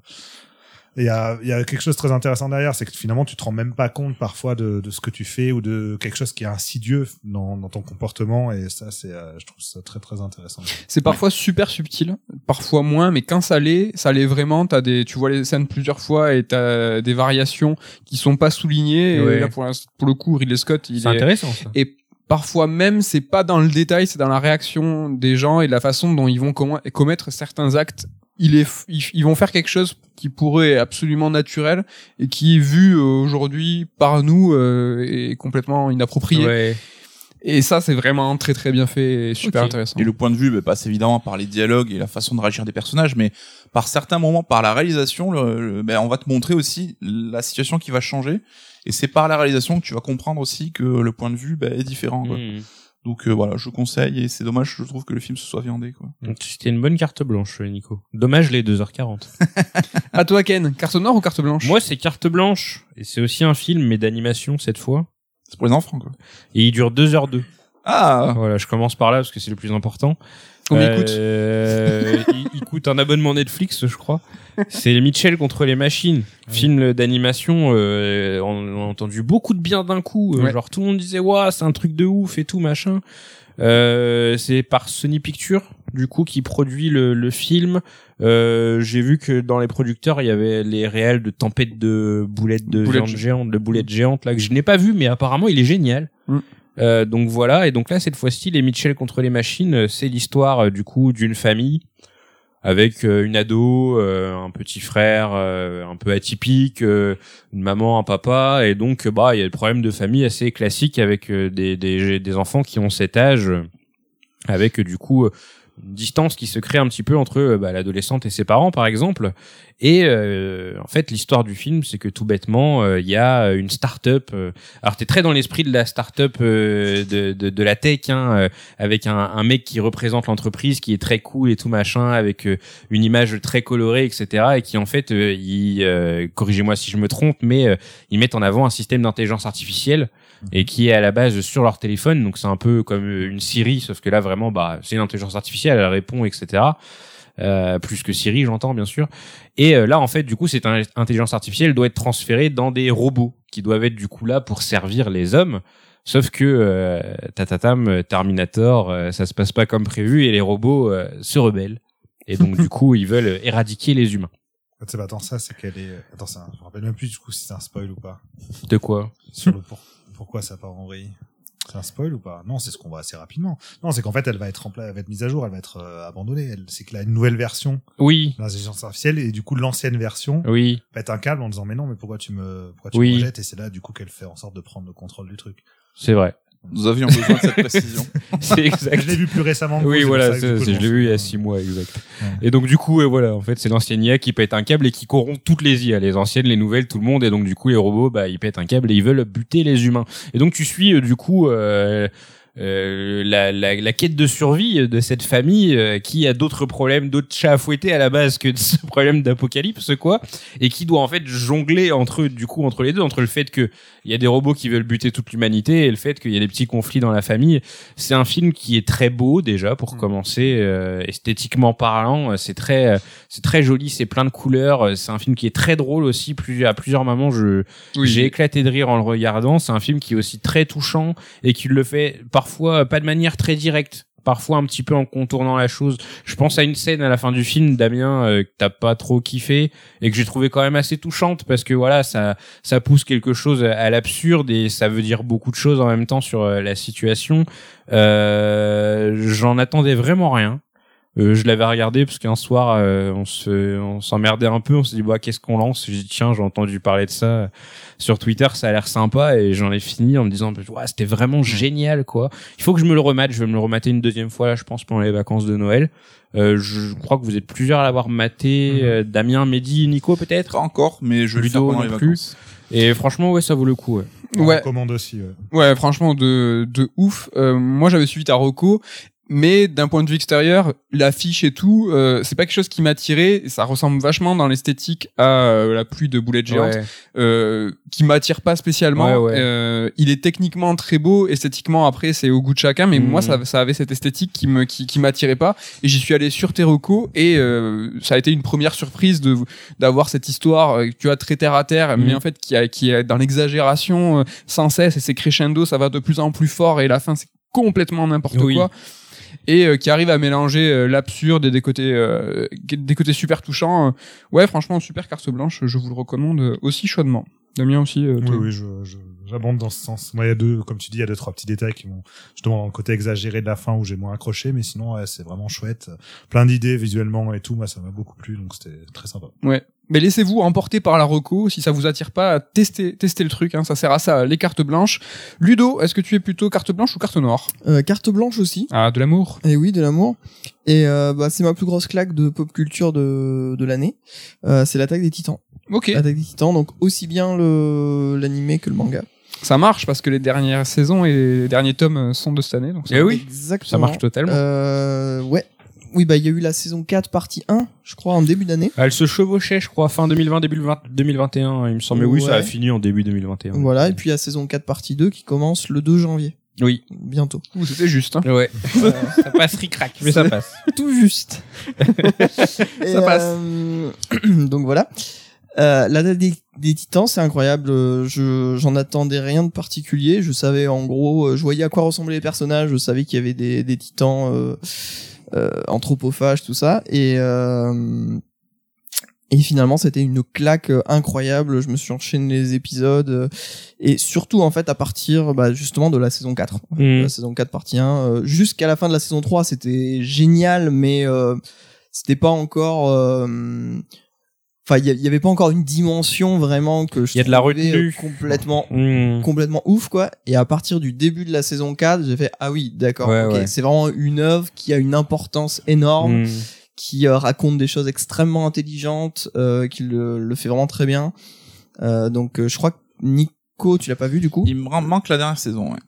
il y a, il y a quelque chose de très intéressant derrière, c'est que finalement tu te rends même pas compte parfois de, de ce que tu fais ou de quelque chose qui est insidieux dans, dans ton comportement et ça c'est, euh, je trouve ça très très intéressant. C'est parfois super subtil, parfois moins, mais quand ça l'est, ça l'est vraiment. T'as des, tu vois les scènes plusieurs fois et t'as des variations qui sont pas soulignées. Ouais. Et là, pour, le coup, Ridley Scott, il C'est est, intéressant ça. et parfois même, c'est pas dans le détail, c'est dans la réaction des gens et de la façon dont ils vont commettre certains actes. Il est, ils, vont faire quelque chose qui pourrait être absolument naturel et qui, vu euh, aujourd'hui par nous, euh, est complètement inapproprié. Ouais. Et ça, c'est vraiment très très bien fait et super intéressant. Et le point de vue bah, passe évidemment par les dialogues et la façon de réagir des personnages, mais par certains moments, par la réalisation, le, le- ben, on va te montrer aussi la situation qui va changer. Et c'est par la réalisation que tu vas comprendre aussi que le point de vue ben, est différent. quoi. Mhm. Donc euh, voilà, je conseille et c'est dommage, je trouve que le film se soit viandé. Quoi. Donc, C'était une bonne carte blanche, Nico. Dommage les 2h40. À toi, Ken. Carte noire ou carte blanche? Moi, c'est carte blanche. Et c'est aussi un film, mais d'animation cette fois. C'est pour les enfants. Quoi. Et il dure 2h02. Ah Voilà, je commence par là parce que c'est le plus important. Combien il coûte Euh, il, il coûte un abonnement Netflix, je crois. C'est Mitchell contre les machines, film d'animation. Euh, on, on a entendu beaucoup de bien d'un coup. Euh, Ouais. Genre tout le monde disait waouh, c'est un truc de ouf et tout machin. Euh, c'est par Sony Pictures, du coup, qui produit le, le film. Euh, J'ai vu que dans les producteurs, il y avait les réels de Tempête de boulettes de Boulettes viande géante, de boulettes géantes là que je n'ai pas vu, mais apparemment il est génial. Mm. Euh, donc voilà, et donc là cette fois-ci, les Mitchell contre les machines, euh, c'est l'histoire euh, du coup d'une famille avec une ado, un petit frère un peu atypique, une maman, un papa, et donc bah il y a le problème de famille assez classique avec des, des des enfants qui ont cet âge, avec du coup distance qui se crée un petit peu entre euh, bah, l'adolescente et ses parents, par exemple. Et euh, en fait, l'histoire du film, c'est que tout bêtement, euh, il y a une start-up. euh, alors, t'es très dans l'esprit de la start-up euh, de, de, de la tech, hein, avec un, un mec qui représente l'entreprise, qui est très cool et tout machin, avec une image très colorée, etc. Et qui en fait, il, corrigez-moi si je me trompe, mais ils mettent en avant un système d'intelligence artificielle et qui est à la base sur leur téléphone. Donc c'est un peu comme une Siri, sauf que là vraiment, bah, c'est une intelligence artificielle, elle répond, etc. Euh, plus que Siri, j'entends bien sûr. Et euh, là, en fait, du coup, cette in- intelligence artificielle doit être transférée dans des robots qui doivent être du coup là pour servir les hommes. Sauf que euh, tatatam, Terminator, euh, ça se passe pas comme prévu et les robots euh, se rebellent. Et donc du coup, ils veulent éradiquer les humains. Ah, Tu sais, bah, attends, ça, c'est qu'elle est. Attends, ça, je me rappelle même plus du coup si c'est un spoil ou pas. De quoi? Sur le pour... pourquoi ça part en vrille? C'est un spoil ou pas? Non, c'est ce qu'on voit assez rapidement. Non, c'est qu'en fait, elle va être rempla... elle va être mise à jour, elle va être euh, abandonnée. Elle... C'est qu'il a une nouvelle version Oui, de l'intelligence artificielle et du coup, l'ancienne version oui. pète un câble en disant mais non, mais pourquoi tu me, pourquoi tu Oui. me rejettes? Et c'est là du coup qu'elle fait en sorte de prendre le contrôle du truc. C'est vrai. Nous avions besoin de cette précision. C'est exact. Je l'ai vu plus récemment. que Oui, voilà, ça je l'ai vu il y a six mois, exact. Ouais. Et donc du coup, euh, voilà, en fait, c'est l'ancienne IA qui pète un câble et qui corrompt toutes les IA, les anciennes, les nouvelles, tout le monde. Et donc du coup, les robots, bah, ils pètent un câble et ils veulent buter les humains. Et donc tu suis euh, du coup euh, euh, la, la, la quête de survie de cette famille euh, qui a d'autres problèmes, d'autres chats à fouetter à la base que de ce problème d'apocalypse, quoi, et qui doit en fait jongler entre du coup entre les deux, entre le fait que il y a des robots qui veulent buter toute l'humanité et le fait qu'il y a des petits conflits dans la famille. C'est un film qui est très beau déjà pour commencer, euh, esthétiquement parlant, euh, c'est très euh, c'est très joli, c'est plein de couleurs, c'est un film qui est très drôle aussi. Plus à plusieurs moments, je j'ai éclaté de rire en le regardant. C'est un film qui est aussi très touchant et qui le fait parfois euh, pas de manière très directe. Parfois un petit peu en contournant la chose. Je pense à une scène à la fin du film, Damien, euh, que t'as pas trop kiffé et que j'ai trouvé quand même assez touchante parce que voilà, ça ça pousse quelque chose à l'absurde et ça veut dire beaucoup de choses en même temps sur euh, la situation. Euh, J'en attendais vraiment rien. Euh, je l'avais regardé parce qu'un soir euh, on se on s'emmerdait un peu on s'est dit bah qu'est-ce qu'on lance? J'ai dit tiens j'ai entendu parler de ça sur Twitter ça a l'air sympa et j'en ai fini en me disant ouais, c'était vraiment génial quoi il faut que je me le remette je vais me le remater une deuxième fois là je pense pendant les vacances de Noël euh, je crois que vous êtes plusieurs à l'avoir maté euh, Damien Mehdi Nico peut-être? Pas encore, mais je le Ludo pendant les non plus. vacances. et franchement ouais ça vaut le coup ouais. On Ouais. recommande aussi. ouais. Ouais, franchement, de, de ouf. Euh, moi, j'avais suivi ta reco, mais d'un point de vue extérieur, l'affiche et tout, euh, c'est pas quelque chose qui m'a tiré. et Ça ressemble vachement dans l'esthétique à euh, la pluie de boulettes géantes, Ouais. euh, qui m'attire pas spécialement. Ouais, ouais. Euh, il est techniquement très beau, esthétiquement après c'est au goût de chacun, mais moi ça, ça avait cette esthétique qui me qui, qui m'attirait pas. Et j'y suis allé sur tes recos et euh, ça a été une première surprise de d'avoir cette histoire, tu vois, très terre à terre, mais Mhm. en fait qui a, qui est dans l'exagération sans cesse et c'est crescendo, ça va de plus en plus fort et la fin c'est complètement n'importe Oui. quoi et euh, qui arrive à mélanger euh, l'absurde et des côtés euh, des côtés super touchants. Euh, ouais, franchement, super carte blanche, je vous le recommande euh, aussi chaudement. Damien aussi. euh, Oui, oui, je, je, j'abonde dans ce sens. Moi, il y a deux, comme tu dis, il y a deux, trois petits détails qui m'ont, justement, dans le côté exagéré de la fin où j'ai moins accroché, mais sinon, ouais, c'est vraiment chouette. Plein d'idées visuellement et tout, moi, ça m'a beaucoup plu, donc c'était très sympa. Ouais. Mais laissez-vous emporter par la reco, si ça vous attire pas, testez, testez le truc, hein, ça sert à ça, les cartes blanches. Ludo, est-ce que tu es plutôt carte blanche ou carte noire? Euh, carte blanche aussi. Ah, de l'amour. Et oui, de l'amour. Et euh, bah, c'est ma plus grosse claque de pop culture de, de l'année. Euh, c'est l'attaque des titans. Ok, L'attaque des titans, donc aussi bien le l'animé que le manga. ça marche parce que les dernières saisons et les derniers tomes sont de cette année. Donc ça Eh oui, Exactement. ça marche totalement. Euh, ouais. Oui, bah il y a eu la saison 4 partie 1, je crois, en début d'année. Elle se chevauchait, je crois, fin 2020, début 20 2021, il me semble. Mais oui, ça a fini en début 2021. Voilà, et puis il y a saison 4 partie 2 qui commence le 2 janvier. Oui. Bientôt. Ouh, C'était juste. Hein. Ouais. ça passe ric-rac, mais ça passe. Tout juste. Ça passe. euh, donc voilà. Euh, l'attaque des, des titans, c'est incroyable. Euh, Je j'en attendais rien de particulier. Je savais en gros, euh, je voyais à quoi ressemblaient les personnages. Je savais qu'il y avait des, des titans euh, euh, anthropophages, tout ça. Et euh, et finalement, c'était une claque incroyable. Je me suis enchaîné les épisodes et surtout en fait à partir bah, justement de la saison 4. Mm. La saison 4 partie 1 euh, jusqu'à la fin de la saison 3, c'était génial mais euh, c'était pas encore euh, enfin il y, a- il y avait pas encore une dimension vraiment que je y a de la retenue. complètement Hmm. complètement ouf quoi et à partir du début de la saison 4 j'ai fait ah oui d'accord Ouais, ok, ouais. c'est vraiment une œuvre qui a une importance énorme Hmm. qui euh, raconte des choses extrêmement intelligentes euh, qui le, le fait vraiment très bien Euh, donc euh, je crois que Nico tu l'as pas vu du coup? Il me manque la dernière saison, ouais.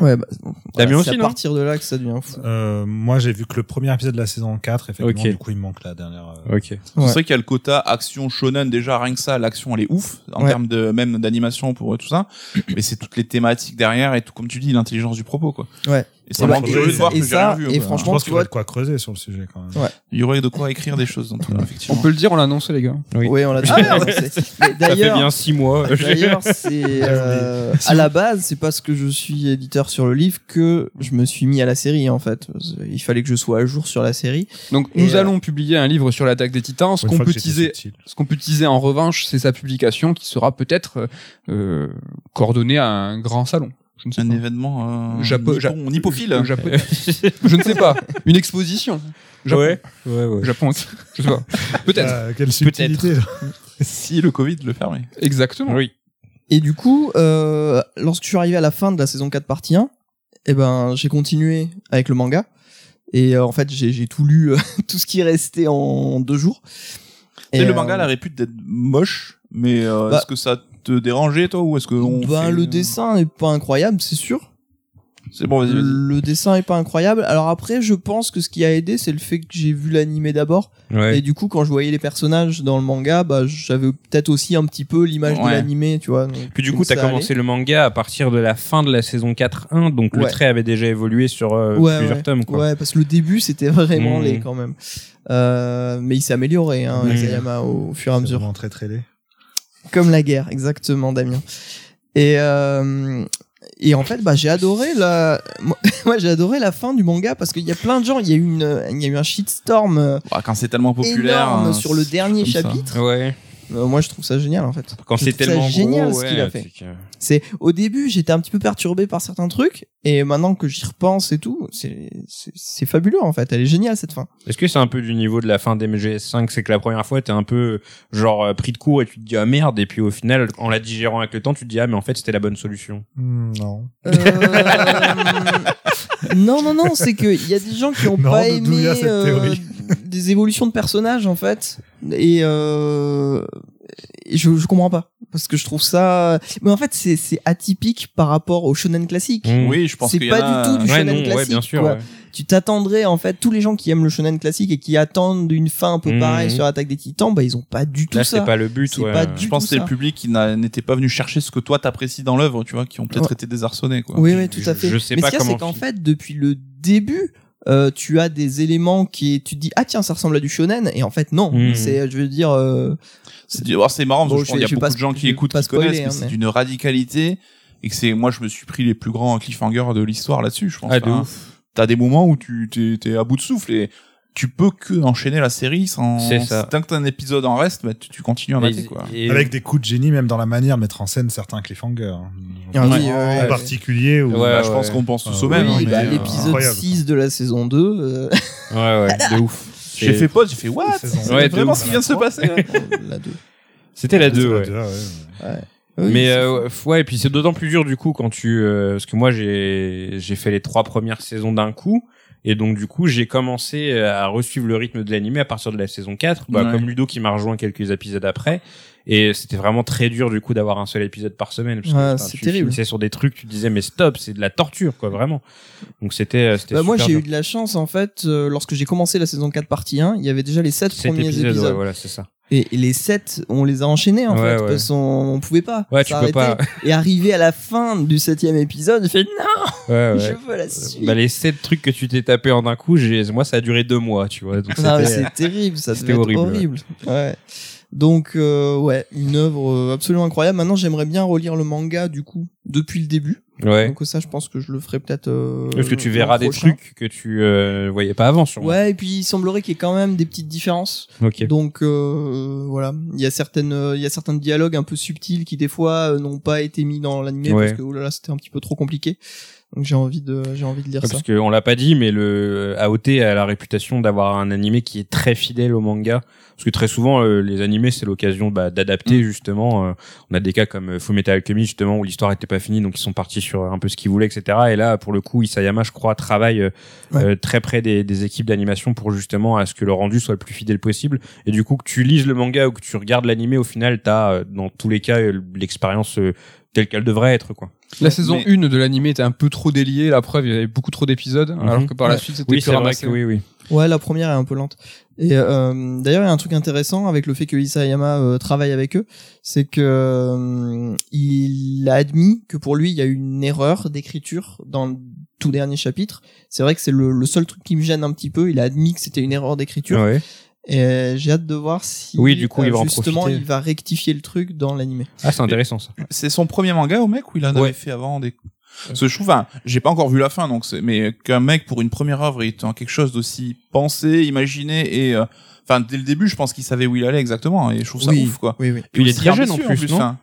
Ouais bah, T'as mis c'est aussi, à non partir de là que ça devient fou Euh, moi, j'ai vu que le premier épisode de la saison 4, effectivement, Ok. du coup, il me manque la dernière. euh, Ok. Ouais. C'est vrai qu'il y a le quota action shonen déjà rien que ça l'action elle est ouf en Ouais. termes de même d'animation pour tout ça mais c'est toutes les thématiques derrière et tout comme tu dis l'intelligence du propos quoi. Ouais. Et ça de voir et que ça, vu. et quoi. franchement, Je pense tu qu'il y aurait vois- de quoi creuser sur le sujet quand même. Ouais. il y aurait de quoi écrire des choses dans tout cas, On effectivement. peut le dire, on l'a annoncé, les gars. Oui. oui on l'a ah, c'est- mais Ça fait d'ailleurs bien six mois. D'ailleurs, c'est euh, à la base, c'est parce que je suis éditeur sur le livre que je me suis mis à la série en fait. Il fallait que je sois à jour sur la série. Donc, Et, nous euh, allons publier un livre sur l'attaque des titans. Ce qu'on peut teaser, ce qu'on peut teaser en revanche, c'est sa publication qui sera peut-être euh, euh, coordonnée à un grand salon. Un pas. événement euh, Japo- ja- nippon, nippophile. Euh, japonais. je ne sais pas. Une exposition. Japon. Ouais. Ouais, ouais. Japon aussi. Je sais pas. Peut-être. Ah, quelle subtilité. si le Covid le permet. Exactement. Oui. Et du coup, euh, lorsque je suis arrivé à la fin de la saison 4 partie 1, eh ben j'ai continué avec le manga. Et euh, en fait, j'ai tout lu, euh, tout ce qui restait en deux jours. Et, le manga elle a répute d'être moche mais euh, Bah- est-ce que ça te dérangeait toi ou est-ce que on ben, fait- le dessin est pas incroyable, c'est sûr. C'est bon vas-y vas-y. Le dessin est pas incroyable. Alors après, je pense que ce qui a aidé, c'est le fait que j'ai vu l'animé d'abord. Ouais. Et du coup, quand je voyais les personnages dans le manga, bah, j'avais peut-être aussi un petit peu l'image de Ouais. l'animé, tu vois. donc- Puis du donc coup, t'as ça commencé le manga à partir de la fin de la saison 4-1, donc le Ouais. trait avait déjà évolué sur euh. Ouais, plusieurs ouais. tomes, quoi. Ouais, parce que le début, c'était vraiment Mm. laid quand même. Euh, mais il s'est amélioré, hein, Mm. Isayama, au fur et à C'est mesure. vraiment très très laid. Comme la guerre, exactement, Damien. Et, euh, et en fait, bah, j'ai adoré la, moi, j'ai adoré la fin du manga parce qu'il y a plein de gens, il y a eu une, il y a eu un shitstorm euh, Bah, quand c'est tellement populaire énorme hein, sur le dernier chapitre. Ouais. Euh, moi, je trouve ça génial, en fait. Quand c'est tellement génial gros, ce ouais, qu'il a fait. c'est que- au début, j'étais un petit peu perturbé par certains trucs, et maintenant que j'y repense et tout, c'est fabuleux en fait. Elle est géniale cette fin. Est-ce que c'est un peu du niveau de la fin d'MGS5 C'est que la première fois, t'es un peu genre euh, pris de court et tu te dis ah merde, et puis au final, en la digérant avec le temps, tu te dis ah mais en fait c'était la bonne solution. Hmm, non. Euh, non, non, non, c'est que il y a des gens qui ont Non, pas aimé cette euh, théorie? Des évolutions de personnages en fait, et, euh, je, je comprends pas parce que je trouve ça. Mais en fait, c'est c'est atypique par rapport au shonen classique. Mm. Oui, je pense C'est pas a- du tout du Ouais, shonen non, ouais, classique, bien sûr. quoi. ouais. tu t'attendrais en fait tous les gens qui aiment le shonen classique et qui attendent une fin un peu Mhm. pareille sur Attaque des Titans bah ils ont pas du tout Là, ça c'est pas le but. Ouais. pas du Je pense que c'est le public qui n'a- n'était pas venu chercher ce que toi t'apprécies dans l'œuvre, tu vois, qui ont peut-être Ouais. été désarçonnés, quoi. oui oui tout à je- fait je sais mais pas ce qu'il y a, c'est qu'en fait depuis le début euh, tu as des éléments qui tu te dis ah tiens ça ressemble à du shonen et en fait non Mhm. c'est je veux dire euh, C'est oh, marrant parce Bon, que je pense qu'il y a beaucoup pas de gens qui écoutent, qui connaissent, spoiler, mais hein, c'est d'une radicalité et que c'est, moi, je me suis pris les plus grands cliffhangers de l'histoire là-dessus, je pense. Ah, de Enfin, ouf. T'as des moments où tu t'es, t'es à bout de souffle et tu peux que enchaîner la série sans. C'est ça. Tant que t'as un épisode en reste, bah, tu, tu continues à mater, Et- quoi. et- Avec des coups de génie, même dans la manière de mettre en scène certains cliffhangers. Ah oui, en ouais, ouais, ouais. particulier. Où, Ouais, Bah, je pense ouais. qu'on pense tous Ah, au même. hein, bah, mais, euh, l'épisode incroyable. 6 de la saison 2 euh, Ouais, ouais, de ouf. J'ai C'est- fait pause, j'ai fait what? C'est vraiment ce qui vient de se passer. la 2 C'était la 2, C'est ouais. Oui, mais euh, ouais, et puis c'est d'autant plus dur du coup quand tu euh, parce que moi j'ai j'ai fait les trois premières saisons d'un coup et donc du coup j'ai commencé à resuivre le rythme de l'animé à partir de la saison 4 bah, Ouais. comme Ludo qui m'a rejoint quelques épisodes après. Et c'était vraiment très dur du coup d'avoir un seul épisode par semaine parce enfin, c'est tu terrible. finissais sur des trucs tu disais mais stop c'est de la torture quoi vraiment. Donc c'était euh, c'était Bah, moi j'ai eu de la chance en fait euh, lorsque j'ai commencé la saison 4 partie 1 il y avait déjà les 7 Sept premiers épisodes, épisodes, ouais, voilà c'est ça Et, les 7 on les a enchaînés en Ouais, fait ouais. parce qu'on on pouvait pas Ouais, tu peux pas. et arrivé à la fin du septième épisode j'ai fait non ouais, ouais. je veux la suite Bah, les sept trucs que tu t'es tapé en un coup, j'ai, moi, ça a duré deux mois, tu vois. Donc, Non, mais c'était- c'est terrible ça c'était devait être horrible, horrible, Ouais. Donc euh, ouais une œuvre euh, absolument incroyable maintenant j'aimerais bien relire le manga du coup depuis le début ouais. donc ça je pense que je le ferai peut-être euh, Parce que tu verras des trucs que tu euh, voyais pas avant, sûrement. ouais et puis il semblerait qu'il y ait quand même des petites différences Ok. Donc euh, voilà, il y a certaines, euh, il y a certains dialogues un peu subtils qui des fois n'ont pas été mis dans l'animé Ouais. parce que oh là là c'était un petit peu trop compliqué. Donc j'ai envie de j'ai envie de lire ça. parce qu'on l'a pas dit, mais le AOT a la réputation d'avoir un animé qui est très fidèle au manga. Parce que très souvent, euh, les animés, c'est l'occasion bah, d'adapter Mm. justement. euh, on a des cas comme euh, Fullmetal Alchemy justement où l'histoire était pas finie, donc ils sont partis sur un peu ce qu'ils voulaient, etc. Et là, pour le coup, Isayama, je crois, travaille euh, Ouais. euh, très près des, des équipes d'animation pour justement à ce que le rendu soit le plus fidèle possible. Et du coup, que tu lises le manga ou que tu regardes l'animé, au final, t'as euh, dans tous les cas euh, l'expérience euh, telle qu'elle devrait être, quoi. La saison Mais- 1 de l'animé était un peu trop déliée, la preuve, il y avait beaucoup trop d'épisodes, alors que par la Ouais. suite, c'était Oui, plus c'est vrai ramassé. que oui, oui. Ouais, la première est un peu lente. Et euh, d'ailleurs, il y a un truc intéressant avec le fait que Isayama euh, travaille avec eux, c'est que euh, il a admis que pour lui, il y a eu une erreur d'écriture dans le tout dernier chapitre. C'est vrai que c'est le, le seul truc qui me gêne un petit peu. Il a admis que c'était une erreur d'écriture. Ouais. Et euh, j'ai hâte de voir si Oui, du coup, il va en justement il va rectifier le truc dans l'animé. Ah, c'est intéressant ça. C'est son premier manga au mec ou il en avait Ouais. fait avant des que je trouve, enfin, j'ai pas encore vu la fin, donc c'est, mais qu'un mec pour une première œuvre ait quelque chose d'aussi pensé, imaginé et, euh, enfin, dès le début, je pense qu'il savait où il allait exactement, et je trouve ça oui, ouf, quoi. Oui, oui. Puis il est très jeune en plus, non.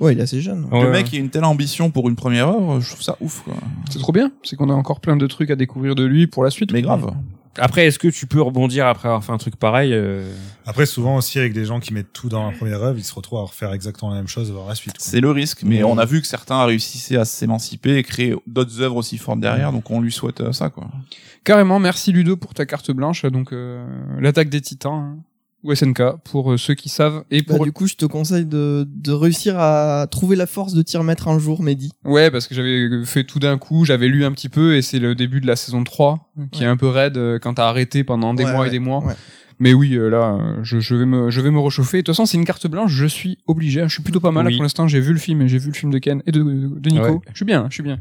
Ouais, il est assez jeune. Ouais, le ouais. mec qui a une telle ambition pour une première œuvre, je trouve ça ouf, quoi. C'est trop bien, c'est qu'on a encore plein de trucs à découvrir de lui pour la suite. Mais grave. Après, est-ce que tu peux rebondir après avoir fait un truc pareil euh, Après, souvent aussi avec des gens qui mettent tout dans la première œuvre, ils se retrouvent à refaire exactement la même chose dans la suite. C'est le risque, mais on a vu que certains réussissaient à s'émanciper et créer d'autres œuvres aussi fortes derrière, donc on lui souhaite euh, ça, quoi. Carrément, merci Ludo pour ta carte blanche, donc euh, l'attaque des titans, hein, ou SNK, pour euh, ceux qui savent, et Bah, pour... du coup, je te conseille de, de réussir à trouver la force de t'y remettre un jour, Mehdi. Ouais, parce que j'avais fait tout d'un coup, j'avais lu un petit peu, et c'est le début de la saison 3, qui Ouais. est un peu raide euh, quand t'as arrêté pendant des Ouais, mois ouais, et des mois. ouais. Mais oui, euh, là, je, je vais me, je vais me réchauffer. De toute façon, c'est une carte blanche, je suis obligé. hein. Je suis plutôt pas mal là, Oui. pour l'instant. J'ai vu le film et j'ai vu le film de Ken et de, de Nico. Ouais. Je suis bien, je suis bien.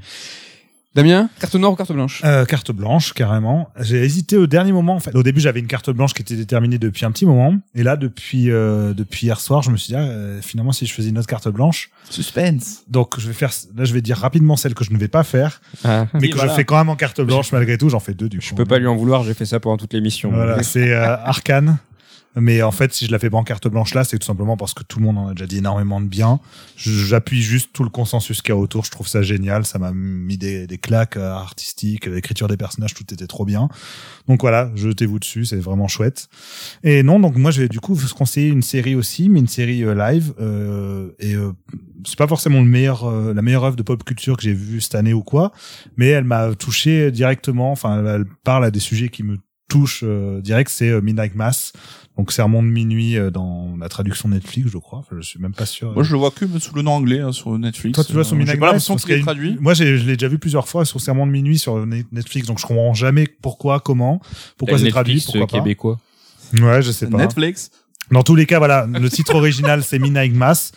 Damien, carte noire ou carte blanche? Euh, carte blanche, carrément. J'ai hésité au dernier moment. En fait, au début, j'avais une carte blanche qui était déterminée depuis un petit moment, et là, depuis euh, depuis hier soir, je me suis dit ah, euh, finalement, si je faisais une autre carte blanche, Suspense. donc je vais faire. Là, je vais dire rapidement celle que je ne vais pas faire, mais Oui, que voilà. je fais quand même en carte blanche malgré tout. J'en fais deux du coup. Je peux pas lui en vouloir, j'ai fait ça pendant toute l'émission. Voilà, c'est euh, Arcane. Mais en fait, si je la fais pas en carte blanche là, c'est tout simplement parce que tout le monde en a déjà dit énormément de bien. J'appuie juste tout le consensus qu'il y a autour. Je trouve ça génial. Ça m'a mis des, des claques euh, artistiques, l'écriture des personnages, tout était trop bien. Donc voilà, jetez-vous dessus, c'est vraiment chouette. Et non, donc moi je vais du coup vous conseiller une série aussi, mais une série euh, live. Euh, et euh, c'est pas forcément le meilleur, euh, la meilleure œuvre de pop culture que j'ai vue cette année ou quoi, mais elle m'a touché directement. Enfin, elle, parle à des sujets qui me touchent euh, direct. C'est euh, Midnight Mass. Donc Sermon de minuit euh, dans la traduction Netflix, je crois. Enfin, je suis même pas sûr. Moi, je le vois que sous le nom anglais, hein, sur Netflix. Toi, tu vois sur Euh, Midnight J'ai pas Mass, l'impression qu'il est traduit. Moi, j'ai- je l'ai déjà vu plusieurs fois sur Sermon de minuit sur Net- Netflix, donc je comprends jamais pourquoi, comment, pourquoi c'est traduit, Netflix, pourquoi euh, pas. québécois. Ouais, je sais pas. Netflix. Dans tous les cas, voilà, le titre original c'est Midnight Mass,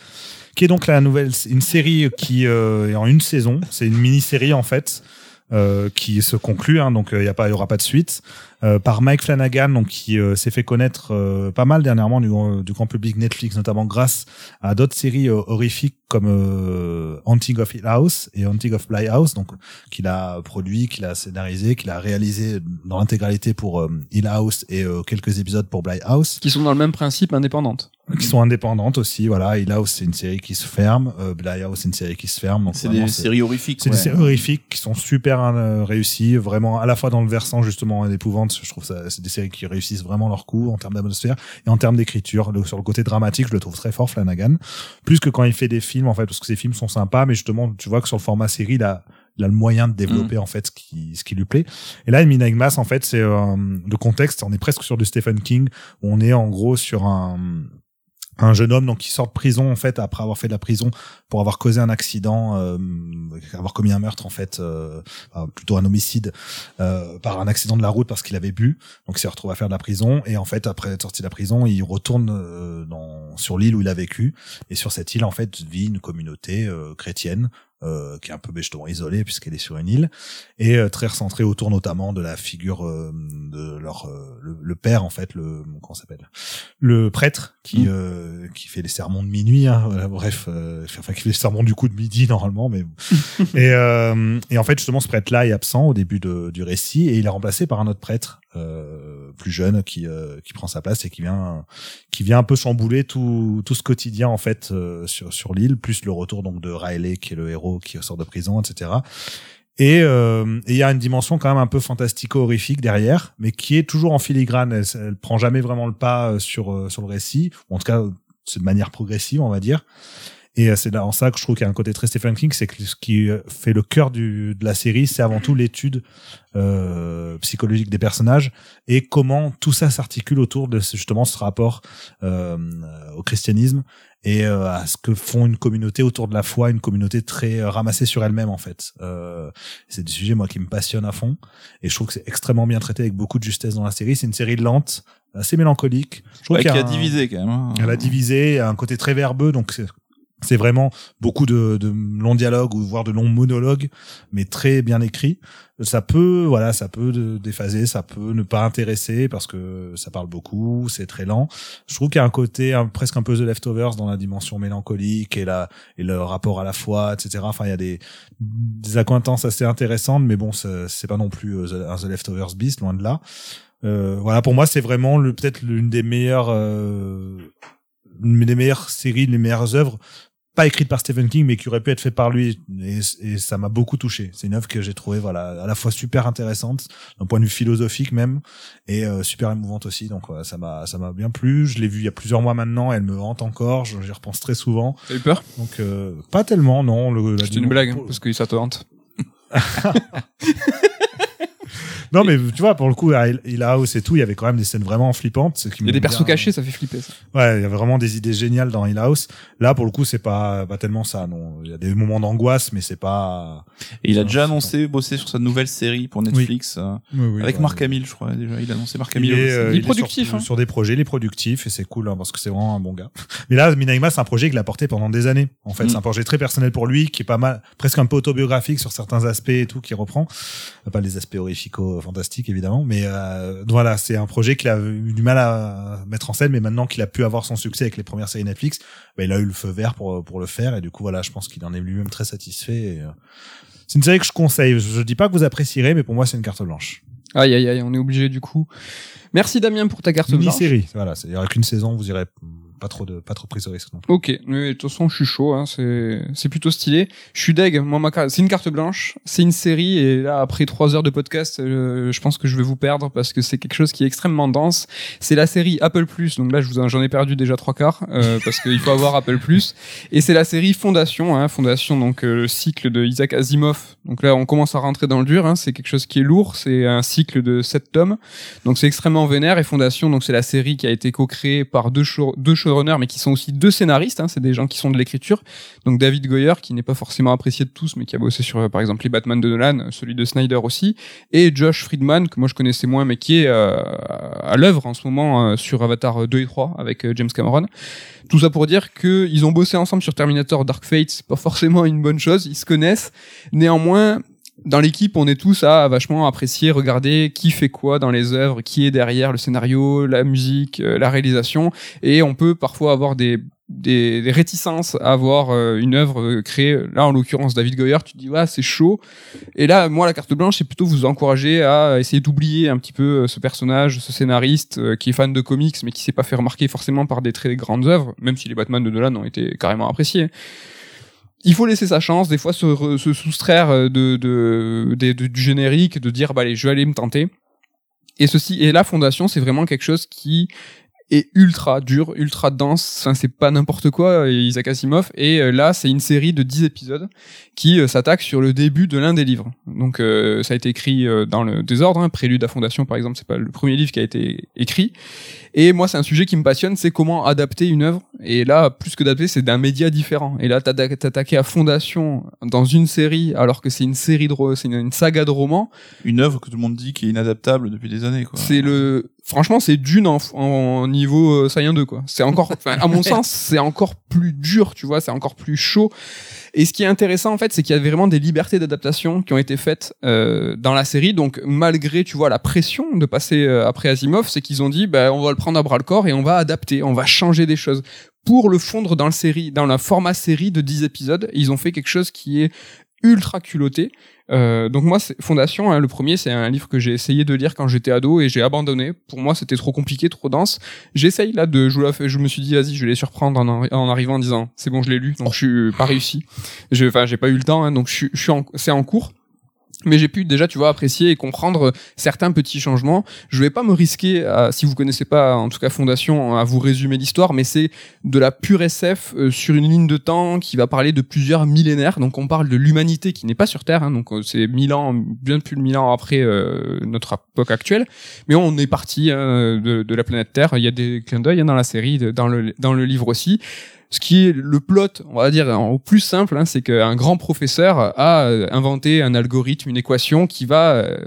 qui est donc la nouvelle, une série qui euh, est en une saison. C'est une mini-série en fait. euh, qui se conclut, hein, donc il y a pas, il y aura pas de suite, euh, par Mike Flanagan, donc qui euh, s'est fait connaître euh, pas mal dernièrement du, grand- du grand public Netflix, notamment grâce à d'autres séries euh, horrifiques comme euh, Haunting of Hill House et Haunting of Bly House, donc qu'il a produit, qu'il a scénarisé, qu'il a réalisé dans l'intégralité pour euh, Hill House et euh, quelques épisodes pour Bly House Qui sont dans le même principe, indépendantes. Qui sont indépendantes aussi. Voilà, Hill House c'est une série qui se ferme, euh, House c'est une série qui se ferme. C'est des séries horrifiques. c'est ouais. des séries horrifiques qui sont super euh, réussies, vraiment à la fois dans le versant justement d'épouvante. Je trouve ça, c'est des séries qui réussissent vraiment leur coup en termes d'atmosphère et en termes d'écriture. Sur le côté dramatique, je le trouve très fort Flanagan, plus que quand il fait des films en fait, parce que ces films sont sympas, mais justement tu vois que sur le format série, il a, il a le moyen de développer en fait ce qui, ce qui lui plaît. Et là, Midnight Mass en fait, c'est euh, le contexte. On est presque sur du Stephen King. On est en gros sur un un jeune homme donc qui sort de prison en fait après avoir fait de la prison pour avoir causé un accident euh, avoir commis un meurtre en fait euh, plutôt un homicide euh, par un accident de la route parce qu'il avait bu. Donc il s'est retrouvé à faire de la prison et en fait après être sorti de la prison il retourne euh, sur l'île où il a vécu. Et sur cette île en fait vit une communauté chrétienne euh, qui est un peu justement isolée puisqu'elle est sur une île et euh, très recentrée autour notamment de la figure euh, de leur euh, le, le père en fait le comment s'appelle le prêtre qui Mm. euh, qui fait les sermons de minuit hein, voilà, bref euh, enfin qui fait les sermons du coup de midi normalement mais et euh, et en fait justement ce prêtre là est absent au début de, du récit et il est remplacé par un autre prêtre euh, plus jeune qui euh, qui prend sa place et qui vient qui vient un peu chambouler tout tout ce quotidien en fait euh, sur sur l'île plus le retour donc de Riley qui est le héros qui sort de prison etc Et euh, et il y a une dimension quand même un peu fantastico-horrifique derrière, mais qui est toujours en filigrane. Elle, elle prend jamais vraiment le pas euh, sur sur le récit. Ou en tout cas, c'est de manière progressive, on va dire. Et euh, c'est là en ça que je trouve qu'il y a un côté très Stephen King, c'est que ce qui euh, fait le cœur du, de la série, c'est avant tout l'étude euh, psychologique des personnages et comment tout ça s'articule autour de justement ce rapport euh, au christianisme et euh, à ce que font une communauté autour de la foi, une communauté très euh, ramassée sur elle-même en fait. Euh, c'est des sujets moi qui me passionnent à fond et je trouve que c'est extrêmement bien traité avec beaucoup de justesse dans la série. C'est une série lente, assez mélancolique. Je trouve Ouais, qu'il qui y a un- divisé quand même. hein. elle a divisé, a un côté très verbeux, donc c'est vraiment beaucoup de, de longs dialogues ou voire de longs monologues, mais très bien écrits. Ça peut, voilà, ça peut déphaser, ça peut ne pas intéresser parce que ça parle beaucoup, c'est très lent. Je trouve qu'il y a un côté presque un peu The Leftovers dans la dimension mélancolique et la et le rapport à la foi, etc. Enfin, il y a des des accointances assez intéressantes, mais bon, c'est pas non plus euh, un The Leftovers Beast, loin de là. Euh, voilà, pour moi, c'est vraiment le peut-être l'une des meilleures euh, une des meilleures séries, les meilleures œuvres, pas écrites par Stephen King, mais qui auraient pu être faites par lui. Et, et ça m'a beaucoup touché. C'est une œuvre que j'ai trouvée, voilà, à la fois super intéressante, d'un point de vue philosophique même, et euh, super émouvante aussi. Donc ça m'a, ça m'a bien plu. Je l'ai vu il y a plusieurs mois maintenant. Elle me hante encore. J'y repense très souvent. T'as eu peur? Donc euh, pas tellement, non. C'est une blague, parce que ça te hante. Non, mais tu vois, pour le coup, à Hill House et tout, il y avait quand même des scènes vraiment flippantes. ce qui Il y a des persos bien- cachés, ça fait flipper ça. Ouais, il y a vraiment des idées géniales dans Hill House. Là, pour le coup, c'est pas, pas tellement ça, non. Il y a des moments d'angoisse, mais c'est pas. Et il a Non, déjà annoncé bosser sur sa nouvelle série pour Netflix euh, avec bah, Marc Hamill, je crois déjà. Il a annoncé Marc Il Hamill. est, euh, Il est il productif, sur, hein. sur des projets, il est productif et c'est cool hein, parce que c'est vraiment un bon gars. Mais là, Minaima, c'est un projet qu'il a porté pendant des années. En fait, Mm. c'est un projet très personnel pour lui, qui est pas mal, presque un peu autobiographique sur certains aspects et tout, qui reprend. Pas les aspects horrifico fantastiques évidemment, mais euh, voilà, c'est un projet qu'il a eu du mal à mettre en scène, mais maintenant qu'il a pu avoir son succès avec les premières séries Netflix, bah, il a eu le feu vert pour pour le faire et du coup voilà, je pense qu'il en est lui-même très satisfait. et, euh, c'est une série que je conseille. Je, dis pas que vous apprécierez, mais pour moi, c'est une carte blanche. Aïe aïe aïe, on est obligé du coup. Merci Damien pour ta carte blanche. Mini-série. Voilà, c'est- aura qu'une saison, vous irez pas trop de, pas trop prise au risque non plus. Ok, mais de toute façon, je suis chaud, hein, c'est, c'est plutôt stylé. Je suis deg, moi, ma carte, c'est une carte blanche, c'est une série, et là, après trois heures de podcast, euh, je pense que je vais vous perdre parce que c'est quelque chose qui est extrêmement dense. C'est la série Apple Plus, donc là, je vous en, j'en ai perdu déjà trois quarts, euh, parce qu'il faut avoir Apple Plus. Et c'est la série Fondation, hein, Fondation, donc euh, le cycle de Isaac Asimov. Donc là, on commence à rentrer dans le dur, hein, c'est quelque chose qui est lourd, c'est un cycle de sept tomes. Donc c'est extrêmement vénère et Fondation, donc c'est la série qui a été co-créée par deux, deux showrunners, mais qui sont aussi deux scénaristes. Hein, c'est des gens qui sont de l'écriture. Donc David Goyer, qui n'est pas forcément apprécié de tous, mais qui a bossé sur, euh, par exemple, les Batman de Nolan, euh, celui de Snyder aussi, et Josh Friedman, que moi je connaissais moins, mais qui est euh, à l'œuvre en ce moment sur Avatar 2 et 3 avec James Cameron. Tout ça pour dire que ils ont bossé ensemble sur Terminator Dark Fate, c'est pas forcément une bonne chose, ils se connaissent. Néanmoins, dans l'équipe, on est tous à vachement apprécier, regarder qui fait quoi dans les œuvres, qui est derrière le scénario, la musique, euh, la réalisation, et on peut parfois avoir des des, des réticences à avoir euh, une œuvre euh, créée. Là en l'occurrence David Goyer tu te dis ouais c'est chaud. Et là moi la carte blanche c'est plutôt vous encourager à essayer d'oublier un petit peu ce personnage ce scénariste qui est fan de comics mais qui s'est pas fait remarquer forcément par des très grandes œuvres même si les Batman de Nolan ont été carrément appréciés il faut laisser sa chance, des fois se, se soustraire euh, de, de, des- de- du générique, de dire bah allez, je vais aller me tenter. Et ceci et la fondation, c'est vraiment quelque chose qui est ultra dur, ultra dense. Enfin, c'est pas n'importe quoi, euh, Isaac Asimov. Et euh, là, c'est une série de 10 épisodes qui euh, s'attaque sur le début de l'un des livres. Donc, euh, ça a été écrit dans le désordre. Hein. Prélude à Fondation, par exemple, c'est pas le premier livre qui a été écrit. Et moi, c'est un sujet qui me passionne, c'est comment adapter une œuvre. Et là, plus que d'adapter, c'est d'un média différent. Et là, t'atta- t'attaquer à Fondation dans une série, alors que c'est une série de, c'est une, une saga de romans. Une œuvre que tout le monde dit qui est inadaptable depuis des années, quoi. C'est le, franchement, c'est d'une en, en niveau euh, Saiyan 2, quoi. C'est encore, enfin, à mon sens, c'est encore plus dur, tu vois, c'est encore plus chaud. Et ce qui est intéressant, en fait, c'est qu'il y a vraiment des libertés d'adaptation qui ont été faites euh, dans la série. Donc, malgré, tu vois, la pression de passer euh, après Asimov, c'est qu'ils ont dit, bah, on va le prendre à bras le corps et on va adapter, on va changer des choses pour le fondre dans le série, dans la format série de 10 épisodes. Ils ont fait quelque chose qui est ultra culotté. Euh, donc moi, Fondation, hein, le premier, c'est un livre que j'ai essayé de lire quand j'étais ado et j'ai abandonné. Pour moi, c'était trop compliqué, trop dense. J'essaye là de, je, je me suis dit, vas-y, je vais les surprendre en, arri- en arrivant en disant, c'est bon, je l'ai lu, donc je suis pas réussi. Enfin, j'ai pas eu le temps, hein, donc je, suis- c'est en cours. Mais j'ai pu déjà tu vois apprécier et comprendre certains petits changements. Je vais pas me risquer à, si vous connaissez pas en tout cas Fondation à vous résumer l'histoire mais c'est de la pure SF euh, sur une ligne de temps qui va parler de plusieurs millénaires. Donc on parle de l'humanité qui n'est pas sur Terre hein, donc euh, c'est mille ans bien plus de mille ans après euh, notre époque actuelle. Mais on est parti de, la planète Terre. Il y a des clins d'œil hein, dans la série dans le dans le livre aussi ce qui est le plot, on va dire au plus simple, hein, c'est qu'un grand professeur a euh, inventé un algorithme, une équation qui va euh,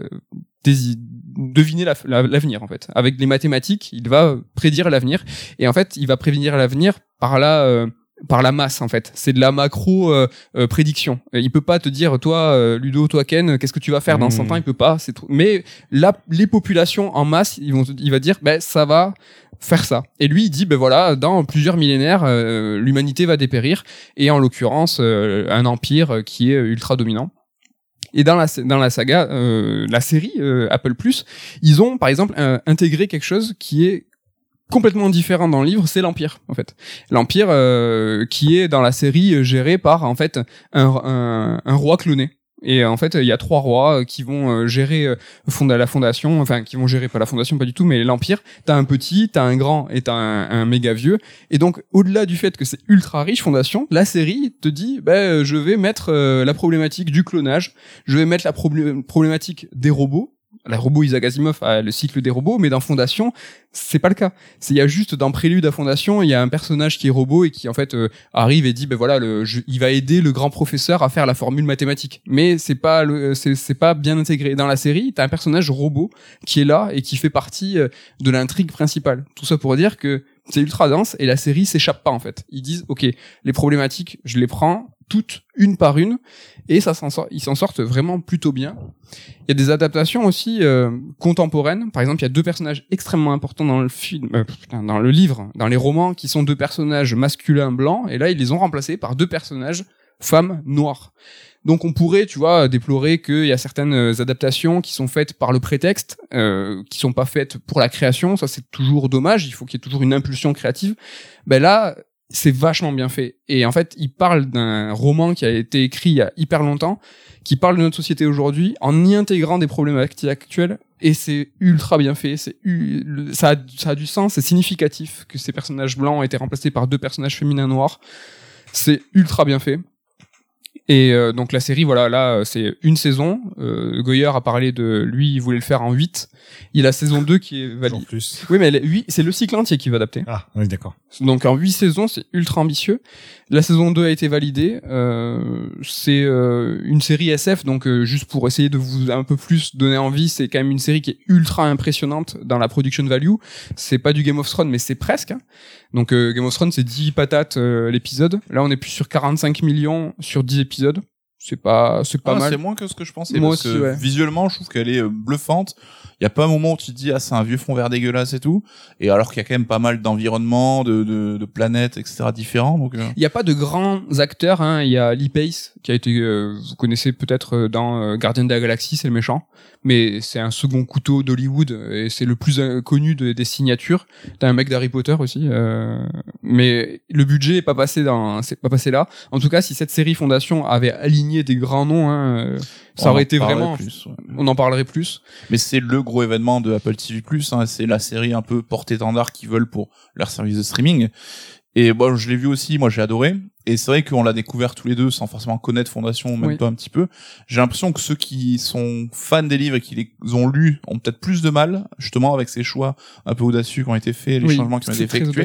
deviner la- la- l'avenir en fait. Avec les mathématiques, il va prédire l'avenir et en fait, il va prévenir l'avenir par la euh, par la masse en fait. C'est de la macro euh, euh, prédiction. Il peut pas te dire toi euh, Ludo, toi Ken, qu'est-ce que tu vas faire dans Mmh. 100 ans, il peut pas, c'est trop... mais là les populations en masse, ils vont il va dire ben ça va faire ça. Et lui, il dit, ben voilà, dans plusieurs millénaires, euh, l'humanité va dépérir, et en l'occurrence, euh, un empire qui est ultra dominant. Et dans la, dans la saga, euh, la série euh, Apple Plus, ils ont par exemple euh, intégré quelque chose qui est complètement différent dans le livre, c'est l'Empire en fait. L'Empire euh, qui est dans la série euh, géré par en fait un, un, un roi cloné. Et en fait, il y a trois rois euh, qui vont euh, gérer la fondation, enfin qui vont gérer pas la fondation, pas du tout, mais l'empire. T'as un petit, t'as un grand et t'as un, un méga vieux. Et donc, au-delà du fait que c'est ultra riche, fondation, la série te dit, ben, je vais mettre la problématique du clonage, je vais mettre la problé- problématique des robots. La robot Isaac Asimov a le cycle des robots, mais dans Fondation, c'est pas le cas. C'est il y a juste dans Prélude à Fondation, il y a un personnage qui est robot et qui en fait euh, arrive et dit ben voilà, il va aider le grand professeur à faire la formule mathématique. Mais c'est pas le, c'est, c'est pas bien intégré dans la série. T'as un personnage robot qui est là et qui fait partie euh, de l'intrigue principale. Tout ça pour dire que c'est ultra dense et la série s'échappe pas en fait. Ils disent ok, les problématiques, je les prends toutes une par une et ça sort, ils s'en sortent vraiment plutôt bien. Il y a des adaptations aussi euh, contemporaines. Par exemple, il y a deux personnages extrêmement importants dans le film, euh, dans le livre, dans les romans, qui sont deux personnages masculins blancs, et là ils les ont remplacés par deux personnages femmes noires. Donc on pourrait, tu vois, déplorer qu'il y a certaines euh, adaptations qui sont faites par le prétexte, euh, qui sont pas faites pour la création. Ça c'est toujours dommage. Il faut qu'il y ait toujours une impulsion créative. Ben là, c'est vachement bien fait. Et en fait, il parle d'un roman qui a été écrit il y a hyper longtemps, qui parle de notre société aujourd'hui, en y intégrant des problématiques actuelles. Et c'est ultra bien fait. C'est ça, a, ça a du sens. C'est significatif que ces personnages blancs ont été remplacés par deux personnages féminins noirs. C'est ultra bien fait. Et euh, donc la série, voilà, là, euh, c'est une saison. Euh, Goyer a parlé de lui, il voulait le faire en 8. Il a la saison 2 qui est En valide. plus. Oui, mais elle est- huit- c'est le cycle entier qui va adapter. Ah, oui, d'accord. Donc en 8 saisons, c'est ultra ambitieux. La saison 2 a été validée. Euh, c'est euh, une série SF, donc euh, juste pour essayer de vous un peu plus donner envie, c'est quand même une série qui est ultra impressionnante dans la production value. C'est pas du Game of Thrones, mais c'est presque. hein. Donc euh, Game of Thrones, c'est 10 patates l'épisode. Là, on est plus sur 45 millions sur 10 épisodes. C'est pas, c'est pas Ah, mal. C'est moins que ce que je pensais. Moi parce aussi, que ouais. Visuellement, je trouve qu'elle est euh, bluffante. Il y a pas un moment où tu te dis ah c'est un vieux fond vert dégueulasse et tout. Et alors qu'il y a quand même pas mal d'environnements, de, de, de planètes, etc. différents. Donc euh, Il n'y a pas de grands acteurs. Hein. Il y a Lee Pace qui a été, euh, vous connaissez peut-être euh, dans euh, Gardien de la Galaxie, c'est le méchant, mais c'est un second couteau d'Hollywood et c'est le plus connu de- des signatures. T'as un mec d'Harry Potter aussi, euh, mais le budget est pas passé dans, c'est pas passé là. En tout cas, si cette série Fondation avait aligné des grands noms, hein, ça aurait été vraiment, plus. ouais. on en parlerait plus. Mais c'est le gros événement de Apple TV+. Hein, c'est la série un peu porte-étendard qu'ils veulent pour leur service de streaming. Et bon, je l'ai vu aussi, moi j'ai adoré. Et c'est vrai qu'on l'a découvert tous les deux sans forcément connaître Fondation, même Oui. toi un petit peu. J'ai l'impression que ceux qui sont fans des livres et qui les ont lus ont peut-être plus de mal, justement, avec ces choix un peu audacieux qui ont été faits, les Oui, changements qui ont été effectués.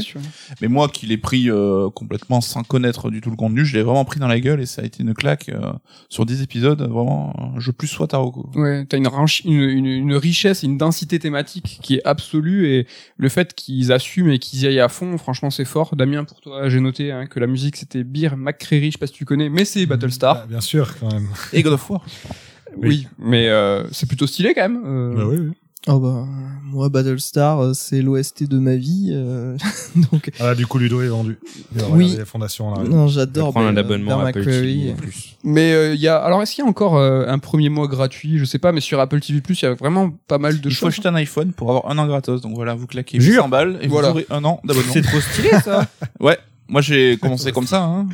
Mais moi qui l'ai pris euh, complètement sans connaître du tout le contenu, je l'ai vraiment pris dans la gueule et ça a été une claque euh, sur 10 épisodes, vraiment, euh, je plus sois Taroko. Ouais, t'as une, une, une, une richesse, une densité thématique qui est absolue et le fait qu'ils assument et qu'ils y aillent à fond, franchement, c'est fort. Damien, pour toi, j'ai noté hein, que la musique c'était Beer McCreary, je sais pas si tu connais, mais c'est Battlestar. Ah, bien sûr, quand même. Et God of War. oui. mais euh, c'est plutôt stylé quand même. euh. Bah oui, oui. Oh bah, moi, Battlestar, euh, c'est l'OST de ma vie. euh, donc, Ah, du coup, Ludo est vendu. Oui. les fondations, là. non, On j'adore. prendre un abonnement Apple. TV plus. Mais euh, il y a, alors est-ce qu'il y a encore euh, un premier mois gratuit? Je sais pas, mais sur Apple TV+, il y a vraiment pas mal de Il faut choses. acheter un iPhone pour avoir un an gratos. Donc voilà, vous claquez Jure. 800 balles et Voilà. vous aurez un an d'abonnement. C'est trop stylé ça. Ouais. Moi, j'ai commencé comme ça. Hein.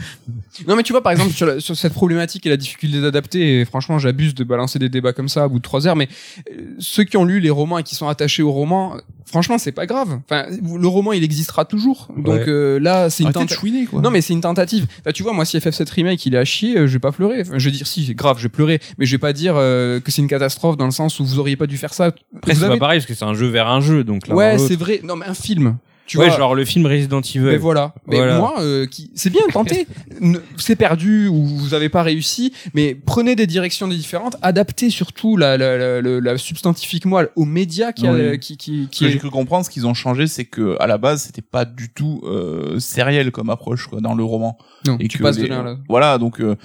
Non, mais tu vois, par exemple, sur, la- sur cette problématique et la difficulté d'adapter, et franchement, j'abuse de balancer des débats comme ça à bout de trois heures, mais euh, ceux qui ont lu les romans et qui sont attachés au roman, euh, franchement, c'est pas grave. Enfin, le roman, il existera toujours. Donc Ouais. euh, là, c'est une tentative. Non mais c'est une tentative. Bah, tu vois moi si FF7 remake il est à chier, euh, je vais pas pleurer. Enfin, je vais dire si, c'est grave, je vais pleurer, mais je vais pas dire euh, que c'est une catastrophe dans le sens où vous auriez pas dû faire ça. Après, c'est avez- pas pareil parce que c'est un jeu vers un jeu, donc là. Ouais, c'est vrai. Non mais un film. Tu ouais, vois, genre le film Resident Evil. mais voilà. Mais Voilà. moi, euh, qui, c'est bien tenté. C'est perdu ou vous avez pas réussi, mais prenez des directions différentes, adaptez surtout la, la, la, la, la substantifique moelle aux médias qui, Oui. qui, qui, Ce qui que est- j'ai cru comprendre, ce qu'ils ont changé, c'est que à la base, c'était pas du tout euh, sériel comme approche quoi, dans le roman. non, Et tu que passes les- de l'un à l'autre. Voilà, donc euh,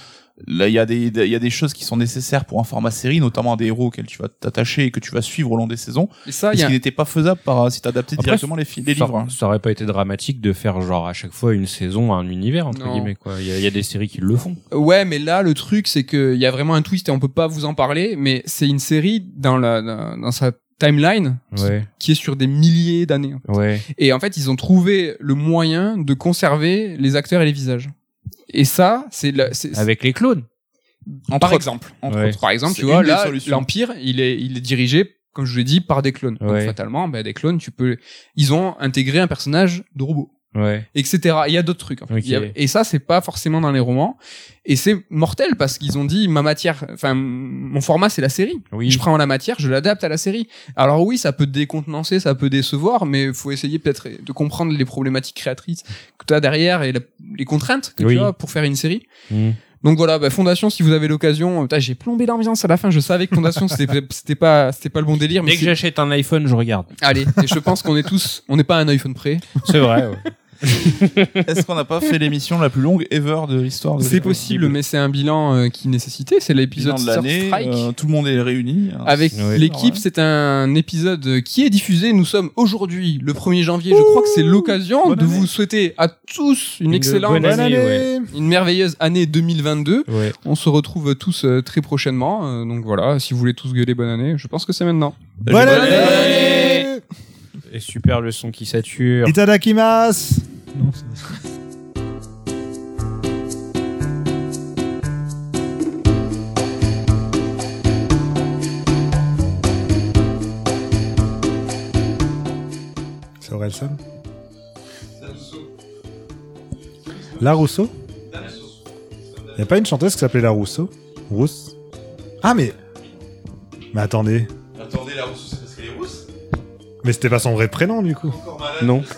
là, il y a des il y a des choses qui sont nécessaires pour un format série, notamment des héros auxquels tu vas t'attacher et que tu vas suivre au long des saisons. Et ça, il Ce y a qui n'était pas faisable par si t'adaptais directement les, les ça, livres. hein. ça aurait pas été dramatique de faire genre à chaque fois une saison, un univers entre Non. guillemets quoi. Il y, a- il y a des séries qui le font. Ouais, mais là, le truc, c'est qu'il y a vraiment un twist et on peut pas vous en parler, mais c'est une série dans la, dans, dans sa timeline qui- Ouais, qui est sur des milliers d'années. en fait. ouais. Et en fait, ils ont trouvé le moyen de conserver les acteurs et les visages. Et ça, c'est la- c'est- Avec les clones. Entre par autres. exemple. Entre Ouais. autres. Par exemple, tu vois, là, l'Empire, il est, il est dirigé, comme je l'ai dit, par des clones. Donc, fatalement, ben, des clones, tu peux, ils ont intégré un personnage de robot. Ouais. etc. Il y a d'autres trucs. en fait. A- et ça, c'est pas forcément dans les romans. Et c'est mortel parce qu'ils ont dit ma matière, enfin mon format, c'est la série. Oui. Je prends la matière, je l'adapte à la série. Alors oui, ça peut décontenancer, ça peut décevoir, mais faut essayer peut-être de comprendre les problématiques créatrices que tu as derrière et la- les contraintes que Oui. tu as pour faire une série. Mm. Donc voilà, bah, Fondation, si vous avez l'occasion, putain, j'ai plombé l'ambiance à la fin. Je savais que Fondation, c'était c'était pas, c'était pas le bon délire, mais Dès que j'achète un iPhone, je regarde. allez. Et je pense qu'on est tous, on n'est pas à un iPhone près. C'est vrai. ouais. Est-ce qu'on n'a pas fait l'émission la plus longue ever de l'histoire de C'est possible, mais c'est un bilan euh, qui nécessitait. C'est l'épisode de Surf Strike. euh, tout le monde est réuni. Avec Ouais. l'équipe, Ouais. c'est un épisode qui est diffusé. Nous sommes aujourd'hui, le 1er janvier. Je crois que c'est l'occasion de année. vous souhaiter à tous une, Une excellente, bonne année, ouais. une merveilleuse année 2022. Ouais. On se retrouve tous euh, très prochainement. Euh, donc voilà, si vous voulez tous gueuler bonne année, je pense que c'est maintenant. Bonne Bonne année Et super le son qui sature. Itadakimasu Non, c'est- C'est Orelsan La Rousseau Y a pas une chanteuse qui s'appelait La Rousseau Rousse. Ah mais Mais attendez, Attendez, la rousse, mais c'était pas son vrai prénom du coup. Non.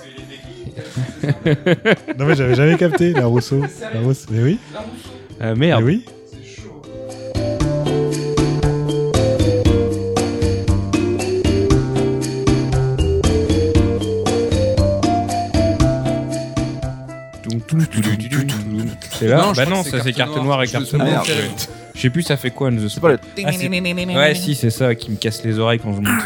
Non mais j'avais jamais capté La Rousseau. La Rousseau. Mais oui, Euh, mais merde. oui. C'est là Non, je Bah crois non, que ça c'est carte carte noire et noire. carte Je- merde. Je sais plus ça fait quoi, The C'est pas le. Ah, c'est- Ouais, si, c'est ça qui me casse les oreilles quand je monte.